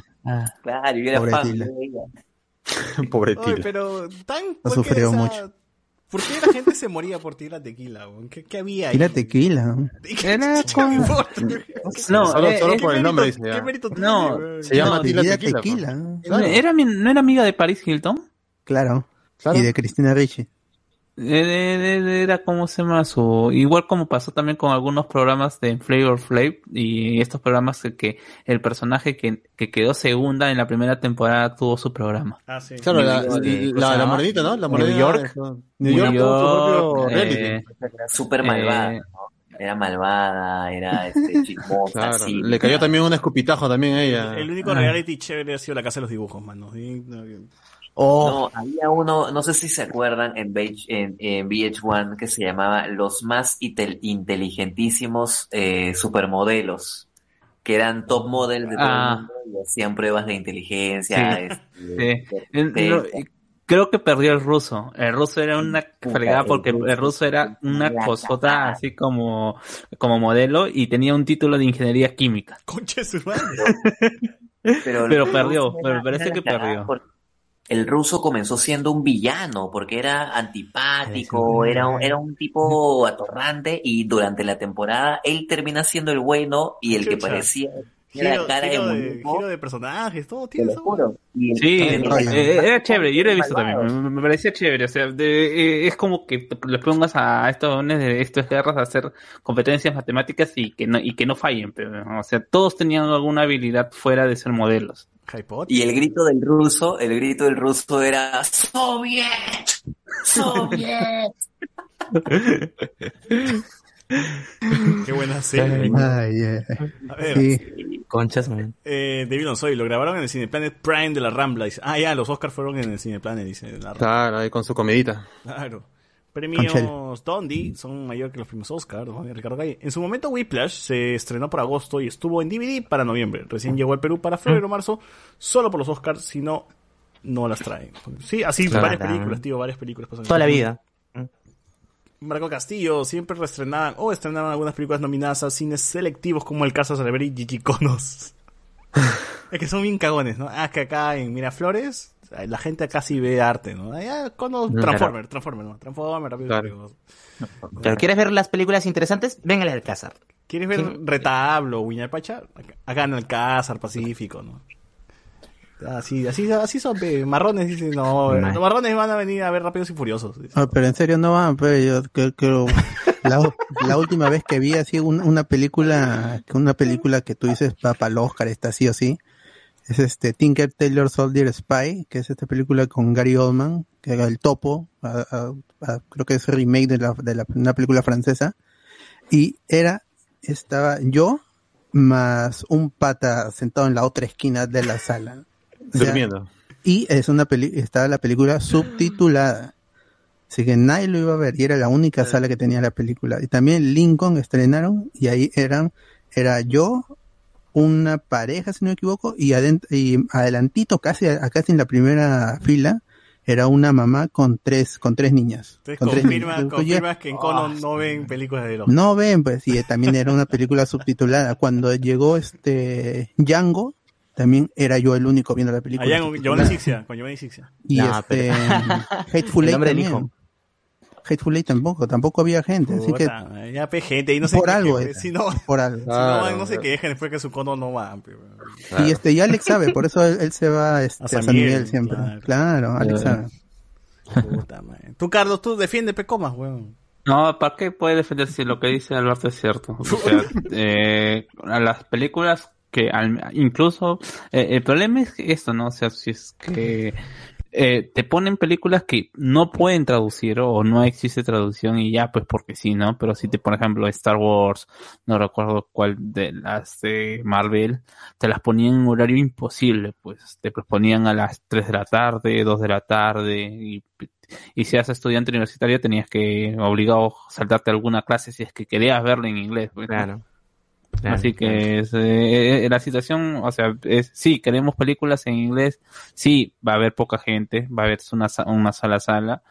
Claro, yo era Pobre fan Tila. de ella. Pobre Tila. pero tan. Ha ¿por qué sufrido esa- mucho. ¿Por qué la gente se moría por Tigla Tequila? weón? ¿Qué, qué había ahí? Tira tequila. ¿no? Era ¿Qué me importa? No, Solo, eh, solo por el nombre dice ¿Qué mérito tiene, No? Se llama No, Tira Tequila. tequila. ¿no? Claro. ¿Era, mi- ¿No era amiga de Paris Hilton? Claro. Claro. Y de Cristina Ricci. Eh, de- de- de- Era como se llama su. Igual como pasó también con algunos programas de Flavor Flav y estos programas que, que el personaje que, que quedó segunda en la primera temporada tuvo su programa. Ah, sí. Claro, la, New York, la, ¿cómo se la ¿no? La New morenita. York. New York tuvo su propio reality. eh, Era súper malvada, Eh, ¿no? Era malvada, era este, chismosa, Claro, así. le cayó también un escupitajo también a ella. El único reality chévere ha sido la casa de los dibujos, mano. No, había uno, no sé si se acuerdan, en, VH, en, en VH1 que se llamaba Los más intel- inteligentísimos eh, supermodelos, que eran top models de todo Ah. el mundo y hacían pruebas de inteligencia. Sí. este, Sí. de- de- no, y creo que perdió el ruso. El ruso era una fregada porque el ruso era una cosota así como, como modelo y tenía un título de ingeniería química. Concha de su madre. pero, perdió, pero parece que perdió. porque El ruso comenzó siendo un villano porque era antipático, era, un- era un tipo atorrante y durante la temporada él termina siendo el bueno y el que parecía era Giro, la cara de giro de, muñeco, giro de personajes, todo te tiene lo eso. juro. Y el- Sí, eh, era chévere, yo lo he visto también, me, me parecía chévere, o sea, de- eh, es como que te- le pongas a estos dones de estos guerras a hacer competencias matemáticas y que no, y que no fallen, pero, o sea, todos tenían alguna habilidad fuera de ser modelos. Y el grito del ruso, el grito del ruso era ¡Soviet! ¡Soviet! Qué buena serie. Ay, ay. A ver. Sí. Conchas, man. Eh, David Lonsoy, lo grabaron en el Cineplanet Prime de la Rambla. Dice, ah, ya, los Oscars fueron en el Cineplanet, dice la Rambla. Claro, ahí con su comidita. Claro. Premios Dondi son mayor que los premios Oscar, ¿no? Ricardo Calle. En su momento Whiplash se estrenó por agosto y estuvo en DVD para noviembre. Recién llegó al Perú para febrero o marzo, solo por los Oscars, si no, no las traen. Sí, así Claro. varias películas, tío, varias películas pasan. Toda la vida. Marco Castillo siempre reestrenaban o estrenaban algunas películas nominadas a cines selectivos como el caso de Celebrity y Gigi Conos. es que son bien cagones, ¿no? Ah, que acá en Miraflores la gente acá sí ve arte, ¿no? Allá cuando Mm, Transformer, Transformer, ¿no? Transformer, rápido. y Furioso. Pero ¿quieres ver las películas interesantes? Ven al Alcázar. ¿Quieres ver Retablo, Huiñalpacha? Acá- Acá en Alcázar, Pacífico, ¿no? Así, así, así son, pe. marrones dicen, no, los marrones van a venir a ver Rápidos y Furiosos. Ah, pero en serio no van, pero yo creo, creo- la, la última vez que vi así un- una película, una película que tú dices para el Oscar, está así o sí, es este Tinker Tailor Soldier Spy, que es esta película con Gary Oldman, que era el topo, a- a- a- creo que es remake de, la, de la- una película francesa, y era, estaba yo más un pata sentado en la otra esquina de la sala. O sea, Durmiendo. y es una peli estaba la película subtitulada. Así que nadie lo iba a ver y era la única sala que tenía la película. Y también Lincoln estrenaron y ahí eran, era yo, una pareja si no me equivoco, y, adent- y adelantito, casi, a- casi en la primera fila, era una mamá con tres, con tres niñas. Entonces con tres confirma, niñas. confirmas que en Cono no ven películas de los No ven, pues, y también era una película subtitulada. Cuando llegó este Django, también era yo el único viendo la película. Giovanni subtitulada. Sixia, con Giovanni Sixia. Y No, este pero- Hateful El Eight también. hijo. Hateful Eight tampoco, tampoco había gente, así que ya pe gente, y no sé por algo era, si no, por algo. si Claro, no, no se claro. quejen después que su cono no va. pe. Y este, y Alex sabe, por eso él, él se va este, A a San Miguel, Miguel, siempre. claro. Claro, Alex Claro. sabe. Puta. Tú, Carlos, tú defiende Pecomas, weón. No, ¿para qué puede defenderse si lo que dice Alberto es cierto? O sea, eh, a las películas que al- incluso eh, el problema es que esto, ¿no? O sea, si es que eh, te ponen películas que no pueden traducir o no existe traducción y ya, pues porque sí, ¿no? Pero si te, por ejemplo, Star Wars, no recuerdo cuál de las de Marvel, te las ponían en horario imposible, pues te los ponían a las 3 de la tarde, 2 de la tarde y y si eras estudiante universitario tenías que obligado saltarte alguna clase si es que querías verla en inglés. pues. Claro. Claro, Así que es, eh, eh, la situación, o sea, es, sí, queremos películas en inglés, sí, va a haber poca gente, va a haber una, una sala sala,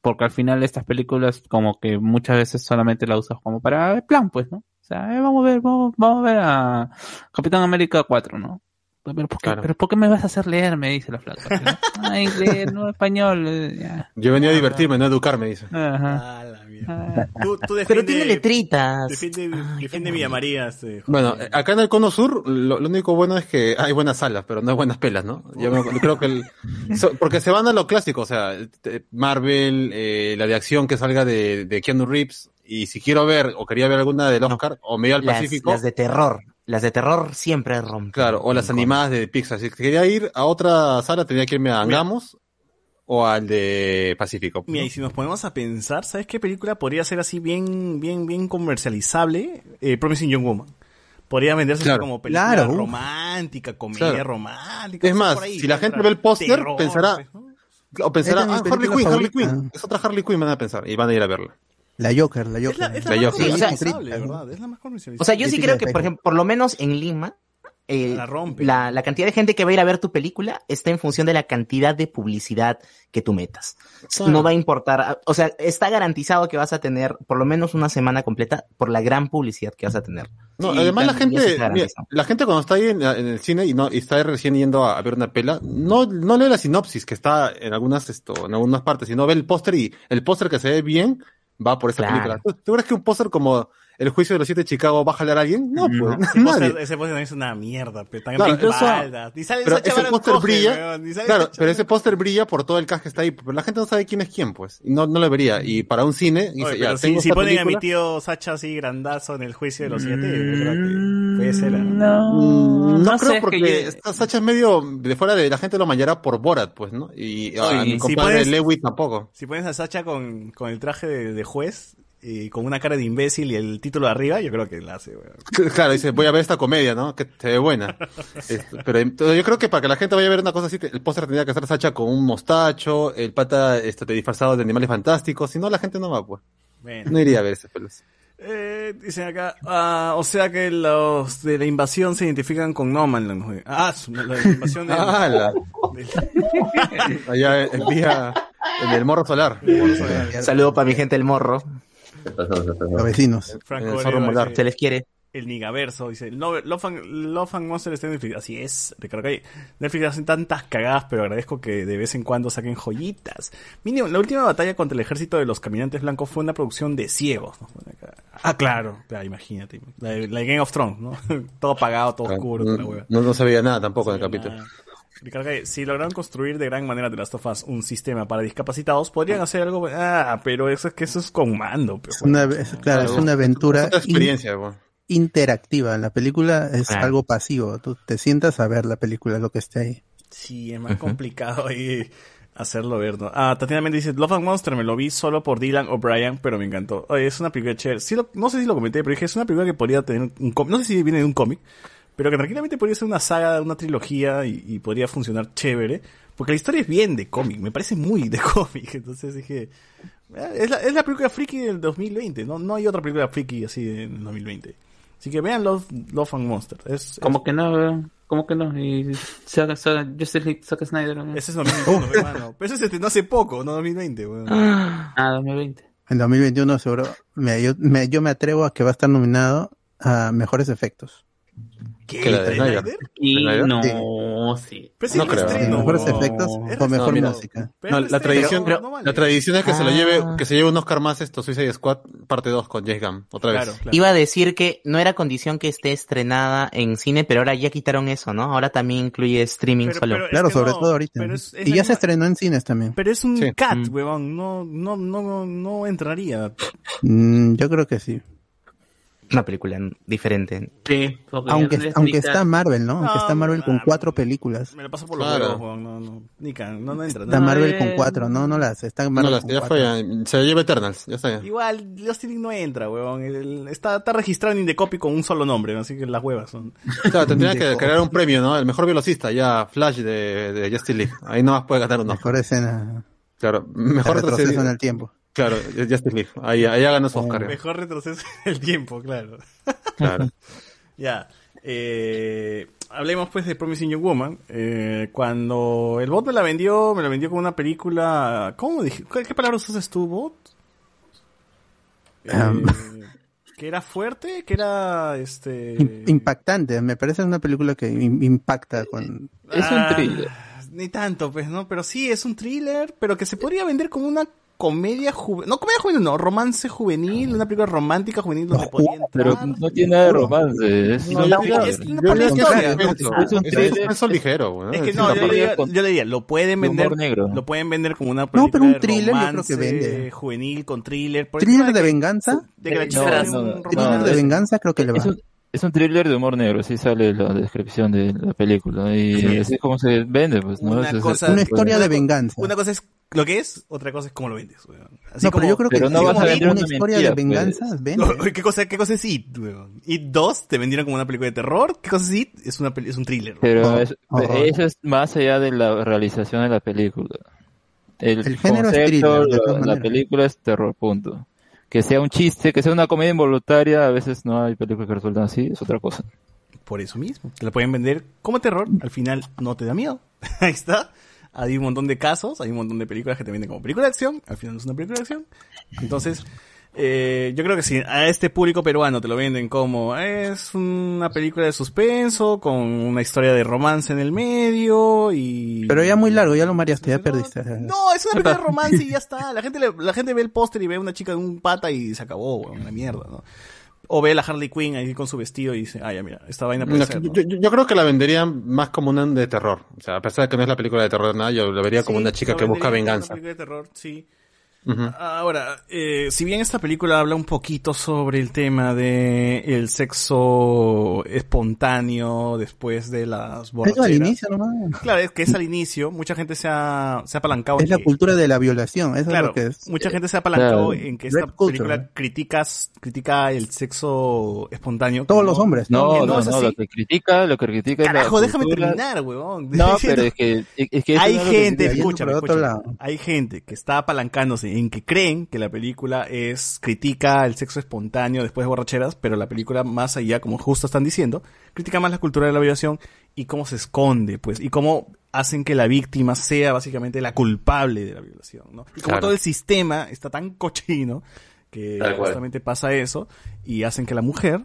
porque al final estas películas como que muchas veces solamente la usas como para el plan, pues, ¿no? O sea, eh, vamos a ver, vamos, vamos a ver a Capitán América 4, ¿no? Pero ¿por, qué, pero ¿por qué me vas a hacer leer? Me dice la flaca. Ah, inglés, no español. eh, ya. Yo venía a divertirme, no a educarme, dice. Ajá. Tú, tú Pero defiende- tiene letritas. Defiende, defiende Villa María. Este, Bueno, eh, acá en el Cono Sur, lo, lo único bueno es que hay buenas salas, pero no hay buenas pelas, ¿no? Yo me- creo que el, so- porque se van a lo clásico, o sea, Marvel, eh, la de acción que salga de, de Keanu Reeves, y si quiero ver, o quería ver alguna del Oscar, o medio al Las, Pacífico, las de terror. Las de terror siempre rompen. claro, o las animadas de Pixar. Si quería ir a otra sala, tenía que irme a Angamos, o al de Pacífico. Mira, y si nos ponemos a pensar, ¿sabes qué película podría ser así bien, bien, bien comercializable? Eh, Promising Young Woman. Podría venderse Claro. como película Claro, romántica, comedia Claro. romántica. Es no más, por ahí, si la gente ve el póster, pensará, pues, o pensará, ah, Harley película Quinn, Harley. Quinn, es otra Harley Quinn, van a pensar, y van a ir a verla. La Joker, la Joker. Es la, es la La más Joker. O sea, verdad. Es la más. O sea, yo sí creo que, por ejemplo, por lo menos en Lima, eh, La rompe. la, la cantidad de gente que va a ir a ver tu película está en función de la cantidad de publicidad que tú metas. Claro. No va a importar, o sea, está garantizado que vas a tener por lo menos una semana completa por la gran publicidad que vas a tener. No, Sí, además la gente, mira, la gente cuando está ahí en, en el cine y no y está recién yendo a, a ver una pela, no, no lee la sinopsis que está en algunas esto, en algunas partes, sino ve el póster y el póster que se ve bien va por esa Claro. película. ¿Tú, tú crees que un póster como El juicio de los siete de Chicago va a jalar a alguien? No, pues, Ese nadie. póster ese póster también es una mierda, pero tan Claro, incluso, incluso- Ni sale pero Sacha ese póster brilla, weón, ni sale claro, pero ese póster brilla por todo el cast que está ahí, pero la gente no sabe quién es quién, pues, y no, no lo vería, y para un cine, dice, Oye, ya, pero si, tengo si ponen a mi tío Sacha así grandazo en el juicio de los siete, yo creo que puede ser. ¿ah? Mm, no, no creo sé, es porque que yo- esta Sacha es medio de fuera de la gente lo mañará por Borat, pues, ¿no? Y a Oye, mi si compadre pones- Lewis tampoco. Si pones a Sacha con, con el traje de, de juez y con una cara de imbécil y el título de arriba, yo creo que la hace, weón. Claro, dice, voy a ver esta comedia, ¿no? Que se ve buena. Este, pero entonces, yo creo que para que la gente vaya a ver una cosa así, el póster tendría que estar Sacha con un mostacho, el pata este, disfrazado de animales fantásticos, si no la gente no va, pues. Bueno. No iría a ver ese pelos. Eh, dicen acá, ah, o sea que los de la invasión se identifican con No Man Land. Ah, la, la invasión de... Ah, la- Allá el día en el morro solar. Saludo para mi gente del morro. Los vecinos. Franco El Se les quiere. El Nigaverso dice, no, Love and, Love and Monster está en Netflix. Así es, Ricardo Calle. Netflix hacen tantas cagadas, pero agradezco que de vez en cuando saquen joyitas. Mínimo, la última batalla contra el ejército de los caminantes blancos fue una producción de ciegos. ¿no? Ah, claro, claro, imagínate. La, de- la Game of Thrones, ¿no? todo apagado, todo oscuro, la hueva. No, no veía nada tampoco en el capítulo. Ricardo si lograron construir de gran manera de las tofas un sistema para discapacitados, podrían hacer algo. Ah, pero eso es que eso es con mando. pero Es una, es- claro, es una aventura Es experiencia, in- interactiva. La película es Claro. algo pasivo. Tú te sientas a ver la película, lo que esté ahí. Sí, es más complicado ahí hacerlo ver, ¿no? Ah, Tatiana Méndez dice, Love and Monster me lo vi solo por Dylan O'Brien, pero me encantó. Oye, es una película chévere. Sí lo- no sé si lo comenté, pero dije, es una película que podría tener un cómic. No sé si viene de un cómic, pero que tranquilamente podría ser una saga, una trilogía y, y podría funcionar chévere. Porque la historia es bien de cómic, me parece muy de cómic. Entonces dije, "Ah, es la, es la película friki del 2020, no, no hay otra película friki así en el 2020. Así que vean Love, Love and Monster. Es, Como que no, como que no. Y saca, saca, Justice League, saca Snyder. weón. Ese es 2021, hermano. Pero ese se estrenó hace poco, no 2020, weón. Ah, 2020. En 2021 seguro, me- yo, me, yo me atrevo a que va a estar nominado a mejores efectos. ¿Qué? ¿La de Snyder? No, sí. Pero No creo. Sí, mejores efectos o mejor música. No, la tradición, la tradición es que se lo Ah. lleve, que se lleve un Oscar más esto, Suicide Squad, parte 2 con James Gunn, otra vez. Iba a decir que no era condición que esté estrenada en cine, pero ahora ya quitaron eso, ¿no? Ahora también incluye streaming Pero- solo. pero Claro, que sobre no, todo ahorita. pero ¿no? es- es y ya se estrenó en cines también. Pero es un Sí. cat, Mm. huevón. No, no, no, no entraría. Mm, yo creo que sí. Una película diferente. Sí, Aunque, aunque está Marvel, ¿no? Aunque No, está Marvel con no, cuatro películas. Me lo paso por los Claro. huevos, huevón. No, no. Nica, no, no entra. Está no. Marvel con eh, cuatro, no, no la hace. Está No, Marvel la- con ya cuatro. fue, ya- se lleva Eternals, ya está. ya. Igual, Justin no entra, huevón. El- está, está registrado en Indecopy con un solo nombre, ¿no? así que las huevas son. Claro, tendría que crear un premio, ¿no? El mejor velocista, ya Flash de, de Justice League. Ahí nomás puede ganar uno. Mejor escena. Claro, mejor retroceso en el tiempo. Claro, Justice League. Ahí, ahí ya ganó su Oscar. Mejor retroceso en el tiempo, claro. Claro. Ya. Eh, hablemos pues de Promising Young Woman. Eh, cuando el bot me la vendió, me la vendió como una película. ¿Cómo dije? ¿Qué, qué palabras usas tú, bot? Eh, Um. que era fuerte, que era este. Im- Impactante, me parece una película que im- impacta con... Ah, Ni tanto, pues, ¿no? Pero sí, es un thriller, pero que se podría vender como una comedia juvenil. No, comedia juvenil, no, romance juvenil, una película romántica juvenil donde podía entrar. Pero no tiene nada de romance. Es, No, es de un ligero. Es que Es no, yo le, yo le diría, lo pueden de vender, lo pueden vender como una No, película pero un de thriller yo creo que romance vende. juvenil con thriller. por ¿Thriller de venganza? De No, no, no, no, no, de es- venganza creo que le va. Es un, es thriller de humor negro, así sale la descripción de la película. Y Sí. así es como se vende, pues, ¿no? Una Es- es- cosa- Una historia de venganza. Una cosa es lo que es, otra cosa es cómo lo vendes. weón. Así No, como, pero yo creo que Pero no vas a vender una una historia mentira, de venganza pues. vende. No, ¿qué, cosa, ¿Qué cosa es It? weón? It 2 te vendieron como una película de terror. ¿Qué cosa es It? Es, una, peli- es un thriller. weón. Pero Oh, es- horror. eso es más allá de la realización de la película. El, El género es concepto, thriller, de la- la, película es terror, punto. Que sea un chiste, que sea una comedia involuntaria, a veces no hay películas que resultan así, es otra cosa. Por eso mismo. Te la pueden vender como terror. Al final no te da miedo. Ahí está. Hay un montón de casos, hay un montón de películas que te venden como película de acción. Al final no es una película de acción. Entonces, eh, yo creo que si a este público peruano te lo venden como es una película de suspenso, con una historia de romance en el medio y... Pero ya muy largo, ya lo mareaste, ya perdiste. No, es una película de romance y ya está. La gente, le- la gente ve el póster y ve a una chica de un pata y se acabó, una mierda, ¿no? O ve a la Harley Quinn ahí con su vestido y dice, ah, ya mira, esta vaina puede No, ser, yo, ¿no? yo- yo creo que la venderían más como una de terror. O sea, a pesar de que no es la película de terror, nada, yo la vería como Sí, una chica que busca venganza. Una película de terror, sí. Ahora, eh, si bien esta película habla un poquito sobre el tema de el sexo espontáneo después de las borracheras. al inicio nomás. Claro, es que es al inicio. Mucha gente se ha, se ha apalancado. Es en la que- cultura de la violación, eso Claro, es lo que es. mucha gente se ha apalancado Claro. en que esta Red culture, película ¿no? criticas, critica el sexo espontáneo. Todos los hombres. No, no, no no, es así. lo que critica, lo que critica es la Carajo, déjame cultura- terminar, huevón. No, pero es que, es que hay es gente, escúchame. lado. hay gente que está apalancándose en que creen que la película es critica el sexo espontáneo después de borracheras, pero la película más allá, como justo están diciendo, critica más la cultura de la violación y cómo se esconde, pues, y cómo hacen que la víctima sea básicamente la culpable de la violación, ¿no? Y como Claro. todo el sistema está tan cochino que justamente pasa eso y hacen que la mujer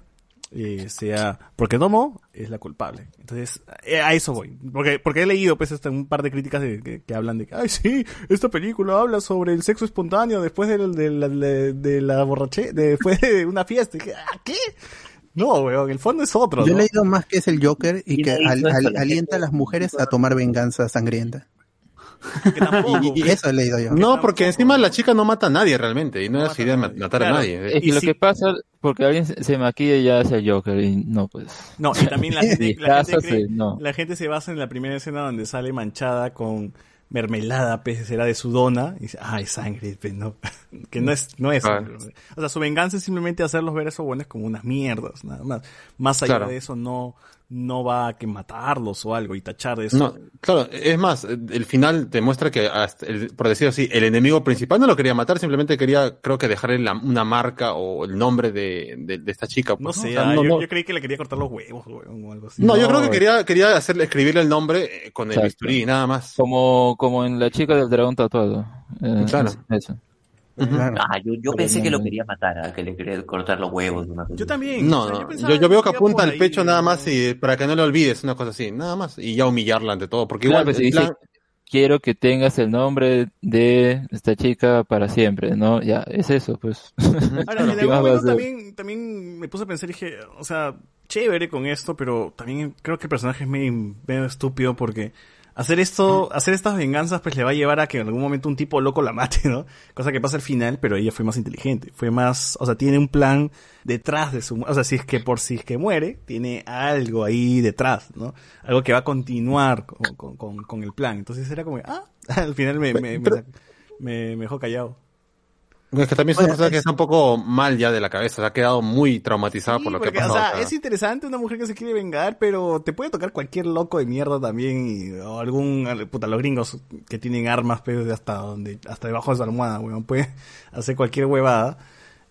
eh, sea porque tomó es la culpable. Entonces eh, a eso voy. Porque porque he leído pues hasta un par de críticas de, que, que hablan de que ay sí esta película habla sobre el sexo espontáneo después de, la- de, la- de, de la borrache después de una fiesta "Ah, qué no weón el fondo es otro Yo he ¿no? leído más que es el Joker y Y que al- al- alienta a las mujeres a tomar venganza sangrienta. Que tampoco Y, y eso he leído yo. No, porque encima la chica no mata a nadie realmente. Y no, es su idea ma- matar Claro. a nadie. Es Y lo si- que pasa, porque alguien se maquilla y ya hace el Joker y no, pues. No, y también la gente, Y la, gente casas, cree- no. la gente se basa en la primera escena donde sale manchada con mermelada, pues será de su dona, y dice, es sangre, pues no, que no es, no es. O sea, su venganza es simplemente hacerlos ver a esos buenos como unas mierdas, nada más. Más allá Claro. de eso, no, no va a que matarlos o algo y tachar de eso. No, claro, es más, el final te muestra que, hasta el- por decirlo así, el enemigo principal no lo quería matar, simplemente quería, creo que dejarle la- una marca o el nombre de, de, de esta chica. No pues, sé, O sea, ah, no, yo, no- yo creí que le quería cortar los huevos o algo así. no, yo creo que No, quería, quería hacerle, escribirle el nombre eh, con el Exacto. bisturí, nada más. Como, como en la chica del dragón tatuado. Eh, Claro. Eso. Ah, yo, pensé que lo quería matar, que le quería cortar los huevos. Una cosa Yo también. No, no. Yo, yo veo que apunta al ahí, pecho nada más y para que no le olvides, una cosa así, nada más. Y ya humillarla ante todo. Porque Claro, igual pues, dice, plan- quiero que tengas el nombre de esta chica para siempre, ¿no? Ya, es eso, pues. Ahora, en ¿Qué algún momento también, también me puse a pensar y dije, o sea, chévere con esto, pero también creo que el personaje es medio, medio estúpido porque hacer esto, hacer estas venganzas pues le va a llevar a que en algún momento un tipo loco la mate, ¿no? Cosa que pasa al final, pero ella fue más inteligente, fue más, o sea, tiene un plan detrás de su, o sea, si es que por si es que muere, tiene algo ahí detrás, ¿no? Algo que va a continuar con, con, con- con el plan. Entonces era como, ah, al final me, me, me, me- me dejó callado. Es que también es una persona que es- está un poco mal ya de la cabeza, se ha quedado muy traumatizada Sí, por lo que ha o pasado. sea, o sea. es interesante una mujer que se quiere vengar, pero te puede tocar cualquier loco de mierda también, y- o algún, al- puta, los gringos que tienen armas, pero hasta donde, hasta debajo de su almohada, weón, puede hacer cualquier huevada.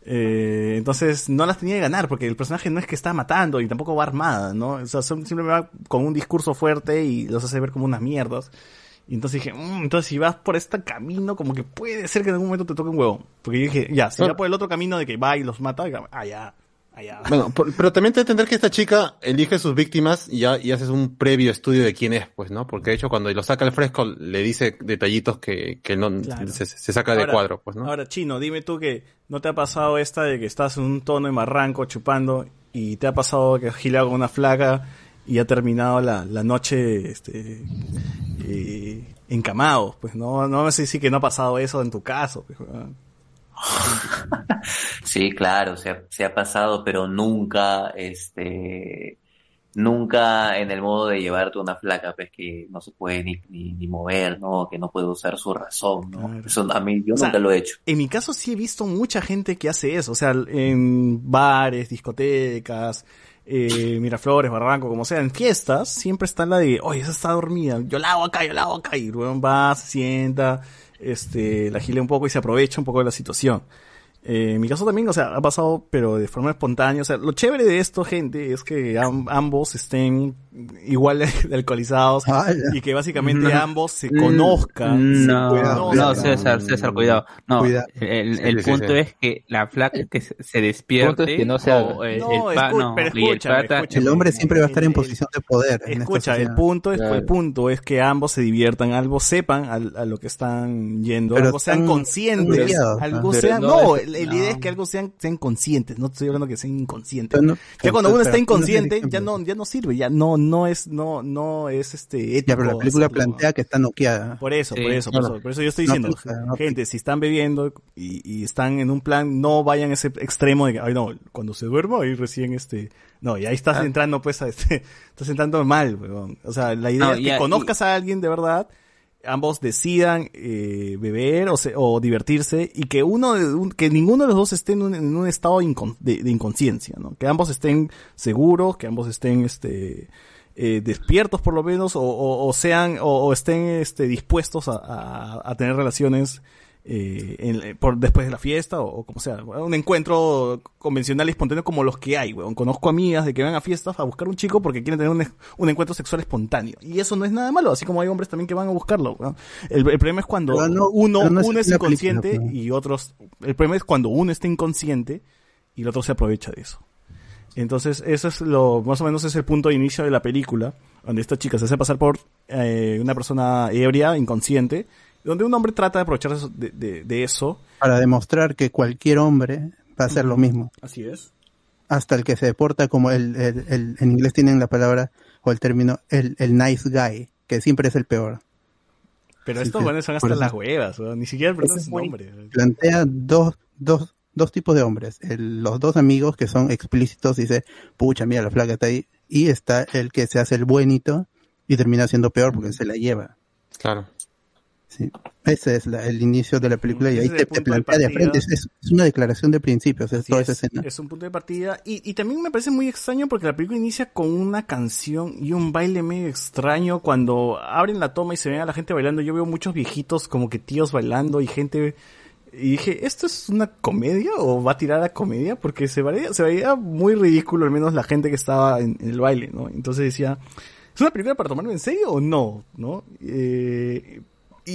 Eh, entonces no las tenía que ganar, porque el personaje no es que está matando y tampoco va armada, ¿no? O sea, son- siempre va con un discurso fuerte y los hace ver como unas mierdas. Y entonces dije, "Mm, entonces si vas por este camino, como que puede ser que en algún momento te toque un huevo. Porque yo dije, ya, si va por el otro camino de que va y los mata, ah, ya. Bueno, por- pero también te entender que esta chica elige sus víctimas y ya y haces un previo estudio de quién es, pues, ¿no? Porque de hecho cuando lo saca al fresco le dice detallitos que, que no Claro. se, se saca de cuadro, pues, ¿no? Ahora, Chino, dime tú que no te ha pasado esta de que estás en un tono de marranco chupando y te ha pasado que has gileado con una flaca y ha terminado la, la noche este, eh, encamados, pues no, no sé si que no ha pasado eso en tu caso. pues. Sí, claro, se ha, se ha pasado, pero nunca, este, nunca en el modo de llevarte una flaca, pues que no se puede ni, ni, ni mover, ¿no? Que no puede usar su razón, ¿no? Eso a mí, yo O sea, nunca lo he hecho. En mi caso sí he visto mucha gente que hace eso, o sea, en bares, discotecas, eh, Miraflores, Barranco, como sea, en fiestas, siempre está la de, oye, esa está dormida, yo la hago acá, yo la hago acá, y luego va, se sienta, este, la gile un poco y se aprovecha un poco de la situación. Eh, en mi caso también, o sea, ha pasado, pero de forma espontánea. O sea, lo chévere de esto, gente, es que am- ambos estén igual de alcoholizados y que básicamente No. ambos se conozcan. No, se no, conozcan. César, César, cuidado. No, Cuidado. el, el sí, punto sí. es que la flaca que se, despierte. es que no se haga. o el, No, el escu- no, pero y el pata-. El hombre siempre va a estar en posición de poder. Escucha, el punto es, Claro. el punto es que ambos se diviertan, ambos sepan al- a, lo que están yendo, Pero algo sean conscientes, algo ¿no? sean, no, no la no. idea es que algo sean, sean conscientes, no estoy hablando que sean inconscientes. No- ya cuando uno está inconsciente, ya no, ya no sirve, ya no, no es, no, no es este ético. Ya, pero la película hacerlo. plantea que está noqueada. Por eso, Sí, por eso, claro. por eso, por eso yo estoy No diciendo, no gente, si están bebiendo y, y están en un plan, no vayan a ese extremo de que, ay no, cuando se duerma ahí recién este, no, y ahí estás Ah. entrando pues a este, estás entrando mal, weón. O sea, la idea No, es que ya, conozcas a alguien de verdad, ambos decidan eh, beber o, se- o divertirse y que uno un- que ninguno de los dos esté en un, en un estado incon- de, de inconsciencia, ¿no? Que ambos estén seguros, que ambos estén este eh, despiertos por lo menos o, o- sean o, estén este dispuestos a- a tener relaciones eh, en- por después de la fiesta o, o como sea un encuentro convencional y espontáneo como los que hay weón. conozco amigas de que van a fiestas a buscar un chico porque quieren tener un, un encuentro sexual espontáneo y eso no es nada malo así como hay hombres también que van a buscarlo weón. el, el problema es cuando no- uno no es uno es película, inconsciente y otros el problema es cuando uno está inconsciente y el otro se aprovecha de eso entonces, eso es lo, más o menos es el punto de inicio de la película, donde esta chica se hace pasar por eh, una persona ebria, inconsciente, donde un hombre trata de aprovecharse de, de, de eso. Para demostrar que cualquier hombre va a hacer lo mismo. Así es. Hasta el que se porta como el, el- el- en inglés tienen la palabra o el término el, el nice guy, que siempre es el peor. Pero Sí, estos buenos son hasta las huevas, weón, ni siquiera el es nombre. Plantea dos, dos, dos tipos de hombres. El- los dos amigos que son explícitos, dice, pucha, mira, la flaca está ahí. Y está el que se hace el buenito y termina siendo peor porque se la lleva. Claro. Sí. Ese es la- el inicio de la película y ahí te, te de plantea de frente. Es, una declaración de principios, es Así toda es, esa escena. es un punto de partida. Y, y también me parece muy extraño porque la película inicia con una canción y un baile medio extraño. Cuando abren la toma y se ven a la gente bailando, yo veo muchos viejitos como que tíos bailando y gente... Y dije, ¿esto es una comedia o va a tirar a comedia? Porque se veía, se veía muy ridículo, al menos la gente que estaba en, en el baile, ¿no? Entonces decía, ¿es una película para tomarlo en serio o no? ¿No? Eh, y,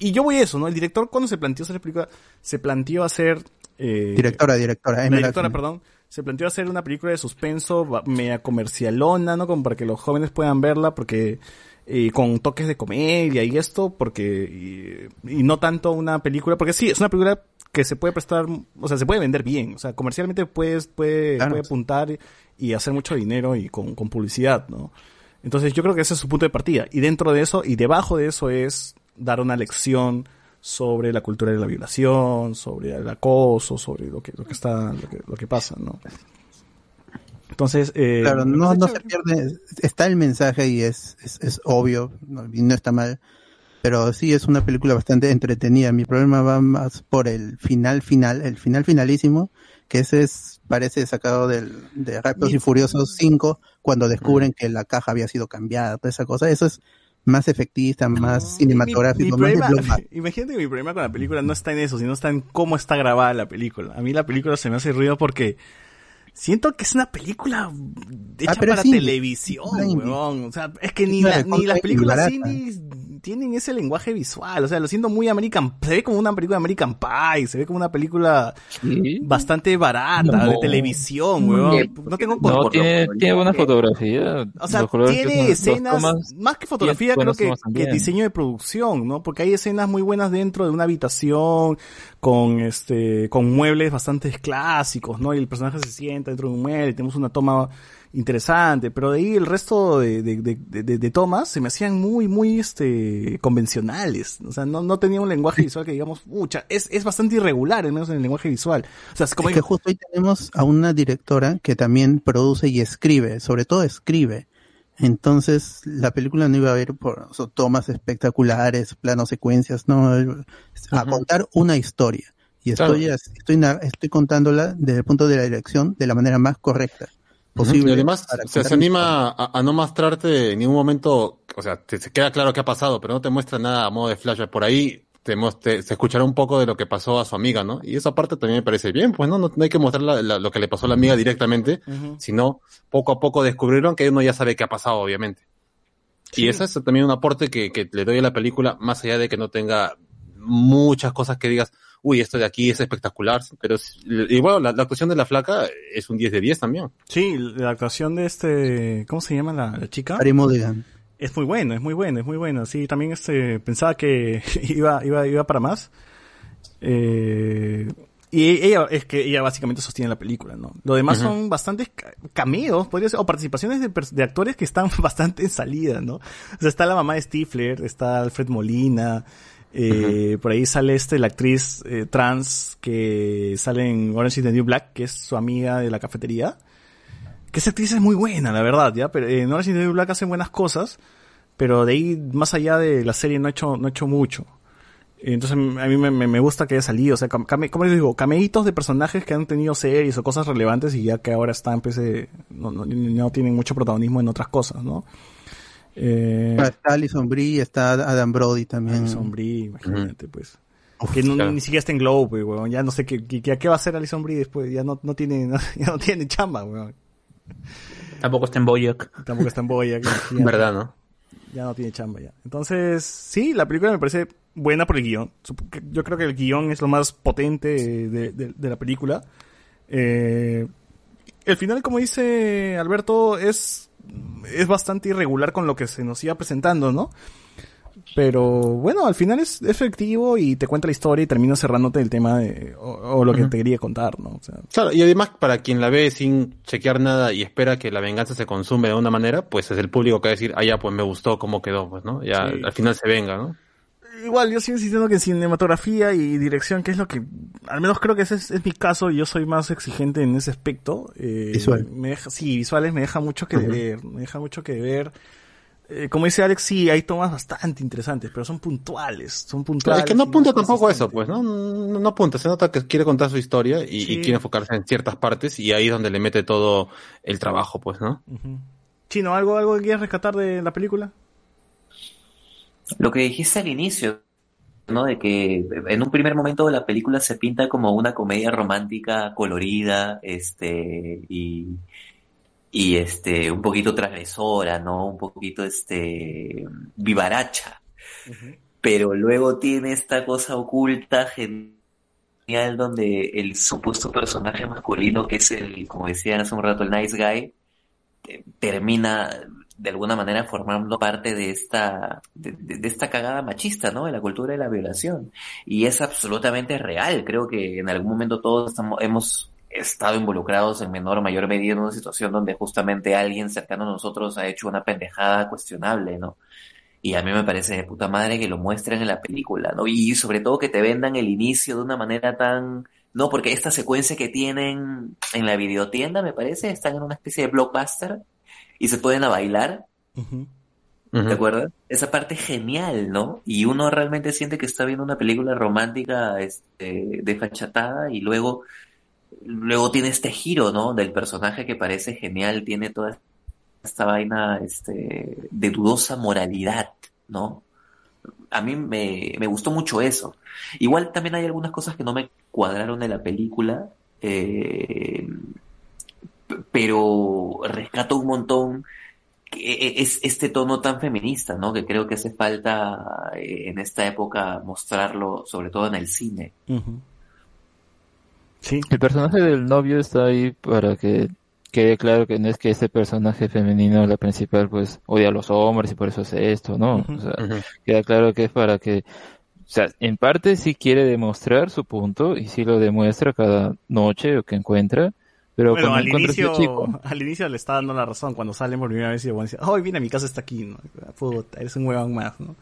y, y yo voy a eso, ¿no? El director cuando se planteó hacer la película, se planteó hacer... eh, Directora, directora, Emma directora, perdón, se planteó hacer una película de suspenso media comercialona, ¿no? Como para que los jóvenes puedan verla, porque eh, con toques de comedia y esto, porque y, y no tanto una película, porque sí, es una película que se puede prestar, o sea, se puede vender bien, o sea, comercialmente puedes, puede, Claro. puede apuntar y, y hacer mucho dinero y con, con publicidad, ¿no? Entonces yo creo que ese es su punto de partida. Y dentro de eso, y debajo de eso es dar una lección sobre la cultura de la violación, sobre el acoso, sobre lo que, lo que está, lo que, lo que pasa, ¿no? Entonces, eh, Claro, no, no se pierde, está el mensaje y es, es, es obvio no, y no está mal, pero sí es una película bastante entretenida. Mi problema va más por el final final, el final finalísimo, que ese es, parece sacado del, de Rápidos y Furiosos 5, cuando descubren que la caja había sido cambiada, toda esa cosa. Eso es más efectista, más cinematográfico, Mi más de problema- blockbuster. imagínate que mi problema con la película no está en eso, sino está en cómo está grabada la película. A mí la película se me hace ruido porque siento que es una película hecha Ah, para televisión, weón. O sea, es que ni, la- ni las películas indies tienen ese lenguaje visual. O sea, lo siento muy American, se ve como una película de American Pie, se ve como una película bastante barata, No. de televisión, weón. No tengo No, tiene, tiene buena fotografía. o sea, son tiene escenas, tomas, más que fotografía, creo que, que diseño de producción, ¿no? Porque hay escenas muy buenas dentro de una habitación, con este, con muebles bastante clásicos, ¿no? Y el personaje se sienta dentro de un mueble, y tenemos una toma interesante, pero de ahí el resto de, de, de, de- de tomas se me hacían muy, muy, este, convencionales. O sea, no, no tenía un lenguaje visual que digamos, pucha, es, es bastante irregular, al menos en el lenguaje visual. O sea, es como Es que justo ahí tenemos a una directora que también produce y escribe, sobre todo escribe. Entonces, la película no iba a ir por o sea, tomas espectaculares, planos, secuencias, no, a contar una historia. Y estoy, Claro. estoy, nar- estoy contándola desde el punto de la dirección de la manera más correcta posible. Y además se, anima a, a no mostrarte en ningún momento, o sea, te, se queda claro qué ha pasado, pero no te muestra nada a modo de flash. Por ahí te, te- se escuchará un poco de lo que pasó a su amiga, ¿no? Y esa parte también me parece bien, pues no, no, no hay que mostrar la- la- lo que le pasó a la amiga directamente, sino poco a poco descubrieron que uno ya sabe qué ha pasado, obviamente. Y ese es también un aporte que, que le doy a la película, más allá de que no tenga muchas cosas que digas, uy, esto de aquí es espectacular, pero es- y bueno, la, la actuación de la flaca es un 10 de 10 también. Sí, la actuación de este, ¿cómo se llama la, la chica? Carey Mulligan. Es muy bueno, es muy bueno, es muy bueno. Sí, también este pensaba que iba, iba, iba para más. Eh, y ella, es que ella básicamente sostiene la película, ¿no? Lo demás Ujú. son bastantes ca- cameos, podría ser, o participaciones de, de actores que están bastante en salida, ¿no? O sea, está la mamá de Stifler, está Alfred Molina, eh, por ahí sale este, la actriz eh, trans que sale en Orange is the New Black, que es su amiga de la cafetería. Que esa actriz es muy buena, la verdad, ¿ya? Pero eh, en Orange is the New Black hace buenas cosas, pero de ahí, más allá de la serie, no ha hecho, no ha hecho mucho. Entonces, a mí me, me- gusta que haya salido, o sea, cam- came- ¿cómo les digo? Cameitos de personajes que han tenido series o cosas relevantes y ya que ahora están, pues, eh, no, no, no tienen mucho protagonismo en otras cosas, ¿no? Eh, Está Alison Brie, está Adam Brody también. Alison Brie, imagínate, pues. que no- ni siquiera está en Globe, pues, weón. Ya no sé qué, qué, qué va a hacer Alison Brie después. Ya no, no tiene, ya no tiene chamba, weón. Tampoco está en Boyac. Tampoco está en Boyac. ¿Verdad, no? Ya no tiene chamba ya. Entonces, sí, la película me parece buena por el guion. Que- Yo creo que el guion es lo más potente de, de- de la película. Eh, el final, como dice Alberto, es, es bastante irregular con lo que se nos iba presentando, ¿no? Pero bueno, al final es efectivo y te cuenta la historia y termina cerrándote el tema de, o, o lo que te quería contar, ¿no? O sea, Claro, y además para quien la ve sin chequear nada y espera que la venganza se consume de una manera, pues es el público que va a decir, ah, ya, pues me gustó cómo quedó, pues, ¿no? Ya Sí. al final se venga, ¿no? Igual, yo sigo insistiendo que en cinematografía y dirección, que es lo que, al menos creo que ese es, es mi caso, y yo soy más exigente en ese aspecto. eh, Visual. Me deja, sí, visuales me deja mucho que Ujú. ver, me deja mucho que ver. Eh, como dice Alex, sí, hay tomas bastante interesantes, pero son puntuales, son puntuales. es que no apunta tampoco a eso, pues, ¿no? No, no apunta, se nota que quiere contar su historia y, quiere enfocarse en ciertas partes y ahí es donde le mete todo el trabajo, pues, ¿no? Ujú. Chino, ¿algo, algo que quieras rescatar de la película? Lo que dijiste al inicio, ¿no? De que en un primer momento la película se pinta como una comedia romántica colorida, este, y, y este, un poquito transgresora, ¿no? Un poquito, este, vivaracha. pero luego tiene esta cosa oculta, genial, donde el supuesto personaje masculino, que es el, como decían hace un rato, el nice guy, eh, termina de alguna manera formando parte de esta, de, esta cagada machista, ¿no? De la cultura de la violación. Y es absolutamente real. Creo que en algún momento todos estamos, hemos estado involucrados en menor o mayor medida en una situación donde justamente alguien cercano a nosotros ha hecho una pendejada cuestionable, ¿no? Y a mí me parece de puta madre que lo muestren en la película, ¿no? Y sobre todo que te vendan el inicio de una manera tan... No, porque esta secuencia que tienen en la videotienda, me parece, están en una especie de blockbuster y se pueden a bailar, ¿te acuerdas? Esa parte genial, ¿no? Y uno realmente siente que está viendo una película romántica, este, desfachatada y luego, luego tiene este giro, ¿no? Del personaje que parece genial, tiene toda esta vaina, este, de dudosa moralidad, ¿no? A mí me, me gustó mucho eso. Igual también hay algunas cosas que no me cuadraron de la película, eh, pero rescato un montón que e- es este tono tan feminista, ¿no? Que creo que hace falta eh, en esta época mostrarlo, sobre todo en el cine. Sí. El personaje del novio está ahí para que quede claro que no es que ese personaje femenino, la principal, pues odia a los hombres y por eso hace esto, ¿no? O sea, queda claro que es para que, o sea, en parte sí quiere demostrar su punto y sí lo demuestra cada noche o que encuentra, pero bueno, cuando al inicio, chico, al inicio le está dando la razón cuando salen por primera vez y el dice, oh, mira, mi casa está aquí, ¿no? Puta, eres un huevón más, ¿no?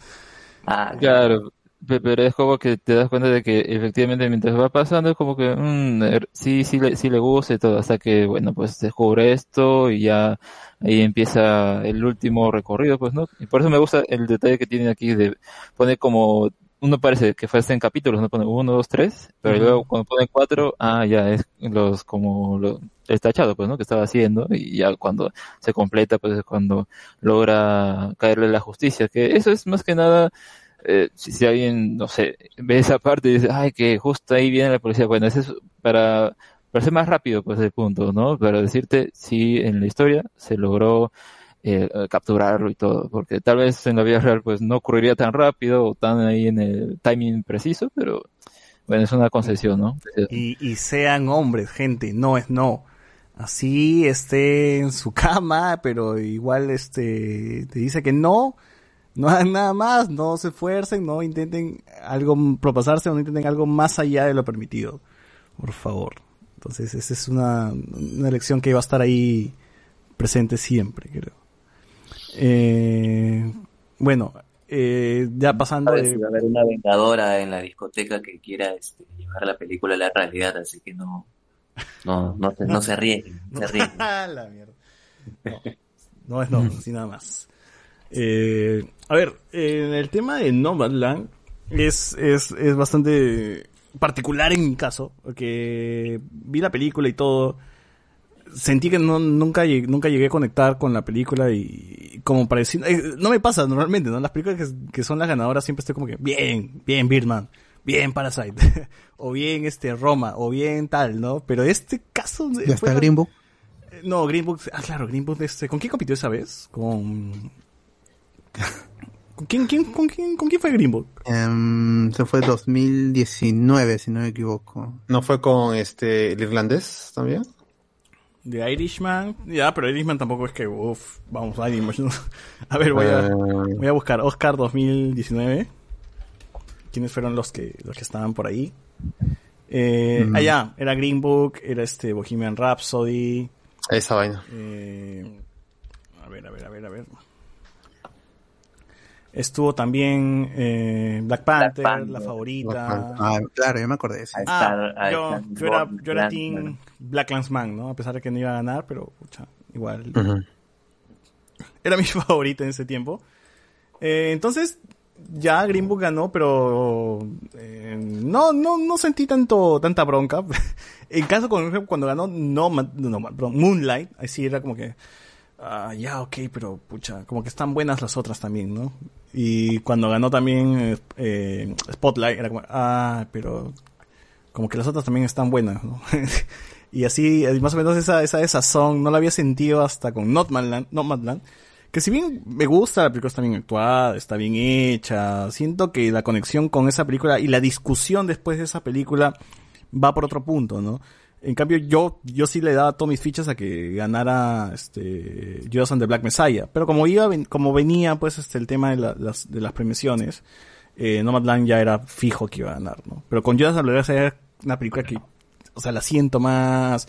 Claro, pe- pero es como que te das cuenta de que efectivamente mientras va pasando es como que mm, er, sí, sí, le, sí le gusta y todo, hasta que, bueno, pues descubre esto y ya ahí empieza el último recorrido, pues, ¿no? Y por eso me gusta el detalle que tiene aquí de poner como, uno parece que fue en capítulos, no pone uno, dos, tres, pero luego cuando pone cuatro, ah, ya es los, como, lo, el tachado, pues, ¿no? Que estaba haciendo y ya cuando se completa, pues es cuando logra caerle la justicia, que eso es más que nada, eh, si, si alguien, no sé, ve esa parte y dice, ay, que justo ahí viene la policía, bueno, eso es para, para ser más rápido, pues el punto, ¿no? Para decirte si en la historia se logró eh, capturarlo y todo, porque tal vez en la vida real pues no ocurriría tan rápido o tan ahí en el timing preciso, pero bueno, es una concesión, ¿no? Y, y sean hombres, gente, no es no. Así esté en su cama, pero igual este te dice que no, no hagan nada más, no se esfuercen, no intenten algo propasarse, no intenten algo más allá de lo permitido. Por favor. Entonces, esa es una, una lección que va a estar ahí presente siempre, creo. Eh, bueno, eh, ya pasando Sabes de... si va a haber una vengadora en la discoteca que quiera este, llevar la película a la realidad, así que no, no, no, se, no se arriesguen, no se arriesguen. la mierda. No, no es no, así nada más. Eh, a ver, en el tema de Nomadland es, es, es bastante particular en mi caso, porque vi la película y todo. Sentí que no, nunca, llegué, nunca llegué a conectar con la película y como parecía... eh, no me pasa normalmente, ¿no? Las películas que, que son las ganadoras siempre estoy como que, bien, bien Birdman, bien Parasite, o bien este Roma, o bien tal, ¿no? Pero este caso... Ya está Green Book. Eh, No, Green Book, ah, claro, Green Book, este, ¿con quién compitió esa vez? Con... ¿Con quién, quién, con quién, con quién fue Green Book? Em, se fue 2019, si no me equivoco. ¿No fue con este el irlandés también? De Irishman, ya, pero Irishman tampoco es que, uff, vamos, Irishman. A ver, voy a, Eh. voy a buscar Oscar 2019. ¿Quiénes fueron los que, los que estaban por ahí? Eh, Mm. Ya, era Green Book, era este Bohemian Rhapsody. Esa vaina. Eh, a ver, a ver, a ver, a ver. Estuvo también eh, Black Panther, La Favorita. Ah, claro, yo me acordé de ese. Ah, yo, yo era, yo era Team Black Landsman, ¿no? A pesar de que no iba a ganar, pero pucha, igual. Era mi favorito en ese tiempo. Eh, entonces, ya Green Book ganó, pero eh, no, no, no sentí tanto, tanta bronca. en caso, ejemplo, cuando ganó no, no, perdón, Moonlight, ahí sí era como que, ah, ya, ok, pero pucha, como que están buenas las otras también, ¿no? Y cuando ganó también eh, Spotlight, era como, ah, pero como que las otras también están buenas, ¿no? y así, eh, más o menos esa, esa desazón no la había sentido hasta con Nomadland, Nomadland que si bien me gusta, la película está bien actuada, está bien hecha, siento que la conexión con esa película y la discusión después de esa película va por otro punto, ¿no? En cambio, yo, yo sí le daba todas mis fichas a que ganara este Judas and the Black Messiah. Pero como iba, como venía pues este el tema de, la- las, de las premiaciones, eh, Nomadland ya era fijo que iba a ganar, ¿no? Pero con Judas and the Black Messiah una película que, o sea, la siento más,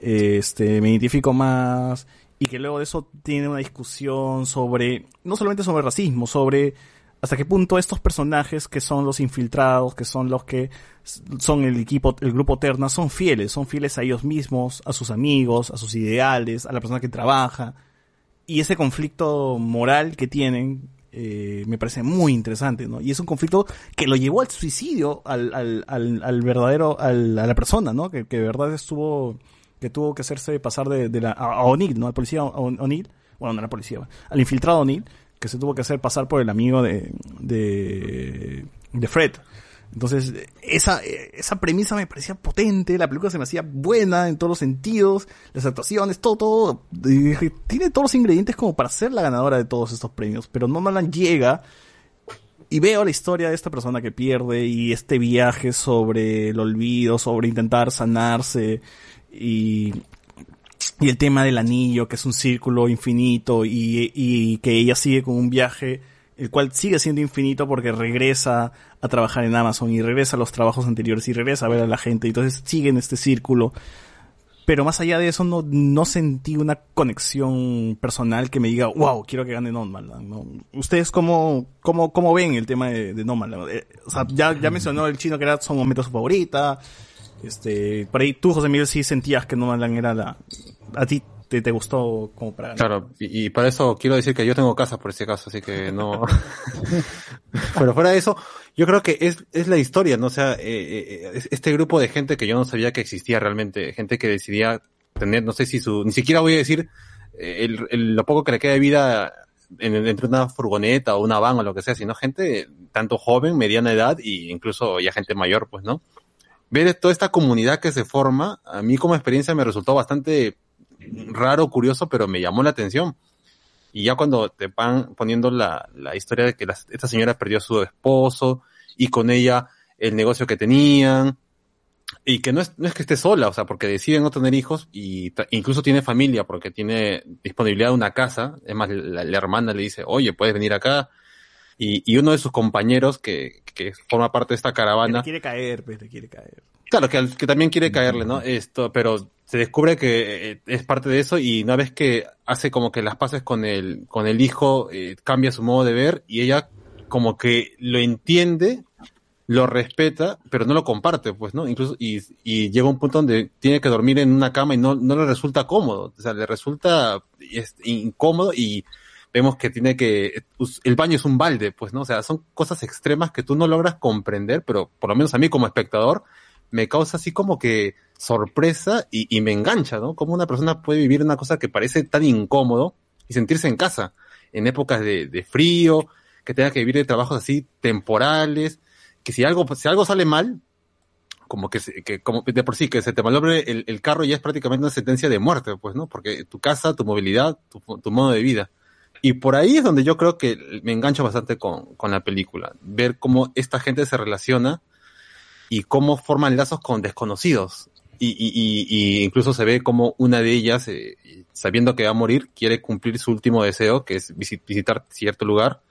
eh, este, me identifico más, y que luego de eso tiene una discusión sobre, no solamente sobre racismo, sobre hasta qué punto estos personajes que son los infiltrados, que son los que son el equipo, el grupo Terna, son fieles, son fieles a ellos mismos, a sus amigos, a sus ideales, a la persona que trabaja. Y ese conflicto moral que tienen eh, me parece muy interesante, ¿no? Y es un conflicto que lo llevó al suicidio, al, al, al, al verdadero, a la persona, ¿no? Que, que de verdad estuvo, que tuvo que hacerse pasar de, de la, a, a O'Neill, ¿no? Al policía O'Neill, bueno, no era policía, al infiltrado O'Neill, que se tuvo que hacer pasar por el amigo de, de, de Fred. Entonces, esa, esa premisa me parecía potente, la película se me hacía buena en todos los sentidos, las actuaciones, todo, todo. Tiene todos los ingredientes como para ser la ganadora de todos estos premios, pero no Nolan llega y veo la historia de esta persona que pierde y este viaje sobre el olvido, sobre intentar sanarse y, y el tema del anillo, que es un círculo infinito y, y que ella sigue con un viaje el cual sigue siendo infinito porque regresa a trabajar en Amazon y regresa a los trabajos anteriores y regresa a ver a la gente, entonces sigue en este círculo. Pero más allá de eso, no, no sentí una conexión personal que me diga, wow, quiero que gane Nomadland. ¿no? ¿Ustedes cómo, cómo, cómo ven el tema de, de Nomadland? Eh, o sea, ya, ya mencionó el chino que era su momento su favorita. Este, por ahí tú, José Miguel, sí sentías que Nomadland era la... A ti te, te gustó como para ganar. Claro, y, y para eso quiero decir que yo tengo casa por ese caso, así que no. Pero fuera de eso, yo creo que es, es la historia, ¿no? O sea, eh, eh, es- este grupo de gente que yo no sabía que existía realmente, gente que decidía tener, no sé si su, ni siquiera voy a decir eh, el, el- lo poco que le queda de vida en, entre una furgoneta o una van o lo que sea, sino gente tanto joven, mediana edad e incluso ya gente mayor, pues, ¿no? Ver toda esta comunidad que se forma, a mí como experiencia me resultó bastante raro, curioso, pero me llamó la atención. Y ya cuando te van poniendo la, la historia de que esta señora perdió a su esposo y con ella el negocio que tenían, y que no es, no es que esté sola, o sea, porque deciden no tener hijos y incluso tiene familia porque tiene disponibilidad de una casa. Es más, la, la hermana le dice, oye, puedes venir acá. Y, y uno de sus compañeros que, que forma parte de esta Que caravana, le quiere caer, pues, le quiere caer. Claro, que, al- que también quiere caerle, ¿no? Esto, pero se descubre que eh, es parte de eso y una vez que hace como que las paces con el, con el hijo, eh, cambia su modo de ver y ella como que lo entiende, lo respeta, pero no lo comparte, pues, ¿no? Incluso, y, y llega un punto donde tiene que dormir en una cama y no, no le resulta cómodo, o sea, le resulta es, incómodo y vemos que tiene que, el baño es un balde, pues, ¿no? O sea, son cosas extremas que tú no logras comprender, pero por lo menos a mí como espectador, me causa así como que sorpresa y, me engancha, ¿no? Como una persona puede vivir una cosa que parece tan incómodo y sentirse en casa, en épocas de, de frío, que tenga que vivir de trabajos así temporales, que si algo, si algo sale mal, como que, que como de por sí, que se te malogre el, carro ya es prácticamente una sentencia de muerte, pues, ¿no? Porque tu casa, tu movilidad, tu modo de vida. Y por ahí es donde yo creo que me engancho bastante con, con la película. Ver cómo esta gente se relaciona y cómo forman lazos con desconocidos. Y, y, y, incluso se ve como una de ellas, eh, sabiendo que va a morir, quiere cumplir su último deseo, que es visi- visitar cierto lugar.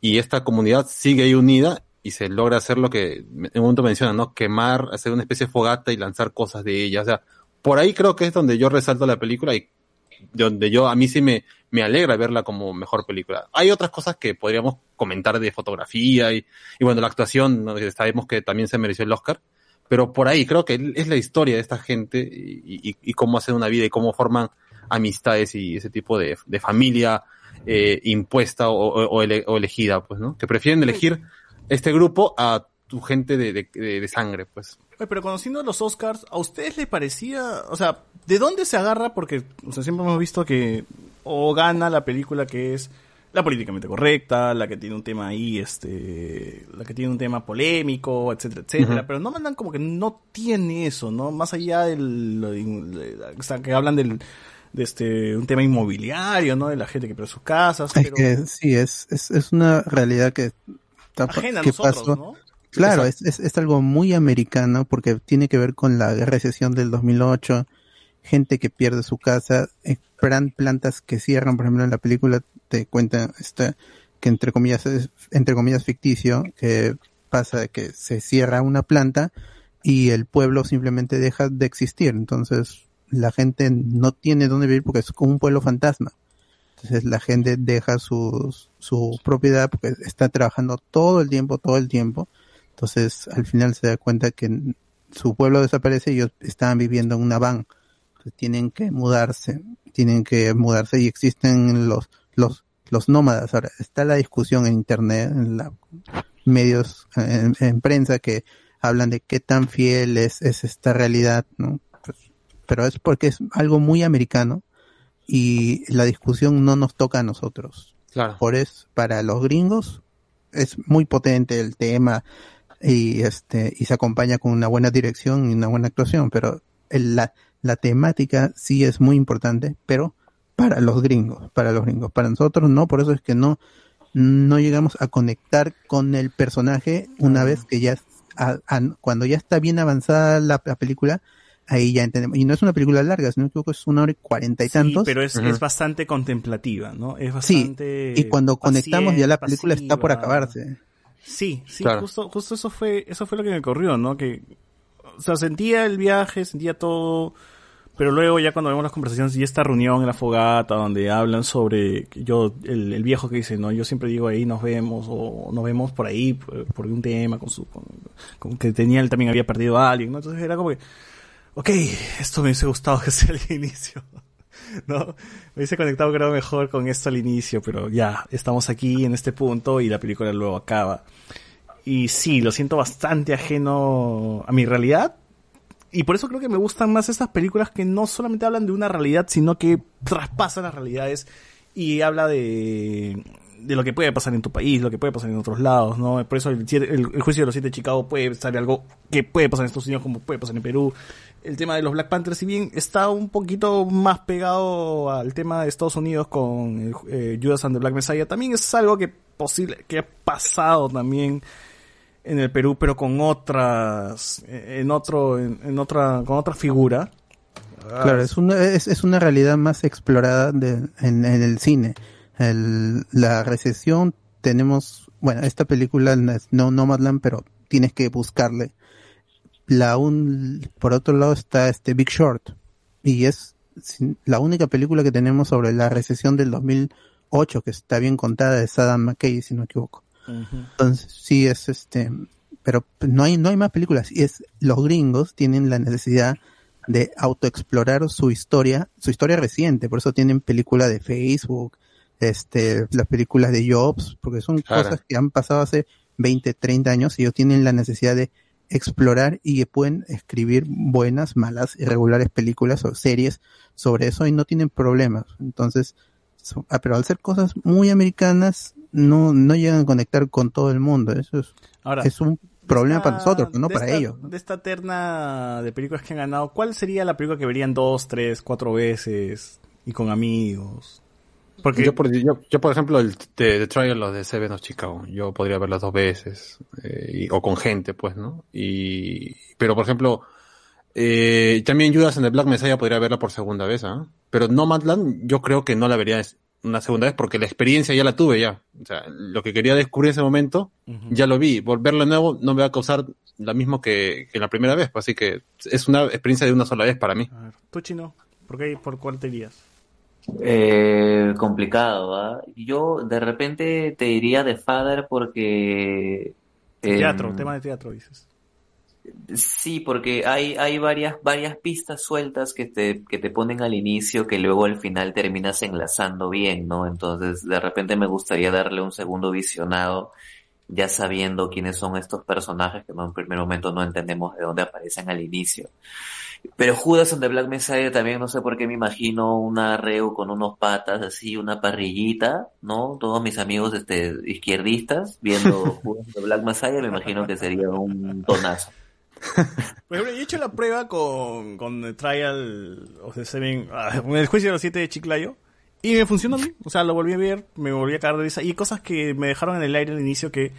Y esta comunidad sigue ahí unida y se logra hacer lo que en un momento menciona, ¿no? Quemar, hacer una especie de fogata y lanzar cosas de ella. O sea, por ahí creo que es donde yo resalto la película y donde yo, a mí sí me, me alegra verla como mejor película. Hay otras cosas que podríamos comentar de fotografía y, y bueno, la actuación, sabemos que también se mereció el Oscar, pero por ahí creo que es la historia de esta gente y, y- y cómo hacen una vida y cómo forman amistades y ese tipo de, de familia eh, impuesta o, o- o ele- o elegida, pues, ¿no? Que prefieren elegir este grupo a tu gente de- de sangre, pues. Oye, pero conociendo los Oscars, ¿a ustedes les parecía, o sea, de dónde se agarra? Porque, o sea, siempre hemos visto que o gana la película que es la políticamente correcta, la que tiene un tema ahí, este, la que tiene un tema polémico, etcétera, etcétera, pero no mandan como que no tiene eso, ¿no? Más allá del, lo- o sea, que hablan del, de este un tema inmobiliario, ¿no? De la gente que pierde sus casas. Es pero- que sí, es, es, es una realidad que, está- Ajena a nosotros, pasó. ¿no? Claro, es, es, es algo muy americano porque tiene que ver con la recesión del 2008, gente que pierde su casa, eh, plan- plantas que cierran, por ejemplo en la película te cuentan este, que entre comillas es entre comillas ficticio, que pasa que se cierra una planta y el pueblo simplemente deja de existir, entonces la gente no tiene dónde vivir porque es como un pueblo fantasma. Entonces la gente deja su, su propiedad porque está trabajando todo el tiempo, todo el tiempo. Entonces al final se da cuenta que su pueblo desaparece y ellos estaban viviendo en una van. Entonces tienen que mudarse, tienen que mudarse y existen los, los, los nómadas. Ahora está la discusión en internet, en la medios, en, en prensa que hablan de qué tan fiel es, es esta realidad, ¿no? Pues, pero es porque es algo muy americano y la discusión no nos toca a nosotros. Claro. Por eso, para los gringos es muy potente el tema y este y se acompaña con una buena dirección y una buena actuación, pero el- la, la temática sí es muy importante, pero para los gringos, para los gringos, para nosotros no, por eso es que no no llegamos a conectar con el personaje una vez que ya a- a- cuando ya está bien avanzada la, la película, ahí ya entendemos. Y no es una película larga, si no me equivoco, es una hora y cuarenta y Sí, tantos. pero es, es bastante contemplativa, ¿no? Es Sí, bastante. y cuando conectamos ya la película está por acabarse. Sí, sí, Claro. justo, justo eso fue, eso fue lo que me ocurrió, ¿no? Que, o sea, sentía el viaje, sentía todo, pero luego ya cuando vemos las conversaciones y esta reunión en la fogata donde hablan sobre yo, el, el viejo que dice, ¿no? Yo siempre digo ahí nos vemos o nos vemos por ahí por, por un tema con su, con, con que tenía él también había perdido a alguien, ¿no? Entonces era como que, ok, esto me hubiese gustado que sea el inicio. ¿no? Me hubiese conectado creo mejor con esto al inicio, pero ya, estamos aquí en este punto y la película luego acaba. Y sí, lo siento bastante ajeno a mi realidad. Y por eso creo que me gustan más estas películas que no solamente hablan de una realidad, sino que traspasan las realidades y habla de, de lo que puede pasar en tu país, lo que puede pasar en otros lados, ¿no? Por eso el, juicio de los siete de Chicago puede ser algo que puede pasar en Estados Unidos como puede pasar en Perú. El tema de los Black Panthers, si bien está un poquito más pegado al tema de Estados Unidos con eh, Judas and the Black Messiah, también es algo que posible, que ha pasado también en el Perú, pero con otras, en otro, en, otra, con otra figura. Claro, es una, es, una realidad más explorada en el cine. El- la recesión, tenemos, bueno, esta película no es no Nomadland, pero tienes que buscarle. La un, por otro lado está este Big Short, y es la única película que tenemos sobre la recesión del 2008, que está bien contada, de Adam McKay, si no me equivoco. Entonces, sí es este, pero no hay, no hay más películas. Y es, los gringos tienen la necesidad de autoexplorar su historia, su historia reciente. Por eso tienen películas de Facebook, este, las películas de Jobs, porque son Claro. cosas que han pasado hace 20, 30 años y ellos tienen la necesidad de explorar y que pueden escribir buenas, malas, irregulares películas o series sobre eso y no tienen problemas. Entonces, so- ah, pero al ser cosas muy americanas, no, no llegan a conectar con todo el mundo. Eso es, Ahora, es un problema para nosotros, no para esta- ellos. De esta terna de películas que han ganado, ¿cuál sería la película que verían dos, tres, cuatro veces y con amigos? Porque Yo, por, yo, yo, por ejemplo, el de, de Trial of the Seven of Chicago, yo podría verlas dos veces, eh, y- o con gente, pues, ¿no? Y, pero, por ejemplo, eh, también Judas en the Black Messiah podría verla por segunda vez, ¿ah? Pero Nomadland yo creo que no la vería una segunda vez porque la experiencia ya la tuve ya. O sea, lo que quería descubrir en ese momento, ya lo vi. Volverlo de nuevo no me va a causar lo mismo que, que la primera vez, pues, así que es una experiencia de una sola vez para mí. tú chino, ¿por qué, por cuál te irías? Eh, complicado, ¿ah? Yo de repente te diría de Father porque... em, Teatro, tema de teatro dices. Sí, porque hay, hay varias, varias pistas sueltas que te, que te ponen al inicio que luego al final terminas enlazando bien, ¿no? Entonces, de repente me gustaría darle un segundo visionado, ya sabiendo quiénes son estos personajes que en un primer momento no entendemos de dónde aparecen al inicio. Pero Judas and the Black Messiah también no sé por qué me imagino una arreo con unos patas así, una parrillita, ¿no? Todos mis amigos este izquierdistas viendo Judas and the Black Messiah me imagino que sería un tonazo. Por ejemplo, yo he hecho la prueba con, con el Trial of the Seven, ah, con el juicio de los siete de Chiclayo. Y me funcionó bien. O sea, lo volví a ver, me volví a caer de risa. Y cosas que me dejaron en el aire al inicio que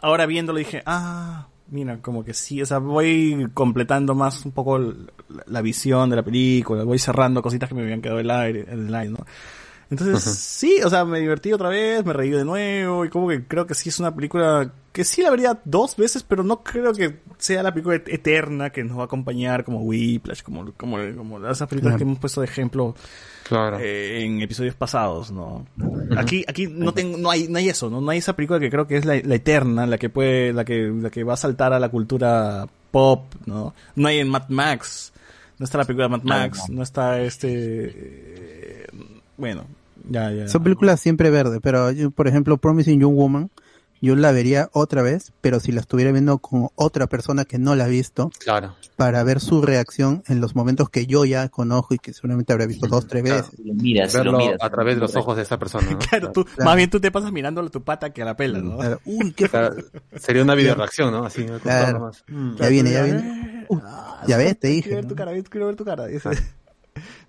ahora viéndolo dije, ah, mira, como que sí. O sea, voy completando más un poco la, la visión de la película. Voy cerrando cositas que me habían quedado en el aire, en el aire, ¿no? Entonces, sí, o sea, me divertí otra vez, me reí de nuevo, y como que creo que sí es una película que sí la vería dos veces, pero no creo que sea la película et- eterna que nos va a acompañar como Whiplash, como, como, como esas películas Claro. que hemos puesto de ejemplo Claro. eh, en episodios pasados, ¿no? Aquí, aquí no tengo, no hay, no hay eso, ¿no? No hay esa película que creo que es la, la eterna, la que puede, la que, la que va a saltar a la cultura pop, ¿no? No hay en Mad Max, no está la película de Mad Max, no está este, eh, bueno, ya, ya. Son películas siempre verdes, pero yo, por ejemplo, Promising Young Woman, yo la vería otra vez, pero si la estuviera viendo con otra persona que no la ha visto, Claro. para ver su reacción en los momentos que yo ya conozco y que seguramente habrá visto dos, tres veces. Verlo a través de los ojos de esa persona. ¿no? Claro, tú, más bien tú te pasas mirándole a tu pata que a la pela, ¿no? Uy, qué Claro, Sería una video reacción, ¿no? Así, ¿no? Claro. Más. Ya viene, ya viene. Uh, ya ves, te dije. Quiero ver tu cara, quiero ver tu cara. Ese-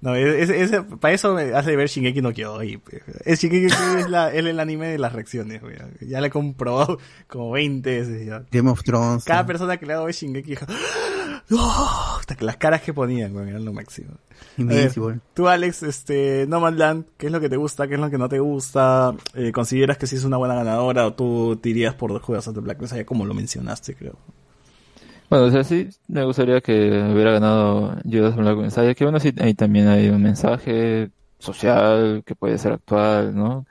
No, ese, ese- para eso me hace ver Shingeki no Kyojin. Es Shingeki es, la, es el anime de las reacciones. güey. Ya le he comprobado como 20 veces. ya. Game of Thrones. Cada persona que le hago ver Shingeki dijo, ¡Oh! Hasta que las caras que ponían, güey, eran lo máximo. Tú, Alex, este, No Man's Land, ¿qué es lo que te gusta? ¿Qué es lo que no te gusta? Eh, ¿Consideras que sí es una buena ganadora o tú te irías por Juegos of the Black Messiah como lo mencionaste, creo? Bueno, o sea, sí, me gustaría que hubiera ganado Judas Black Messiah, que bueno, sí, ahí también hay un mensaje social que puede ser actual, ¿no?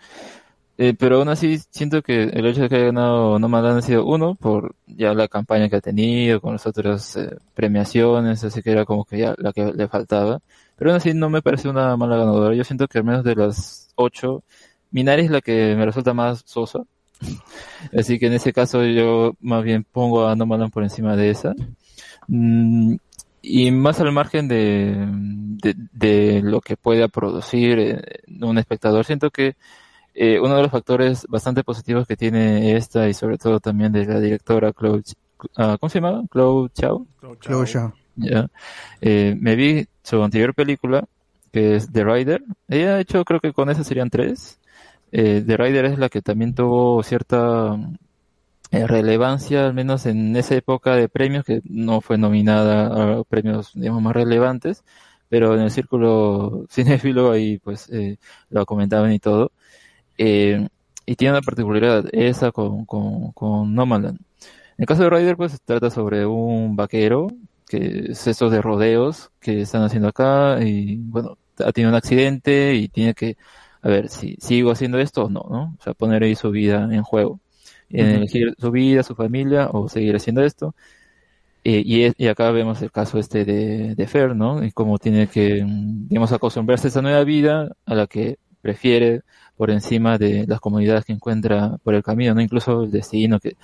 Eh, pero aún así siento que el hecho de que haya ganado No Man's Land ha sido uno por ya la campaña que ha tenido con las otras eh, premiaciones, así que era como que ya la que le faltaba. Pero aún así no me parece una mala ganadora. Yo siento que al menos de las ocho, Minari es la que me resulta más sosa. Así que en ese caso yo más bien pongo a No Land por encima de esa. Mm, y más al margen de, de, de lo que pueda producir eh, un espectador, siento que eh, uno de los factores bastante positivos que tiene esta y sobre todo también de la directora Chloe, Ch- ah, ¿cómo se llama? Chloe Chao. Chloe Zhao. Ya. Eh, me vi su anterior película, que es The Rider. Ella ha hecho, creo que con esa serían tres. Eh, The Rider es la que también tuvo cierta eh, relevancia, al menos en esa época de premios, que no fue nominada a premios, digamos, más relevantes, pero en el círculo cinéfilo ahí, pues, eh, lo comentaban y todo. Eh, y tiene una particularidad, esa con, con, con Nomadland. En el caso de Rider, pues, trata sobre un vaquero, que es eso de rodeos que están haciendo acá, y bueno, ha tenido un accidente y tiene que, a ver, si sigo haciendo esto o no, ¿no? O sea, poner ahí su vida en juego. En elegir su vida, su familia, o seguir haciendo esto. Eh, y, es- y acá vemos el caso este de, de Fer, ¿no? Y cómo tiene que, mm, digamos, acostumbrarse a esta nueva vida a la que prefiere por encima de las comodidades que encuentra por el camino, ¿no? Incluso el destino, que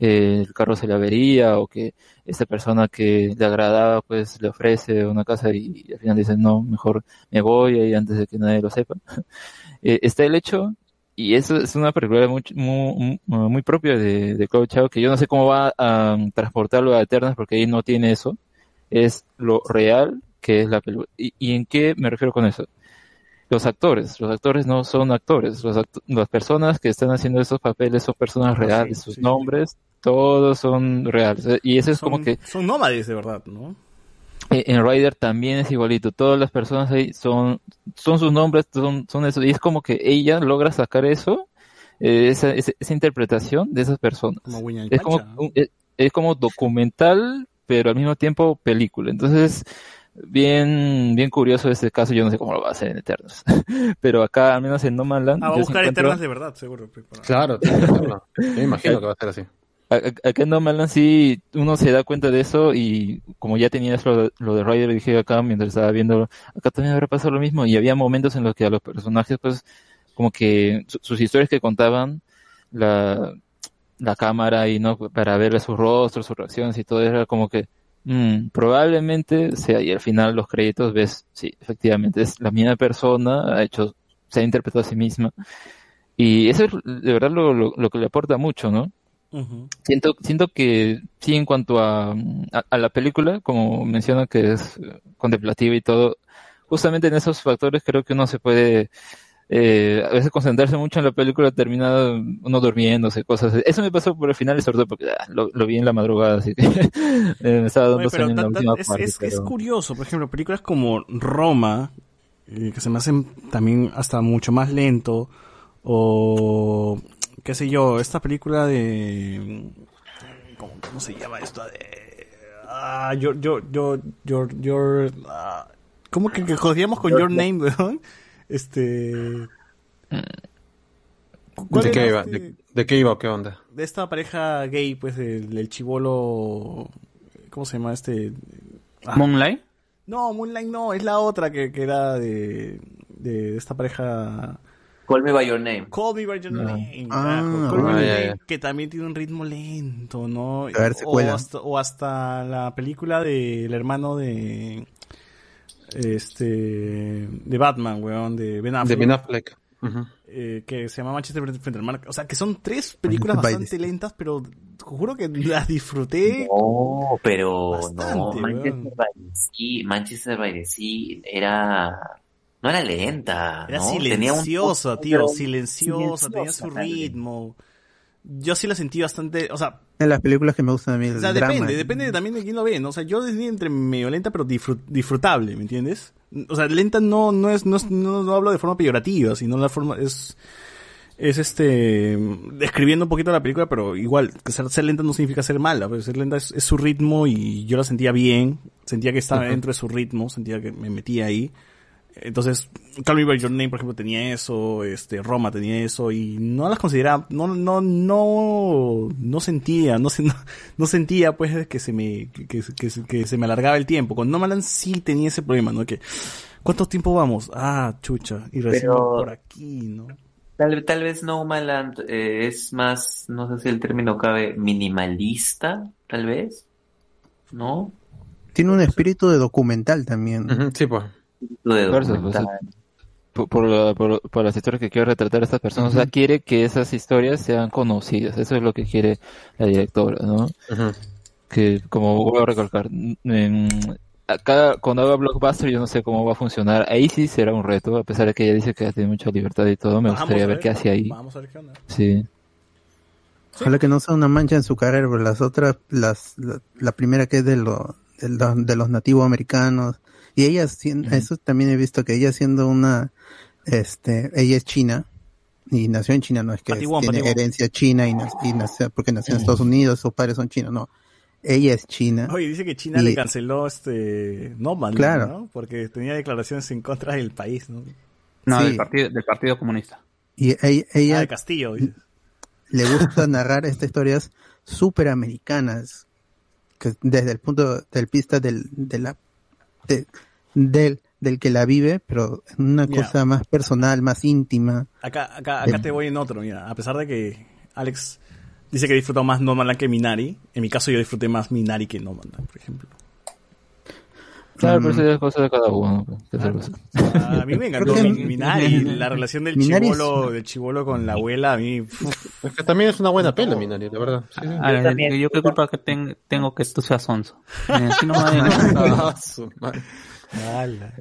eh, el carro se le avería o que esta persona que le agradaba pues le ofrece una casa y, al final dice no, mejor me voy ahí antes de que nadie lo sepa. Eh, está el hecho y eso es una película muy, muy, propia de, de Zhao, que yo no sé cómo va a um, transportarlo a Eternas porque ahí no tiene eso. Es lo real que es la película. ¿Y, y en qué me refiero con eso? Los actores, los actores no son actores, los act- las personas que están haciendo esos papeles son personas reales, sus nombres, todos son reales. Eh, Y eso es como que Son nómades, de verdad, ¿no? eh, en Rider también es igualito. Todas las personas ahí son, son sus nombres, son, son eso. Y es como que ella logra sacar eso, eh, esa, esa, esa interpretación de esas personas. Como Es como, es, es como documental, pero al mismo tiempo película. Entonces, bien, bien curioso este caso. Yo no sé cómo lo va a hacer en Eternos. pero acá, al menos en No Man's Land, Ah, va a buscar encuentro- eternas de verdad, seguro. para- Claro, tiene que hacerlo. Yo me imagino que va a ser así. Acá en No Man's Land sí uno se da cuenta de eso y como ya tenías lo, de- lo de Ryder dije acá mientras estaba viendo, acá también habrá pasado lo mismo y había momentos en los que a los personajes pues como que su- sus historias que contaban la, la cámara y no para ver sus rostros, sus reacciones y todo era como que mm, probablemente sea y al final los créditos ves, sí, efectivamente es la misma persona, ha hecho, se ha interpretado a sí misma y eso es de verdad lo, lo, lo que le aporta mucho, ¿no? Siento, siento que sí, en cuanto a, a, a la película, como menciona que es contemplativa y todo, justamente en esos factores creo que uno se puede eh, a veces concentrarse mucho en la película, termina uno durmiéndose, cosas así. Eso me pasó por el final, sobre todo porque ah, lo, lo vi en la madrugada, así que me estaba dando Oye, pero sueño en la última es, parte. es- curioso, por ejemplo, películas como Roma, eh, que se me hacen también hasta mucho más lento, o qué sé yo, esta película de... ¿Cómo, cómo se llama esto? De... Ah, yo, yo, yo, yo, yo, ah, ¿Cómo que, que jodíamos con Your Name, weón? Este... ¿Cuál ¿De qué iba? este? ¿De, de qué iba o qué onda? de esta pareja gay, pues, del, del chivolo... ¿Cómo se llama este? Ah. Moonlight. No, Moonlight no, es la otra que, que era de, de esta pareja... Call me by your name. Call me by your name. Ah, Call ah, que también tiene un ritmo lento, ¿no? A ver, o, hasta, o hasta la película del hermano de... Este... De Batman, weón, de Ben Affleck. De Ben Affleck. Eh, que se llama Manchester frente al mar. O sea, que son tres películas bastante lentas, pero juro que las disfruté. No, pero Bastante, no, weón. Manchester by the Sea, Manchester by the Sea era, no era lenta, Era ¿no? Tenía un silenciosa, tío, silenciosa, tenía su ritmo. Yo sí la sentí bastante, o sea, En las películas que me gustan a mí, el o sea, drama. depende, depende también de quién lo ve, ¿no? O sea, yo decidí entre medio lenta pero disfrut- disfrutable, ¿me entiendes? O sea, lenta no, no es, no, es- no, no hablo de forma peyorativa, sino la forma, es, es este, describiendo un poquito la película, pero igual, que ser, ser lenta no significa ser mala, pero ser lenta es, es su ritmo y yo la sentía bien, sentía que estaba dentro de su ritmo, sentía que me metía ahí. Entonces, Call Me By Your Name, por ejemplo, tenía eso, este, Roma tenía eso, y no las consideraba, no, no, no, no sentía, no, se- no, no sentía, pues, que se me, que, que, que se- que se me alargaba el tiempo. Con Nomaland sí tenía ese problema, ¿no? Que, ¿cuánto tiempo vamos? Ah, chucha, y recién Pero- por aquí, ¿no? Tal, tal vez No Man Land eh, es más, no sé si el término cabe, minimalista, tal vez, ¿no? Tiene un espíritu de documental también. Sí, pues. De documental. por, por, por- por las historias que quiere retratar estas personas. O sea, quiere que esas historias sean conocidas. Eso es lo que quiere la directora, ¿no? Ujú. Que, como voy a recalcar, en- acá cuando haga Blockbuster yo no sé cómo va a funcionar. Ahí sí será un reto, a pesar de que ella dice que tiene mucha libertad y todo. Me Vamos gustaría a ver qué hace ahí. Vamos a ver qué onda. Sí. Ojalá que no sea una mancha en su carrera, pero las otras, las, la, la primera que es de, lo, de, lo- de los nativos americanos, y ella, eso también he visto que ella siendo una, este, ella es china, y nació en China, no es que tiene herencia china y, nac- y nació, porque nació en Estados Unidos, sus padres son chinos, no. Ella es china. Oye, dice que China Y- le canceló este Nomadland, Claro. ¿no? Porque tenía declaraciones en contra del país, ¿no? No, Sí. del partido, del partido comunista. Y ella, Ah, ella de Castillo, dice. le gusta narrar estas historias súper americanas, que desde el punto del vista del, de la, de- del, del que la vive, pero en una Mira. cosa más personal, más íntima. Acá, acá, acá te voy en otro, mira. A pesar de que Alex dice que disfrutó más No Man Land que Minari, en mi caso yo disfruté más Minari que No Man Land, por ejemplo. Claro, pero Mm. eso es cosa de cada uno. pues, ¿qué hacer, pues? A mí me encantó Minari, la relación del es- chivolo, del chivolo con la abuela, a mí, uf, Es que también es una buena pela, Minari, de verdad. Sí, sí. Ah, también. yo qué culpa que ten- tengo que tú seas sonso. Eh, así no me- Ah, madre. Ala.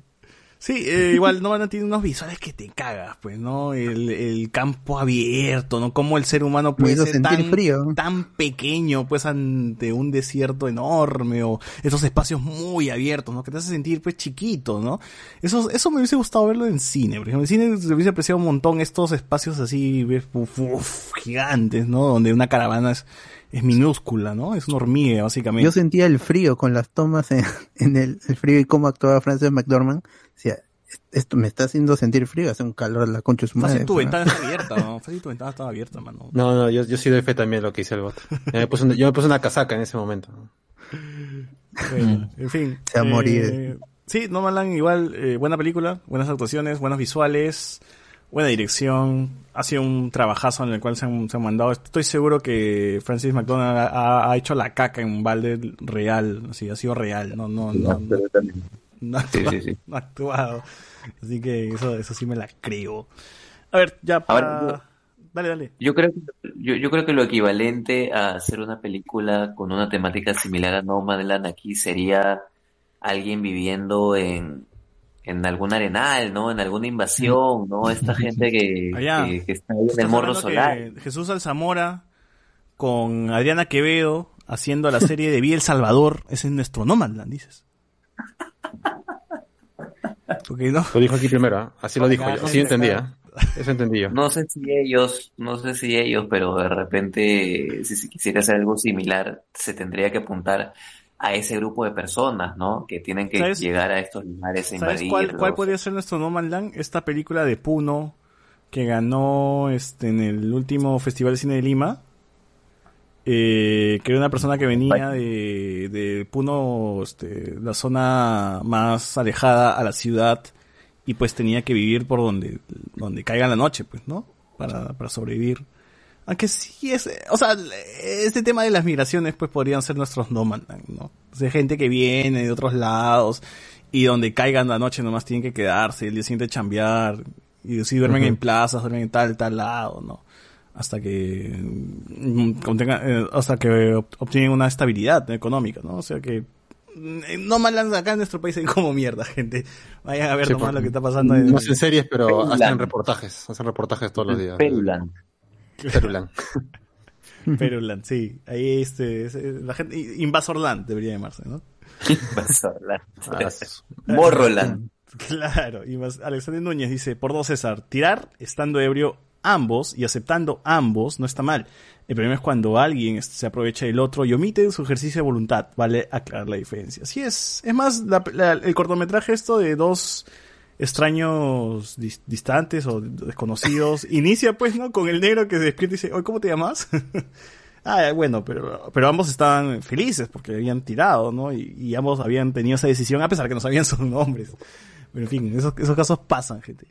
Sí, eh, igual No Man Land tiene unos visuales que te cagas, pues, ¿no? El, el campo abierto, ¿no? Como el ser humano puede ser tan, frío. tan pequeño, pues, ante un desierto enorme o esos espacios muy abiertos, ¿no? Que te hace sentir, pues, chiquito, ¿no? Eso, eso me hubiese gustado verlo en cine, por ejemplo. En cine se hubiese apreciado un montón estos espacios así, uf, uf, gigantes, ¿no? Donde una caravana es, es minúscula, ¿no? Es una hormiga, básicamente. Yo sentía el frío con las tomas en, en el, el frío y cómo actuaba Frances McDormand. Decía, esto me está haciendo sentir frío, hace un calor de la concha su madre. Fácil tu ¿no? ventana está abierta, ¿no? Fácil tu ventana estaba abierta, mano. No, no, yo, yo sí doy fe también de lo que hice el bot. Yo me puse una, yo me puse una casaca en ese momento. Bueno, en fin. Se va a morir. Eh, sí, No Land igual, eh, buena película, buenas actuaciones, buenos visuales, buena dirección. Ha sido un trabajazo en el cual se han, se han mandado. Estoy seguro que Francis McDonald ha, ha hecho la caca en un balde real, así, ha sido real, no, no, no, no, Sí, actuado, sí, sí. no ha actuado. Así que eso, eso sí me la creo. A ver, ya para... Dale, dale. Yo creo, que- yo, yo creo que lo equivalente a hacer una película con una temática similar a Nomadland aquí sería alguien viviendo en, en algún arenal, ¿no? En alguna invasión, ¿no? Esta gente que, Allá. que, que está ahí en el morro solar. Jesús Alzamora con Adriana Quevedo haciendo la serie de Vía El Salvador. Ese es nuestro Nomadland, dices. Porque no. Lo dijo aquí primero, ¿ah? así lo dijo Acá, yo. Así entendía. Eso entendí yo. No sé si ellos, no sé si ellos, pero de repente, si se quisiera hacer algo similar, se tendría que apuntar a ese grupo de personas, ¿no? Que tienen que ¿Sabes? llegar a estos lugares ¿Sabes cuál, cuál podría ser nuestro No Man's Land? Esta película de Puno que ganó este en el último Festival de Cine de Lima. Eh, que era una persona que venía de, de Puno, este, la zona más alejada a la ciudad y pues tenía que vivir por donde, donde caiga la noche, pues, ¿no? Para, para sobrevivir. Aunque sí es, o sea, este tema de las migraciones pues podrían ser nuestros nómadas, ¿no? O sea, gente que viene de otros lados y donde caigan la noche nomás tienen que quedarse, el día siguiente chambear y si duermen en plazas, duermen en tal, tal lado, ¿no? Hasta que mm, contengan, eh, hasta que ob- obtienen una estabilidad económica, ¿no? O sea que mm, no mal acá en nuestro país hay como mierda, gente. Vayan a ver Sí, nomás pues, lo que está pasando en No hacen series, pero hacen reportajes. Hacen reportajes todos los días. Peruland. Peruland, sí. Ahí este, es- es- la gente, Invasorland debería llamarse, ¿no? Invasorland. Ah, Morroland. Claro. Invas- Alexander Núñez dice, por dos César, tirar estando ebrio ambos y aceptando ambos no está mal. El problema es cuando alguien se aprovecha del otro y omite su ejercicio de voluntad. Vale aclarar la diferencia. Así es. Es más, la- la- el cortometraje esto de dos extraños dis- distantes o desconocidos inicia pues, ¿no? Con el negro que se despierta y dice, ¿cómo te llamas? Ah, bueno, pero, pero ambos estaban felices porque habían tirado, ¿no? Y, y ambos habían tenido esa decisión a pesar que no sabían sus nombres. Pero en fin, esos, esos casos pasan, gente.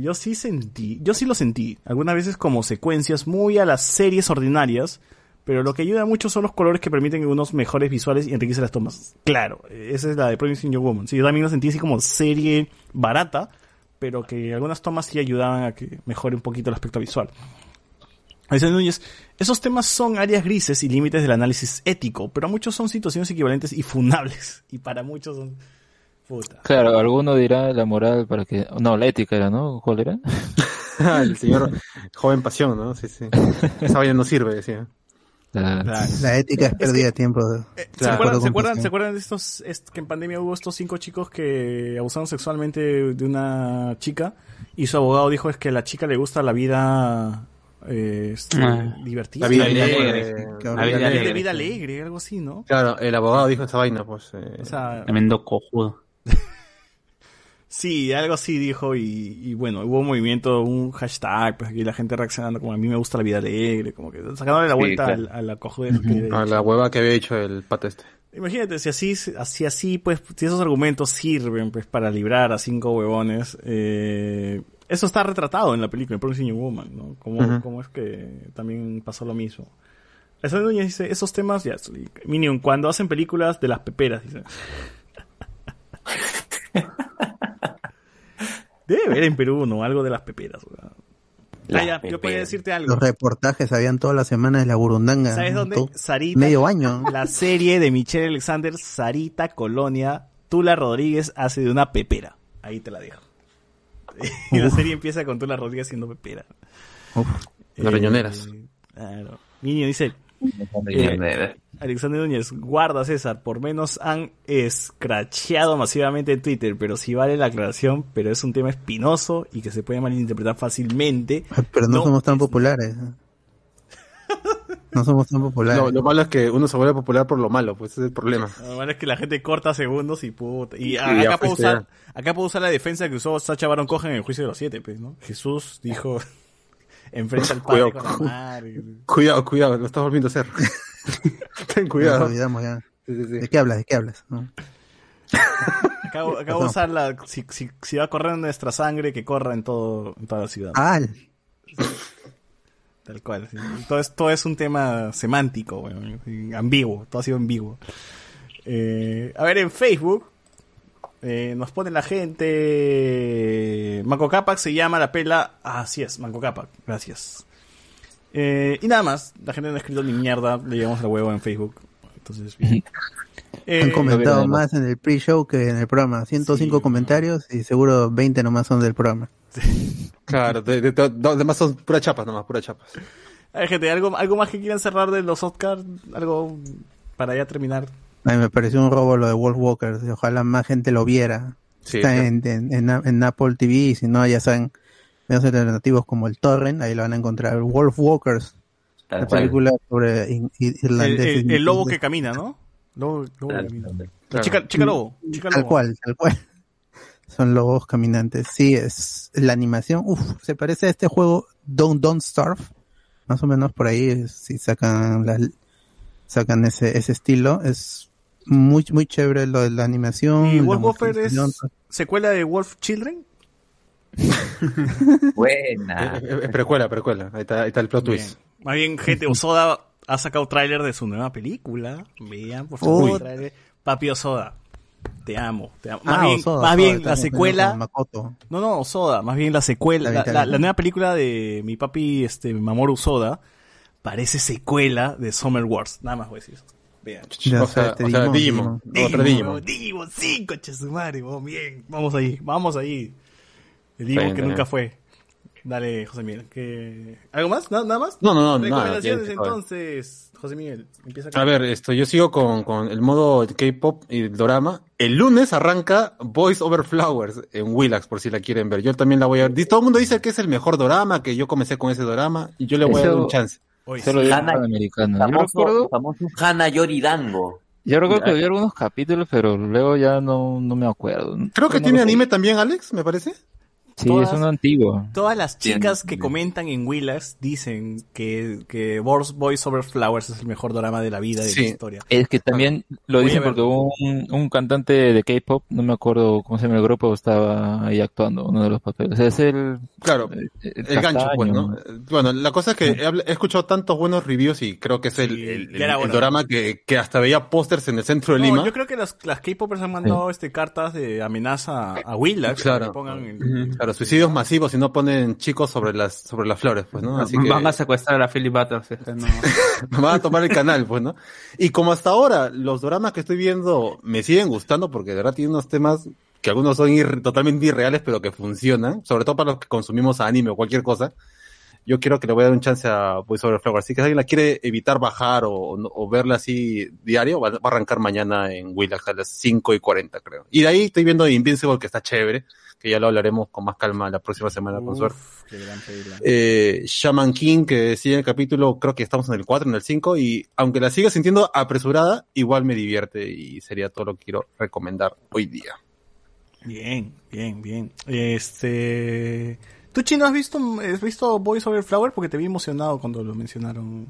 Yo sí sentí, yo sí lo sentí, algunas veces como secuencias muy a las series ordinarias, pero lo que ayuda mucho son los colores que permiten unos mejores visuales y enriquecen las tomas. Claro, esa es la de Promising Young Woman. Sí, yo también lo sentí así como serie barata, pero que algunas tomas sí ayudaban a que mejore un poquito el aspecto visual. Alexander Núñez, esos temas son áreas grises y límites del análisis ético, pero muchos son situaciones equivalentes y funables. Y para muchos son... Puta. Claro, alguno dirá la moral para que... No, la ética era, ¿no? ¿Cuál era? el señor joven pasión, ¿no? Sí, sí. Esa vaina no sirve, decía. La ética es pérdida de tiempo. ¿Se Claro. acuerdan, ¿se acuerdan, pasión. ¿Se acuerdan de estos, est- que en pandemia hubo estos cinco chicos que abusaron sexualmente de una chica y su abogado dijo es que a la chica le gusta la vida eh, este, Ah. divertida? La vida alegre. sí. La La vida vida alegre. vida alegre, algo así, ¿no? Claro, el abogado dijo esa vaina, pues. eh, O sea, Tremendo cojudo. Sí, algo así dijo y, y bueno, hubo un movimiento, un hashtag, pues aquí la gente reaccionando como a mí me gusta la vida alegre, como que sacándole la Sí, vuelta claro. al- a la cojudez a la hueva que había hecho el pata este. Imagínate, si así, así, así, pues, si esos argumentos sirven, pues, para librar a cinco huevones, eh, eso está retratado en la película, en Promising Young Woman, ¿no? Como, Ujú. como es que también pasó lo mismo. Alessandro Núñez dice, esos temas, ya, Minion, cuando hacen películas de las peperas, dice. Debe haber en Perú, ¿no? Algo de las peperas. Ah, ya, yo podía decirte algo. Los reportajes habían toda la semana de la burundanga. ¿Sabes dónde? Todo- Sarita. Medio año. La serie de Michelle Alexander, Sarita Colonia, Tula Rodríguez hace de una pepera. Ahí te la dejo. Y la serie empieza con Tula Rodríguez siendo pepera. Las riñoneras. Claro. Niño dice. riñoneras. eh, Alexander Núñez, guarda César, por menos han escracheado masivamente en Twitter, pero sí vale la aclaración, pero es un tema espinoso y que se puede malinterpretar fácilmente. Pero no, somos tan populares. No somos tan populares. Lo, lo malo es que uno se vuelve popular por lo malo, pues ese es el problema. Lo malo es que la gente corta segundos y puta. Y, a- acá, puedo usar, acá puedo usar la defensa que usó Sacha Baron Cohen en el juicio de los siete, pues, ¿no? Jesús dijo, enfrenta al padre Cuidado. con la madre. Cuidado, cuidado, lo estás volviendo a hacer. Ten cuidado. Nos olvidamos ya. ¿De qué hablas? ¿De qué hablas? No. Acabo, acabo de usar la, si, si, si va a correr nuestra sangre, que corra en todo, en toda la ciudad. Ah, Tal cual. sí. Todo, es, todo es un tema semántico, bueno, ambiguo, todo ha sido ambiguo. Eh, a ver, en Facebook, Eh, nos pone la gente. Manco Capac se llama la pela. Así es, Manco Capac. Gracias. Eh, y nada más. La gente no ha escrito ni mierda. Le llevamos al huevo en Facebook. Entonces, bien. Eh, Han comentado más en el pre-show que en el programa. 105 comentarios y seguro 20 nomás son del programa. Claro, de, de, de- los demás son puras chapas nomás, puras chapas. Hay gente, ¿algo, ¿algo más que quieran cerrar de los Oscars? Algo para ya terminar. A mí me pareció un robo lo de Wolf Walkers. Ojalá más gente lo viera. Sí, Está sí. en, en, en, en Apple TV. Y si no, ya saben, medios alternativos como el Torrent. Ahí lo van a encontrar. Wolf Walkers. Tal La cual. película sobre in- ir- El, irlandeses. el- el lobo que camina, ¿no? Lobo, lobo que camina. La chica, chica lobo. Chica Tal lobo. cual, tal cual. Son lobos caminantes. Sí, es la animación. Uf, se parece a este juego Don't Don't Starve. Más o menos por ahí, si sacan la, sacan ese, ese estilo. Es muy, muy chévere lo de la animación. ¿Y Wolf Walker es secuela de Wolf Children? Buena. Eh, eh, precuela, precuela. Ahí está, ahí está el plot twist. Más bien, gente, Osoda ha sacado tráiler de su nueva película. Vean, por favor. Papi Osoda. Te amo, te amo. Ah, Más bien, Osoda, más Osoda, bien la secuela. No, no, Osoda. Más bien la secuela. Bien, La, la- bien. la nueva película de mi papi, este, Mamoru Osoda, parece secuela de Summer Wars. Nada más voy a decir eso. Vean. Ya O sea, este o sea, Digimon, Digimon. Digimon. Digimon, sí, coche su madre, vamos bien. Vamos ahí, vamos ahí. Digimon bien, que nunca fue. Dale, José Miguel. ¿qué- ¿Algo más? ¿Nada, nada más? No, no, no, Recomendaciones entonces, José Miguel. Empieza A ver, esto, yo sigo con, con el modo K-pop y el dorama. El lunes arranca Voice Over Flowers en Willax, por si la quieren ver. Yo también la voy a ver. Todo el mundo dice que es el mejor dorama, que yo comencé con ese dorama, y yo le voy a dar un chance. Solo Hana- Panamericano. Yo famoso, recuerdo, famoso Hana Yoridango. yo recuerdo que vi algunos capítulos, pero luego ya no, no me acuerdo. Creo que No tiene anime también, Alex, me parece. Sí, Todas- es uno antiguo. Todas las chicas que Bien. comentan en Willax dicen que, que Boys Over Flowers es el mejor drama de la vida de Sí. la historia. Es que también lo dicen porque un, un cantante de K-pop, no me acuerdo cómo se llama el grupo, estaba ahí actuando uno de los papeles. Es el. Claro, el, El gancho, pues, ¿no? Bueno, la cosa es que he, escuchado tantos buenos reviews y creo que es el, el, el hora. dorama que, que hasta veía pósters en el centro de No, Lima. yo creo que las, las K-popers han mandado este, cartas de amenaza a Willax Claro. que pongan el- Claro, suicidios masivos si no ponen chicos sobre las sobre las flores, pues, ¿no? Así que Van a secuestrar a Philip Butters. es que no. van a tomar el canal, pues, ¿no? Y como hasta ahora los dramas que estoy viendo me siguen gustando porque de verdad tienen unos temas que algunos son ir- totalmente irreales pero que funcionan, sobre todo para los que consumimos anime o cualquier cosa. Yo quiero que le voy a dar un chance a Voice Over Flower. Así que si alguien la quiere evitar bajar o, o verla así diario, va, va a arrancar mañana en Willax a las 5 y 40, creo. Y de ahí estoy viendo Invincible, que está chévere, que ya lo hablaremos con más calma la próxima semana, con suerte. Qué gran película. Eh, Shaman King, que sigue el capítulo, creo que estamos en el 4, en el 5, y aunque la siga sintiendo apresurada, igual me divierte y sería todo lo que quiero recomendar hoy día. Bien, bien, bien. Este. ¿Tú, Chino, has visto, has visto Boys Over Flower? Porque te vi emocionado cuando lo mencionaron.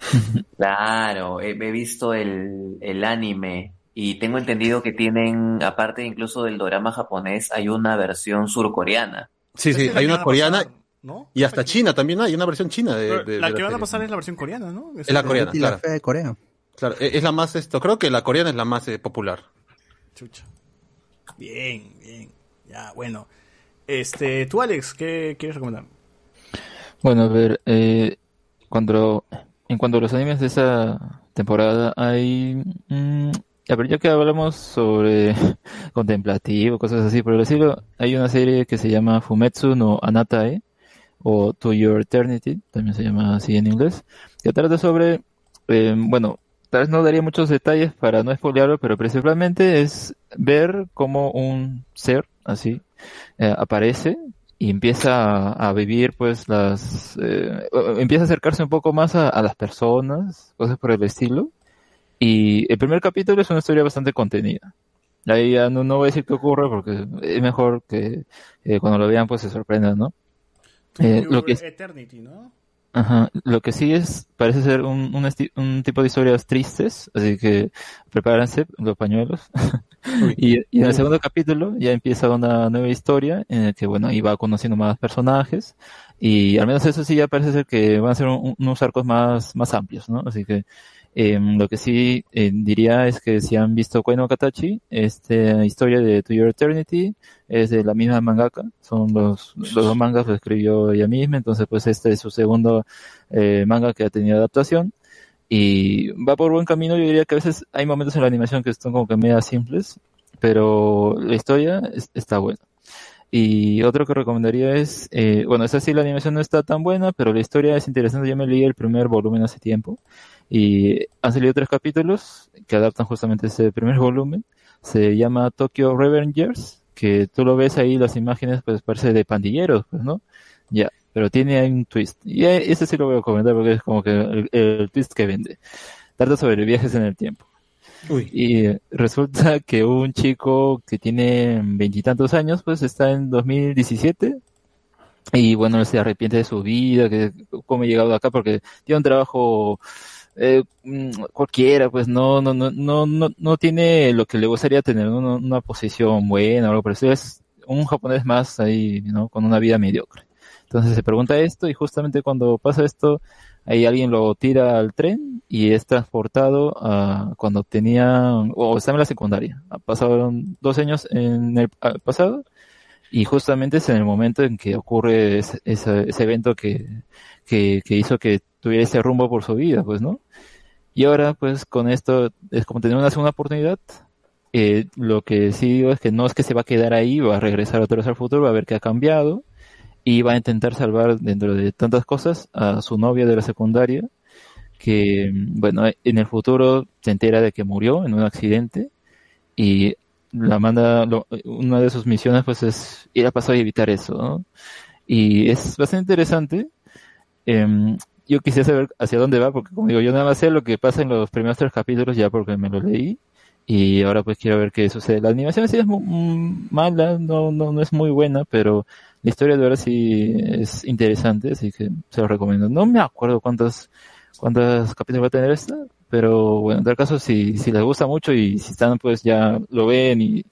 Claro, he, he visto el, el anime y tengo entendido que tienen, aparte incluso del dorama japonés, hay una versión surcoreana. Sí, sí, hay una coreana ¿no? y hasta china también hay una versión china de, de- la de que van a pasar es la versión coreana, ¿no? Es la coreana, Y la fea de Corea. Claro, e- es la más esto, creo que la coreana es la más eh, popular. Chucha. Bien, bien. Ya, bueno. Este, tú, Alex, ¿qué quieres recomendar? Bueno, a ver, eh, cuando, en cuanto a los animes de esa temporada, hay, mm, a ver, ya que hablamos sobre contemplativo, cosas así por estilo, hay una serie que se llama Fumetsu no Anatae, o To Your Eternity, también se llama así en inglés, que trata sobre, eh, bueno, tal vez no daría muchos detalles para no spoilearlo, pero principalmente es ver cómo un ser así eh, aparece y empieza a, vivir pues las eh, empieza a acercarse un poco más a las personas cosas por el estilo y el primer capítulo es una historia bastante contenida ahí ya no, no voy a decir qué ocurre porque es mejor que eh, cuando lo vean pues se sorprendan no Eh, lo que Eternity, ¿no? Ajá, lo que sí es, parece ser un, un, tipo de historias tristes, así que prepárense los pañuelos. y, y en el segundo capítulo ya empieza una nueva historia en el que, bueno, ahí va conociendo más personajes y al menos eso sí ya parece ser que van a ser un- unos arcos más, más amplios, ¿no? Así que Em, lo que sí eh, diría es que si han visto Koino Katachi, esta historia de To Your Eternity es de la misma mangaka, son los, dos mangas lo escribió ella misma, entonces pues este es su segundo eh, manga que ha tenido adaptación y va por buen camino, yo diría que a veces hay momentos en la animación que son como que media simples, pero la historia es- está buena. Y otro que recomendaría es, eh, bueno, esa sí la animación no está tan buena, pero la historia es interesante. Yo me leí el primer volumen hace tiempo y han salido tres capítulos que adaptan justamente ese primer volumen. Se llama Tokyo Revengers, que tú lo ves ahí, las imágenes, pues parece de pandilleros, pues, ¿no? Ya, pero tiene ahí un twist. Y eh, ese sí lo voy a comentar porque es como que el, twist que vende. Trata sobre viajes en el tiempo. Y resulta que un chico que tiene veintitantos años, pues está en 2017 y bueno, se arrepiente de su vida, que cómo he llegado acá, porque tiene un trabajo eh, mm, cualquiera, pues no, no, no, no, no, no tiene lo que le gustaría tener, ¿no? una, posición buena o algo por eso. Es un japonés más ahí, ¿no? Con una vida mediocre. Entonces se pregunta esto y justamente cuando pasa esto, ahí alguien lo tira al tren y es transportado a cuando tenía, o está en la secundaria. Pasaron dos años en el pasado y justamente es en el momento en que ocurre ese, evento que, que, que hizo que tuviera ese rumbo por su vida, pues, ¿no? Y ahora, pues, con esto es como tener una segunda oportunidad. Eh, lo que sí digo es que no es que se va a quedar ahí, va a regresar otra vez al futuro, va a ver qué ha cambiado y va a intentar salvar dentro de tantas cosas a su novia de la secundaria que, bueno, en el futuro se entera de que murió en un accidente y la manda, lo- una de sus misiones pues es ir al pasado y evitar eso, ¿no? Y es bastante interesante. Em, yo quisiera saber hacia dónde va, porque como digo, yo nada más sé lo que pasa en los primeros tres capítulos ya porque me lo leí. Y ahora pues quiero ver qué sucede. La animación sí es mu- mm, mala, no, no, no es muy buena, pero la historia de verdad sí es interesante, así que se lo recomiendo. No me acuerdo cuántos, cuántos capítulos va a tener esta, pero bueno, en tal caso si, si les gusta mucho y si están pues ya lo ven y,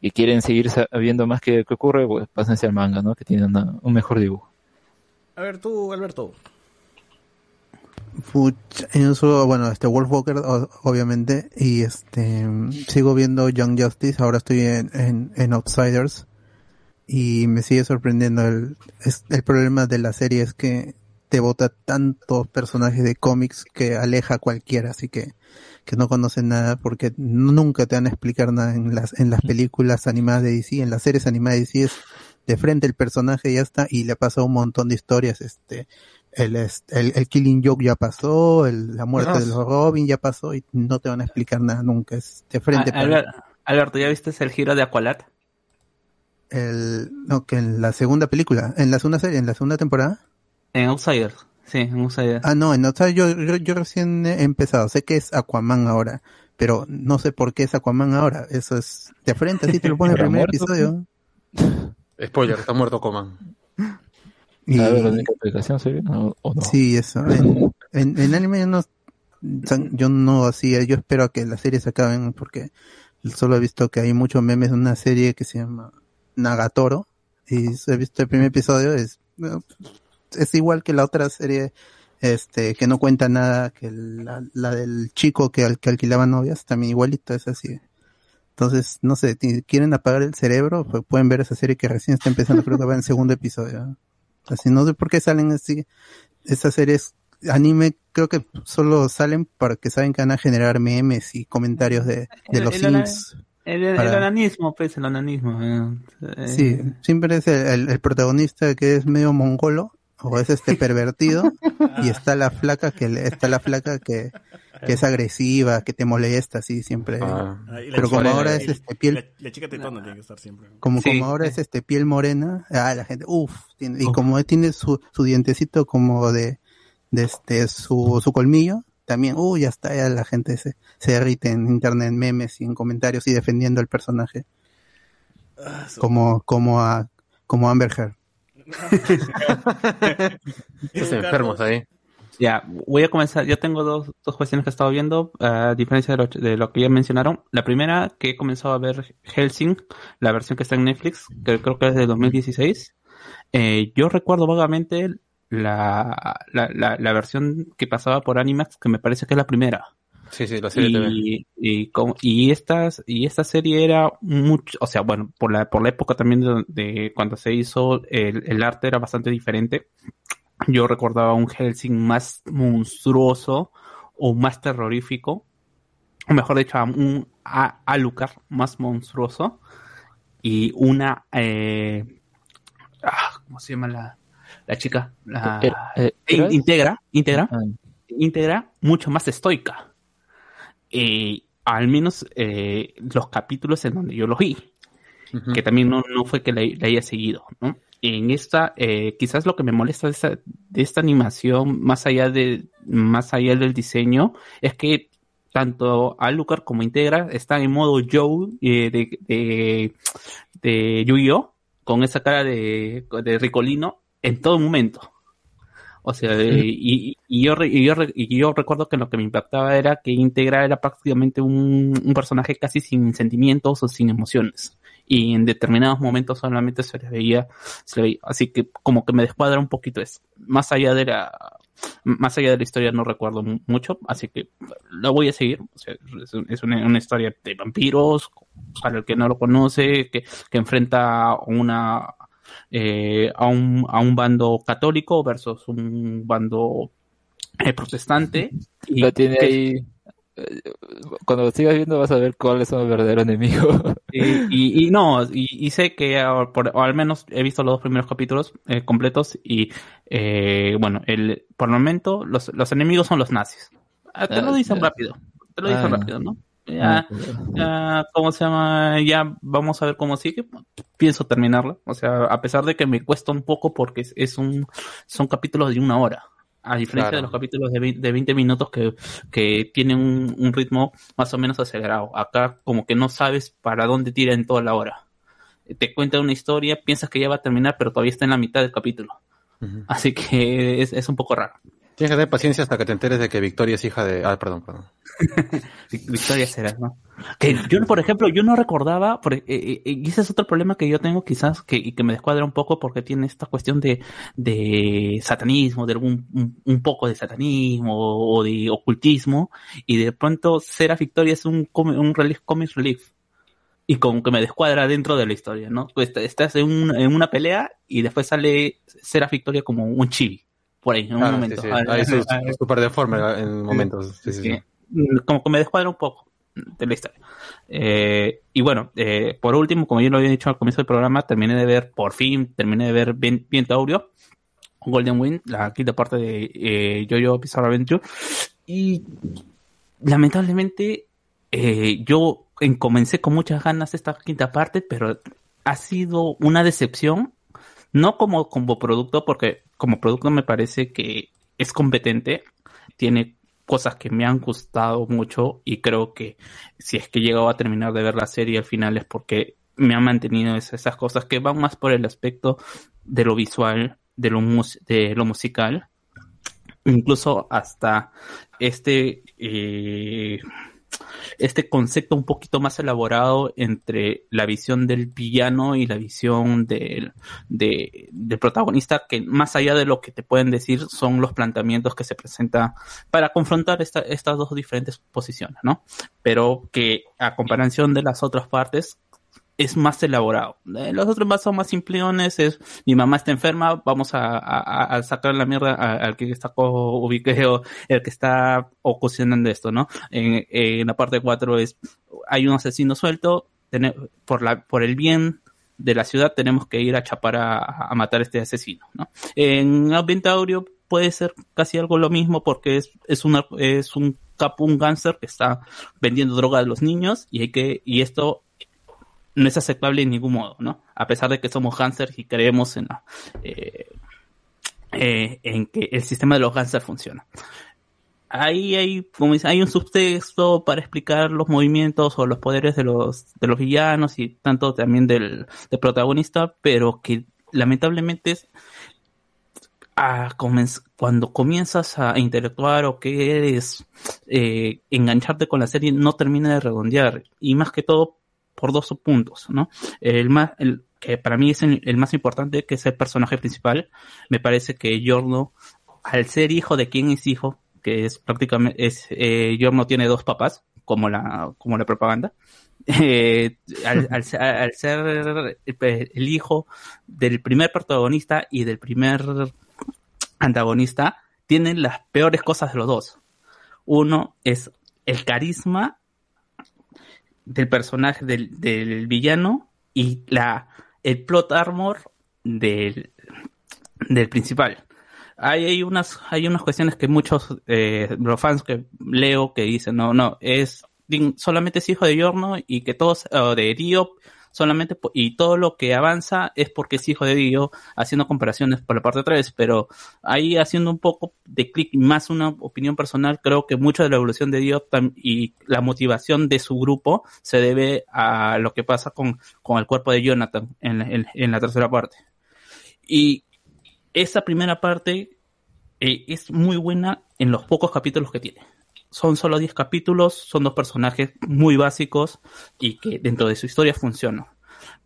y quieren seguir sabiendo más qué, qué ocurre, pues pásense al manga, ¿no? Que tiene una- un mejor dibujo. A ver, tú, Alberto. Pucha, yo solo, bueno, este Wolf Walker, obviamente, y este, sigo viendo Young Justice, ahora estoy en, en, en Outsiders, y me sigue sorprendiendo el, es, el problema de la serie es que te bota tantos personajes de cómics que aleja a cualquiera, así que, que no conocen nada, porque nunca te van a explicar nada en las, en las películas animadas de DC, en las series animadas de DC es de frente el personaje y ya está, y le pasa un montón de historias, este, el, est- el, el Killing Joke ya pasó, el- la muerte de los Robin ya pasó y no te van a explicar nada nunca, es de frente para Albert- Alberto, ¿ya viste el giro de Aqualad? El, no, que en la segunda película, en la segunda serie, en la segunda temporada. En Outsiders, sí, en Outsiders. Ah, no, en otra yo, yo, yo recién he empezado, sé que es Aquaman ahora, pero no sé por qué es Aquaman ahora, eso es de frente, así te lo pone el ¿Está primer muerto, episodio. Spoiler, está muerto Coman. Y- A ver, la única explicación, ¿sí? ¿O, o no? Sí, eso. En, en, en anime yo no, yo no hacía, yo espero a que las series acaben porque solo he visto que hay muchos memes de una serie que se llama Nagatoro y he visto el primer episodio, es, es igual que la otra serie este que no cuenta nada que la, la del chico que, al, que alquilaba novias, también igualito es así. Entonces, no sé, si quieren apagar el cerebro, pues pueden ver esa serie que recién está empezando, creo que va en el segundo episodio. Así, no sé por qué salen así. Esas series anime creo que solo salen para que saben que van a generar memes y comentarios de, de El- los el sims. El, el para- pues, el ananismo. eh, eh, Sí, siempre es el, el- el protagonista que es medio mongolo o es este pervertido y está la flaca que le- está la flaca que, que es agresiva, que te molesta, así siempre. Ah, la Pero como ahora es este piel La, la chica tetona tiene que estar siempre. como, Sí. como ahora es este piel morena, ah, la gente, uff, y como tiene su, su dientecito como de, de este, su, su colmillo, también, uy, ya está, ya la gente se, se derrite en internet, en memes y en comentarios y defendiendo al personaje. Como, como a, como Amber Heard. Esos enfermos ahí. Ya, voy a comenzar. Yo tengo dos, dos cuestiones que he estado viendo, a diferencia de lo, de lo que ya mencionaron. La primera, que he comenzado a ver Helsing, la versión que está en Netflix, que creo que es de 2016. Eh, yo recuerdo vagamente la, la, la, la versión que pasaba por Animax, que me parece que es la primera. Sí, sí, la serie y, y, como- y estas y esta serie era mucho o sea bueno por la por la época también de, de cuando se hizo el, el arte era bastante diferente. Yo recordaba un Helsing más monstruoso o más terrorífico o mejor dicho un Alucard más monstruoso y una eh, ah, cómo se llama la la chica la Eh, eh, integra integra Ah, íntegra mucho más estoica. Y al menos eh, los capítulos en donde yo los vi, que también no, no fue que la, la haya seguido, ¿no? En esta, eh, quizás lo que me molesta de esta, de esta animación, más allá de, más allá del diseño, es que tanto Alucard como Integra están en modo Joe eh, de, de, de Yu-Gi-Oh! con esa cara de, de Ricolino en todo momento. O sea, eh, y, y yo, y, yo, y yo recuerdo que lo que me impactaba era que Integra era prácticamente un, un personaje casi sin sentimientos o sin emociones. Y en determinados momentos solamente se le veía, se le veía. Así que como que me descuadra un poquito eso. Más allá de la, más allá de la historia no recuerdo mu- mucho, así que lo voy a seguir. O sea, es, un- es una, una historia de vampiros, para el que no lo conoce, que, que enfrenta una eh, a un a un bando católico versus un bando eh, protestante. Y Lo tiene que- ahí. eh, Cuando lo sigas viendo vas a ver cuáles son el verdadero enemigo. Y, y, y no, y, y sé que por- o al menos he visto los dos primeros capítulos eh, completos y eh, bueno, el, por el momento los, los enemigos son los nazis. Ah, te lo Ah, dicen rápido, te lo dicen Ah. rápido, ¿no? Ah, Ya, ya, ¿cómo se llama? Ya vamos a ver cómo sigue. Pienso terminarlo. O sea, a pesar de que me cuesta un poco porque es, es un, son capítulos de una hora. A diferencia Claro. de los capítulos de 20, de 20 minutos que, que tienen un, un ritmo más o menos acelerado. Acá como que no sabes para dónde tira en toda la hora. Te cuenta una historia, piensas que ya va a terminar, pero todavía está en la mitad del capítulo. Así que es, es un poco raro. Tienes que tener paciencia hasta que te enteres de que Victoria es hija de... Ah, perdón, perdón. Vic- Victoria será, ¿no? Que yo, por ejemplo, yo no recordaba, por- eh, eh, y ese es otro problema que yo tengo quizás, que, y que me descuadra un poco porque tiene esta cuestión de, de satanismo, de algún, un, un poco de satanismo o de ocultismo, y de pronto Sera Victoria es un, un relief, comic relief. Y como que me descuadra dentro de la historia, ¿no? Pues est- estás en, un- en una pelea y después sale Sera Victoria como un chibi, por ahí, en un Claro, momento. sí, sí. Ahí su- su- súper deforme en momentos. Sí, como que me descuadra un poco de la historia. Eh, y bueno, eh, por último, como yo lo había dicho al comienzo del programa, terminé de ver, por fin, terminé de ver Bien- Viento Aureo, Golden Wind, la quinta parte de eh, Jojo Bizarre Adventure. Y lamentablemente, eh, yo en- comencé con muchas ganas esta quinta parte, pero ha sido una decepción, no como, como producto, porque como producto me parece que es competente, tiene cosas que me han gustado mucho y creo que si es que he llegado a terminar de ver la serie al final es porque me han mantenido es- esas cosas que van más por el aspecto de lo visual, de lo, mus- de lo musical, incluso hasta este eh, este concepto un poquito más elaborado entre la visión del villano y la visión del, de- del protagonista, que más allá de lo que te pueden decir son los planteamientos que se presentan para confrontar esta- estas dos diferentes posiciones, ¿no? Pero que a comparación de las otras partes es más elaborado. Eh, Los otros más son más simplones, es mi mamá está enferma, vamos a, a- sacar la mierda al que está ubiqueo, el que está ocasionando esto, ¿no? En, la parte 4 es, hay un asesino suelto, tene- por, la, por el bien de la ciudad tenemos que ir a chapar a, a matar a este asesino, ¿no? En Aventaurio puede ser casi algo lo mismo porque es, es una, es un capo, un gánster que está vendiendo droga a los niños y hay que, y esto no es aceptable en ningún modo, ¿no? A pesar de que somos gánsters y creemos en la, eh, eh, en que el sistema de los gánsters funciona. Ahí hay, como dice, hay un subtexto para explicar los movimientos o los poderes de los, de los villanos y tanto también del, del protagonista, pero que lamentablemente es, a comenz- cuando comienzas a interactuar o que eres eh, engancharte con la serie no termina de redondear y más que todo por dos puntos, ¿no? El más, el, que para mí es el, más importante, que es el personaje principal. Me parece que Giorno, al ser hijo de quien es hijo, que es prácticamente, es, eh, Giorno tiene dos papás, como la, como la propaganda. Eh, al, al al ser el hijo del primer protagonista y del primer antagonista, tienen las peores cosas de los dos. Uno es el carisma del personaje del, del villano y la el plot armor del, del principal. Hay, hay unas hay unas cuestiones que muchos eh, los fans que leo que dicen no no es solamente es hijo de Yorno y que todos o de Dio solamente y todo lo que avanza es porque es hijo de Dio haciendo comparaciones por la parte 3 pero ahí haciendo un poco de clic más una opinión personal creo que mucho de la evolución de Dio tam- y la motivación de su grupo se debe a lo que pasa con, con el cuerpo de Jonathan en, la- en la tercera parte y esa primera parte eh, es muy buena en los pocos capítulos que tiene. Son solo 10 capítulos, son dos personajes muy básicos y que dentro de su historia funcionan.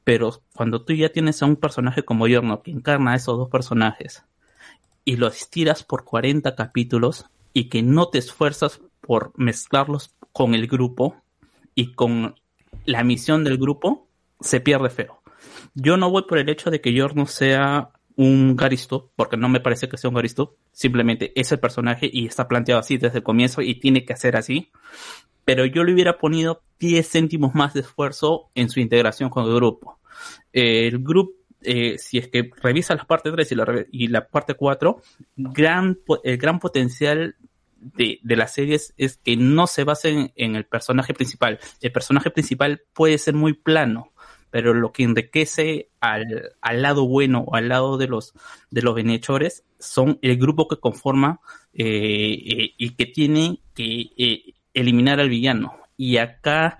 Pero cuando tú ya tienes a un personaje como Yorno que encarna a esos dos personajes y los estiras por 40 capítulos y que no te esfuerzas por mezclarlos con el grupo y con la misión del grupo, se pierde feo. Yo no voy por el hecho de que Yorno sea un Garisto, porque no me parece que sea un Garisto, simplemente es el personaje y está planteado así desde el comienzo y tiene que ser así. Pero yo le hubiera ponido 10 céntimos más de esfuerzo en su integración con el grupo. El grupo, eh, si es que revisa la parte 3 y la, y la parte 4, gran, el gran potencial de, de las series es que no se basen en el personaje principal. El personaje principal puede ser muy plano, pero lo que enriquece al, al lado bueno o al lado de los, de los bienhechores son el grupo que conforma eh, eh, y que tiene que eh, eliminar al villano. Y acá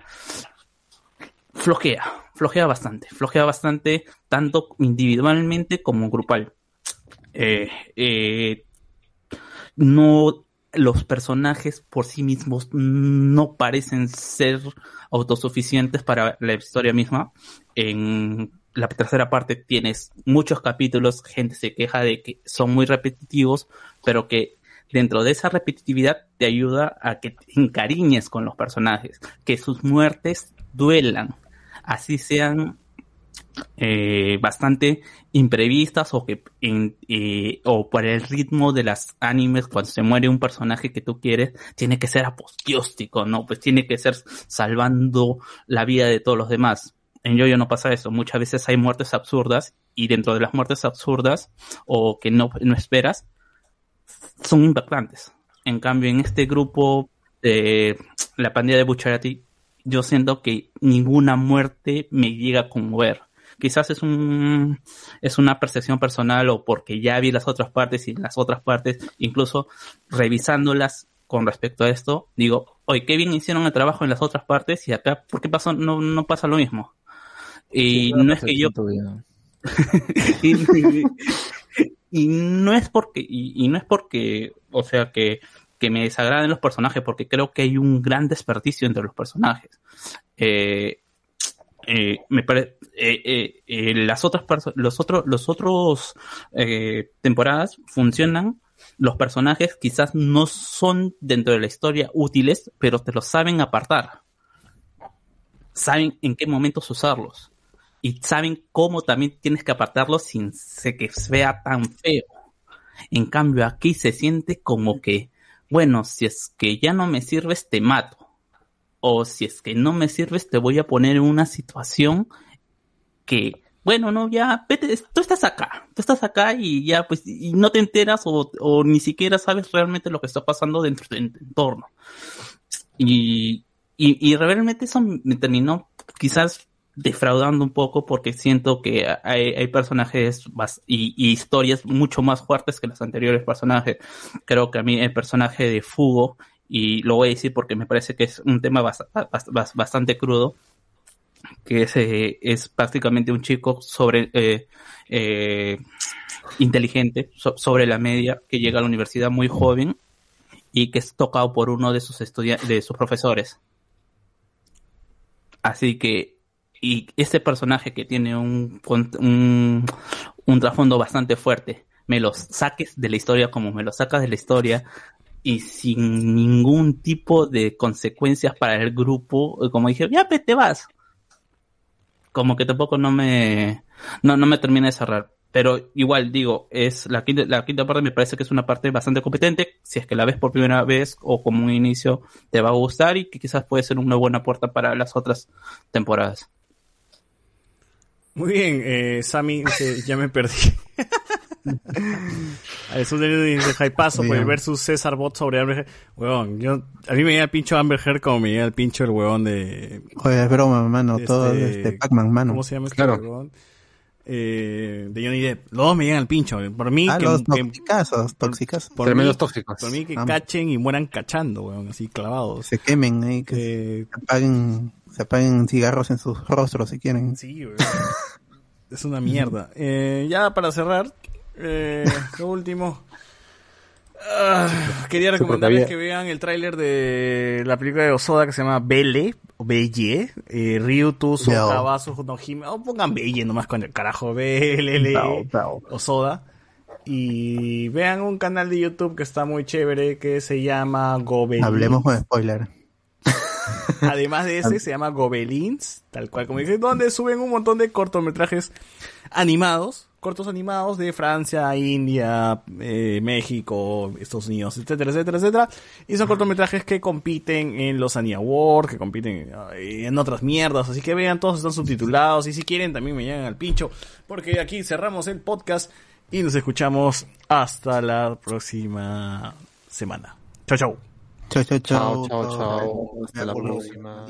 flojea, flojea bastante, flojea bastante tanto individualmente como grupal. No los personajes por sí mismos no parecen ser autosuficientes para la historia misma. En la tercera parte tienes muchos capítulos, gente se queja de que son muy repetitivos, pero que dentro de esa repetitividad te ayuda a que te encariñes con los personajes, que sus muertes duelan, así sean eh, bastante imprevistas o que en, eh, o por el ritmo de las animes cuando se muere un personaje que tú quieres tiene que ser apostióstico no pues tiene que ser salvando la vida de todos los demás. En Yoyo no pasa eso. Muchas veces hay muertes absurdas y dentro de las muertes absurdas o que no, no esperas son impactantes. En cambio en este grupo de la pandilla de Bucharati yo siento que ninguna muerte me llega a conmover quizás es un es una percepción personal o porque ya vi las otras partes y las otras partes incluso revisándolas con respecto a esto digo oye qué bien hicieron el trabajo en las otras partes y acá por qué pasó no no pasa lo mismo y no es que yo y, y- y no es porque y, y no es porque o sea que que me desagraden los personajes porque creo que hay un gran desperdicio entre los personajes. Eh, eh, me pare- eh, eh, eh, las otras los otros los otros temporadas funcionan los personajes quizás no son dentro de la historia útiles pero te los saben apartar. Saben en qué momentos usarlos. Y saben cómo también tienes que apartarlos sin que se vea tan feo. En cambio aquí se siente como que bueno si es que ya no me sirves te mato o si es que no me sirves te voy a poner en una situación que bueno no ya vete tú estás acá tú estás acá y ya pues y no te enteras o, ni siquiera sabes realmente lo que está pasando dentro de tu entorno y, y, realmente eso me terminó quizás defraudando un poco porque siento que hay, personajes bas- y, y historias mucho más fuertes que los anteriores personajes. Creo que a mí el personaje de Fugo, y lo voy a decir porque me parece que es un tema bas- bas- bas- bastante crudo, que es, eh, es prácticamente un chico sobre eh, eh, inteligente, so- sobre la media, que llega a la universidad muy joven y que es tocado por uno de sus de sus profesores. Así que, y este personaje que tiene un, un, un trasfondo bastante fuerte, me los saques de la historia como me lo sacas de la historia y sin ningún tipo de consecuencias para el grupo, eh, como dije, ya pues te vas. Como que tampoco no me, no, no me termina de cerrar. Pero igual digo, es la quinta, la quinta parte me parece que es una parte bastante competente. Si es que la ves por primera vez o como un inicio te va a gustar y que quizás puede ser una buena puerta para las otras temporadas. Muy bien, eh, Sammy ya me perdí. Es un dice Jaipazo por el Bien. versus César Bot sobre Amber Heard. Huevón, yo, a mí me llega el pincho Amber Heard como me llega el pincho el huevón de... Oye, es broma, mano. Todo Este, este Pac-Man, mano. ¿Cómo se llama este Claro. huevón? Eh, de Johnny Depp. Los dos me llegan al pincho. Por mí, Ah, que, los que- toxicazos, toxicazos. por Tremendos mí- tóxicos. Por mí que Vamos. cachen y mueran cachando, weón, así clavados. Se quemen ahí, que Eh, se apaguen, se apaguen cigarros en sus rostros si quieren. Sí, weón. Es una mierda. Eh, ya para cerrar, eh, lo último. Ah, quería recomendarles que vean el tráiler de la película de Osoda que se llama Belle, o Belle, eh, Ryutu, Sota, No. Basu, no Hime, o pongan Belle nomás con el carajo, Belle, Osoda. Y vean un canal de YouTube que está muy chévere que se llama Gobelins. Hablemos con spoiler. Además de ese, se llama Gobelins, tal cual como dice, donde suben un montón de cortometrajes animados, cortos animados de Francia, India, eh, México, Estados Unidos, etcétera, etcétera, etcétera. Y son cortometrajes que compiten en los Annie Awards, que compiten eh, en otras mierdas. Así que vean, todos están subtitulados. Y si quieren, también me llegan al pincho. Porque aquí cerramos el podcast y nos escuchamos hasta la próxima semana. Chau, chau. Chao, chao, chao. Chao, chao, chao. Hasta la próxima.